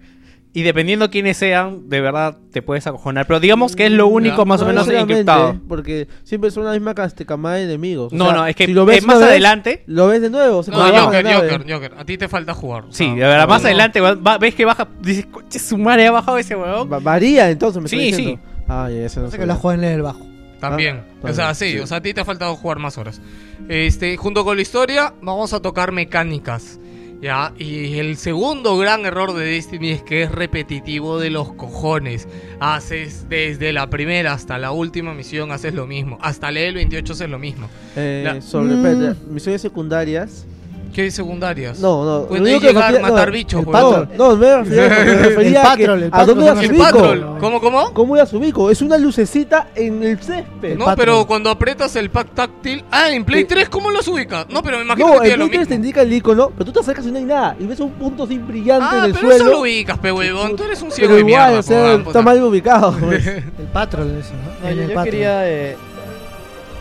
Y dependiendo quiénes sean, de verdad te puedes acojonar. Pero digamos que es lo único más o No menos encriptado. Porque siempre son la misma camada de enemigos. O No, sea, no, es que si lo ves eh, más vez, adelante- Lo ves de nuevo. se No, pone abajo Joker. Joker, Joker. A ti te falta jugar. Sí, de verdad, más no. adelante va- ves que baja, dices, coche, su madre ha bajado ese huevón. Va- Varía entonces, me Sí, está sí. diciendo. Ah, ya, eso no Sé que la juegan en el bajo. También. Ah, o sea, sí, sí. o sea, a ti te ha faltado jugar más horas. Este, junto con la historia, vamos a tocar mecánicas. Ya, y el segundo gran error de Destiny es que es repetitivo de los cojones. Haces desde la primera hasta la última misión, haces lo mismo. Hasta leer el 28 haces lo mismo. Eh, La- sobre Mm. misiones secundarias. ¿Qué secundarias? No, no. Que llegar, refiere- matar no, bichos, huevón. patrol. No, me refería, me refería El a que- patrol, el ¿A dónde ubico? patrol. ¿Cómo, cómo? ¿Cómo las ubico? Es una lucecita en el césped. No, pero cuando aprietas el pack táctil. Ah, en Play 3, ¿cómo los ubicas? No, pero me imagino No, que el tiene lo Play 3 te indica el icono, pero tú te acercas y no hay nada. Y ves un punto así brillante Ah, en el pero suelo. eso lo ubicas, pe huevón. Tú eres un ciego pero de igual, mierda, o sea, está mal ubicado. pues. El patrol, eso, ¿no? No, En yo, el yo patrol. quería... eh,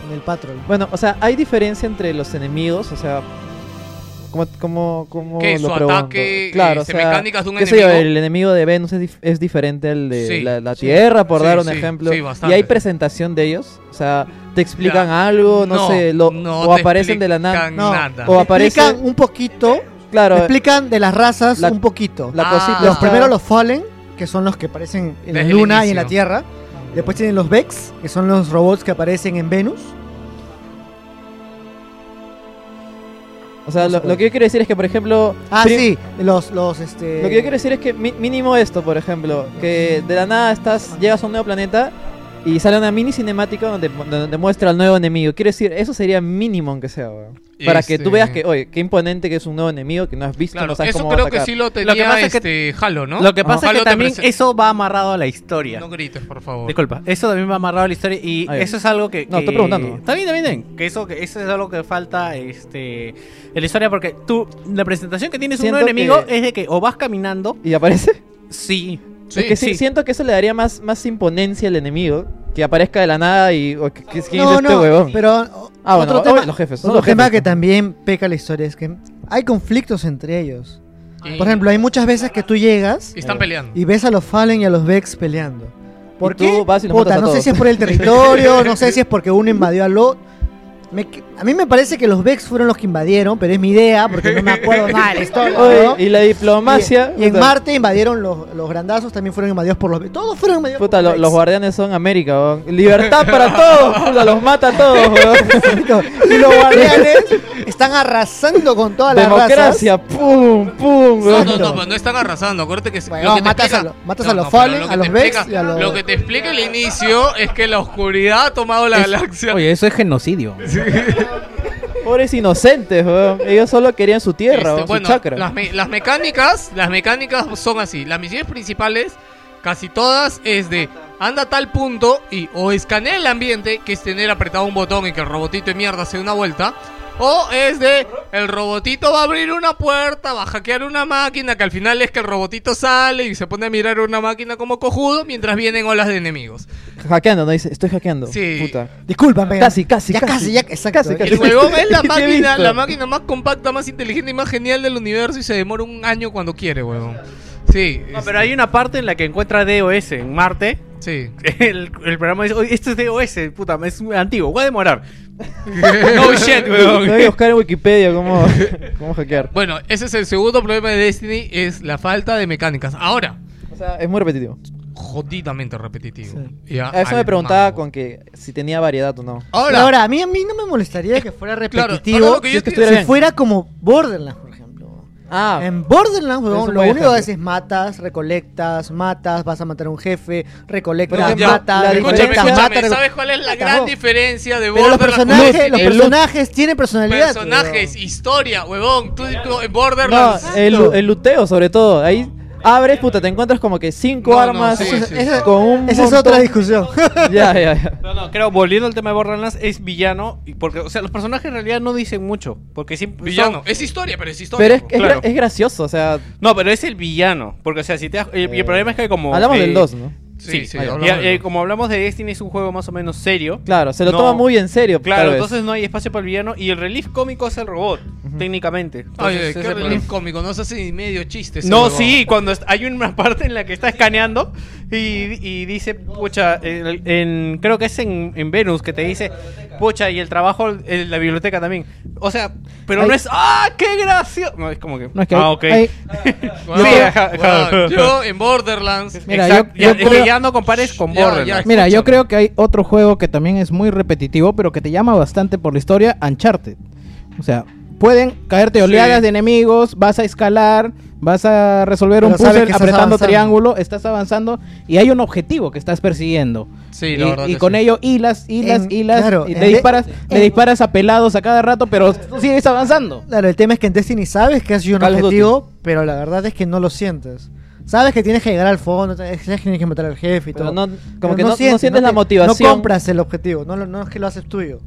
En el patrol. Bueno, o sea, hay diferencia entre los enemigos, o sea, como como como ¿Qué? lo ¿Su pregunto? ataque, claro, este, mecánicas de un qué sé yo, enemigo? el enemigo de Venus es, dif- es diferente al de Sí, la, la sí. Tierra, por Sí, dar un sí, ejemplo. sí, y hay presentación de ellos, o sea, te explican Ya. algo, no, No, sé, lo, no o te aparecen de la nada, explican No, nada. o aparece, explican un poquito. claro, explican de las razas la- un poquito. la Ah. cosita, Los primeros los Fallen, que son los que aparecen en Desde la Luna y en la. Tierra. Después tienen los Vex, que son los robots que aparecen en Venus. O sea, lo, lo que yo quiero decir es que, por ejemplo, Ah, sí, los, los, este... Lo que yo quiero decir es que mínimo esto, por ejemplo, que de la nada estás, llegas a un nuevo planeta y sale una mini cinemática donde, donde muestra al nuevo enemigo. Quiero decir, eso sería mínimo aunque sea, weón. Para que Este- tú veas que, oye, qué imponente que es un nuevo enemigo que no has visto, Claro, no sabes eso cómo va a creo que atacar. sí lo Lo que tenía es que- este Halo, ¿no? Lo que pasa es que también eso va amarrado a la historia. No grites, por favor. Disculpa, eso también va amarrado a la historia y eso es algo que, No, que- estoy preguntando. Está bien, está bien, que eso, que eso es algo que falta este en la historia porque tú la presentación que tienes un nuevo enemigo que- es de que o vas caminando, ¿Y aparece? sí, es que sí, siento que eso le daría más, más imponencia al enemigo. Que aparezca de la nada y... o que, que- ¿Quién No, es este no, huevón? pero Ah, bueno, otro tema, oh, los jefes, otro los tema jefes. que también peca la historia es que hay conflictos entre ellos. Por ejemplo, hay muchas veces que tú llegas y están peleando. y ves a los Fallen y a los Vex peleando. ¿Por Y tú qué? vas y los Puta, no sé si es por el territorio, no sé si es porque uno invadió al otro. Me a mí me parece que los Vex fueron los que invadieron, pero es mi idea, porque no me acuerdo nada de la historia. Oye, ¿no? y la diplomacia... Y, y en Marte invadieron los, los grandazos, también fueron invadidos por los Vex. Todos fueron invadidos Puta, por lo- los los guardianes son América, weón. Libertad para todos, puta, los mata a todos, weón. y los guardianes están arrasando con todas las razas. Democracia, pum, pum, No, no, no, pero no están arrasando. Acuérdate que Bueno, lo que te matas explica- a lo- matas No, a los no, Fallen, lo a los Vex explica- y a los- Lo que te explica el inicio es que la oscuridad ha tomado la Es- galaxia. Oye, eso es genocidio. Pobres inocentes, weón. Ellos solo querían su tierra, Este, su bueno, chakra. Las, me- las mecánicas, las mecánicas son así. Las misiones principales, casi todas, es de anda a tal punto y o escanea el ambiente, que es tener apretado un botón y que el robotito de mierda se dé una vuelta. O es de el robotito va a abrir una puerta, va a hackear una máquina, que al final es que el robotito sale y se pone a mirar una máquina como cojudo mientras vienen olas de enemigos. Hackeando, ¿no? Dice, estoy hackeando. Sí. Puta. Discúlpame. Casi, casi, Ya casi. casi, ya, exacto. Casi, casi. El huevón es la máquina, la máquina más compacta, más inteligente y más genial del universo y se demora un año cuando quiere, huevón. Sí. No, pero hay una parte en la que encuentra DOS en Marte. Sí. El, el programa dice, "Oye, esto es DOS, puta, es antiguo, voy a demorar. no shit, weón. Voy a buscar en Wikipedia cómo, cómo hackear. Bueno, ese es el segundo problema de Destiny, es la falta de mecánicas. Ahora, O sea, es muy repetitivo. jodidamente repetitivo. Ya, A eso me preguntaba con que si tenía variedad o no. Ahora, Ahora, a mí, a mí no me molestaría que fuera Claro, repetitivo. ahora lo que yo si es que te- estuviera si bien. fuera como Borderlands. Ah, En Borderlands, weón, lo único que haces es matas, recolectas, matas, vas a matar a un jefe, recolectas, matas, la escúchame, recolectas, escúchame, matas. ¿sabes cuál es la Acabó. gran diferencia de Pero los Borderlands con personajes, los personajes tienen personalidad. Personajes, historia, huevón. Tú, tú en no, Borderlands. el, lu- el luteo sobre todo. Ahí abres, puta, te encuentras como que cinco No, no, armas sí, con un Esa es montón- otra discusión. Ya, ya, ya. No, no, creo, volviendo al tema de Borderlands, es villano. y Porque, o sea, los personajes en realidad no dicen mucho. Porque siempre. Villano. son- Es historia, pero es historia. Pero es, es, Claro. gra- es gracioso, o sea, No, pero es el villano. Porque, o sea, si te das- y, y el problema es que como. hablamos eh, del 2, ¿no? Sí, sí, y, del eh, como hablamos de Destiny, es un juego más o menos serio. Claro, se lo No. toma muy en serio. Claro, entonces no hay espacio para el villano. Y el relief cómico es el robot, técnicamente. Entonces, ay, ese qué es el relief cómico, no se hace ni medio chiste. No, sí, cuando hay una parte en la que está escaneando y, y dice, pucha, en, en- creo que es en, en Venus que te dice, pucha, y el trabajo en la biblioteca también. O sea, pero Hay- no es, ¡ah, qué gracioso! No, es como que, No, es que ah, ok. hay- Sí, Yo en Borderlands. Mira, Exacto, yo- yo ya, creo- ya no compares con Ya, Borderlands. ya. Mira, yo creo que hay otro juego que también es muy repetitivo, pero que te llama bastante por la historia, Uncharted. O sea, pueden caerte oleadas Sí. de enemigos, vas a escalar, vas a resolver un Pero puzzle estás apretando avanzando. triángulo, estás avanzando y hay un objetivo que estás persiguiendo. Sí, y la verdad y que con sí. ello hilas, hilas, En- hilas, claro, y le de- disparas, le en- disparas a pelados a cada rato, pero tú sigues avanzando. Claro, el tema es que en Destiny sabes que has sido un Call objetivo, pero la verdad es que no lo sientes. Sabes que tienes que llegar al fondo, sabes que tienes que matar al jefe y Pero todo. no- como Pero que no- no sientes la te- motivación. No compras el objetivo, no, lo- no es que lo haces tuyo.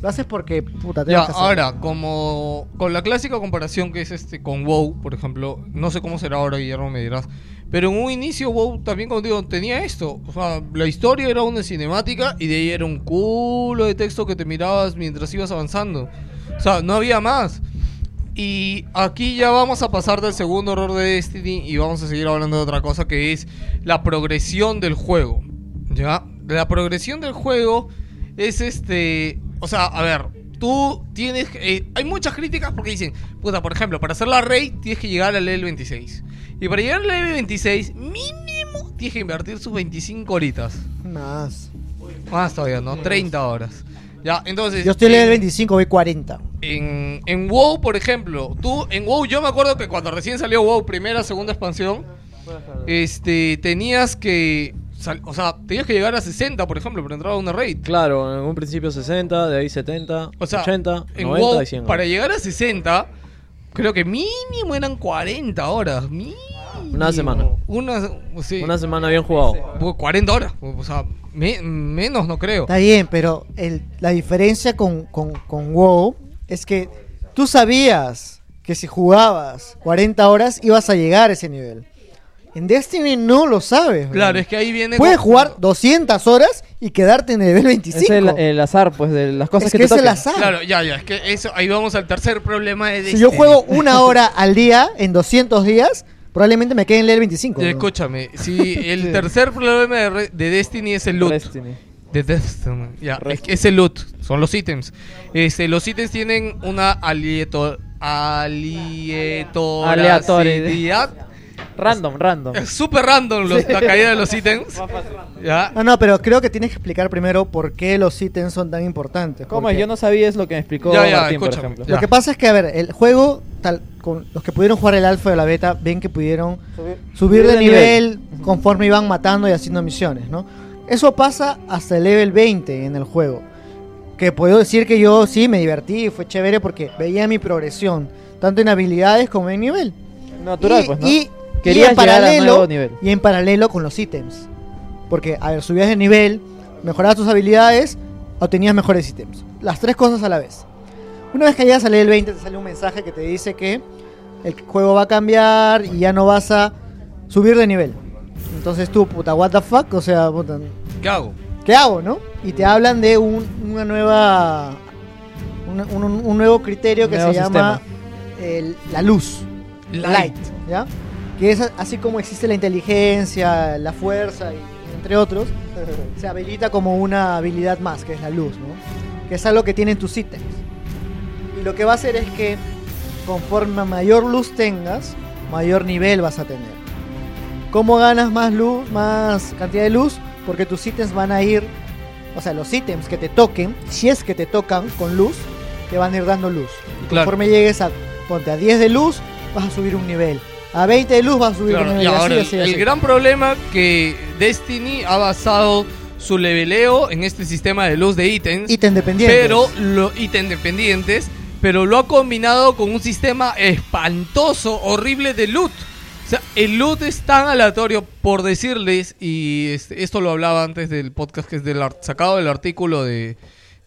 Lo haces porque, puta, Ya, tienes que ahora, como con la clásica comparación que es este con WoW, por ejemplo, no sé cómo será ahora, Guillermo, me dirás. Pero en un inicio WoW también, como digo, tenía esto. O sea, la historia era una cinemática y de ahí era un culo de texto que te mirabas mientras ibas avanzando. O sea, no había más. Y aquí ya vamos a pasar del segundo error de Destiny y vamos a seguir hablando de otra cosa que es la progresión del juego. ¿Ya? La progresión del juego es este... O sea, a ver, tú tienes... eh, hay muchas críticas porque dicen, puta, por ejemplo, para hacer la raid tienes que llegar al level 26. Y para llegar al level 26, mínimo tienes que invertir sus 25 horitas. Más. Más todavía, ¿no? 30 horas. Ya, entonces... Yo estoy en en- el 25, voy 40. en, en WoW, por ejemplo, tú en WoW, yo me acuerdo que cuando recién salió WoW, primera, segunda expansión, este, tenías que, sal- o sea, tenías que llegar a 60, por ejemplo, para entrar a una raid. Claro, en un principio 60, de ahí 70, O sea, 80, en 90 WoW, y 100. para llegar a 60, creo que mínimo eran 40 horas. Mínimo. Una semana. Una, sí, Una semana bien jugado. Pues 40 horas. O sea, me- menos no creo. Está bien, pero el- la diferencia con, con, con WoW es que tú sabías que si jugabas 40 horas ibas a llegar a ese nivel. En Destiny no lo sabes. bro. Claro, es que ahí viene... Puedes jugar 200 horas y quedarte en el nivel 25. Es el, el azar, pues, de las cosas Es que, que te es el azar. Claro, ya, ya, es que eso, ahí vamos al tercer problema de Si Destiny. yo juego una hora al día en 200 días, probablemente me quede en level 25. Ya, bro. Escúchame, si el tercer problema de, re- de Destiny es el loot. Destiny. De Destiny. Ya, es, que es el loot, son los ítems. Este, los ítems tienen una alieto, aleatoriedad. Random, random. Es súper random los- la caída de los ítems. Ya. No, no, pero creo que tienes que explicar primero por qué los ítems son tan importantes. ¿Cómo porque es? Yo no sabía es lo que me explicó Ya, ya, Martín, por escúchame. ejemplo. Ya. Lo que pasa es que, a ver, el juego, tal, con los que pudieron jugar el alfa o la beta, ven que pudieron subir, de, de nivel, conforme iban matando y haciendo misiones, ¿no? Eso pasa hasta el level 20 en el juego. que puedo decir que yo sí me divertí, fue chévere porque veía mi progresión, tanto en habilidades como en nivel. Natural, y, pues, ¿no? y- Querías y en paralelo, y en paralelo con los ítems. Porque, a ver, subías de nivel, mejorabas tus habilidades, obtenías mejores ítems. Las tres cosas a la vez. Una vez que llegas al nivel 20, te sale un mensaje que te dice que el juego va a cambiar y ya no vas a subir de nivel. Entonces tú, puta, what the fuck, o sea, puta, ¿Qué hago? ¿qué hago, no? Y te hablan de un- una nueva. un, un- un nuevo criterio que Nuevo se llama el- la luz. Light. ¿ya? Que es así como existe la inteligencia, la fuerza, y, entre otros, se habilita como una habilidad más, que es la luz, ¿no? Que es algo que tienen tus ítems. Y lo que va a hacer es que conforme mayor luz tengas, mayor nivel vas a tener. ¿Cómo ganas más luz, más cantidad de luz? Porque tus ítems van a ir, o sea, los ítems que te toquen, si es que te tocan con luz, te van a ir dando luz. Y Claro. conforme llegues a, ponte a 10 de luz, vas a subir un nivel. A 20 de luz vas a subir Claro, y así, el, así, el así. gran problema que Destiny ha basado su leveleo en este sistema de luz de ítems. Ítem dependientes. Pero lo ítem dependientes, pero lo ha combinado con un sistema espantoso, horrible de loot. O sea, el loot es tan aleatorio por decirles, y este, esto lo hablaba antes del podcast que es del sacado del artículo de,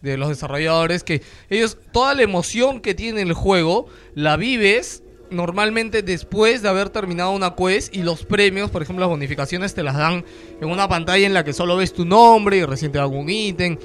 de los desarrolladores, que ellos, toda la emoción que tiene el juego, la vives normalmente después de haber terminado una quest y los premios, por ejemplo las bonificaciones te las dan en una pantalla en la que solo ves tu nombre y recién te ítem.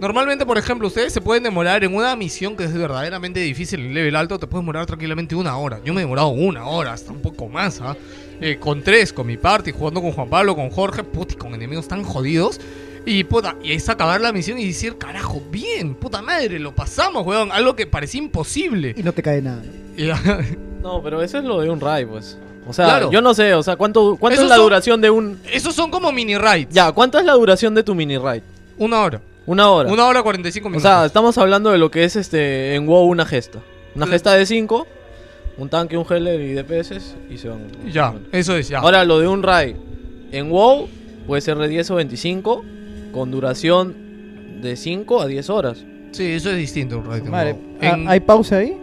Normalmente, por ejemplo, ustedes se pueden demorar en una misión que es verdaderamente difícil en level alto, te puedes demorar tranquilamente una hora. Yo me he demorado una hora, hasta un poco más, ¿ah? Eh, con tres, con mi party, jugando con Juan Pablo, con Jorge, puti, con enemigos tan jodidos. Y puta, y es acabar la misión y decir, carajo, bien, puta madre, lo pasamos, weón. Algo que parecía imposible. Y no te cae nada. No, pero eso es lo de un raid, pues. O sea, Claro. yo no sé, o sea, ¿cuánto, cuánto Esos es la son- duración de un... Esos son como mini raids. Ya, ¿cuánto es la duración de tu mini raid? Una hora. Una hora. Una hora 45 O minutos. sea, estamos hablando de lo que es este en WoW una gesta. Una gesta de 5, un tanque, un healer y DPS y se van. Ya, eso es, ya. Ahora lo de un raid. En WoW puede ser de 10 o 25 con duración de 5 a 10 horas. Sí, eso es distinto un En- ¿hay pausa ahí?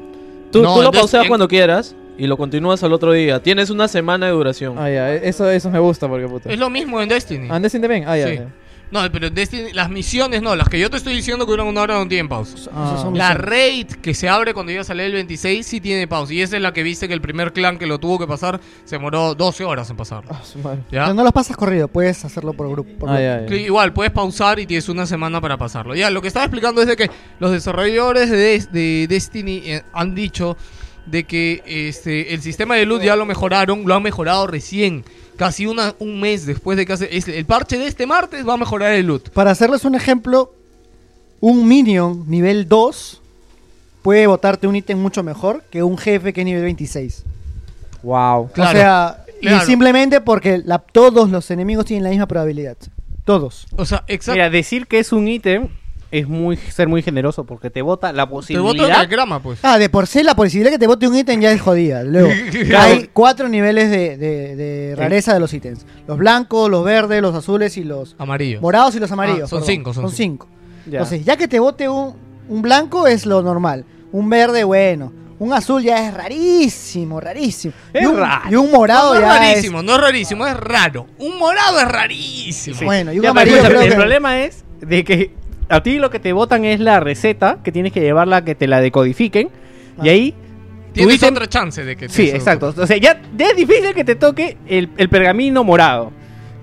Tú, No, tú lo pauseas en- cuando quieras y lo continúas al otro día. Tienes una semana de duración. Ah, ya, eso, eso me gusta porque puta. Es lo mismo en Destiny. Ah, en Destiny también? Ah, ya, Sí. ya. No, pero en Destiny, las misiones no, las que yo te estoy diciendo que duran una hora no tienen pausa. Ah. La raid que se abre cuando ya sale el 26 sí tiene pausa. Y esa es la que viste que el primer clan que lo tuvo que pasar se demoró 12 horas en pasar. Ah. ¿Ya? No los pasas corrido, puedes hacerlo por grupo. por Ah, grupo. igual, puedes pausar y tienes una semana para pasarlo. Ya, lo que estaba explicando es de que los desarrolladores de, Des- de Destiny eh, han dicho de que este el sistema de luz ya lo mejoraron, lo han mejorado recién. Casi una, un mes después de que hace... es- el parche de este martes va a mejorar el loot. Para hacerles un ejemplo, un minion nivel 2 puede botarte un ítem mucho mejor que un jefe que es nivel 26. Wow. O sea, Claro. y simplemente porque la- todos los enemigos tienen la misma probabilidad. Todos. O sea, exacto. Mira, decir que es un ítem es muy ser muy generoso porque te bota la Te boto el posibilidad. diagrama, pues. Ah, de por sí la posibilidad que te bote un ítem ya es jodida. Luego, Claro. hay cuatro niveles de, de- de rareza de los ítems. Los blancos, los verdes, los azules y los Amarillos. morados y los amarillos. Ah, son perdón. cinco, son Son cinco. Ya. Entonces, ya que te bote un, un blanco es lo normal. Un verde, bueno. Un azul ya es rarísimo, rarísimo. Es y, un, raro. y un morado no, no es ya rarísimo, no es rarísimo, es raro. Un morado es rarísimo. es... Bueno, y un Ya, amarillo creo el que- problema es de que a ti lo que te botan es la receta que tienes que llevarla a que te la decodifiquen y Ah. ahí Tienes ítem- otra chance de que te Sí, eso- exacto. O sea, ya, ya es difícil que te toque el, el pergamino morado.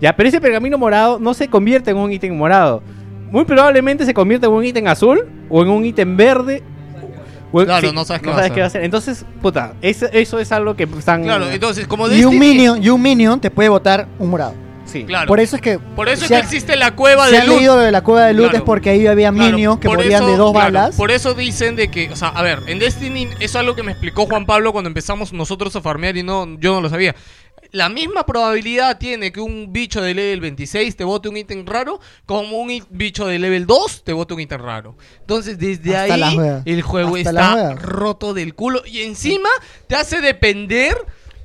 Ya, pero ese pergamino morado no se convierte en un ítem morado. Muy probablemente se convierte en un ítem azul o en un ítem verde. o en- Claro, no sabes qué va a ser. qué va a Entonces, puta, eso, eso es algo que están. Claro, entonces, como Y un minion, y un minion te puede botar un morado. Sí. Claro. Por eso es que. Por eso es que ha- existe la cueva de han luz. leído lo de la cueva de loot Claro. es porque ahí había minions que morían de eso- dos balas. Por eso dicen de que, o sea, a ver, en Destiny es algo que me explicó Juan Pablo cuando empezamos nosotros a farmear y no, yo no lo sabía. La misma probabilidad tiene que un bicho de level 26 te bote un ítem raro como un bicho de level 2 te bote un ítem raro. Entonces, desde Hasta ahí el juego Hasta está roto del culo y encima te hace depender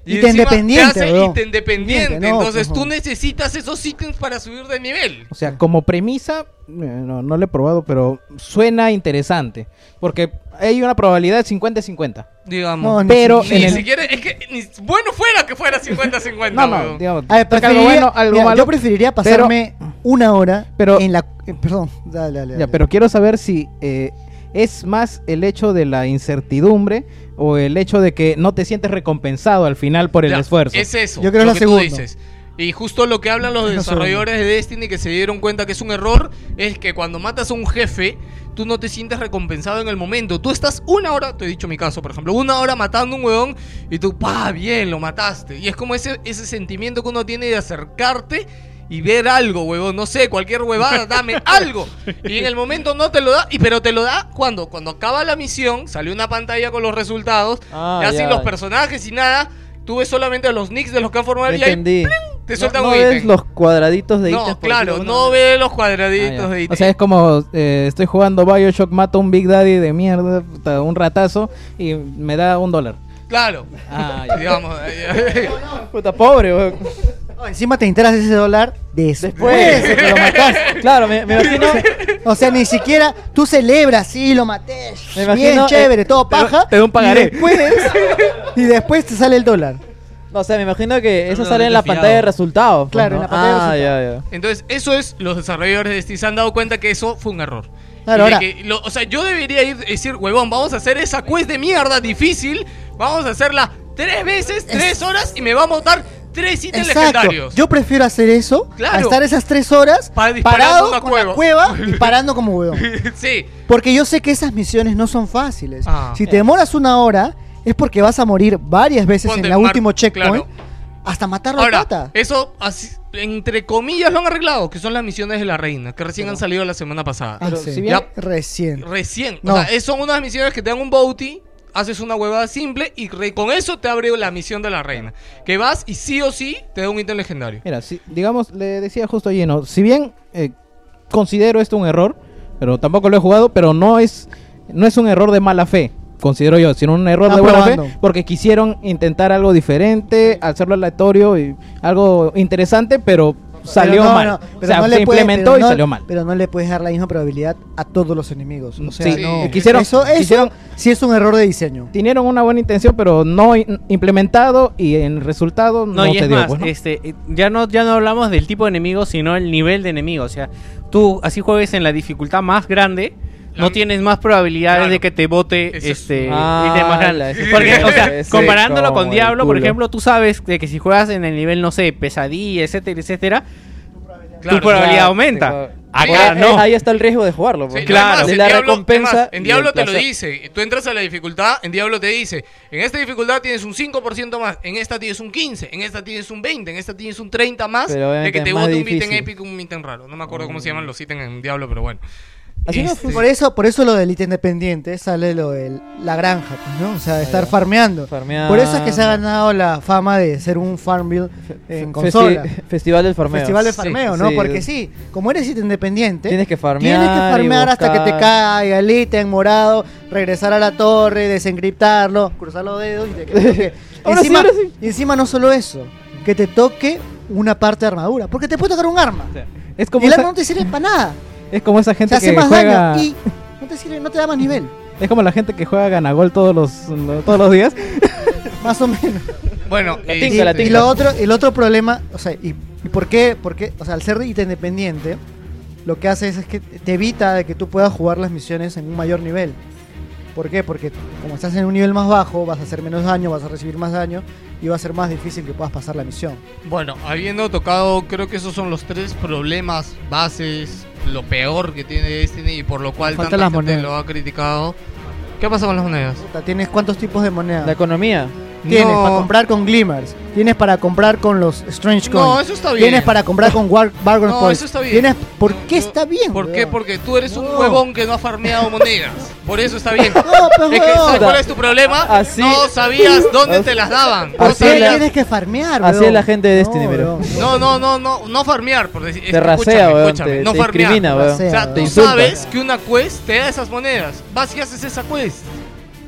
Y Ítem encima dependiente, Te hace weón. ítem dependiente. Dependiente, no, Entonces pues, tú no. necesitas esos ítems para subir de nivel. O sea, como premisa, eh, no, no lo he probado, pero suena interesante. Porque hay una probabilidad de 50-50. Digamos. No, ni pero Ni en el... siquiera, es que ni- bueno fuera que fuera 50-50. No, no, digamos, A ver, saca algo preferiría- bueno, algo mira, malo, yo preferiría pero- pasarme una hora pero- en la... eh, perdón, dale, dale. Ya, dale. pero quiero saber si eh, es más el hecho de la incertidumbre o el hecho de que no te sientes recompensado al final por el Ya, esfuerzo. Es eso. Yo creo lo que tú dices. Y justo lo que hablan los Es la desarrolladores de Destiny que se dieron cuenta que es un error es que cuando matas a un jefe, tú no te sientes recompensado en el momento. Tú estás una hora, te he dicho mi caso, por ejemplo, una hora matando a un huevón y tú, pa, bien, lo mataste. Y es como ese, ese sentimiento que uno tiene de acercarte y ver algo, huevón, no sé, cualquier huevada, dame algo. Y en el momento no te lo da, y pero te lo da cuando cuando acaba la misión, sale una pantalla con los resultados, Ah, y los personajes y nada, tú ves solamente los nicks de los que han formado y ahí entendí. te No, sueltan no un ves los cuadraditos de No, ítems. claro, no alguna ve los Ah, cuadraditos de ítem. O sea, es como eh, estoy jugando Bioshock, mato a un Big Daddy de mierda, un ratazo, y me da un dólar. Claro. Ah, ya. Digamos. Puta pobre, weón. No, encima te enteras de ese dólar después, Después. de que lo mataste. Claro, me, me imagino. O sea, ni siquiera tú celebras, sí, lo maté. Me bien imagino, chévere, eh, todo te paja. te doy un pagaré. Y después, y después te sale el dólar. No, o sea, me imagino que eso no, sale en la pantalla de resultados. pues, Claro, ¿no? en la pantalla de Ah, ya, ya. Entonces, eso es, los desarrolladores de Destiny se han dado cuenta que eso fue un error. Claro, Y de ahora- que lo- o sea, yo debería ir decir, huevón, vamos a hacer esa quest de mierda difícil, vamos a hacerla tres veces, tres horas y me va a montar tres ítems Exacto. legendarios. Yo prefiero hacer eso, Claro. a estar esas tres horas Para parado una con la cueva. cueva y parando como huevón. sí. Porque yo sé que esas misiones no son fáciles. Ah. si te demoras una hora, es porque vas a morir varias veces Ponte en la mar- último checkpoint claro. hasta matarlo a Ahora, pata. eso, así, entre comillas, lo han arreglado, que son las misiones de la reina, que recién han salido la semana pasada. Ah, sí. si bien- Ya, Recién. Recién. No. O sea, son unas misiones que te dan un bounty, haces una huevada simple y re- con eso te abre la misión de la reina. Que vas y sí o sí te da un ítem legendario. Mira, si, digamos, le decía justo a Gino, si bien eh, considero esto un error, pero tampoco lo he jugado, pero no es, no es un error de mala fe, considero yo, sino un error Está de buena probando. fe, porque quisieron intentar algo diferente, hacerlo aleatorio y algo interesante, pero salió Pero no, mal. no, o pero sea, no se implementó y no- salió mal. Pero no le puedes dar la misma probabilidad a todos los enemigos. O sea, Sí, no. eh, quisieron- eso, eso quisieron- sí es un error de diseño. Tenieron una buena intención, pero no implementado y en resultado no, No, y se es dio. más, pues, este, eh, ya no, ya no hablamos del tipo de enemigo, sino el nivel de enemigo. O sea, tú así juegues en la dificultad más grande, no tienes más probabilidades Claro. de que te es- este Ah, Porque, sí, o sea, comparándolo con Diablo, por ejemplo, tú sabes de que si juegas en el nivel, no sé, pesadilla, etcétera, etcétera, Claro. tu probabilidad Claro, aumenta. Acá no. Ahí está el riesgo de jugarlo. Sí, pues. claro. además, la Diablo- recompensa. además, en Diablo te lo dice. Tú entras a la dificultad, en Diablo te dice, en esta dificultad tienes un 5% más, en esta tienes un 15, en esta tienes un 20, en esta tienes un 30 más Pero de que te bote un ítem épico, un ítem raro. No me acuerdo cómo se llaman los ítems en Diablo, pero bueno. Así no Este, Por eso, por eso lo del ítem dependiente sale lo de la granja, pues, ¿no? O sea, de estar farmeando. Farmeando. Por eso es que se ha ganado la fama de ser un Farmville en Festi- consola. Festival del farmeo. Festival de Sí, farmeo, ¿no? sí. Porque sí, como eres ítem dependiente, Tienes que farmear. tienes que farmear hasta que te caiga el ítem morado, regresar a la torre, desencriptarlo, cruzar los dedos y te que encima, sí. y encima no solo eso, que te toque una parte de armadura, porque te puede tocar un arma. Es Y como, el arma no te sirve para nada. Es como esa gente Se hace que más juega... daño y no te sirve, no te da más nivel, Es como la gente que juega ganagol todos los, todos los días. más o menos. Bueno, La eh, tinca, la Y, y lo otro, el otro problema, o sea, y, y por qué, por qué, o sea, al ser ítem independiente, lo que hace es, es que te evita de que tú puedas jugar las misiones en un mayor nivel. ¿Por qué? Porque como estás en un nivel más bajo, vas a hacer menos daño, vas a recibir más daño y va a ser más difícil que puedas pasar la misión. Bueno, habiendo tocado, creo que esos son los tres problemas bases, lo peor que tiene Destiny y por lo cual tanta las gente monedas. lo ha criticado. ¿Qué pasa con las monedas? Puta, ¿Tienes cuántos tipos de moneda? La economía. Tienes No. para comprar con Glimmers, tienes para comprar con los Strange Coins. No, eso está bien. Tienes para comprar con War Bargain No, Points. eso está bien. Tienes, ¿Por qué está bien? ¿Por qué? Porque tú eres un No. huevón que no ha farmeado monedas. Por eso está bien. No, pues, Es que, ¿sabes cuál es tu problema? Así- no sabías dónde te las daban. No ¿Por qué sabías. tienes que farmear, Así weón? es la gente de Destiny, No, mira. weón. No, no, no, no, no farmear, por decir. es Te rasea, escúchame, weón. escúchame, Te, no te farmear. discrimina, weón. Rasea, O sea, weón. tú Te insulta. sabes que una quest te da esas monedas. Vas y haces esa quest.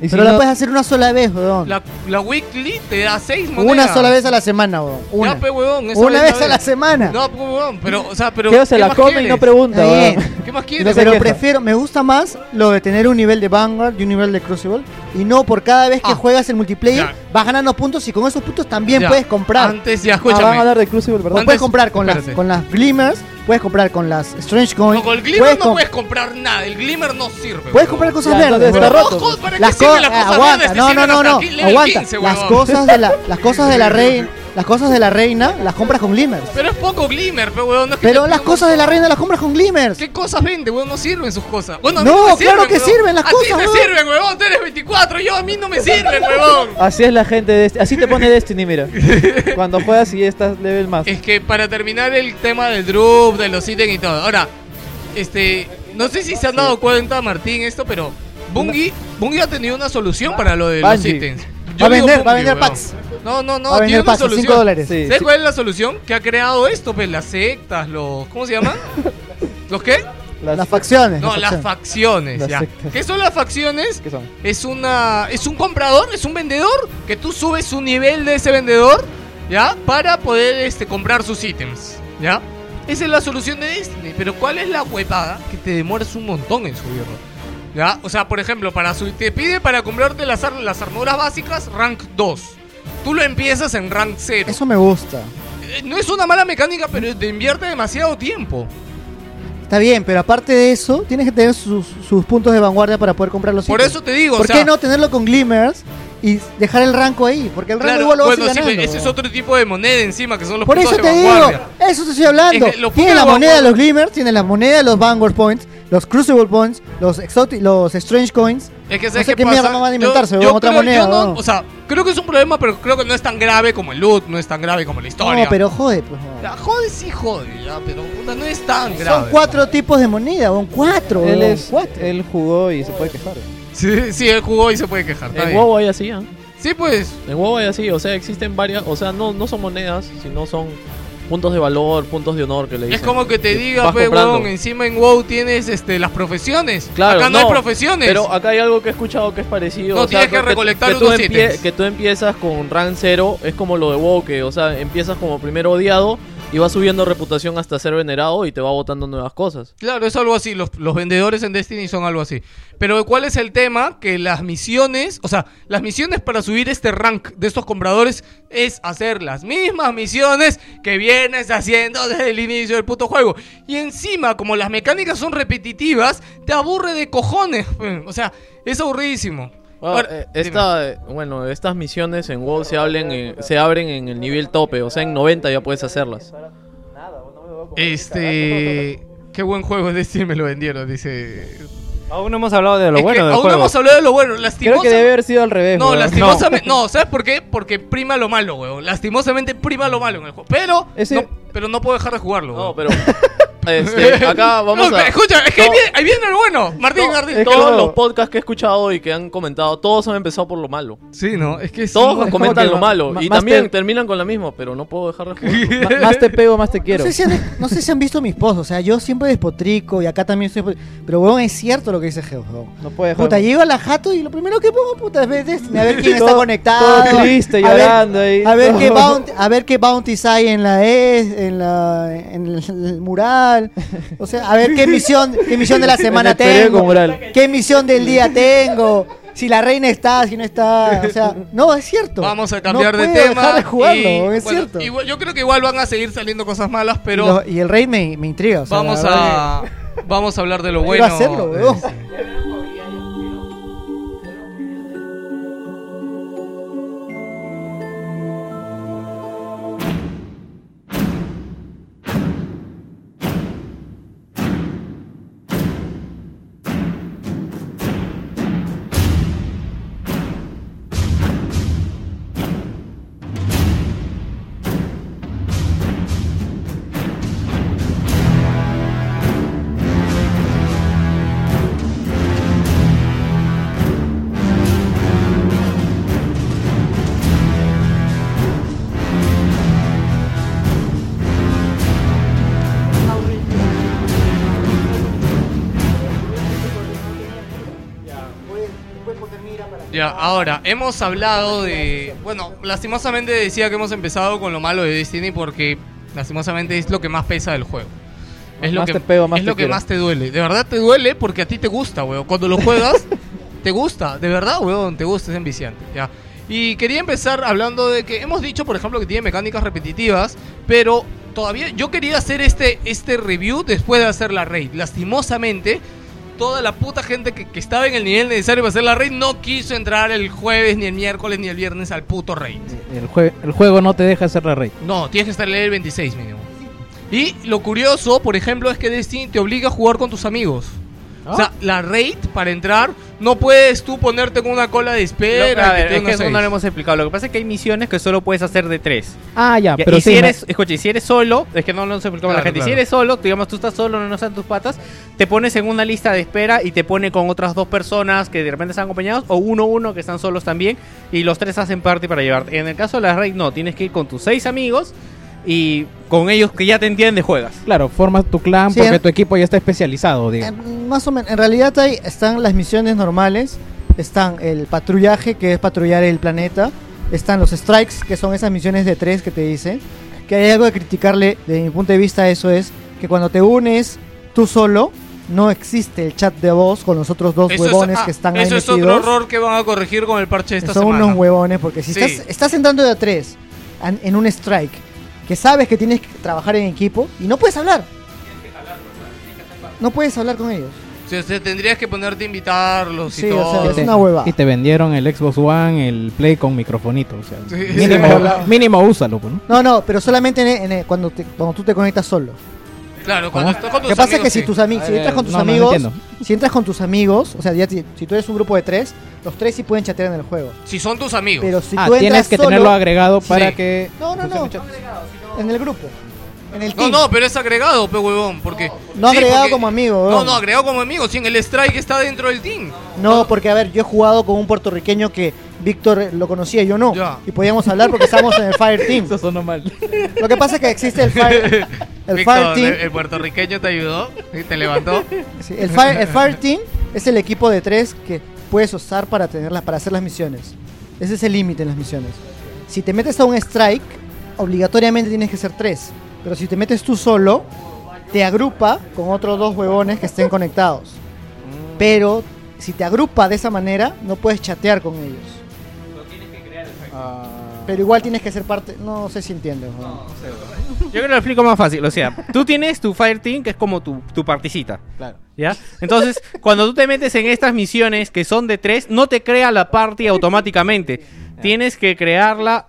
Y si Pero la no- puedes hacer una sola vez, weón. La, la weekly te da 6 monedas. Una sola vez a la semana, weón. Una, Ya, pe, esa Una vez vez a la semana. No, pe, huevón, pero, o sea, pero. Se ¿qué la más come y quieres? no pregunta, weón. ¿Qué más no quieres? se Pero prefiero, me gusta más lo de tener un nivel de Vanguard y un nivel de Crucible. Y no por cada vez que Ah. juegas el multiplayer Ya. vas ganando puntos y con esos puntos también Ya. puedes comprar. Antes, ya, Ah, van a escúchame. hablar de Crucible, ¿verdad? Antes- puedes comprar con las, con las Glimmers, puedes comprar con las Strange Coins. No, con el Glimmer puedes no com- puedes comprar nada. El Glimmer no sirve. puedes comprar cosas Ya, verdes. está weón. roto. Ojo, ¿para qué Las co- las cosas aguanta, verdes? No, no, no, no, aguanta. 15, las cosas de la, las cosas de la reina, las cosas de la reina las compras con Glimmers. Pero es poco Glimmer, pero huevón. No es que Pero las cosas de la reina las compras con Glimmers. ¿Qué cosas vende, huevón? No sirven sus cosas. Bueno, a mí No, me claro que sirven las a cosas, ti te huevón. sirven, huevón. Tú eres 24, yo a mí no me sirven, huevón. Así es la gente de Destiny. Así te pone Destiny, mira. Cuando juegas y estás level más. Es que para terminar el tema del drop, de los ítems y todo. Ahora, este, no sé si se han dado cuenta, Martín, esto, pero Bungie, Bungie ha tenido una solución para lo de los Bungie. ítems. Va a digo vender- va a Bungie, vender weón. packs. No, no, no, tiene una solución. 5 dólares. Sí. ¿Sabes cuál es la solución? Que ha creado esto, pues las sectas, los, ¿cómo se llaman? ¿Los qué? Las, facciones. No, las facciones, Las ya. ¿Qué son las facciones? ¿Qué son? Es una es un comprador, es un vendedor que tú subes su nivel de ese vendedor, ¿ya? Para poder este comprar sus ítems, ¿ya? Esa es la solución de Destiny, pero ¿cuál es la huepada? Que te demoras un montón en subirlo. ¿Ya? O sea, por ejemplo, para su- te pide para comprarte las, ar- las armaduras básicas rank 2. Tú lo empiezas en rank 0. Eso me gusta. Eh, No es una mala mecánica, pero te invierte demasiado tiempo. Está bien, pero aparte de eso, tienes que tener sus, sus puntos de vanguardia para poder comprar los Por ítems. eso te digo, ¿Por o sea, qué no tenerlo con Glimmers y dejar el rango ahí? Porque el rango Claro, igual lo vas a ir ganando. ese es otro tipo de moneda encima, que son los Por puntos eso de te digo, eso te estoy hablando. Es que Tiene la moneda de los Glimmers, tiene la moneda de los Vanguard Points, los Crucible Points, los Exotic, los Strange Coins. Es que no ¿sabes sé qué qué mierda van a Yo- inventarse, yo weón, otra creo- moneda. yo no- weón. o sea, creo que es un problema, pero creo que no es tan grave como el loot, no es tan grave como la historia. no, pero jode, pues. weón. Ya, jode, sí jode, ya, pero puta, no es tan Son grave. cuatro tipos de moneda, weón, cuatro. Él, es, cuatro. él jugó y se puede quejar. Sí, sí, él jugó y se puede quejar. bien. WoW hay así, ¿ah? Sí, pues. En hay así, o sea, existen varias, o sea, no, no son monedas, sino son puntos de valor, puntos de honor que le Es dicen. como que te diga, pe, huevón, encima en WoW tienes este, las profesiones. Claro, Acá no, hay profesiones. Pero acá hay algo que he escuchado que es parecido. No, o sea, tienes que recolectar tú unos. Que tú empiezas con rank 0, es como lo de WoW, que, o sea, empiezas como primero odiado y vas subiendo reputación hasta ser venerado y te va botando nuevas cosas. Claro, es algo así. Los, los vendedores en Destiny son algo así. Pero ¿cuál es el tema? Que las misiones, o sea, las misiones para subir este rank de estos compradores es hacer las mismas misiones que vienes haciendo desde el inicio del puto juego. Y encima, como las mecánicas son repetitivas, te aburre de cojones. O sea, es aburridísimo. Bueno, Ahora, eh, esta, eh, bueno, estas misiones en WoW se, hablen, eh, se abren en el nivel tope, o sea, en 90 ya puedes hacerlas. Este. Qué buen juego es Destiny, me lo vendieron, dice. Aún no hemos hablado de lo Es bueno del aún juego. no hemos hablado de lo bueno. Creo Lastimosamente. que debe haber sido al revés. No, weón. lastimosamente. No. ¿sabes por qué? Porque prima lo malo, weón. Lastimosamente prima lo malo en el juego. Pero. Ese- No, pero no puedo dejar de jugarlo. No, pero este, acá vamos No, a... Escucha, es que ahí viene, ahí viene lo bueno. Martín, No, Martín. todos los podcasts que he escuchado y que han comentado, todos han empezado por lo malo. Sí, no, es que sí. Todos es comentan lo ma- malo ma- y también te- terminan con la misma, pero no puedo dejar de jugar. Más te pego, más te No quiero. sé, si han, no sé si han visto mis posts, o sea, yo siempre despotrico y acá también estoy... Pero, weón, es cierto lo que dice Geo, weón. No puede dejar. Puta, llego a la jato y lo primero que pongo, puta, es a ver quién está conectado. todo triste, a ver- llorando ahí. A ver, qué bounty, a ver qué bounties hay en la E, en la en el, mural. O sea, a ver qué misión, qué misión de la semana tengo. mural. Qué misión del día tengo. Si la reina está, si no está. O sea, no, es cierto. Vamos a cambiar no de puedo tema. dejar de jugarlo, y, es bueno, cierto. igual- yo creo que igual van a seguir saliendo cosas malas, pero y, lo- y el rey me, me intriga. o sea, vamos a vamos a hablar de lo Quiero bueno. hacerlo, de- weón. Ahora, hemos hablado de... Bueno, lastimosamente decía que hemos empezado con lo malo de Destiny porque lastimosamente es lo que más pesa del juego. Es lo Más que, te pego, más es te lo que quiero. más te duele. De verdad te duele porque a ti te gusta, weón. Cuando lo juegas, te gusta. De verdad, weón, te gusta, es enviciante. Ya. Y quería empezar hablando de que hemos dicho, por ejemplo, que tiene mecánicas repetitivas, pero todavía yo quería hacer este, este review después de hacer la raid. Lastimosamente, toda la puta gente que, que estaba en el nivel necesario para hacer la raid no quiso entrar el jueves, ni el miércoles, ni el viernes al puto raid. El, jue- el juego no te deja hacer la raid. No, tienes que estar en el 26 mínimo. Y lo curioso, por ejemplo, es que Destiny te obliga a jugar con tus amigos. O sea, la raid para entrar, no puedes tú ponerte con una cola de espera. Lo- a ver, es que tengas eso seis. no lo hemos explicado. Lo que pasa es que hay misiones que solo puedes hacer de tres. Ah, ya, pero y sí, si me- eres, escucha, y si eres solo, es que no lo hemos explicado a la Claro, gente. Si eres solo, digamos tú estás solo, no están tus patas, te pones en una lista de espera y te pone con otras dos personas que de repente están acompañados o uno uno que están solos también y los tres hacen parte para llevarte. En el caso de la raid no, tienes que ir con tus seis amigos y con ellos que ya te entienden juegas. Claro, formas tu clan Sí, porque eh. tu equipo ya está especializado, digamos. Eh, Más o menos, en realidad hay, están las misiones normales, están el patrullaje, que es patrullar el planeta, están los strikes, que son esas misiones de tres que te dice, que hay algo de criticarle, desde mi punto de vista eso es que cuando te unes tú solo, no existe el chat de voz con los otros dos Eso es- huevones ah, que están ahí Eso es metidos. otro error que van a corregir con el parche de esta son semana. unos huevones, porque si Sí. estás, estás entrando de a tres en un strike, que sabes que tienes que trabajar en equipo y no puedes hablar. No puedes hablar con ellos. Sí, o sea, tendrías que ponerte a invitarlos y Sí, o todo. sea, es una hueva. Y te vendieron el Xbox One, el Play con microfonito. O sea, Sí, mínimo, sí. mínimo úsalo, pues, ¿no? No, no, pero solamente en- cuando, te- cuando tú te conectas solo. Claro, cuando estás con Lo tus que pasa es que si tus amigos, si entras con tus no, no, no amigos, si entras con tus amigos, o sea, ya si tú eres un grupo de tres, los tres sí pueden chatear en el juego. Si son tus amigos. Pero si Ah, tú entras tienes que solo- tenerlo agregado para Sí. que... No, no, no. En el grupo. En el No, team. no, pero es agregado, pe huevón, porque... No Sí, agregado porque- como amigo, No, huevón. no, agregado como amigo, sí, en el strike está dentro del team. No, porque a ver, yo he jugado con un puertorriqueño que Víctor lo conocía y yo no. Ya. Y podíamos hablar porque estábamos en el Fire Team. Eso sonó mal. Lo que pasa es que existe el Fire, el Víctor, Fire Team. el, el puertorriqueño te ayudó y te levantó. Sí, el, Fire, el Fire Team es el equipo de tres que puedes usar para, tenerlas, para hacer las misiones. Ese es el límite en las misiones. Si te metes a un strike, obligatoriamente tienes que ser tres. Pero si te metes tú solo, te agrupa con otros dos huevones que estén conectados. Pero si te agrupa de esa manera, no puedes chatear con ellos. Pero igual tienes que ser parte. No sé si entiendes. huevón. Yo creo que lo explico más fácil. O sea, tú tienes tu Fire Team, que es como tu, tu. Claro. ¿Ya? Entonces, cuando tú te metes en estas misiones que son de tres, no te crea la party automáticamente. Tienes que crearla.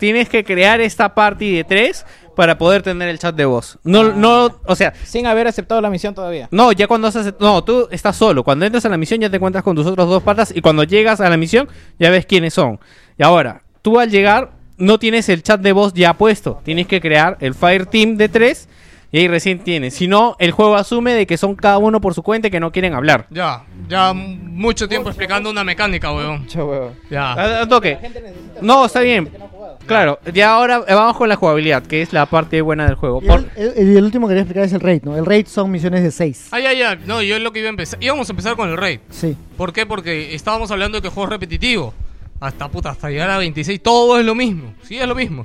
Tienes que crear esta party de tres para poder tener el chat de voz. No, no, o sea, Sin haber aceptado la misión todavía. no, ya cuando haces. No, tú estás solo. Cuando entras a la misión ya te encuentras con tus otros dos patas. Y cuando llegas a la misión ya ves quiénes son. Y ahora, tú al llegar no tienes el chat de voz ya puesto. Tienes que crear el Fire Team de tres. Y ahí recién tienes. Si no, el juego asume de que son cada uno por su cuenta y que no quieren hablar. Ya, ya mucho tiempo explicando una mecánica, weón. Mucho huevo. Ya. Toque. No, está bien. Claro, ya ahora vamos con la jugabilidad, que es la parte buena del juego. Y Por- el, el- el último que quería explicar es el raid, ¿no? El raid son misiones de 6. Ah, ya, ya. No, yo es lo que iba a empezar. Íbamos a empezar con el raid. Sí. ¿Por qué? Porque estábamos hablando de que el juego es repetitivo. Hasta puta, hasta llegar a 26, todo es lo mismo. Sí, es lo mismo.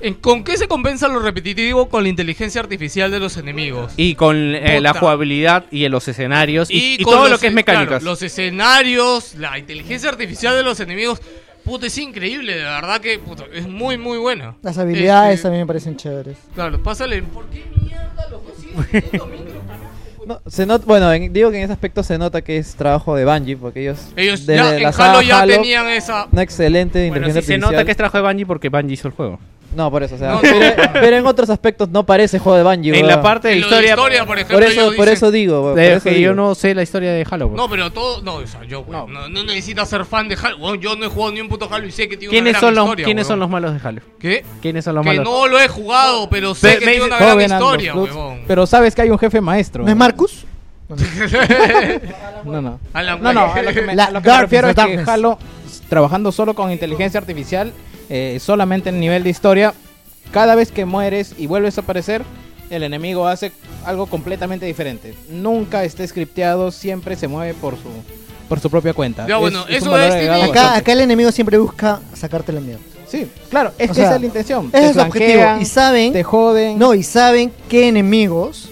¿En- ¿Con qué se compensa lo repetitivo? Con la inteligencia artificial de los enemigos. y con eh, la jugabilidad y en los escenarios y, y con todo los- lo que es mecánicas. claro, los escenarios, la inteligencia artificial de los enemigos. Puta, es increíble, de verdad que puta, es muy, muy buena. Las habilidades Este, también me parecen chéveres. Claro, pásale. ¿Por qué mierda lo No, se not- bueno, en- digo que en ese aspecto se nota que es trabajo de Bungie, porque ellos, Ellos desde ya, en la Halo saga ya Halo, tenían esa. una excelente Bueno, inteligencia sí se artificial. nota que es trabajo de Bungie porque Bungie hizo el juego. No, por eso, o sea, No, pero, no. pero en otros aspectos no parece juego de Bungie. En weón. la parte de historia, historia, por ejemplo, por eso, por dicen- eso digo, weón, por de- eso que yo no sé la historia de Halo. weón. No, pero todo. No, o sea, yo, weón, no, no, necesitas ser fan de Halo. Weón, yo no he jugado ni un puto Halo y sé que tiene ¿Quiénes, una son gran los, historia. ¿quiénes weón. son los malos de Halo? ¿Qué? ¿Quiénes son los Que malos? no lo he jugado, pero sé que tiene una gran historia, huevón. Pero sabes que hay un jefe maestro. ¿No es Marcus? No, no. Alan No, no, a lo que me, que refiero es que. Halo, trabajando solo con inteligencia artificial, eh, solamente en nivel de historia, cada vez que mueres y vuelves a aparecer, el enemigo hace algo completamente diferente. Nunca está scripteado, siempre se mueve por su por su propia cuenta. Ya, bueno, Es- es eso un valor Destiny- agregado Acá, el enemigo siempre busca sacarte la mierda. Sí, claro, es O que sea, esa es la intención. Ese es su objetivo. Y saben. te joden. No, y saben qué enemigos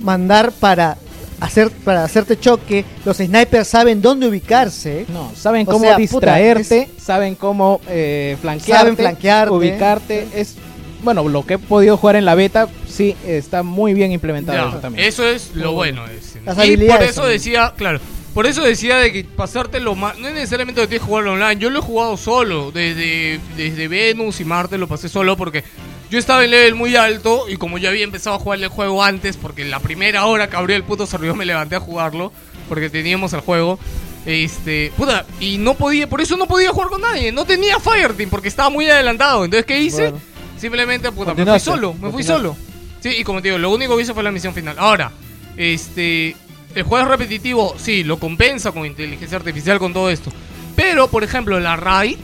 mandar para hacer para hacerte choque. Los snipers saben dónde ubicarse. No, saben O cómo sea, puta, distraerte, es- saben cómo eh, flanquearte, Saben flanquearte. ubicarte. Es bueno, lo que he podido jugar en la beta, sí, está muy bien implementado eso también. Eso es lo bueno. es- Las y por eso también. decía, claro, por eso decía de que pasártelo más, no es necesariamente que tienes que jugarlo online, yo lo he jugado solo, desde, desde Venus y Marte lo pasé solo porque yo estaba en level muy alto y como yo había empezado a jugar el juego antes, porque la primera hora que abrió el puto servidor me levanté a jugarlo, porque teníamos el juego. Este, puta, y no podía, por eso no podía jugar con nadie, no tenía Fireteam porque estaba muy adelantado. Entonces, ¿qué hice? Bueno. Simplemente, puta, me fui solo, me fui solo. Sí, y como te digo, lo único que hice fue la misión final. Ahora, este. El juego es repetitivo, sí, lo compensa con inteligencia artificial, con todo esto. Pero, por ejemplo, la Raid.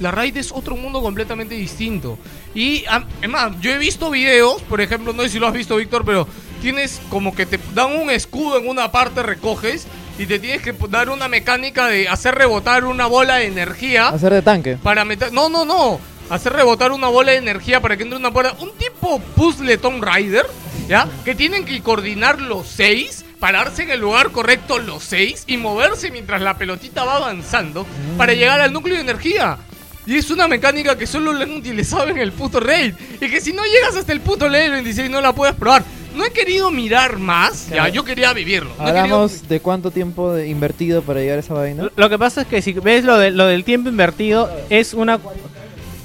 La Raid es otro mundo completamente distinto. Y, es más, yo he visto videos, por ejemplo, no sé si lo has visto, Víctor, pero tienes como que te dan un escudo en una parte, recoges, y te tienes que dar una mecánica de hacer rebotar una bola de energía Hacer de tanque. para meter. No, no, no. Hacer rebotar una bola de energía para que entre una puerta. Un tipo puzzle Tomb Raider, ¿ya? Que tienen que coordinar los seis, pararse en el lugar correcto los seis y moverse mientras la pelotita va avanzando para llegar al núcleo de energía. Y es una mecánica que solo la han utilizado en el puto raid. Y que si no llegas hasta el puto level 26 no la puedes probar. No he querido mirar más, ya, yo quería vivirlo. No querido- de cuánto tiempo de- invertido para llegar a esa vaina. Lo que pasa es que si ves lo, de, lo del tiempo invertido, es una,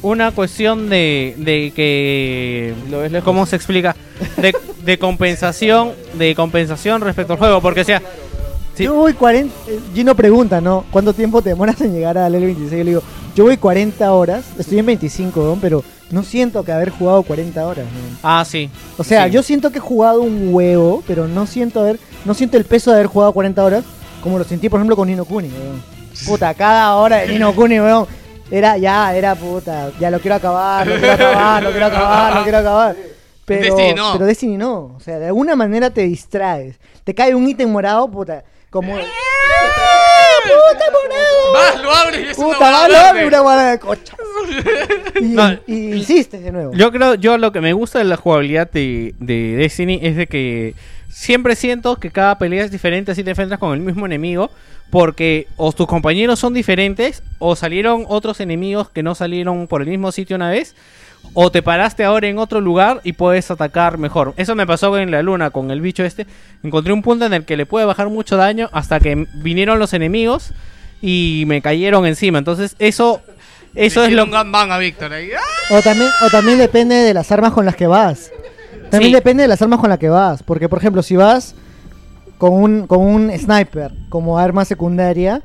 una cuestión de, de que... ¿Cómo se explica? De, de compensación de compensación respecto al juego. Porque, o sea, Yo voy 40. eh, Gino pregunta, ¿no? ¿Cuánto tiempo te demoras en llegar al L26? Yo le digo, yo voy 40 horas. Estoy en 25, ¿no? pero no siento que haber jugado 40 horas. ¿no? Ah, sí. O sea, Sí. yo siento que he jugado un huevo, pero no siento haber, no siento el peso de haber jugado 40 horas, como lo sentí, por ejemplo, con Nino Kuni, weón. Puta, cada hora de Nino Kuni, weón. Era, ya, era puta, ya lo quiero acabar, lo quiero acabar, lo quiero acabar, lo quiero acabar. Pero Destiny no. pero Destiny no. O sea, de alguna manera te distraes. Te cae un ítem morado, puta, como... ¡Puta morado! Vas, lo abres y es una Puta, bola va, lo verde. abre una bola de cocha. Y, No. y insistes de nuevo. Yo creo, yo lo que me gusta de la jugabilidad de, de Destiny es de que siempre siento que cada pelea es diferente así te enfrentas con el mismo enemigo. Porque o tus compañeros son diferentes, o salieron otros enemigos que no salieron por el mismo sitio una vez, o te paraste ahora en otro lugar y puedes atacar mejor. Eso me pasó en la luna con el bicho este. Encontré un punto en el que le puede bajar mucho daño hasta que vinieron los enemigos y me cayeron encima. Entonces eso, eso es lo un gangbang a Víctor ahí. ¡Ah! O también, o también depende de las armas con las que vas. También Sí. depende de las armas con las que vas. Porque, por ejemplo, si vas con un, con un sniper como arma secundaria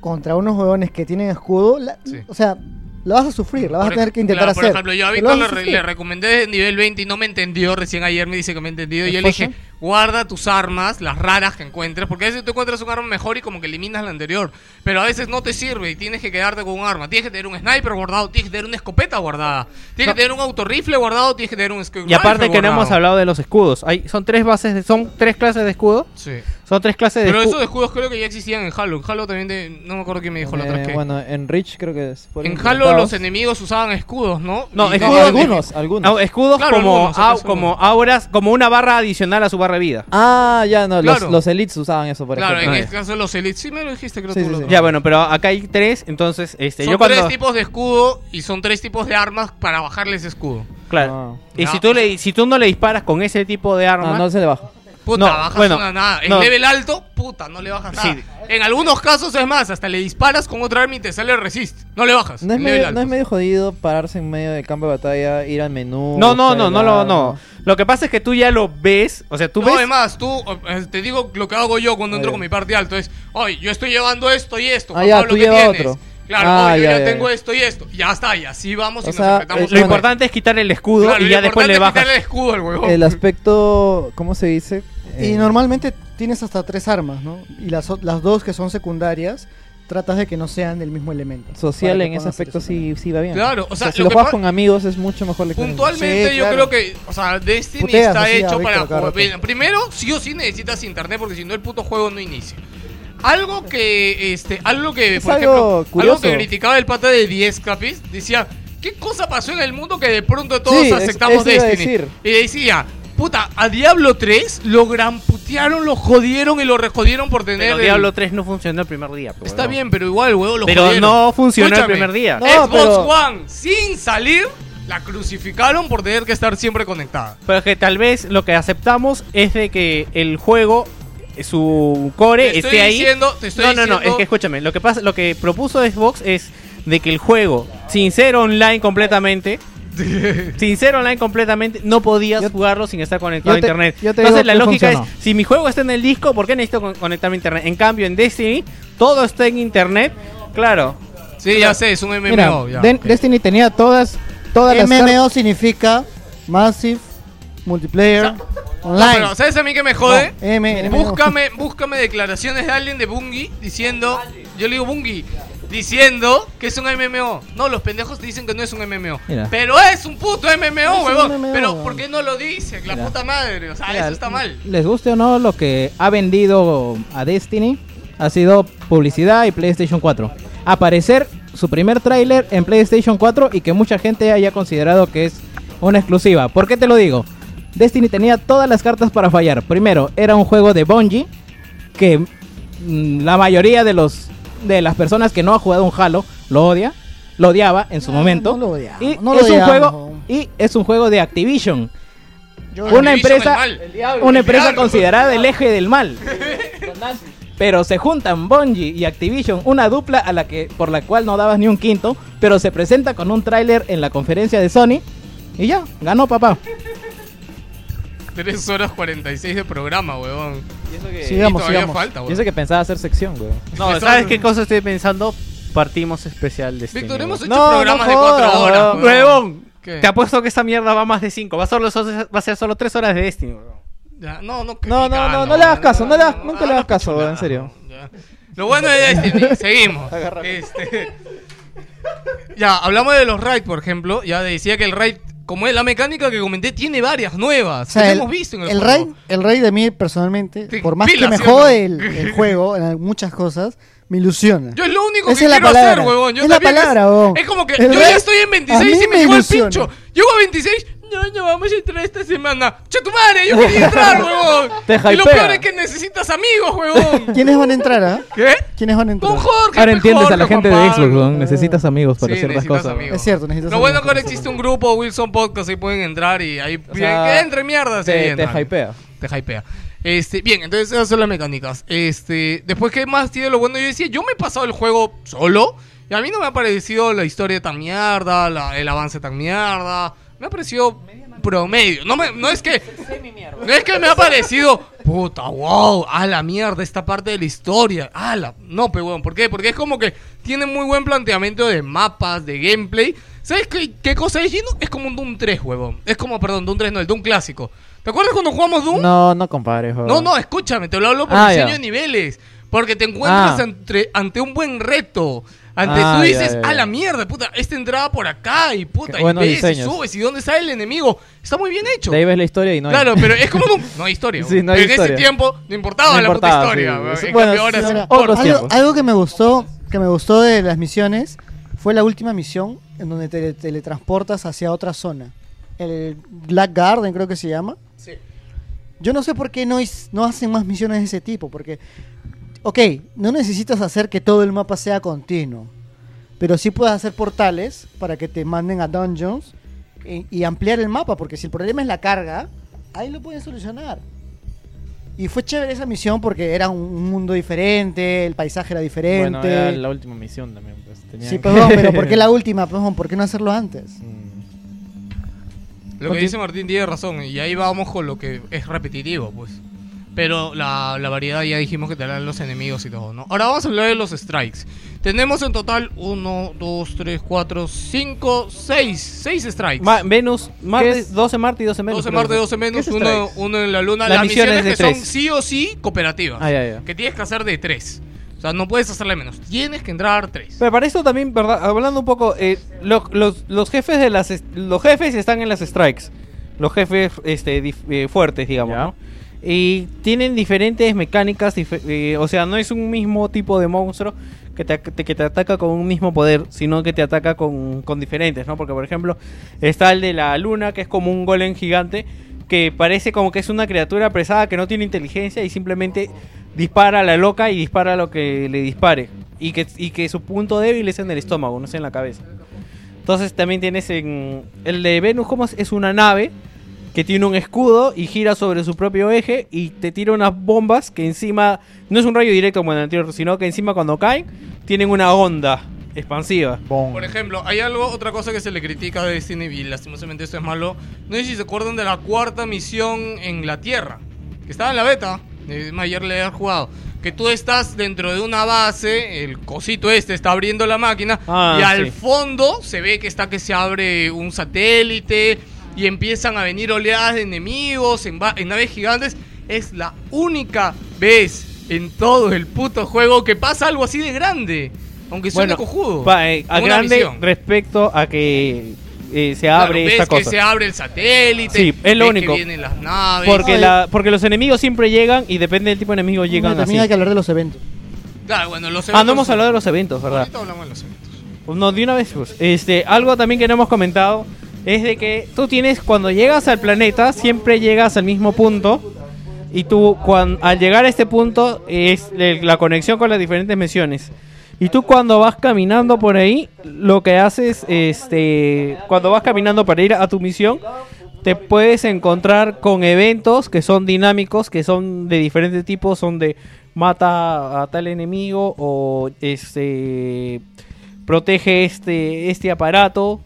contra unos huevones que tienen escudo, la- o sea, la vas a sufrir, la vas Por a tener que intentar claro, hacer. Por ejemplo, yo a Víctor le, recomendé nivel 20 y no me entendió. Recién ayer me dice que me ha entendido. Y yo le dije, guarda tus armas, las raras que encuentres. Porque a veces tú encuentras un arma mejor y como que eliminas la anterior. Pero a veces no te sirve y tienes que quedarte con un arma. Tienes que tener un sniper guardado, tienes que tener una escopeta guardada. Tienes que tener un autorrifle guardado, tienes que tener un scout Y aparte rifle que no hemos guardado. hablado de los escudos. Hay, son tres bases, de, son tres clases de escudo. Sí. Son tres clases de Pero escudo. esos escudos creo que ya existían en Halo. En Halo también, de- no me acuerdo quién me dijo la otra Eh, vez que... bueno, en Reach creo que es. En Halo los enemigos usaban escudos, ¿no? No, Y- escudos- algunos, algunos. No, escudos Claro, como, algunos, au- como auras, como una barra adicional a su barra de vida. Ah, ya, no, los, Claro. los elites usaban eso, por Claro, en ejemplo. este caso los elites. Sí me lo dijiste, creo Sí, tú. sí, lo sí. otro. Ya, bueno, pero acá hay tres, entonces, este, Son yo cuando... tres tipos de escudo y son tres tipos de armas para bajarles escudo. Claro. Ah. Y No. si tú, le, si tú no le disparas con ese tipo de arma... Ah, no se le baja. Puta, No, bajas bueno, una nada. En no. level alto, puta, no le bajas nada. Sí. En algunos casos es más, hasta le disparas con otra arma y te sale resist. No le bajas. ¿No es, medio. ¿No es medio jodido pararse en medio del campo de batalla, ir al menú? No, no, no, el no, lo, no. Lo que pasa es que tú ya lo ves, o sea, tú no, ves... además, tú, eh, te digo lo que hago yo cuando entro con mi parte alto. Es, oye, yo estoy llevando esto y esto. Ah, ya, tú ¿qué llevas tienes? otro. Claro, Ah, oye, yo ya, ya, ya, tengo ya. esto y esto. Ya está, y así vamos y O nos sea, eh, Lo importante es quitar el escudo Claro, y ya después le bajas. el escudo al huevón. El aspecto, ¿cómo se dice? Y Eh, normalmente tienes hasta tres armas, ¿no? Y las, o- las dos que son secundarias, tratas de que no sean del mismo elemento. Social en ese aspecto sí, sí va bien. Claro, o sea, si lo lo juegas con amigos es mucho mejor la. Puntualmente Sí, yo claro. creo que, o sea, Destiny Puteas está hecho para jugar. Primero, sí o sí necesitas internet porque si no el puto juego no inicia. Algo que, este, algo que, Es por algo ejemplo, curioso. algo que criticaba el pata de 10 capis, decía, ¿qué cosa pasó en el mundo que de pronto todos Sí, aceptamos Destiny? decir. Y decía, puta, a Diablo 3 lo gramputearon, lo jodieron y lo rejodieron por tener Pero el- Diablo 3 no funcionó el primer día. pues, Está bien, pero igual, huevón, lo Pero jodieron. no funcionó el primer día. No, Xbox pero- One, sin salir, la crucificaron por tener que estar siempre conectada. Pero que tal vez lo que aceptamos es de que el juego, su core Te estoy esté ahí. diciendo- te estoy no, no, no, diciendo- es que escúchame, lo que pasa, lo que propuso Xbox es de que el juego, sin ser online completamente, sin ser online completamente, no podías jugarlo sin estar conectado te- a internet. Entonces la lógica funcionó. es, si mi juego está en el disco, ¿por qué necesito con- conectarme a internet? En cambio, en Destiny, todo está en internet, claro. Sí, ya sé, es un MMO. Mira, ya. Destiny tenía todas, todas las car- MMO significa Massive Multiplayer Online. pero ¿sabes a mí que me jode? No, M- búscame, búscame declaraciones de alguien de Bungie diciendo, yo le digo Bungie, diciendo que es un MMO. No, los pendejos dicen que no es un MMO. Mira. Pero es un puto MMO, huevón. Pero. ¿por qué no lo dice? La Mira. puta madre. O sea, Mira, eso está mal. Les guste o no, lo que ha vendido a Destiny ha sido publicidad y PlayStation 4. Aparecer su primer tráiler en PlayStation 4 y que mucha gente haya considerado que es una exclusiva. ¿Por qué te lo digo? Destiny tenía todas las cartas para fallar. Primero, era un juego de Bungie que mm, la mayoría de los de las personas que no ha jugado un Halo lo odia, lo odiaba en su momento. no lo odiamos, y no lo es un juego y es un juego de Activision. Yo- una Activision empresa. El diablo, una el empresa diablo. considerada el eje del mal. Pero se juntan Bungie y Activision, una dupla a la que por la cual no dabas ni un quinto, pero se presenta con un tráiler en la conferencia de Sony y ya, ganó papá. 3 horas 46 de programa, huevón. Y eso que, Y Sigamos, todavía sigamos. falta, y huevón. eso que pensaba hacer sección, güey. No, ¿sabes qué cosa estoy pensando? Partimos especial Destiny. Víctor, hemos hecho huevón. No, programas no de 4 jodas, horas. huevón. huevón. Huevón, ¿Qué? te apuesto que esta mierda va más de 5. Va, a solo- va a ser solo 3 horas de Destiny. huevón. Ya, no, no, No, no, no, no le hagas caso, no le hagas- nunca le hagas caso, chulada, en serio. ya. Lo bueno de Destiny, seguimos. Este, ya, hablamos de los raids, por ejemplo. Ya decía que el raid, como es la mecánica que comenté, tiene varias nuevas. O sea, que el, hemos visto en el, el juego. raid, el raid de mí personalmente, por más que me jode el, el juego en muchas cosas, me ilusiona. Yo es lo único Esa que es quiero palabra. hacer, huevón. Yo Es la palabra, es, es como que El yo ya estoy en a mí 26 y me me llegó el pincho. Llego a 26, no, no, vamos a entrar esta semana. ¡Che tu madre! Yo quería entrar, huevón. Te y lo hypea. peor es que necesitas amigos, huevón. ¿Quiénes van a entrar, ah? ¿Qué? ¿Quiénes van a entrar? Con Jorge. Ahora pe, entiendes a la gente de Xbox. ¿no? Necesitas amigos para Sí, ciertas necesitas cosas. amigos. Es cierto, necesitas Lo bueno amigos que ahora para existe un grupo, Wilson Podcast, ahí pueden entrar y ahí O sea, que entre mierda. sí, te, te entran. hypea. Te hypea. Este, bien, entonces esas son las mecánicas. Este, después, ¿qué más tiene lo bueno? Yo decía, yo me he pasado el juego solo. Y a mí no me ha parecido la historia tan mierda, la- el avance tan mierda. Me ha parecido promedio. No, me, no es que. No es que me ha parecido. Puta, wow, a la mierda, esta parte de la historia. A la. No, pero bueno, ¿por qué? Porque es como que tiene muy buen planteamiento de mapas, de gameplay. ¿Sabes qué, qué cosa es, Gino? Es como un Doom 3, huevón. Es como, perdón, Doom 3, no, el Doom clásico. ¿Te acuerdas cuando jugamos Doom? No, no compares, joder. No, no, escúchame, te lo hablo por Ah, diseño de niveles. Porque te encuentras Ah. entre- ante un buen reto. Ante Ah, tú dices, ya, ya. a la mierda, puta, esta entrada por acá y puta, Qué y ves y diseños. subes y dónde sale el enemigo. Está muy bien hecho. De ahí ves la historia y no hay. Claro, pero es como un- no hay historia. Sí, no hay pero en ese tiempo no importaba No la puta historia. sí. En bueno, cambio ahora sí, algo, que me gustó, que me gustó de las misiones fue la última misión en donde te teletransportas hacia otra zona. El Black Garden creo que se llama. Sí. Yo no sé por qué no, no hacen más misiones de ese tipo, porque, ok, no necesitas hacer que todo el mapa sea continuo, pero sí puedes hacer portales para que te manden a dungeons y, y ampliar el mapa, porque si el problema es la carga, ahí lo pueden solucionar. Y fue chévere esa misión porque era un- un mundo diferente, el paisaje era diferente. Bueno, era la última misión también. Pues, Sí, que- perdón, pero ¿por qué la última? Perdón, ¿por qué no hacerlo antes? Lo que dice Martín tiene razón. Y ahí vamos con lo que es repetitivo, pues. Pero la, la variedad ya dijimos que te dan los enemigos y todo, ¿no? Ahora vamos a hablar de los strikes. Tenemos en total 1, 2, 3, 4, 5, 6. 6 strikes. Ma- Venus, Marte, ¿Qué es? 12 Marte y 12 Venus. 12 creo Marte, que 12 son. menos, ¿Qué es uno, uno en la luna. Las Las, misiones, misiones de que son tres. sí o sí cooperativas. Ah, ya, ya. Que tienes que hacer de 3. O sea, no puedes hacerle menos. Tienes que entrar 3. Pero para esto también, ¿verdad? Hablando un poco, eh, lo- los, los jefes de las est- los jefes están en las strikes. Los jefes este, dif- eh, fuertes, digamos, Ya. ¿no? Y tienen diferentes mecánicas, eh, o sea, no es un mismo tipo de monstruo que te, que te ataca con un mismo poder, sino que te ataca con, con diferentes, ¿no? Porque, por ejemplo, está el de la luna, que es como un golem gigante, que parece como que es una criatura apresada que no tiene inteligencia y simplemente dispara a la loca y dispara a lo que le dispare. Y que, y que su punto débil es en el estómago, no es en la cabeza. Entonces también tienes en... El de Venus como es una nave que tiene un escudo y gira sobre su propio eje y te tira unas bombas que encima... No es un rayo directo como en el anterior, sino que encima cuando caen tienen una onda expansiva. Por ejemplo, hay algo, otra cosa que se le critica a Destiny y lastimosamente esto es malo. No sé si se acuerdan de la cuarta misión en la Tierra, que estaba en la beta, ayer le he jugado. Que tú estás dentro de una base, el cosito este está abriendo la máquina Ah, y al sí. fondo se ve que está que se abre un satélite y empiezan a venir oleadas de enemigos en, en naves gigantes. Es la única vez en todo el puto juego que pasa algo así de grande. Aunque suene cojudo. pa- eh, a Una grande misión. respecto a que eh, se Claro, abre ves esta que cosa. se abre el satélite. Sí, es lo ves único. Que vienen las naves. Porque, la, porque los enemigos siempre llegan y depende del tipo de enemigo llegan También así. hay que hablar de los eventos. Claro, bueno, los Ah, no eventos- hemos hablado de los eventos, ¿verdad? Ahorita hablamos de los eventos. No, de una vez, pues. Este, algo también que no hemos comentado es de que tú tienes, cuando llegas al planeta, siempre llegas al mismo punto. Y tú, cuan- al llegar a este punto, es la conexión con las diferentes misiones. Y tú cuando vas caminando por ahí, lo que haces, este, cuando vas caminando para ir a tu misión, te puedes encontrar con eventos que son dinámicos, que son de diferentes tipos, son de mata a tal enemigo o este protege este este aparato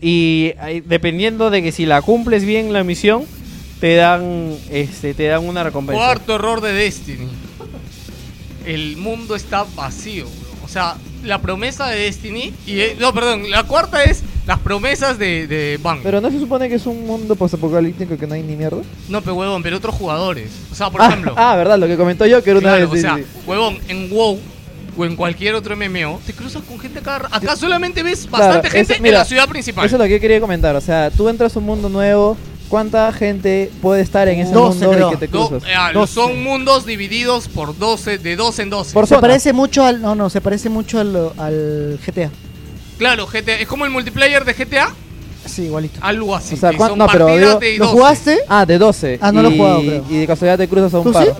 y eh, dependiendo de que si la cumples bien la misión te dan este te dan una recompensa. Cuarto error de Destiny. El mundo está vacío. bro. O sea, la promesa de Destiny. Y, eh, no, perdón. La cuarta es las promesas de, de Bang. Pero no se supone que es un mundo postapocalíptico que no hay ni mierda. No, pero huevón, pero otros jugadores. O sea, por ah, ejemplo. ah, verdad, lo que comentó yo que era una Claro, vez. o sea, sí, sí. huevón, en WoW o en cualquier otro MMO, te cruzas con gente cada rato. Acá solamente ves Claro, bastante eso- gente mira, en la ciudad principal. Eso es lo que yo quería comentar. O sea, tú entras a un mundo nuevo. ¿Cuánta gente puede estar en ese 12 mundo creo. y que te Do- cruzas? eh, ah, son mundos divididos por 12, de 12 en 12. se parece mucho al. No, no, se parece mucho al, al GTA. Claro, GTA, es como el multiplayer de GTA. Sí, igualito. Algo así. O sea, que ¿cuán- son no, pero partidas digo- de ¿Lo 12. jugaste? Ah, de 12. Ah, no lo he jugado, creo. Y de casualidad te cruzas a un ¿Tú par. sí?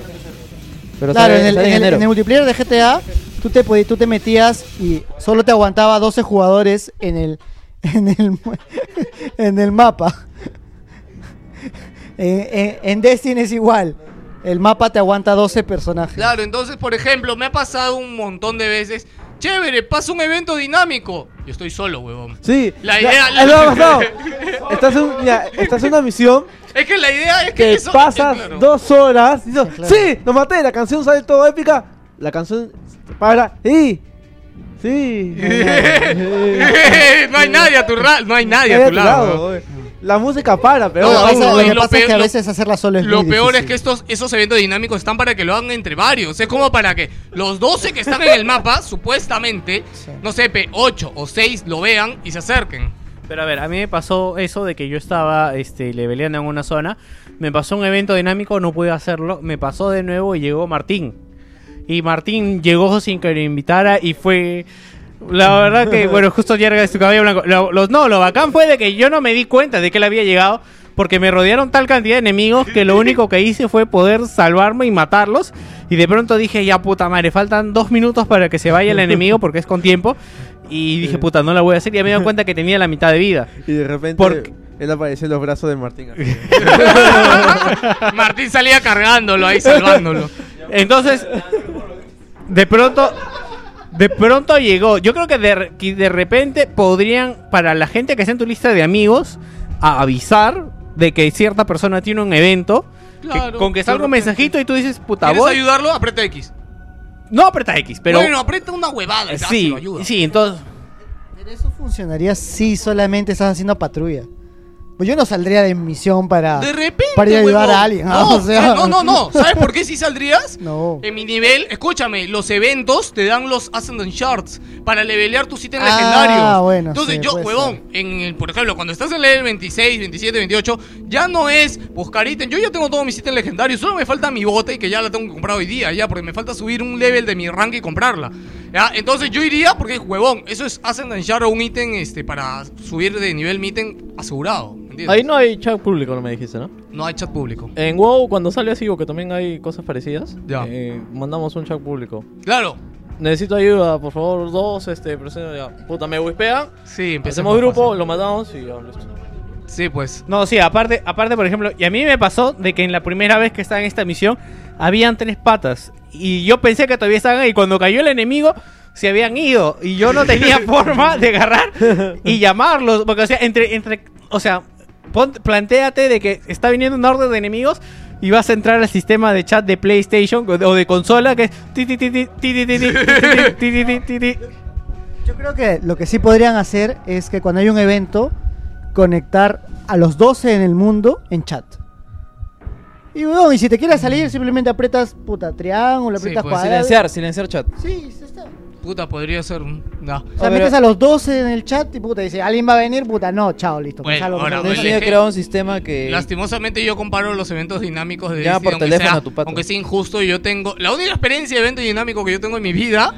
Pero claro, sale- en el, sale en, el, enero. en el multiplayer de GTA, tú te, podí- tú te metías y solo te aguantaba 12 jugadores en el, en el, en el mapa. En, en- en Destiny es igual. El mapa te aguanta 12 personajes. Claro, entonces, por ejemplo, me ha pasado un montón de veces. Chévere, pasa un evento dinámico. Yo estoy solo, huevón. Sí, La idea- que ha pasado. Estás en, estás en una misión Es que la idea es que que eso. pasas claro. dos horas y dices, sí, lo maté, la canción sale todo épica, la canción para y sí, no hay nadie a tu ra- no hay nadie a tu lado. La música para, pero No, Lo no, que pasa es peor- que a veces hacerla solo es Lo muy peor es que estos, esos eventos dinámicos están para que lo hagan entre varios. Es como para que los 12 que están en el mapa, supuestamente, no sé, 8 o 6 lo vean y se acerquen. Pero a ver, a mí me pasó eso de que yo estaba este, leveleando en una zona. Me pasó un evento dinámico, no pude hacerlo. Me pasó de nuevo y llegó Martín. Y Martín llegó sin que lo invitara y fue... La verdad que, bueno, justo llega su cabello blanco. Lo, lo- no, lo bacán fue de que yo no me di cuenta de que él había llegado. Porque me rodearon tal cantidad de enemigos que lo único que hice fue poder salvarme y matarlos. Y de pronto dije, ya puta madre, faltan dos minutos para que se vaya el enemigo porque es con tiempo. Y dije, puta, no la voy a hacer. Y ya me di cuenta que tenía la mitad de vida. y de repente Porque- él apareció en los brazos de Martín. Martín salía cargándolo ahí, salvándolo. Entonces, de pronto, de pronto llegó. Yo creo que de, que de repente podrían, para la gente que está en tu lista de amigos, a avisar de que cierta persona tiene un evento. que- con que salga un mensajito y tú dices, puta, ¿Quieres voy. ayudarlo? Aprieta X. No aprieta X, pero. bueno, aprieta una huevada. y ya, sí, lo ayuda. sí, entonces. Pero eso funcionaría si solamente estás haciendo patrulla. Pues yo no saldría de misión para, De repente, para ir a ayudar a alguien. ah, No, o sea. eh, no, no, no. ¿Sabes por qué sí saldrías? No. En mi nivel, escúchame, los eventos te dan los Ascendant Shards para levelear tus ítems Ah, legendarios. bueno, Entonces sí, yo, huevón, en el, por ejemplo, cuando estás en level 26, 27, 28, ya no es buscar ítems. Yo ya tengo todos mis ítems legendarios, solo me falta mi bota y que ya la tengo que comprar hoy día, ya, porque me falta subir un level de mi rank y comprarla. ¿Ya? Entonces yo iría porque, huevón, eso es Ascendant Shard o un ítem este, para subir de nivel mi ítem asegurado. ¿Entiendes? Ahí no hay chat público, no me dijiste, ¿no? No hay chat público. En WoW, cuando sale así, o que también hay cosas parecidas, Ya. eh, mandamos un chat público. Claro. Necesito ayuda, por favor, dos, este, presento ya. Puta, me wispean. Sí, empecemos Hacemos grupo, fácil. lo matamos y ya, listo. Sí, pues. No, sí, aparte, aparte, por ejemplo, y a mí me pasó de que en la primera vez que estaba en esta misión, habían tres patas. Y yo pensé que todavía estaban ahí. Cuando cayó el enemigo, se habían ido. Y yo no tenía forma de agarrar y llamarlos. Porque, o sea, entre, entre, o sea, Pon, plantéate de que está viniendo una orden de enemigos y vas a entrar al sistema de chat de PlayStation o de consola que es Yo creo que lo que sí podrían hacer es que cuando hay un evento conectar a los 12 en el mundo en chat. Y, bueno, y si te quieres salir simplemente aprietas puta triángulo, sí, cuadrado. Silenciar, silenciar chat. Sí, está. Puta, podría ser un. No. O sea, metes a los 12 en el chat y puta, dice, ¿alguien va a venir? Puta, no, chao, listo. Bueno, me salgo, me ahora, salgo. bueno, Tenía es que- creado un sistema que. Lastimosamente yo comparo los eventos dinámicos de Llama por aunque teléfono sea, a tu pata. aunque sea injusto, yo tengo la única experiencia de evento dinámico que yo tengo en mi vida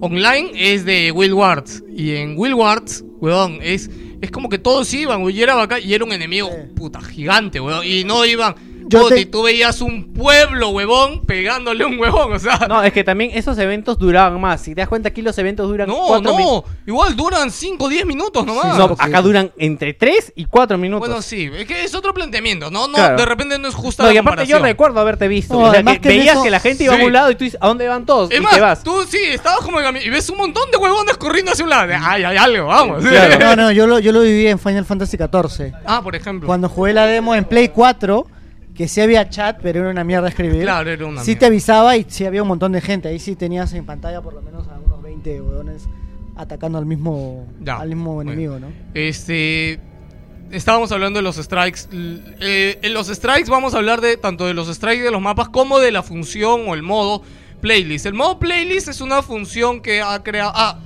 online es de Will Wars y en Will Wars, weón, es es como que todos iban, güey, y era bacán, y era un enemigo puta gigante, weón, y no iban Yo puta, te- y tú veías un pueblo, huevón, pegándole a un huevón, o sea, No, es que también esos eventos duraban más. Si te das cuenta, aquí los eventos duran no, cuatro no, igual duran 5 o 10 minutos nomás. No, acá duran entre 3 y 4 minutos. Bueno, sí, es que es otro planteamiento, no, no, Claro. de repente no es justa No, la y aparte yo recuerdo haberte visto. No, o sea, además que que en veías eso- que la gente iba Sí. a un lado y tú dices, ¿a dónde van todos? Es y más, te vas. tú sí, estabas como en y ves un montón de huevones corriendo hacia un lado. Ay, hay algo, vamos. No, no, yo lo, yo lo viví en Final Fantasy XIV. Ah, por ejemplo. Cuando jugué la demo en Play 4, que sí había chat, pero era una mierda escribir. Claro, era una Sí mierda. te avisaba y sí había un montón de gente. Ahí sí tenías en pantalla por lo menos a unos 20 huevones atacando al mismo, Ya, al mismo bueno. enemigo, ¿no? Este. Estábamos hablando de los strikes. Eh, en los strikes vamos a hablar de tanto de los strikes de los mapas como de la función o el modo playlist. El modo playlist es una función que ha creado. Ah,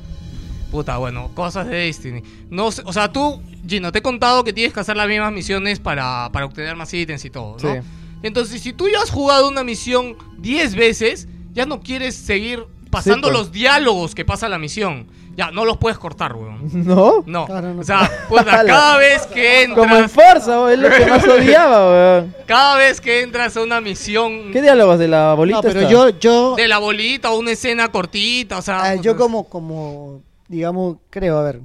puta, bueno, cosas de Destiny. No sé, o sea, tú, Gino, te he contado que tienes que hacer las mismas misiones para, para obtener más ítems y todo, ¿no? Sí. Entonces, si tú ya has jugado una misión 10 veces, ya no quieres seguir pasando pues. los diálogos que pasa la misión. Ya, no los puedes cortar, weón. ¿No? No. Claro, no. O sea, Ala. cada vez que Como en entras, Forza, weón, es lo que más odiaba, weón. cada vez que entras a una misión ¿Qué diálogos de la bolita? No, pero está? yo, yo, de la bolita o una escena cortita, o sea, ah, yo puta, como, como, digamos, creo, a ver,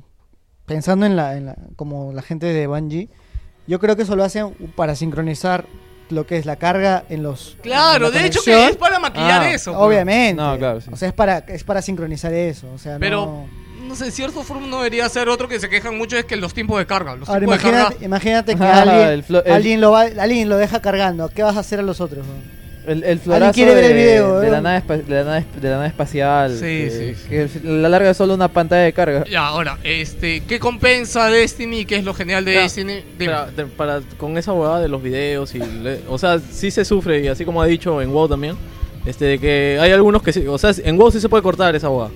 pensando en la, en la, como la gente de Bungie, yo creo que eso lo hacen para sincronizar lo que es la carga en los. Claro, en de hecho que es para maquillar Ah, eso. pues. Obviamente. No, claro, sí. O sea, es para, es para sincronizar eso. O sea, Pero, no... no sé, en cierto forma no debería ser otro que se quejan mucho es que los tiempos de carga. Los Ahora, tiempos de imagínate, carga. imagínate que Ah, alguien, el- lo va, alguien lo deja cargando. ¿Qué vas a hacer a los otros? no? El, el florazo quiere ver el de, video, de, la nave, de, la nave, de la nave espacial. Sí, que, sí, sí. que a la larga es solo una pantalla de carga. Ya, ahora, este, ¿qué compensa Destiny? ¿Qué es lo genial de Ya, Destiny? Para, con esa huevada de los videos y le- o sea, sí se sufre y así como ha dicho en WoW también, este de que hay algunos que sí, o sea, en WoW sí se puede cortar esa huevada.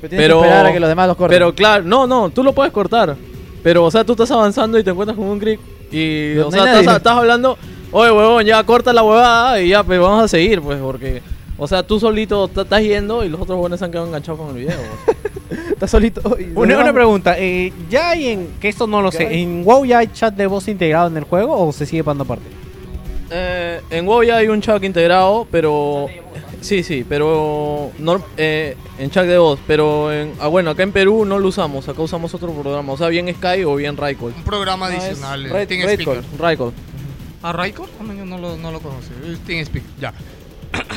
Pero Pero- que esperar a que los demás los corten. Pero claro, no, no, tú lo puedes cortar. Pero o sea, tú estás avanzando y te encuentras con un creep y o no sea, estás hablando, "Oye, huevón, ya corta la huevada y ya pues vamos a seguir, pues porque o sea, tú solito estás yendo y los otros huevones se han quedado enganchados con el video. Estás solito. Una, pregunta, eh, ¿ya hay en, que esto no lo sé, en WoW ya hay chat de voz integrado en el juego o se sigue pagando aparte? Eh, en WoW ya hay un chat integrado, pero sí, sí, pero no, eh, en chat de voz, pero en, ah, bueno, acá en Perú no lo usamos, acá usamos otro programa, o sea, bien Sky o bien Raikol. Un programa es adicional. Eh. Raidcall. ¿A Raikor? No, lo, no lo conocí. El TeamSpeak, ya.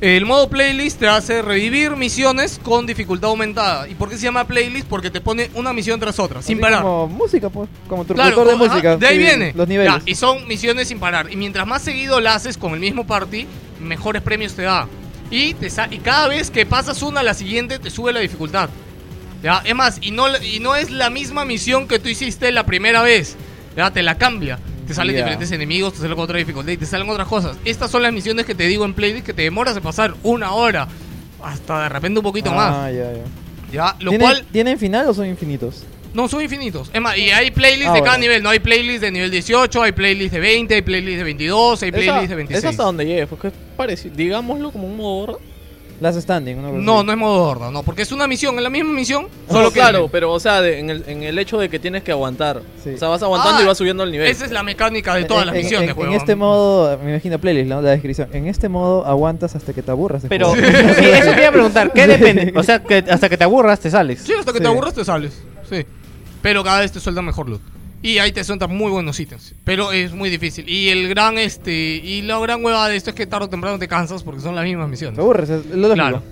El modo playlist te hace revivir misiones con dificultad aumentada. ¿Y por qué se llama playlist? Porque te pone una misión tras otra, sin Así parar. Como música, pues. Como tu Claro, de ajá, música. de ahí viene. Los niveles. Ya, y son misiones sin parar. Y mientras más seguido la haces con el mismo party, mejores premios te da. Y, te sa- y cada vez que pasas una a la siguiente, te sube la dificultad. ¿Ya? Es más, y no, y no es la misma misión que tú hiciste la primera vez. ya te la cambia. Te salen diferentes enemigos, te salen con otra dificultad y te salen otras cosas. Estas son las misiones que te digo en playlist que te demoras de pasar una hora, hasta de repente un poquito Ah, más. ya, ya. Ya, lo ¿Tienen, cual ¿Tienen final o son infinitos? no son infinitos. Es más, y hay playlists Ah, de cada bueno. nivel. No hay playlists de nivel 18, hay playlists de 20, hay playlists de 22, hay playlists de 26. Es hasta donde llegue, porque es parecido, digámoslo como un modo. Las standing, No, así. no es modo horda, no, porque es una misión, es la misma misión, Solo que claro, pero o sea, de- en, el, en el hecho de que tienes que aguantar. O sea, vas aguantando Ah, y vas subiendo el nivel. Esa es la mecánica de todas En- las en- misiones, en, en huevón. este modo, me imagino playlist, ¿no? la descripción. En este modo aguantas hasta que te aburras. de Pero, jugar. sí, eso te iba a preguntar, ¿qué depende? O sea, que hasta que te aburras te sales. Sí, hasta que te aburras te sales. Sí. Pero cada vez te sueltan mejor loot. Y ahí te sueltan muy buenos ítems. Pero es muy difícil. Y el gran este. Y la gran hueva de esto es que tarde o temprano te cansas porque son las mismas misiones. Te aburres, es lo lógico. Claro.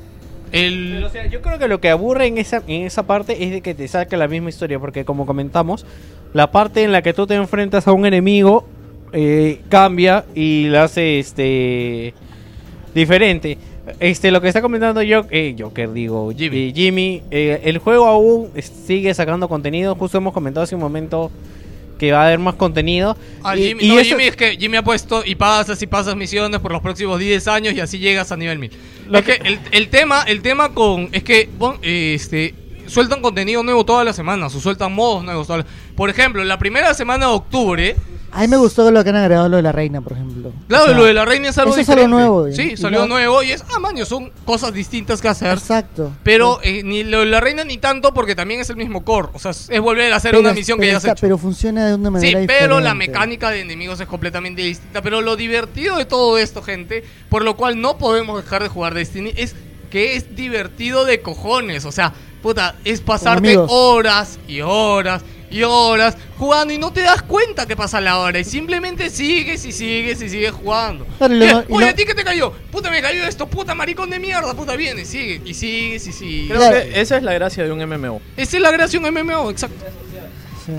El... Pero, o sea, yo creo que lo que aburre en esa, en esa parte es de que te saque la misma historia, porque como comentamos, la parte en la que tú te enfrentas a un enemigo eh, cambia y la hace este diferente. Este, lo que está comentando yo, eh, Joker, digo, Jimmy, Jimmy eh, el juego aún sigue sacando contenido. Justo hemos comentado hace un momento que va a haber más contenido. Ah, Y- Jimmy, y no, eso- Jimmy es que Jimmy ha puesto y pasas y pasas misiones por los próximos 10 años y así llegas a nivel 1000. Es que el, el tema, el tema con es que bon, este sueltan contenido nuevo todas las semanas, o sueltan modos nuevos. todas las- Por ejemplo, la primera semana de octubre, A mí me gustó lo que han agregado lo de la reina, por ejemplo. claro, O sea, lo de la reina es algo eso es algo nuevo. Sí, salió no- nuevo y es, ah, maño, son cosas distintas que hacer. Exacto. Pero eh, ni lo de la reina ni tanto porque también es el mismo core. O sea, es volver a hacer Pero una misión que ya se Pero funciona de una Sí, manera pero la mecánica de enemigos es completamente distinta. Pero lo divertido de todo esto, gente, por lo cual no podemos dejar de jugar Destiny, es que es divertido de cojones. O sea, puta, es pasarte horas y horas y horas jugando y no te das cuenta que pasa la hora. Y simplemente sigues y sigues y sigues jugando. Claro, y Oye, ¿a ti qué te cayó? Puta, me cayó esto, puta maricón de mierda, puta, viene, sigue y sigues y sigues. Creo que esa es la gracia de un MMO. Esa es la gracia de un MMO, exacto.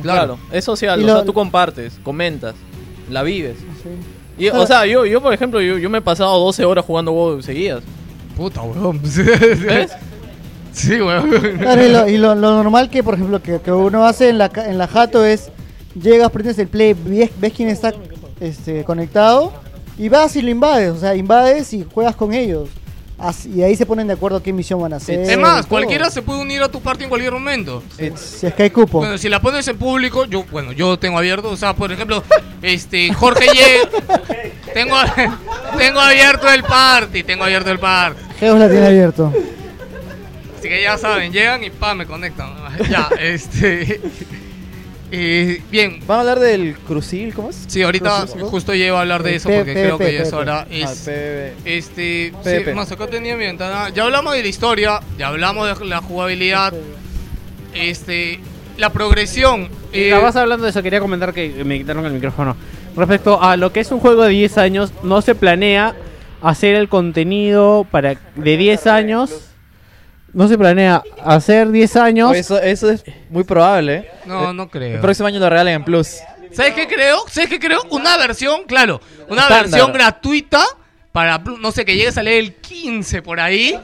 Claro, es social, Y o lo- sea, tú compartes, comentas, la vives. Y, Claro. o sea, yo, yo por ejemplo, yo, yo me he pasado 12 horas jugando WoW seguidas. Puta, weón. ¿Ves? Sí, weón. Claro, y lo, y lo- lo normal que, por ejemplo, que, que uno hace en la, en la jato es, llegas, prendes el play, ves, ves quién está este, conectado y vas y lo invades, o sea, invades y juegas con ellos. Así- y ahí se ponen de acuerdo qué misión van a hacer. Es más, cualquiera se puede unir a tu party en cualquier momento. Si es que hay cupo. Bueno, si la pones en público, yo, bueno, yo tengo abierto, o sea, por ejemplo, este, Jorge llega, tengo, tengo abierto el party, tengo abierto el party. Geos la tiene abierto. Así que ya saben, llegan y pa, me conectan. Ya, este, eh, bien. ¿Van a hablar del Crucible? ¿Cómo es? Sí, ahorita Crucible? justo llevo a hablar de El eso porque creo que ya es hora. Este, más acá tenía mi ventana. Ya hablamos de la historia, ya hablamos de la jugabilidad, este, la progresión. Y eh, hablando de eso, quería comentar que me quitaron el micrófono. Respecto a lo que es un juego de 10 años, no se planea hacer el contenido para de 10 años. No se planea hacer 10 años. Oh, eso, eso es muy probable. ¿eh? No, no creo. El próximo año lo regalen en Plus. ¿Sabes qué creo? ¿Sabes qué creo? Una versión, claro, una versión gratuita para, Plus, no sé, que llegues a leer el 15 por ahí.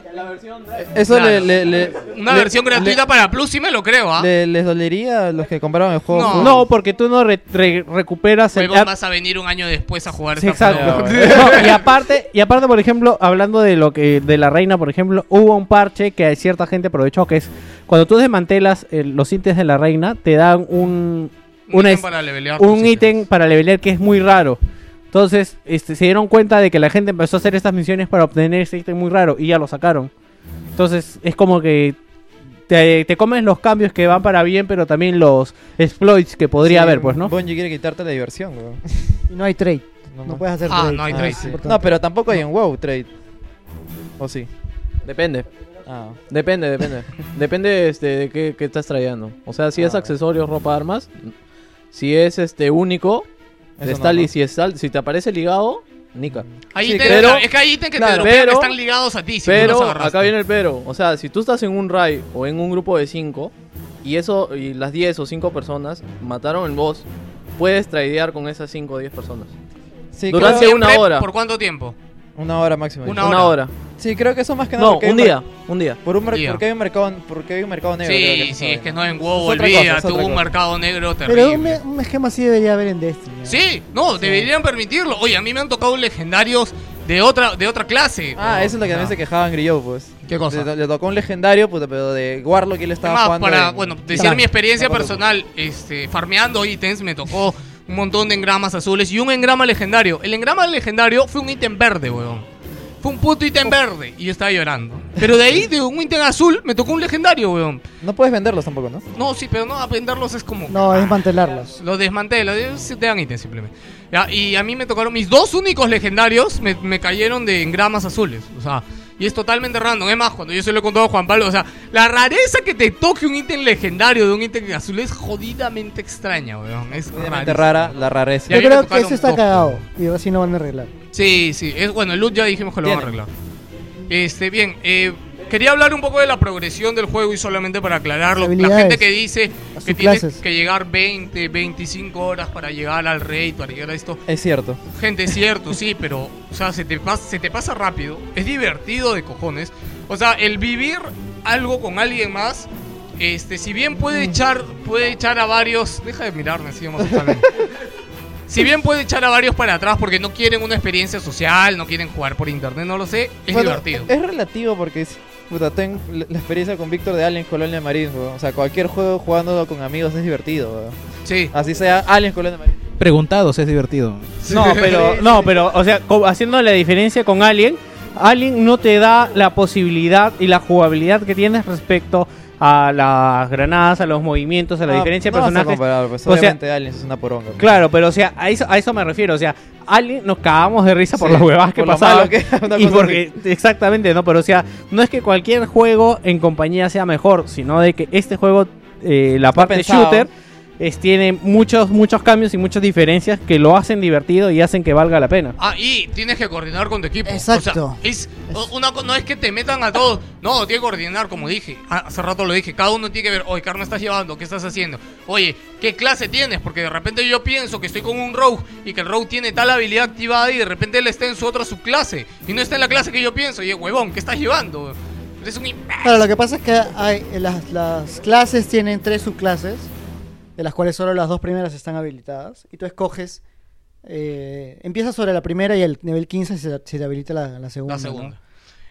Eso Claro. le, le- le- Una le- versión gratuita le- para Plus, sí me lo creo, ¿ah? le- ¿Les dolería a los que compraron el juego? No. porque tú no re- re- recuperas el Huevón, vas a venir un año después a jugar Sí, esta exacto. No, y aparte, y aparte, por ejemplo, hablando de lo que de la reina, por ejemplo, hubo un parche que cierta gente aprovechó que es cuando tú desmantelas eh, los ítems de la reina, te dan un Un ítem para levelear un ítem para levelear que es muy raro. Entonces, este, se dieron cuenta de que la gente empezó a hacer estas misiones para obtener ese ítem muy raro y ya lo sacaron. Entonces, es como que te, te comes los cambios que van para bien, pero también los exploits que podría Sí, haber, pues, ¿no? Bungie quiere quitarte la diversión, weón. Y no hay trade. No, puedes hacer Ah, trade. no hay Ah, trade, sí. No, pero tampoco hay en WoW trade. ¿O sí? Depende. Ah. Depende, depende. depende este, de qué, qué estás trayendo. O sea, si es Ah. accesorios, ropa, armas. Si es este único, Eso está no, li- no. si, si te aparece ligado, nica. Hay Sí, ítems- pero- es que hay ítems que claro, te dropean pero- que están ligados a ti. Si tú los pero agarraste. acá viene el pero. O sea, si tú estás en un raid o en un grupo de 5 y eso y las 10 o 5 personas mataron el boss, puedes tradear con esas 5 o 10 personas. Sí, Durante creo- una hora. ¿Por cuánto tiempo? Una hora máximo. Una Una hora. hora. Sí, creo que eso más que nada. No, porque hay un mer- día, un día. Por un mer- Día. porque hay un mercado, porque hay un mercado negro. creo Sí, que sí, es que no en Es WoW, otra cosa, olvida, es otra tuvo un cosa. mercado negro terrible. Pero un, me- un esquema así debería haber en Destiny. ¿no? Sí, no, deberían permitirlo. Oye, a mí me han tocado legendarios de otra de otra clase. Ah, eso es lo que también se quejaba en Grillo, pues. ¿Qué cosa? Le, le tocó un legendario, puta, pero de Warlock y él estaba Además, jugando. para, en- bueno, en decir Tank. mi experiencia personal, este, farmeando ítems, me tocó un montón de engramas azules y un engrama legendario. El engrama legendario fue un ítem verde, weón. Fue un puto ítem verde y yo estaba llorando. Pero de ahí, de un ítem azul, me tocó un legendario, weón. No puedes venderlos tampoco, ¿no? No, sí, pero no, venderlos es como... No, desmantelarlos. Lo desmantelo, se te dan ítems simplemente. Ya, y a mí me tocaron mis dos únicos legendarios, me, me cayeron de engramas azules. O sea, y es totalmente random. Es más, cuando yo se lo he contado a Juan Pablo, o sea, la rareza que te toque un ítem legendario de un ítem azul es jodidamente extraña, weón. Es rarísimo. rara, la rareza. Yo creo que eso está dos. cagado. Y así no van a arreglar. Sí, sí. Es, bueno, el loot ya dijimos que lo van a arreglar. Este, bien, eh, quería hablar un poco de la progresión del juego y solamente para aclararlo. La gente que dice que tienes subclases. que llegar 20, 25 horas para llegar al rey, para llegar a esto. Es cierto. Gente, es cierto, sí, pero, o sea, se te, pasa, se te pasa rápido. Es divertido de cojones. O sea, el vivir algo con alguien más, este, si bien puede echar, puede echar a varios. Deja de mirarme, así vamos a estar bien. Si bien puede echar a varios para atrás porque no quieren una experiencia social, no quieren jugar por internet, no lo sé, es Bueno, divertido. Es relativo porque es- puta, tengo la experiencia con Víctor de Aliens Colonia Marines, weón. O sea, cualquier juego jugando con amigos es divertido, weón. Sí. Así sea Aliens Colonia Marines. Preguntados es divertido. No, pero, no, pero, o sea, haciendo la diferencia con Alien, Alien no te da la posibilidad y la jugabilidad que tienes respecto a las granadas, a los movimientos, a la Ah, diferencia de no a personajes. pues, O sea, Aliens es una poronga. Claro, pero o sea, a eso, a eso me refiero. O sea, Alien nos cagamos de risa por las huevadas que pasaban. que y porque, exactamente, ¿no? Pero o sea, no es que cualquier juego en compañía sea mejor, sino de que este juego, eh, la parte pensado. shooter, es, tiene muchos, muchos cambios y muchas diferencias que lo hacen divertido y hacen que valga la pena. Ah, y tienes que coordinar con tu equipo. Exacto. O sea, es, una, no es que te metan a todos. No, tiene que coordinar, como dije. Ah, Hace rato lo dije. Cada uno tiene que ver, oye, ¿qué arma estás llevando? ¿Qué estás haciendo? Oye, ¿qué clase tienes? Porque de repente yo pienso que estoy con un rogue y que el rogue tiene tal habilidad activada y de repente él está en su otra subclase. Y no está en la clase que yo pienso. Y huevón, ¿qué estás llevando? Eres un. Claro, lo que pasa es que hay, las, las clases tienen tres subclases, de las cuales solo las dos primeras están habilitadas. Y tú escoges, eh, empiezas sobre la primera y el nivel 15 se, se te habilita la, la segunda. La ¿no? segunda.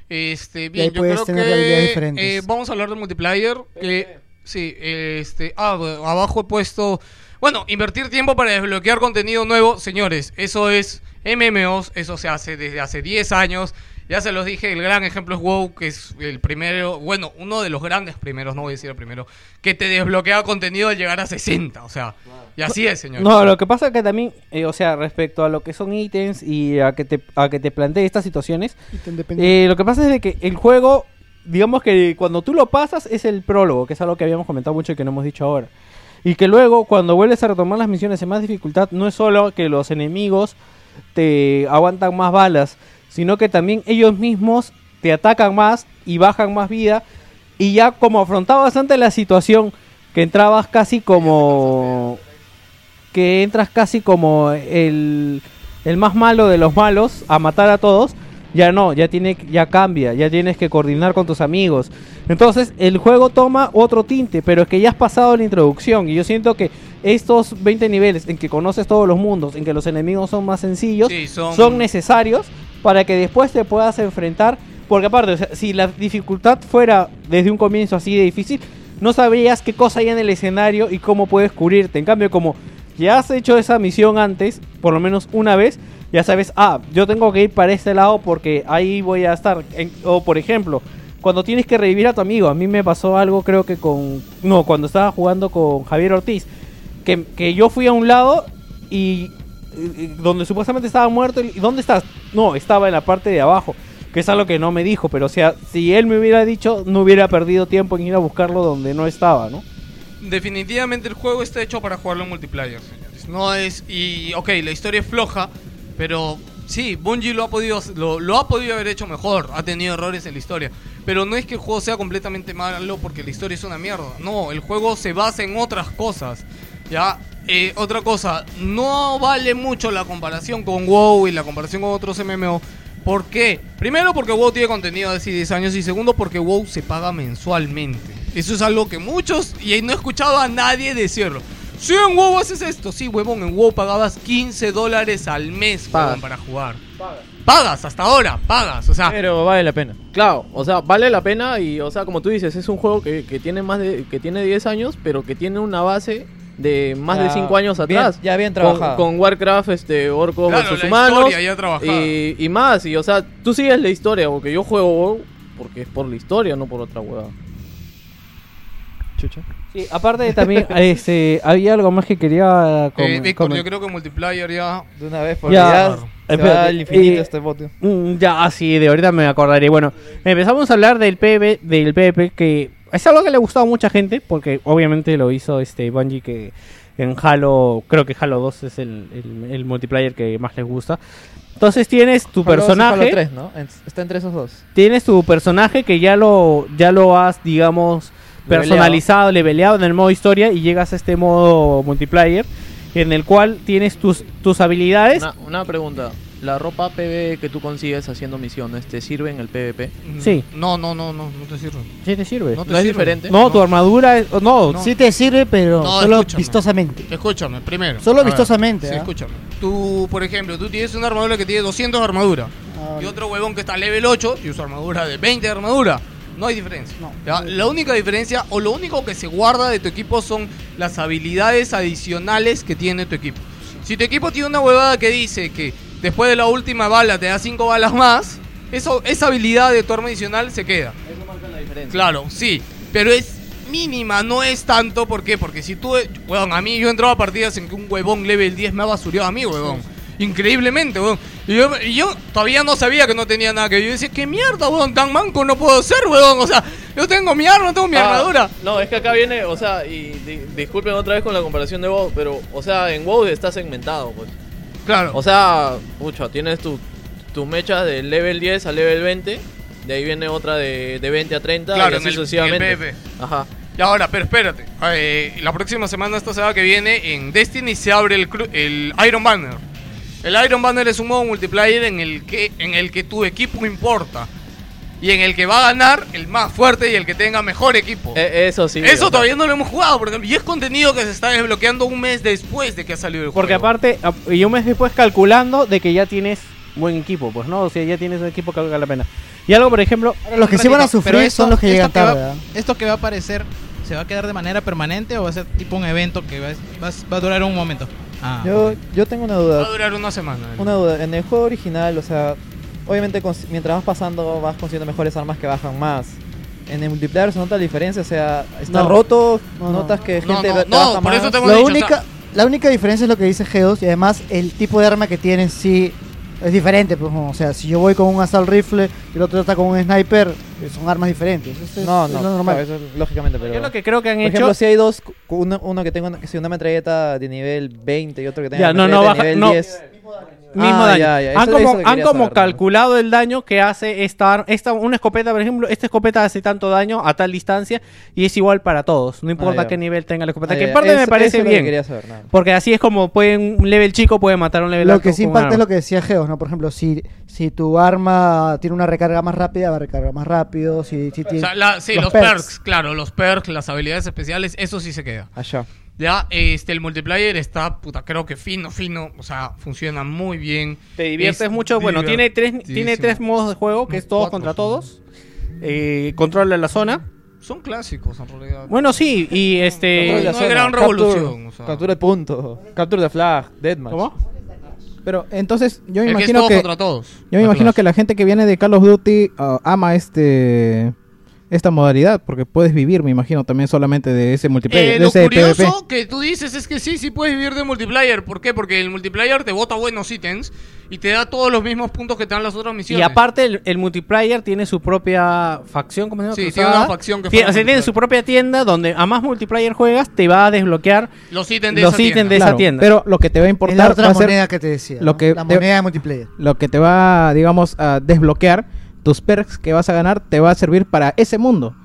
Este, ahí bien, yo puedes creo tener habilidades que diferentes. eh, vamos a hablar de multiplayer. que- sí, este, ah, abajo he puesto, bueno, invertir tiempo para desbloquear contenido nuevo, señores, eso es MMOs, eso se hace desde hace 10 años. Ya se los dije, el gran ejemplo es WoW, que es el primero, bueno, uno de los grandes primeros, no voy a decir el primero, que te desbloquea contenido al llegar a 60, o sea, y así es, señores. No, lo que pasa es que también, eh, o sea, respecto a lo que son ítems y a que te, a que te plantee estas situaciones, eh, lo que pasa es de que el juego, digamos que cuando tú lo pasas es el prólogo, que es algo que habíamos comentado mucho y que no hemos dicho ahora. Y que luego, cuando vuelves a retomar las misiones en más dificultad, no es solo que los enemigos te aguantan más balas, sino que también ellos mismos te atacan más y bajan más vida. Y ya como afrontabas antes la situación, que entrabas casi como... que entras casi como el, el más malo de los malos a matar a todos, ya no, ya tiene ya cambia, ya tienes que coordinar con tus amigos. Entonces, el juego toma otro tinte, pero es que ya has pasado la introducción y yo siento que estos 20 niveles en que conoces todos los mundos, en que los enemigos son más sencillos, Sí, son- son necesarios para que después te puedas enfrentar, porque aparte, o sea, si la dificultad fuera desde un comienzo así de difícil, no sabrías qué cosa hay en el escenario y cómo puedes cubrirte. En cambio, como ya has hecho esa misión antes, por lo menos una vez, ya sabes, ah, yo tengo que ir para este lado porque ahí voy a estar. O por ejemplo, cuando tienes que revivir a tu amigo, a mí me pasó algo creo que con... No, cuando estaba jugando con Javier Ortiz, que, que yo fui a un lado y donde supuestamente estaba muerto, y ¿dónde estás? No, estaba en la parte de abajo, que es algo que no me dijo, pero o sea, si él me hubiera dicho, no hubiera perdido tiempo en ir a buscarlo donde no estaba, ¿no? Definitivamente el juego está hecho para jugarlo en multiplayer, señores. No es. Y, ok, la historia es floja, pero sí, Bungie lo ha podido, lo, lo ha podido haber hecho mejor. Ha tenido errores en la historia. Pero no es que el juego sea completamente malo porque la historia es una mierda. No, el juego se basa en otras cosas. Ya, Eh, otra cosa, no vale mucho la comparación con WoW y la comparación con otros MMO. ¿Por qué? Primero porque WoW tiene contenido de hace 10 años y segundo porque WoW se paga mensualmente. Eso es algo que muchos, y no he escuchado a nadie decirlo. Si en WoW haces esto, sí, huevón, en WoW pagabas 15 dólares al mes huevón, para jugar. Pagas, hasta ahora, pagas, o sea... Pero vale la pena. Claro, o sea, vale la pena y, o sea, como tú dices, es un juego que, que tiene más de que tiene 10 años, pero que tiene una base de más de Ya, 5 años bien- atrás. ya bien Con- trabajada. Con, Warcraft, este, Orcos Claro, versus la Humanos. historia ya trabajada. Y, y más, y o sea, tú sigues la historia, porque yo juego WoW porque es por la historia, no por otra hueá. Chucha. Sí, aparte también este, había algo más que quería com- Eh, Víctor, yo creo que multiplayer ya... De una vez, porque ya se espérate, va al infinito y- este bote. Mm, Ya, así de ahorita me acordaré. Bueno, empezamos a hablar del PvP, del PvP que es algo que le ha gustado a mucha gente, porque obviamente lo hizo este Bungie que en Halo, creo que Halo 2 es el, el- el multiplayer que más les gusta. Entonces tienes tu Halo 2 y personaje, Halo 3, ¿no? En- Está entre esos dos. tienes tu personaje que ya lo ya lo has, digamos. Personalizado, leveleado en el modo historia y llegas a este modo multiplayer en el cual tienes tus tus habilidades Una, una pregunta. ¿La ropa PvE que tú consigues haciendo misiones te sirve en el PvP? Sí. No, no, no, no, no te sirve. Sí te sirve. No te ¿No es sirve. diferente? No, tu armadura es. No, No. Sí te sirve, pero No, solo escúchame. vistosamente. Escúchame, primero. Solo A ver, vistosamente, Sí, ¿ah? escúchame. Tú, por ejemplo, tú tienes una armadura que tiene 200 de armadura. Ah, Y otro huevón que está level 8 y usa armadura de 20 de armadura. No hay diferencia. ¿ya? La única diferencia o lo único que se guarda de tu equipo son las habilidades adicionales que tiene tu equipo. Si tu equipo tiene una huevada que dice que después de la última bala te da 5 balas más, eso, esa habilidad de tu arma adicional se queda. Claro, sí, pero es mínima, no es tanto, ¿por qué? Porque si tú, weón, a mí yo he entrado a partidas en que un huevón level 10 me ha basureado a mí, huevón. Increíblemente, weón. Y yo, y yo todavía no sabía que no tenía nada que yo decía, ¿qué mierda, weón? Tan manco no puedo ser, weón. O sea, yo tengo mi arma, tengo mi Ah, armadura. No, es que acá viene, o sea, y di- disculpen otra vez con la comparación de WoW, pero, o sea, en WoW está segmentado, pues. Claro. O sea, pucha, tienes tu, tu mecha de level 10 a level 20, de ahí viene otra de, de 20 a 30, Claro, y en así el- sucesivamente. en el PvP. Ajá. Y ahora, pero espérate. eh, la próxima semana, esta semana que viene, en Destiny se abre el, el Iron Banner. El Iron Banner es un modo multiplayer en el que en el que tu equipo importa. Y en el que va a ganar el más fuerte y el que tenga mejor equipo. E- eso sí. o Eso sea. todavía no lo hemos jugado, por ejemplo. Y es contenido que se está desbloqueando un mes después de que ha salido el Porque juego. aparte, ap- y un mes después calculando de que ya tienes buen equipo, pues no, o sea, ya tienes un equipo que valga la pena. Y algo, por ejemplo, los que sí van a sufrir Pero esto- son los que llegan que va- tarde. ¿ah? ¿Esto que va a aparecer se va a quedar de manera permanente o va a ser tipo un evento que va, va- va a durar un momento? Ah, Yo, yo tengo una Va a duda. durar una semana. Una duda. En el juego original, o sea, obviamente mientras vas pasando vas consiguiendo mejores armas que bajan más. En el multiplayer se nota la diferencia, o sea, está No. roto, No, no. notas que No, gente no, no, baja por más. eso te hemos La dicho, o única, sea- la única diferencia es lo que dice Geos y además el tipo de arma que tienen sí es diferente. Pues, o sea, si yo voy con un assault rifle y el otro está con un sniper, eh, son armas diferentes. Eso es, No, es no, lo normal. claro, eso es lógicamente, pero... yo lo que creo que han Por hecho... ejemplo, si hay dos, uno, uno que tenga una, que sea una metralleta de nivel 20 y otro que tenga Ya, una no, no, metralleta baja- de nivel no. 10. Mismo Ah, daño. ya, ya, Han eso- como, eso que han como saber, ¿no? calculado el daño que hace esta, esta una escopeta, por ejemplo, esta escopeta hace tanto daño a tal distancia y es igual para todos, no importa Ah, qué nivel tenga la escopeta, Ah, que en parte eso- me parece es que bien. quería saber, nada. Porque así es como pueden un level chico puede matar a un level Lo alto que sí impacta es lo que decía Geos, ¿no? Por ejemplo, si, si tu arma tiene una recarga más rápida, va a recargar más rápido. Si, si O tiene sea, la- sí, los, perks. claro, los perks, las habilidades especiales, eso sí se queda. Allá. Ya, este, el multiplayer está, puta, creo que fino, fino, o sea, funciona muy bien. Te diviertes Es mucho. Bueno, tiene tres, tiene tres modos de juego, que es todos contra todos. Eh, control de la zona. Son clásicos, en realidad. Bueno, sí, y este... Control de la no zona, gran capture- revolución, o sea. Captura de punto, capture de flag, deathmatch. ¿Cómo? Pero entonces yo me El que es imagino todos que, contra todos. yo me imagino que la gente que viene de Call of Duty ah, ama este esta modalidad porque puedes vivir, me imagino también solamente de ese multiplayer, Eh, de lo ese curioso PvP. que tú dices es que sí, sí puedes vivir de multiplayer. ¿Por qué? Porque el multiplayer te bota buenos ítems y te da todos los mismos puntos que te dan las otras Y misiones. aparte el, el multiplayer tiene su propia facción, ¿cómo se llama? Sí, Cruzada. tiene una facción que juega o sea, tiene multiplayer. su propia tienda donde a más multiplayer juegas te va a desbloquear los ítems de los esa ítems tienda. de esa Claro, tienda. Pero lo que te va a Es importar la va otra a ser moneda que te decía. lo ¿no? que la te- moneda de multiplayer. lo que te va, digamos, a desbloquear tus perks que vas a ganar te va a servir para ese mundo.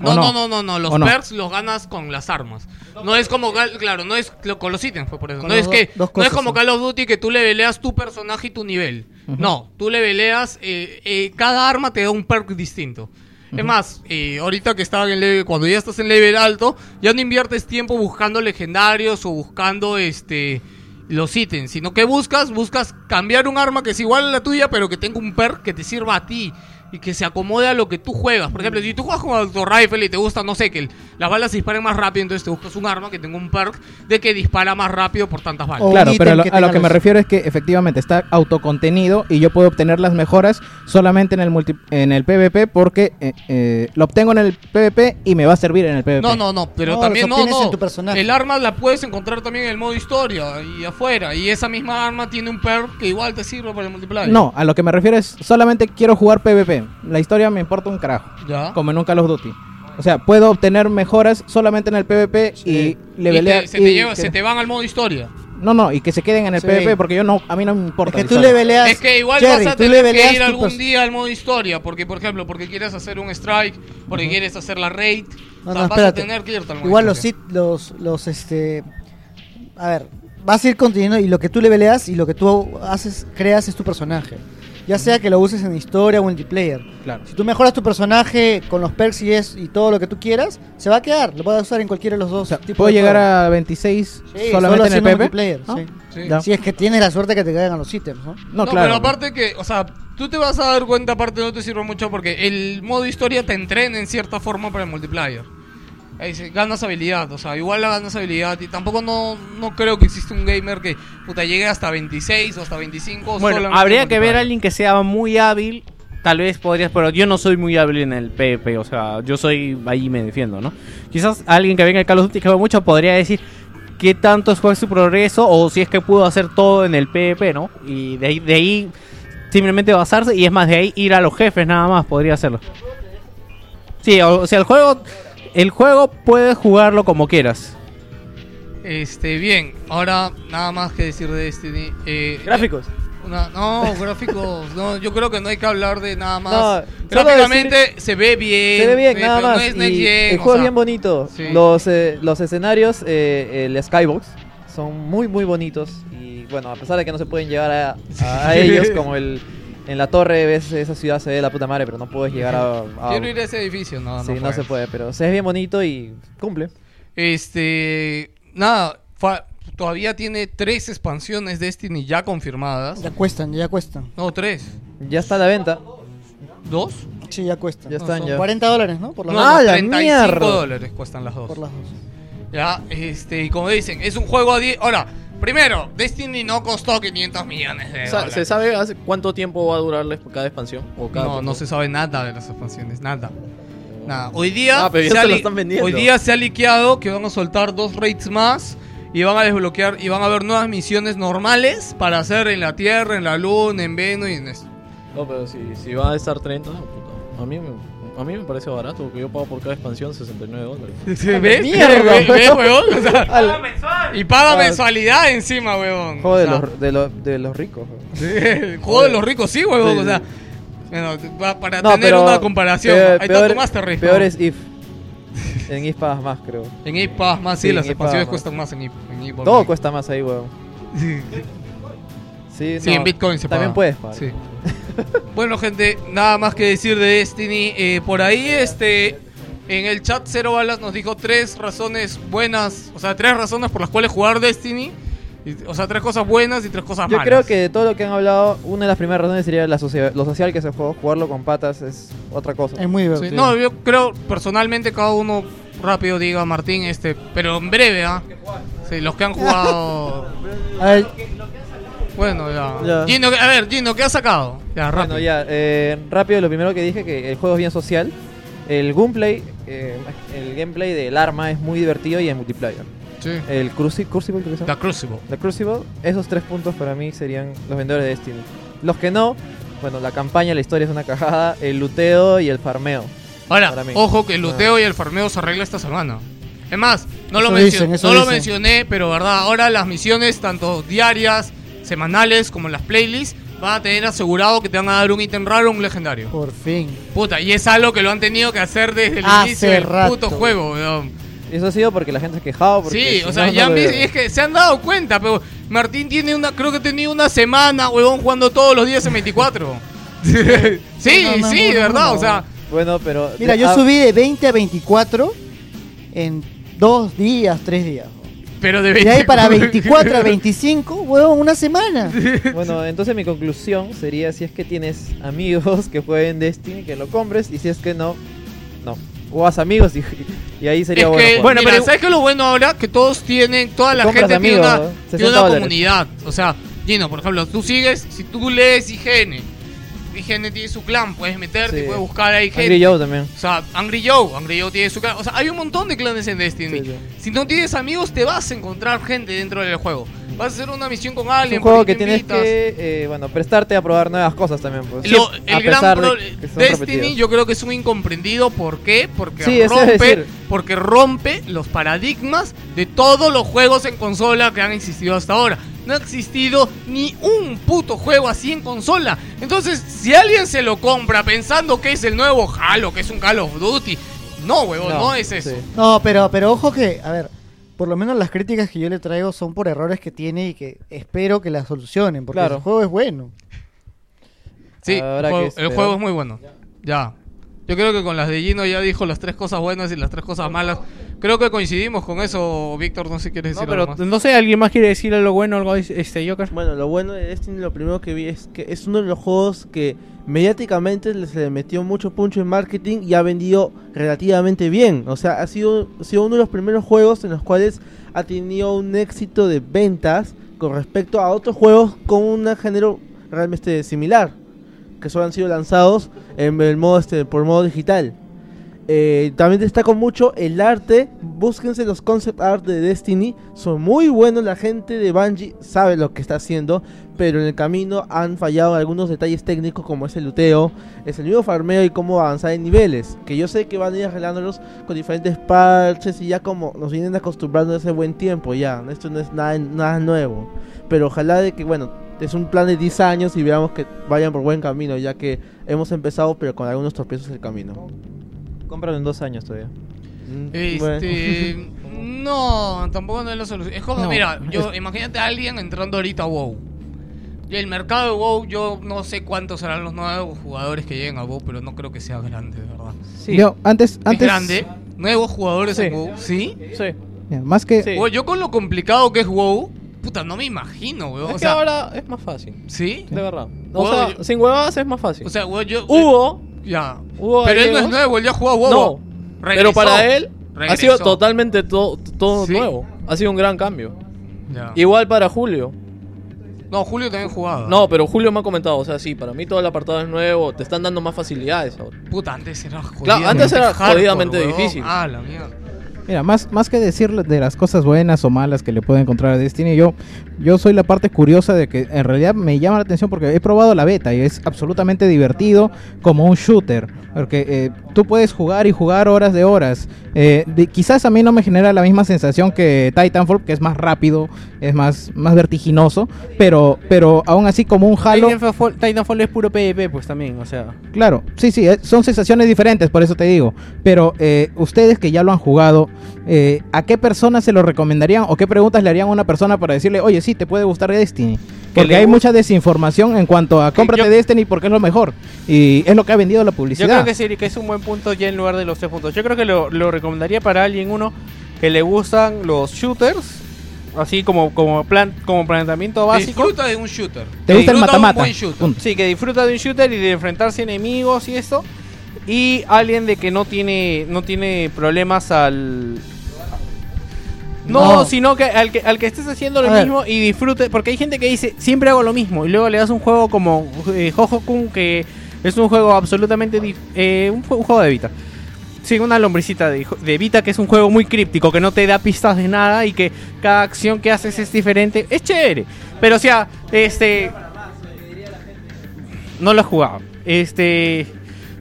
No, ¿O no, no, no, no, los ¿O no? perks los ganas con las armas. No es como, claro, no es lo- con los ítems, fue por eso. Con No los es do- que dos no es cosas, como sí. Call of Duty que tú le peleas tu personaje y tu nivel. No, tú leveleas, eh, eh, cada arma te da un perk distinto. Es más, eh, ahorita que estaba en level, cuando ya estás en level alto, ya no inviertes tiempo buscando legendarios o buscando este los ítems, sino que buscas, buscas cambiar un arma que es igual a la tuya, pero que tenga un perk que te sirva a ti y que se acomode a lo que tú juegas. Por ejemplo, si tú juegas con auto rifle y te gusta, no sé, que el- las balas se disparen más rápido, entonces te buscas un arma que tenga un perk de que dispara más rápido por tantas balas. Claro, pero a lo, a lo que me refiero es que efectivamente está autocontenido y yo puedo obtener las mejoras solamente en el multi, en el PvP porque eh, eh, lo obtengo en el PvP y me va a servir en el PvP. No, no, no, pero No, también no, no. en tu personaje. El arma la puedes encontrar también en el modo historia y afuera. Y esa misma arma tiene un perk que igual te sirve para el multiplayer. No, a lo que me refiero es solamente quiero jugar PvP. La historia me importa un carajo. Ya. Como en un Call of Duty. O sea, puedo obtener mejoras solamente en el PvP y Y levelear. te- se, te y lleva- que- se te van al modo historia. No, no, y que se queden en el Sí. PvP porque yo no, a mí no me importa. Es que tú leveleas. Es que igual Jerry, vas a tener que ir algún pers- día al modo historia. Porque, por ejemplo, porque quieres hacer un strike, porque quieres hacer la raid. No, o sea, no, vas espérate. a tener que irte al modo Igual los, los, los, este... A ver, vas a ir continuando y lo que tú leveleas y lo que tú haces, creas es tu personaje. Ya sea que lo uses en historia o multiplayer. Claro. Si tú mejoras tu personaje con los perks y, es, y todo lo que tú quieras, se va a quedar. Lo puedes usar en cualquiera de los dos tipos ¿Puedo de llegar juego. a 26 Sí, solamente solo en el PvP? multiplayer, sí. Sí. Si es que tienes la suerte que te caigan los ítems, ¿no? No, No, claro. pero aparte que, o sea, tú te vas a dar cuenta, aparte no te sirve mucho porque el modo historia te entrena en cierta forma para el multiplayer. Ahí ganas habilidad, o sea, igual la ganas habilidad y tampoco no, no creo que exista un gamer que puta llegue hasta 26 o hasta 25 Bueno, habría que ver a alguien que sea muy hábil. Tal vez podrías, pero yo no soy muy hábil en el PvP, o sea, yo soy ahí me defiendo, ¿no? Quizás alguien que venga al Call of Duty que juega mucho podría decir qué tanto fue su progreso o si es que pudo hacer todo en el PvP, ¿no? Y de ahí, de ahí simplemente basarse y es más de ahí ir a los jefes nada más podría hacerlo. Sí, o, o sea, el juego el juego puedes jugarlo como quieras. Este, bien, ahora nada más que decir de Destiny. Eh, Gráficos. una- no, gráficos, no, yo creo que no hay que hablar de nada más. No, Gráficamente se ve bien. Se ve bien, eh, nada más. No es next y gen, el o juego es bien bonito. sí. Los, eh, los escenarios, eh, el Skybox, son muy, muy bonitos. Y bueno, a pesar de que no se pueden llegar a, a- a ellos, como el. En la torre ves esa ciudad se ve la puta madre, pero no puedes llegar a. a- Quiero ir a ese edificio, no, sí, no, no se puede, pero se ve bien bonito y cumple. Este, nada, fa- todavía tiene tres expansiones Destiny ya confirmadas. Ya cuestan, ya cuestan. No, tres. Ya está a la venta. ¿Dos? Sí, ya cuestan. Ya No, están son ya. 40 dólares, ¿no? Por las No, dos. no, la 35 mierda! dólares cuestan las dos. Por las dos. Ya, este, y como dicen, es un juego a 10. Ahora, primero, Destiny no costó 500 millones de dólares. ¿Se sabe hace cuánto tiempo va a durarles cada expansión? O cada No, no se sabe nada de las expansiones, nada. Nada. Hoy día, Ah, se, se lo están hoy día se ha liqueado que van a soltar dos raids más y van a desbloquear y van a haber nuevas misiones normales para hacer en la Tierra, en la Luna, en Venus y en esto. No, pero si, si va a estar 30, puta, a mí, me, a mí me parece barato porque yo pago por cada expansión 69 dólares. ¿Ves? mierda, ¿Ves, ves, weón. O sea, y paga Ah. mensualidad encima, huevón. Juego de, O sea, los, de, los, de los ricos. Sí, el juego de los ricos, sí, huevón. Sí, o sea, bueno, pa- para No, tener una comparación, peor- ahí está tu Master Race. Peor es If. En If pagas más, creo. En EA pagas más, sí, Sí, las expansiones cuestan más en EA. en por Todo cuesta más ahí, weón. Sí, Sí, no, en Bitcoin se También paga. puedes pagar. Sí. bueno, gente, nada más que decir de Destiny. Eh, por ahí, este. En el chat Cero Balas nos dijo tres razones buenas, o sea, tres razones por las cuales jugar Destiny. Y- o sea, tres cosas buenas y tres cosas Yo malas. creo que de todo lo que han hablado, una de las primeras razones sería la socia- lo social que se juego. Jugarlo con patas es otra cosa. Es muy Sí, divertido. no, yo creo personalmente cada uno rápido diga Martín, este, pero en breve, ¿ah? Sí, los que han jugado. A ver, Bueno, ya. Ya. Gino, a ver, Gino, ¿qué has sacado? Ya, rápido. Bueno, ya, eh, rápido, lo primero que dije que el juego es bien social. El gameplay, eh, el gameplay del arma es muy divertido y en multiplayer. Sí. El Cruci- Crucible, llama. The Crucible. The Crucible, esos tres puntos para mí serían los vendedores de Destiny. Los que no, bueno, la campaña, la historia es una cajada, el luteo y el farmeo. Ahora, para mí. ojo que el luteo y el farmeo se arregla esta semana. Es más, no, lo, Eso mencio- dicen, eso no lo mencioné, pero verdad, ahora las misiones, tanto diarias, semanales, como las playlists, van a tener asegurado que te van a dar un ítem raro o un legendario. por fin. Puta, y es algo que lo han tenido que hacer desde el Hace inicio del rato. puto juego, weón. Eso ha sido porque la gente se ha quejado. Sí, si o sea, no, ya no lo es que se han dado cuenta, pero Martín tiene una, creo que tenía una semana, huevón, jugando todos los días en 24. sí, No, no, sí, no, de no, verdad, no. o sea, Bueno, pero... Mira, yo subí de 20 a 24 en dos días, tres días. Pero de De ahí para 24 24 a 25, huevón, una semana. Bueno, entonces mi conclusión sería si es que tienes amigos que jueguen Destiny, que lo compres, y si es que no, no. O haz amigos y, y ahí sería Es bueno. que, bueno, mira, ¿sabes qué es lo bueno ahora? Que todos tienen, toda la gente tiene amigos, una, ¿no? tiene 60 una comunidad. O sea, Gino, por ejemplo, tú sigues, si tú lees IGN, IGN tiene su clan, puedes meterte, Sí. puedes buscar ahí gente. Angry Joe también. O sea, Angry Joe, Angry Joe tiene su clan. O sea, hay un montón de clanes en Destiny. Si no tienes amigos, te vas a encontrar gente dentro del juego. Vas a hacer una misión con Es alguien. un juego que tienes que, eh, bueno, prestarte a probar nuevas cosas también. Pues. Lo- a el gran pesar de pro- que son Destiny yo creo que es un incomprendido. ¿Por qué? Porque rompe, porque rompe los paradigmas de todos los juegos en consola que han existido hasta ahora. No ha existido ni un puto juego así en consola. Entonces, si alguien se lo compra pensando que es el nuevo Halo, que es un Call of Duty, no, huevón, no, es eso. No, pero, pero ojo que, a ver, por lo menos las críticas que yo le traigo son por errores que tiene y que espero que las solucionen, porque Claro. el juego es bueno. Sí, el juego es muy bueno. Ya. Yo creo que con las de Gino ya dijo las tres cosas buenas y las tres cosas malas. Creo que coincidimos con eso, Víctor. No sé si quieres No, decir pero algo más. no sé, ¿alguien más quiere decir algo bueno algo este Joker? Bueno, lo bueno de Destiny, lo primero que vi es que es uno de los juegos que mediáticamente se le metió mucho puncho en marketing y ha vendido relativamente bien. O sea, ha sido, ha sido uno de los primeros juegos en los cuales ha tenido un éxito de ventas con respecto a otros juegos con un género realmente similar, que solo han sido lanzados en el modo este, por modo digital. Eh, también destaco mucho el arte. Búsquense los concept art de Destiny. Son muy buenos. La gente de Bungie sabe lo que está haciendo. Pero en el camino han fallado algunos detalles técnicos como es el luteo, es el mismo farmeo y cómo avanzar en niveles. Que yo sé que van a ir arreglándolos con diferentes parches y ya como nos vienen acostumbrando hace buen tiempo ya. Esto no es nada, nada nuevo. Pero ojalá de que, bueno, es un plan de 10 años y veamos que vayan por buen camino. Ya que hemos empezado pero con algunos tropiezos en el camino. Cómpralo en dos años todavía. Este. no, tampoco no es la solución. Es como, No, mira, yo es- imagínate a alguien entrando ahorita a WoW. Y el mercado de WoW, yo no sé cuántos serán los nuevos jugadores que lleguen a WoW, pero no creo que sea grande, de verdad. Yo, antes, ¿Es antes grande? ¿Nuevos jugadores Sí. en WoW? ¿Sí? Sí. Más que yo con lo complicado que es WoW, puta, no me imagino, weón. Es o que ahora es más fácil. ¿Sí? De verdad. O sea, yo- sin huevadas es más fácil. O sea, weón, yo. Hugo. Ya. Hugo Pero él no es nuevo, él ya jugó a WoW. No. Regresó. Pero para él ha sido totalmente to- todo Sí. nuevo. Ha sido un gran cambio. Ya. Igual para Julio. No, Julio también jugaba. No, pero Julio me ha comentado, o sea, sí, para mí todo el apartado es nuevo, te están dando más facilidades ahora. Puta, antes era jodidamente Claro, antes era jodidamente difícil. Ah, la mierda. Mira, más, más que decir de las cosas buenas o malas que le puede encontrar a Destiny, yo, yo soy la parte curiosa de que en realidad me llama la atención porque he probado la beta y es absolutamente divertido como un shooter. Porque eh, tú puedes jugar y jugar horas de horas. Eh, de- quizás a mí no me genera la misma sensación que Titanfall, que es más rápido, es más, más vertiginoso, pero, pero aún así como un Halo... Titanfall, Titanfall es puro PvP, pues también, o sea. Claro, sí, sí, eh, son sensaciones diferentes, por eso te digo. Pero eh, ustedes que ya lo han jugado, eh, ¿a qué personas se lo recomendarían o qué preguntas le harían a una persona para decirle, oye, sí, te puede gustar Destiny? Porque le hay mucha desinformación en cuanto a cómprate yo- Destiny porque es lo mejor. Y es lo que ha vendido la Yo publicidad. creo que sí, que es un buen punto ya en lugar de los tres puntos. Yo creo que lo, lo recomendaría para alguien uno que le gustan los shooters, así como como plan como planteamiento básico. Disfruta de un shooter. ¿Te gusta el Disfruta de un mata-mata? buen shooter. Punto. Sí, que disfruta de un shooter y de enfrentarse a enemigos y esto. Y alguien de que no tiene no tiene problemas al no, No. sino que al, que al que estés haciendo lo A ver. mismo y disfrute, porque hay gente que dice, siempre hago lo mismo, y luego le das un juego como eh, Jojo-kun, que es un juego absolutamente, eh, un, jue- un juego de Vita. Sí, una lombricita de, de Vita, que es un juego muy críptico, que no te da pistas de nada y que cada acción que haces es diferente. Es chévere, pero o sea, este... No lo he jugado. Este...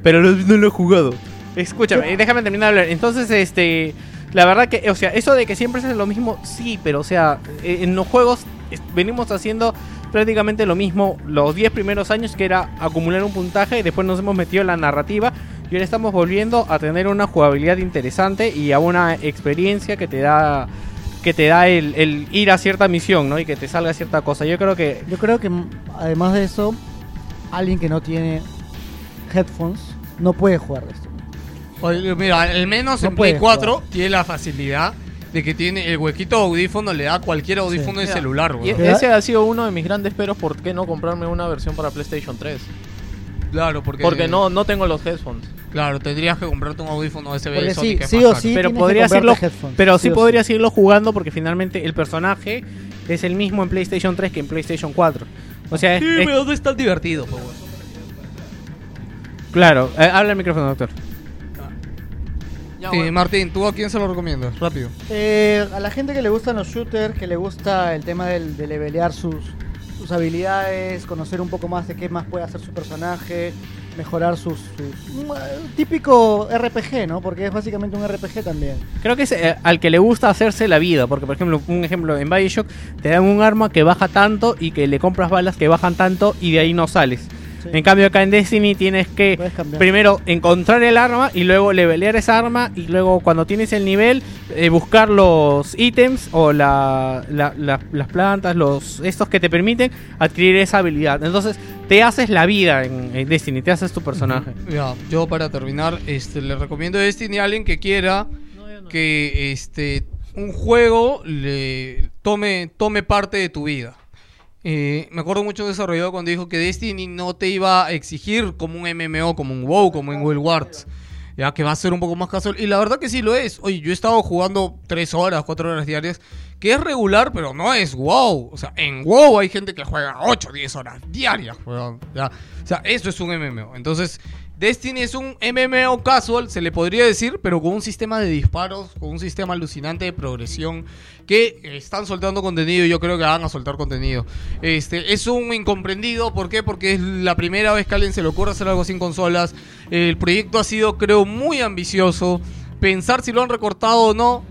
Pero no, no lo he jugado. Escúchame, déjame terminar de hablar. Entonces, este... La verdad que, o sea, eso de que siempre es lo mismo, sí, pero o sea, eh, en los juegos venimos haciendo prácticamente lo mismo los 10 primeros años, que era acumular un puntaje, y después nos hemos metido en la narrativa, y ahora estamos volviendo a tener una jugabilidad interesante y a una experiencia que te da que te da el, ir a cierta misión, ¿no? Y que te salga cierta cosa. Yo creo que Yo creo que además de eso, alguien que no tiene headphones no puede jugar esto. Mira, al menos No en Play puede 4 tiene la facilidad de que tiene el huequito de audífono, le da cualquier audífono de Mira, celular, Y weón. ese ha sido uno de mis grandes peros por qué no comprarme una versión para PlayStation 3. Claro, porque Porque no, no tengo los headphones. Claro, tendrías que comprarte un audífono USB Porque de Sony sí, sí o sí pero tienes que podría comprarte irlo, headphones, pero sí sí sí. podrías irlo jugando porque finalmente el personaje es el mismo en PlayStation 3 que en PlayStation 4. O sea, es, Sí, es- pero ¿dónde está el divertido, weón? claro, eh, habla el micrófono, doctor. Eh, Martín, ¿tú a quién se lo recomiendas? Rápido. Eh, a la gente que le gustan los shooters, que le gusta el tema del, de levelear sus, sus habilidades, conocer un poco más de qué más puede hacer su personaje, mejorar sus, típico RPG, ¿no? Porque es básicamente un RPG también. Creo que es eh, al que le gusta hacerse la vida, porque por ejemplo, un ejemplo en Bioshock te dan un arma que baja tanto y que le compras balas que bajan tanto y de ahí no sales. Sí. En cambio acá en Destiny tienes que primero encontrar el arma y luego levelear esa arma y luego cuando tienes el nivel eh, buscar los ítems o la- la- la- las plantas, los estos que te permiten adquirir esa habilidad. Entonces te haces la vida en, en Destiny, te haces tu personaje. Yo para terminar, este, le recomiendo Destiny a alguien que quiera que este un juego le tome, tome parte de tu vida. Eh, me acuerdo mucho de un desarrollador cuando dijo que Destiny no te iba a exigir como un MMO, como un WoW, como en World Wars. Ya que va a ser un poco más casual. Y la verdad que sí lo es. Oye, yo he estado jugando 3 horas, 4 horas diarias. Que es regular, pero no es WoW. O sea, en WoW hay gente que juega 8, 10 horas diarias. ¿ya? O sea, eso es un MMO. Entonces, Destiny es un MMO casual, se le podría decir, pero con un sistema de disparos, con un sistema alucinante de progresión, que están soltando contenido y yo creo que van a soltar contenido. Este, es un incomprendido, ¿por qué? Porque es la primera vez que alguien se le ocurre hacer algo sin consolas. El proyecto ha sido, creo, muy ambicioso. Pensar si lo han recortado o no,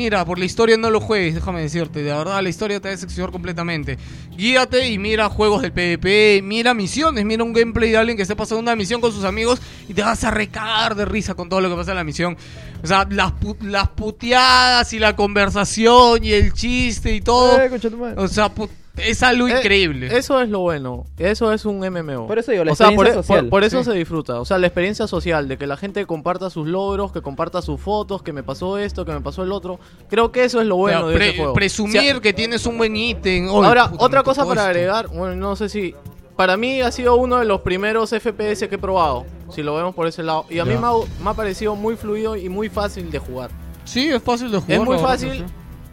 mira, por la historia no lo juegues, déjame decirte. De verdad, la historia te va a decepcionar completamente. Guíate y mira juegos del PvP, mira misiones, mira un gameplay de alguien que esté pasando una misión con sus amigos y te vas a recagar de risa con todo lo que pasa en la misión. O sea, las, pu- las puteadas y la conversación y el chiste y todo. Eh. O sea, pu- es algo Eh, increíble. Eso es lo bueno. Eso es un MMO. Por eso digo, la o sea, por, experiencia e- social. por- por eso Sí. se disfruta. O sea, la experiencia social de que la gente comparta sus logros, que comparta sus fotos, que me pasó esto, que me pasó el otro. Creo que eso es lo O sea, bueno de pre- ese juego. presumir O sea, que tienes un buen ítem. Ahora, puta, otra cosa para agregar, bueno, no sé si... Para mí ha sido uno de los primeros FPS que he probado, si lo vemos por ese lado. Y a mí me ha, me ha parecido muy fluido y muy fácil de jugar. Sí, es fácil de jugar. Es muy verdad, fácil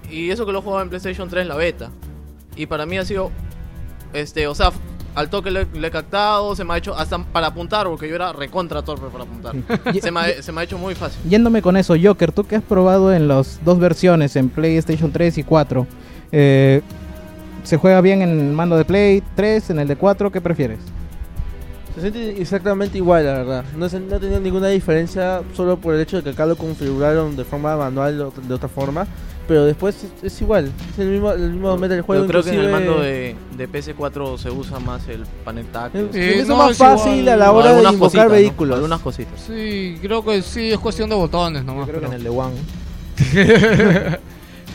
sí. y eso que lo he jugado en PlayStation 3 la beta. Y para mí ha sido, este, o sea, al toque le, le he captado, se me ha hecho, hasta para apuntar, porque yo era recontra torpe para apuntar. se, me ha, se me ha hecho muy fácil. Yéndome con eso, Joker, tú que has probado en las dos versiones, en PlayStation 3 y 4, eh, ¿se juega bien en el mando de Play 3, en el de 4? ¿Qué prefieres? Se siente exactamente igual, la verdad. No, se, no ha tenido ninguna diferencia solo por el hecho de que acá lo configuraron de forma manual de otra forma. Pero después es, es igual, es el mismo, el mismo meta del juego. Yo creo que en el mando de, de PS4 se usa más el panel táctil. Eh, es más fácil a la hora de invocar cositas, ¿no? vehículos. Algunas cositas. Sí, creo que sí, es cuestión de botones nomás. Creo que en el de One.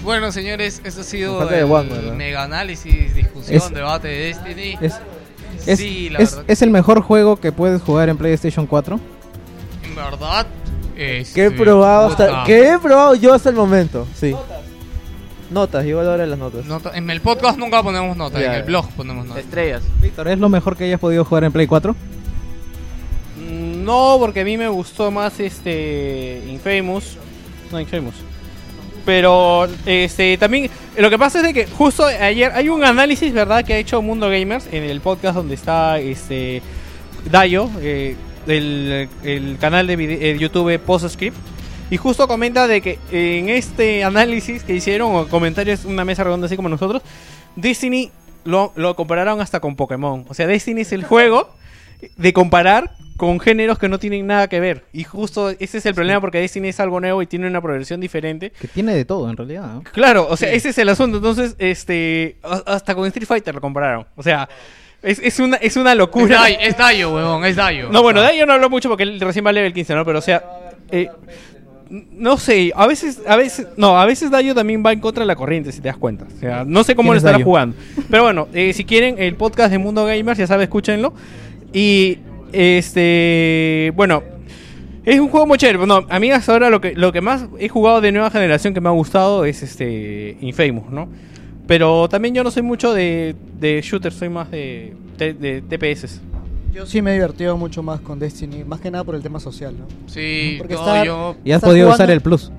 bueno, señores, este ha sido el mega análisis, discusión, Es- debate de Destiny. Es, es, sí, la es- verdad. es el mejor juego que puedes jugar en PlayStation 4. En verdad. este, Que he probado hasta, que he probado yo hasta el momento, sí. Notas, llegó la hora de las notas. nota- en el podcast nunca ponemos nota, Ya. en el blog ponemos nota. Estrellas. Víctor, ¿es lo mejor que hayas podido jugar en Play 4? Mm, No, porque a mí me gustó más este Infamous. No, Infamous. Pero este también lo que pasa es de que justo ayer hay un análisis, ¿verdad? Que ha hecho Mundo Gamers en el podcast donde está este Dayo, eh, del el canal de vide- eh, YouTube Postscript. Y justo comenta de que en este análisis que hicieron, o comentarios, una mesa redonda así como nosotros, Destiny lo, lo compararon hasta con Pokémon. O sea, Destiny es el juego de comparar con géneros que no tienen nada que ver. Y justo ese es el problema porque Destiny es algo nuevo y tiene una progresión diferente. Que tiene de todo en realidad. ¿no? Claro, o sea, Sí. ese es el asunto. Entonces, este, hasta con Street Fighter lo compararon. O sea, Es, es una, es una locura. Es Dayo, es Dayo, huevón, es Dayo. No, bueno, de ahí yo no hablo mucho porque él recién va a level 15, ¿no? Pero o sea, eh, no sé, a veces, a veces, no, a veces Dayo también va en contra de la corriente, si te das cuenta. O sea, no sé cómo ¿Quién lo es estará Dayo? jugando. Pero bueno, eh, si quieren el podcast de Mundo Gamers, ya sabes, escúchenlo. Y este, bueno, es un juego muy chévere. Bueno, a mí hasta ahora lo que, lo que más he jugado de nueva generación que me ha gustado es este Infamous, ¿no? Pero también yo no soy mucho de, de shooters, soy más de, de, de TPS. Yo sí me he divertido mucho más con Destiny, más que nada por el tema social, ¿no? Sí, Porque no, estar- yo- Y has podido jugando- usar el plus.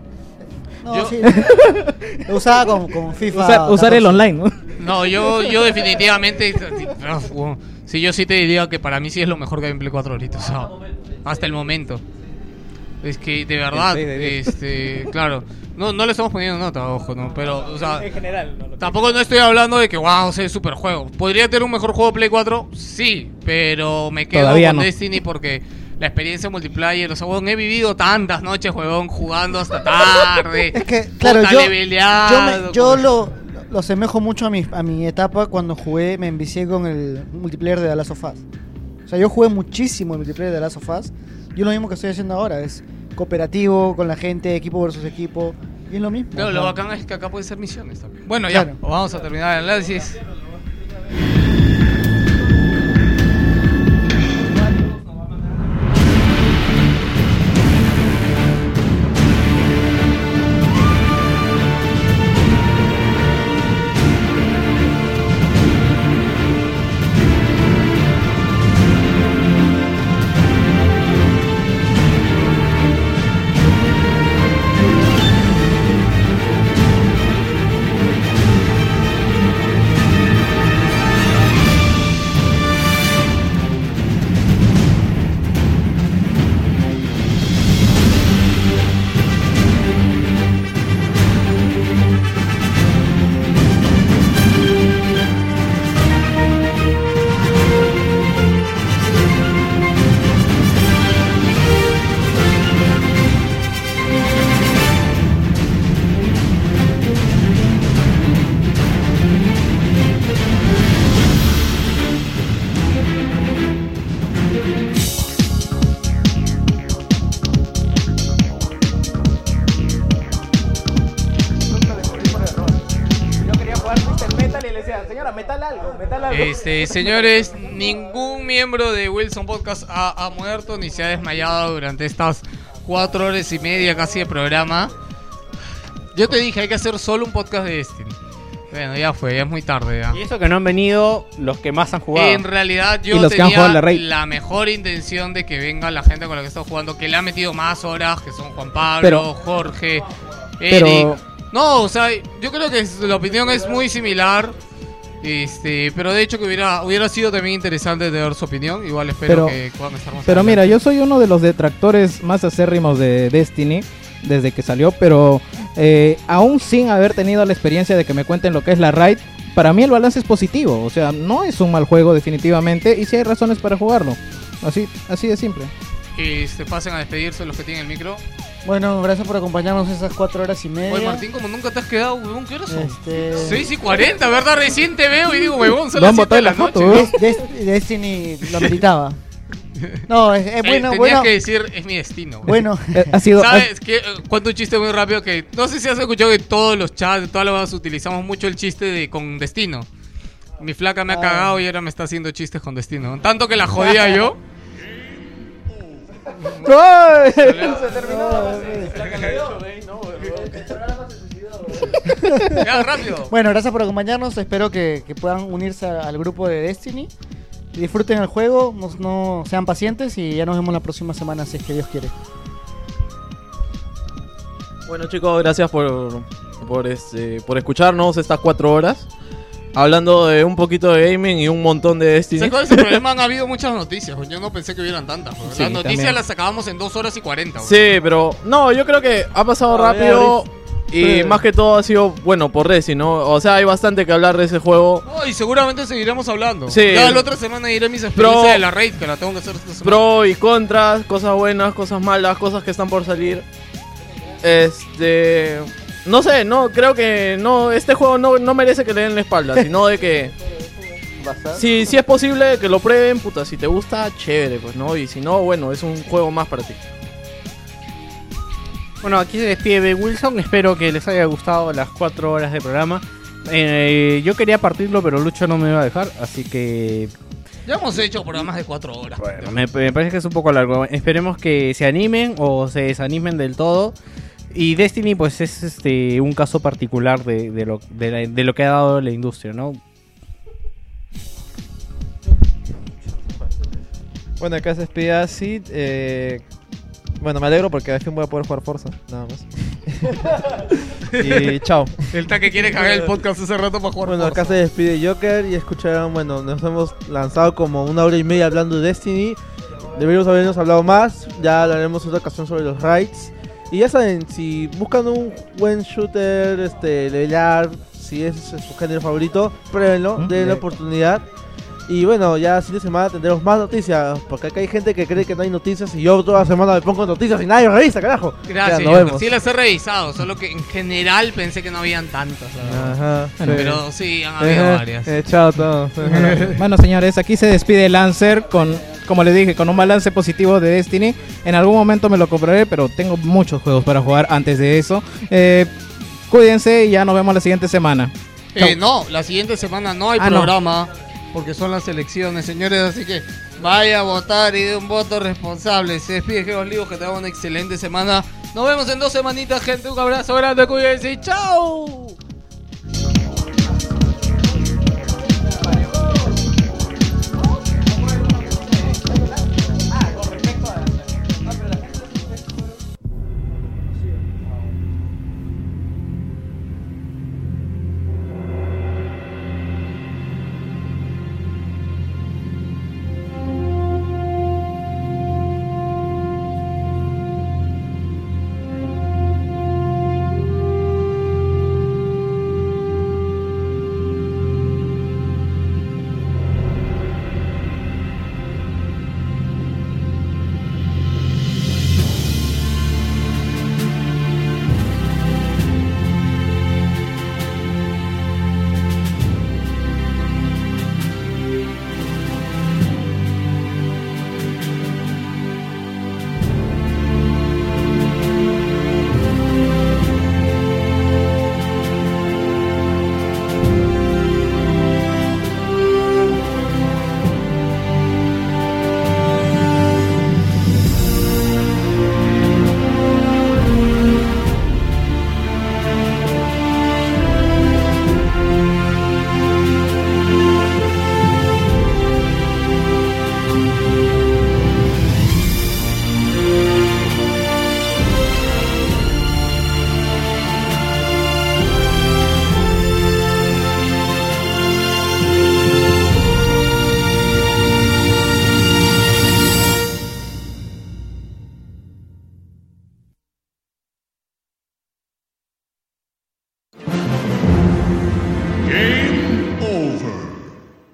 No, Yo- sí. Lo usaba con, con FIFA. Usar, usar el 14. online, ¿no? No, yo, yo definitivamente. Sí, yo sí te diría que para mí sí es lo mejor que hay en Play 4 ahorita. o sea, hasta el momento. Es que de verdad, diez. este, claro. No, no le estamos poniendo nota, ojo, ¿no? Pero, o sea, En general, no, no. tampoco no estoy hablando de que, wow, es super juego. ¿Podría tener un mejor juego Play 4? Sí, pero me quedo Todavía con no. Destiny porque la experiencia multiplayer, o sea, weón, he vivido tantas noches, huevón, jugando hasta tarde. Es que, claro, yo, yo, me- yo lo, lo asemejo mucho a mi, a mi etapa cuando jugué, me envicié con el multiplayer de The Last of Us. O sea, yo jugué muchísimo el multiplayer de The Last of Us. Yo lo mismo que estoy haciendo ahora, es cooperativo con la gente, equipo versus equipo. Y es lo mismo. Pero o lo bacán es que acá pueden ser misiones también. Bueno, ya, Claro. vamos a terminar el análisis. Algo. Este, señores, ningún miembro de Wilson Podcast ha, ha muerto ni se ha desmayado durante estas cuatro horas y media casi de programa. Yo te dije, hay que hacer solo un podcast de Destiny. Bueno, ya fue, ya es muy tarde ya. Y eso que no han venido los que más han jugado. En realidad yo los tenía la la mejor intención de que venga la gente con la que estoy jugando, que le ha metido más horas, que son Juan Pablo, Pero- Jorge, pero- Eric. No, o sea, yo creo que la opinión es muy similar. Este, pero de hecho que hubiera, hubiera sido también interesante tener su opinión. Igual espero Pero- que puedan estar más Pero adelante. mira, yo soy uno de los detractores más acérrimos de Destiny desde que salió, pero eh, aún sin haber tenido la experiencia de que me cuenten lo que es la raid, para mí el balance es positivo, o sea, no es un mal juego definitivamente y sí hay razones para jugarlo. Así, así de simple. Este, pasen a despedirse los que tienen el micro. Bueno, gracias por acompañarnos esas cuatro horas y media. Oye, Martín, como nunca te has quedado, huevón, ¿qué horas son? Este... 6 y 40, ¿verdad? Recién te veo y digo, huevón, son las han 7 botado de la foto, noche. ¿eh? Des- Des- Destiny lo meritaba. No, es, es Eh, bueno, tenías bueno. que decir, es mi destino. güey. Bueno, Eh, ha sido... ¿Sabes qué? Eh, Cuento un chiste muy rápido que no sé si has escuchado que todos los chats, todas las cosas utilizamos mucho el chiste de con destino. Mi flaca me ha Ah. cagado y ahora me está haciendo chistes con destino. Tanto que la jodía yo. ¡Ay! Ya, rápido. Bueno, gracias por acompañarnos. Espero que, que puedan unirse a- al grupo de Destiny. Disfruten el juego, no, no sean pacientes y ya nos vemos la próxima semana si es que Dios quiere. Bueno chicos, gracias por, por, este, por escucharnos estas cuatro horas. Hablando de un poquito de gaming y un montón de Destiny. ¿Sabes cuál es el problema? Han habido muchas noticias. Yo no pensé que hubieran tantas. Sí, las noticias también. las acabamos en 2 horas y 40. güey. Sí, pero no, yo creo que ha pasado rápido y Sí. más que todo ha sido bueno por Destiny, ¿no? O sea, hay bastante que hablar de ese juego. No, y seguramente seguiremos hablando. Sí. Ya la otra semana diré mis experiencias Pro- de la raid, que la tengo que hacer esta semana. Pro y contras, cosas buenas, cosas malas, cosas que están por salir. Este, no sé, no creo que no este juego no, no merece que le den la espalda, sino de que Si, si es posible que lo prueben, puta, si te gusta, chévere, pues, ¿no? Y si no, bueno, es un juego más para ti. Bueno, aquí se despide B. Wilson. Espero que les haya gustado las cuatro horas de programa. Eh, yo quería partirlo, pero Lucho no me iba a dejar, así que Ya hemos hecho programas de cuatro horas. me, me parece que es un poco largo. Esperemos que se animen o se desanimen del todo. Y Destiny, pues es este un caso particular de, de lo, de, la- de lo que ha dado la industria, ¿no? Bueno, acá se despide Acid. Eh, bueno, me alegro porque al fin voy a poder jugar Forza, nada más. y chao. El taque quiere cagar el podcast hace rato para jugar. Bueno, acá se despide Joker y escucharon, bueno, nos hemos lanzado como una hora y media hablando de Destiny. Deberíamos habernos hablado más, ya hablaremos otra ocasión sobre los raids. Y ya saben, si buscan un buen shooter, este, levelear, si es su género favorito, pruébenlo, denle la oportunidad. Y bueno, ya fin de semana tendremos más noticias, porque acá hay gente que cree que no hay noticias y yo toda la semana me pongo noticias y nadie revisa, carajo. Gracias, Ya, nos vemos. sí las he revisado, solo que en general pensé que no habían tantas. Ajá, Pero sí, han habido varias. Eh, chao a todos. Bueno, señores, aquí se despide Lancer con, como les dije, con un balance positivo de Destiny. En algún momento me lo compraré, pero tengo muchos juegos para jugar antes de eso. Eh, cuídense y ya nos vemos la siguiente semana. Eh, no, la siguiente semana no hay Ah, no. programa porque son las elecciones, señores. Así que vaya a votar y de un voto responsable. Se despide Geos Livos, que tengan una excelente semana. Nos vemos en dos semanitas, gente. Un abrazo grande, cuídense y chao.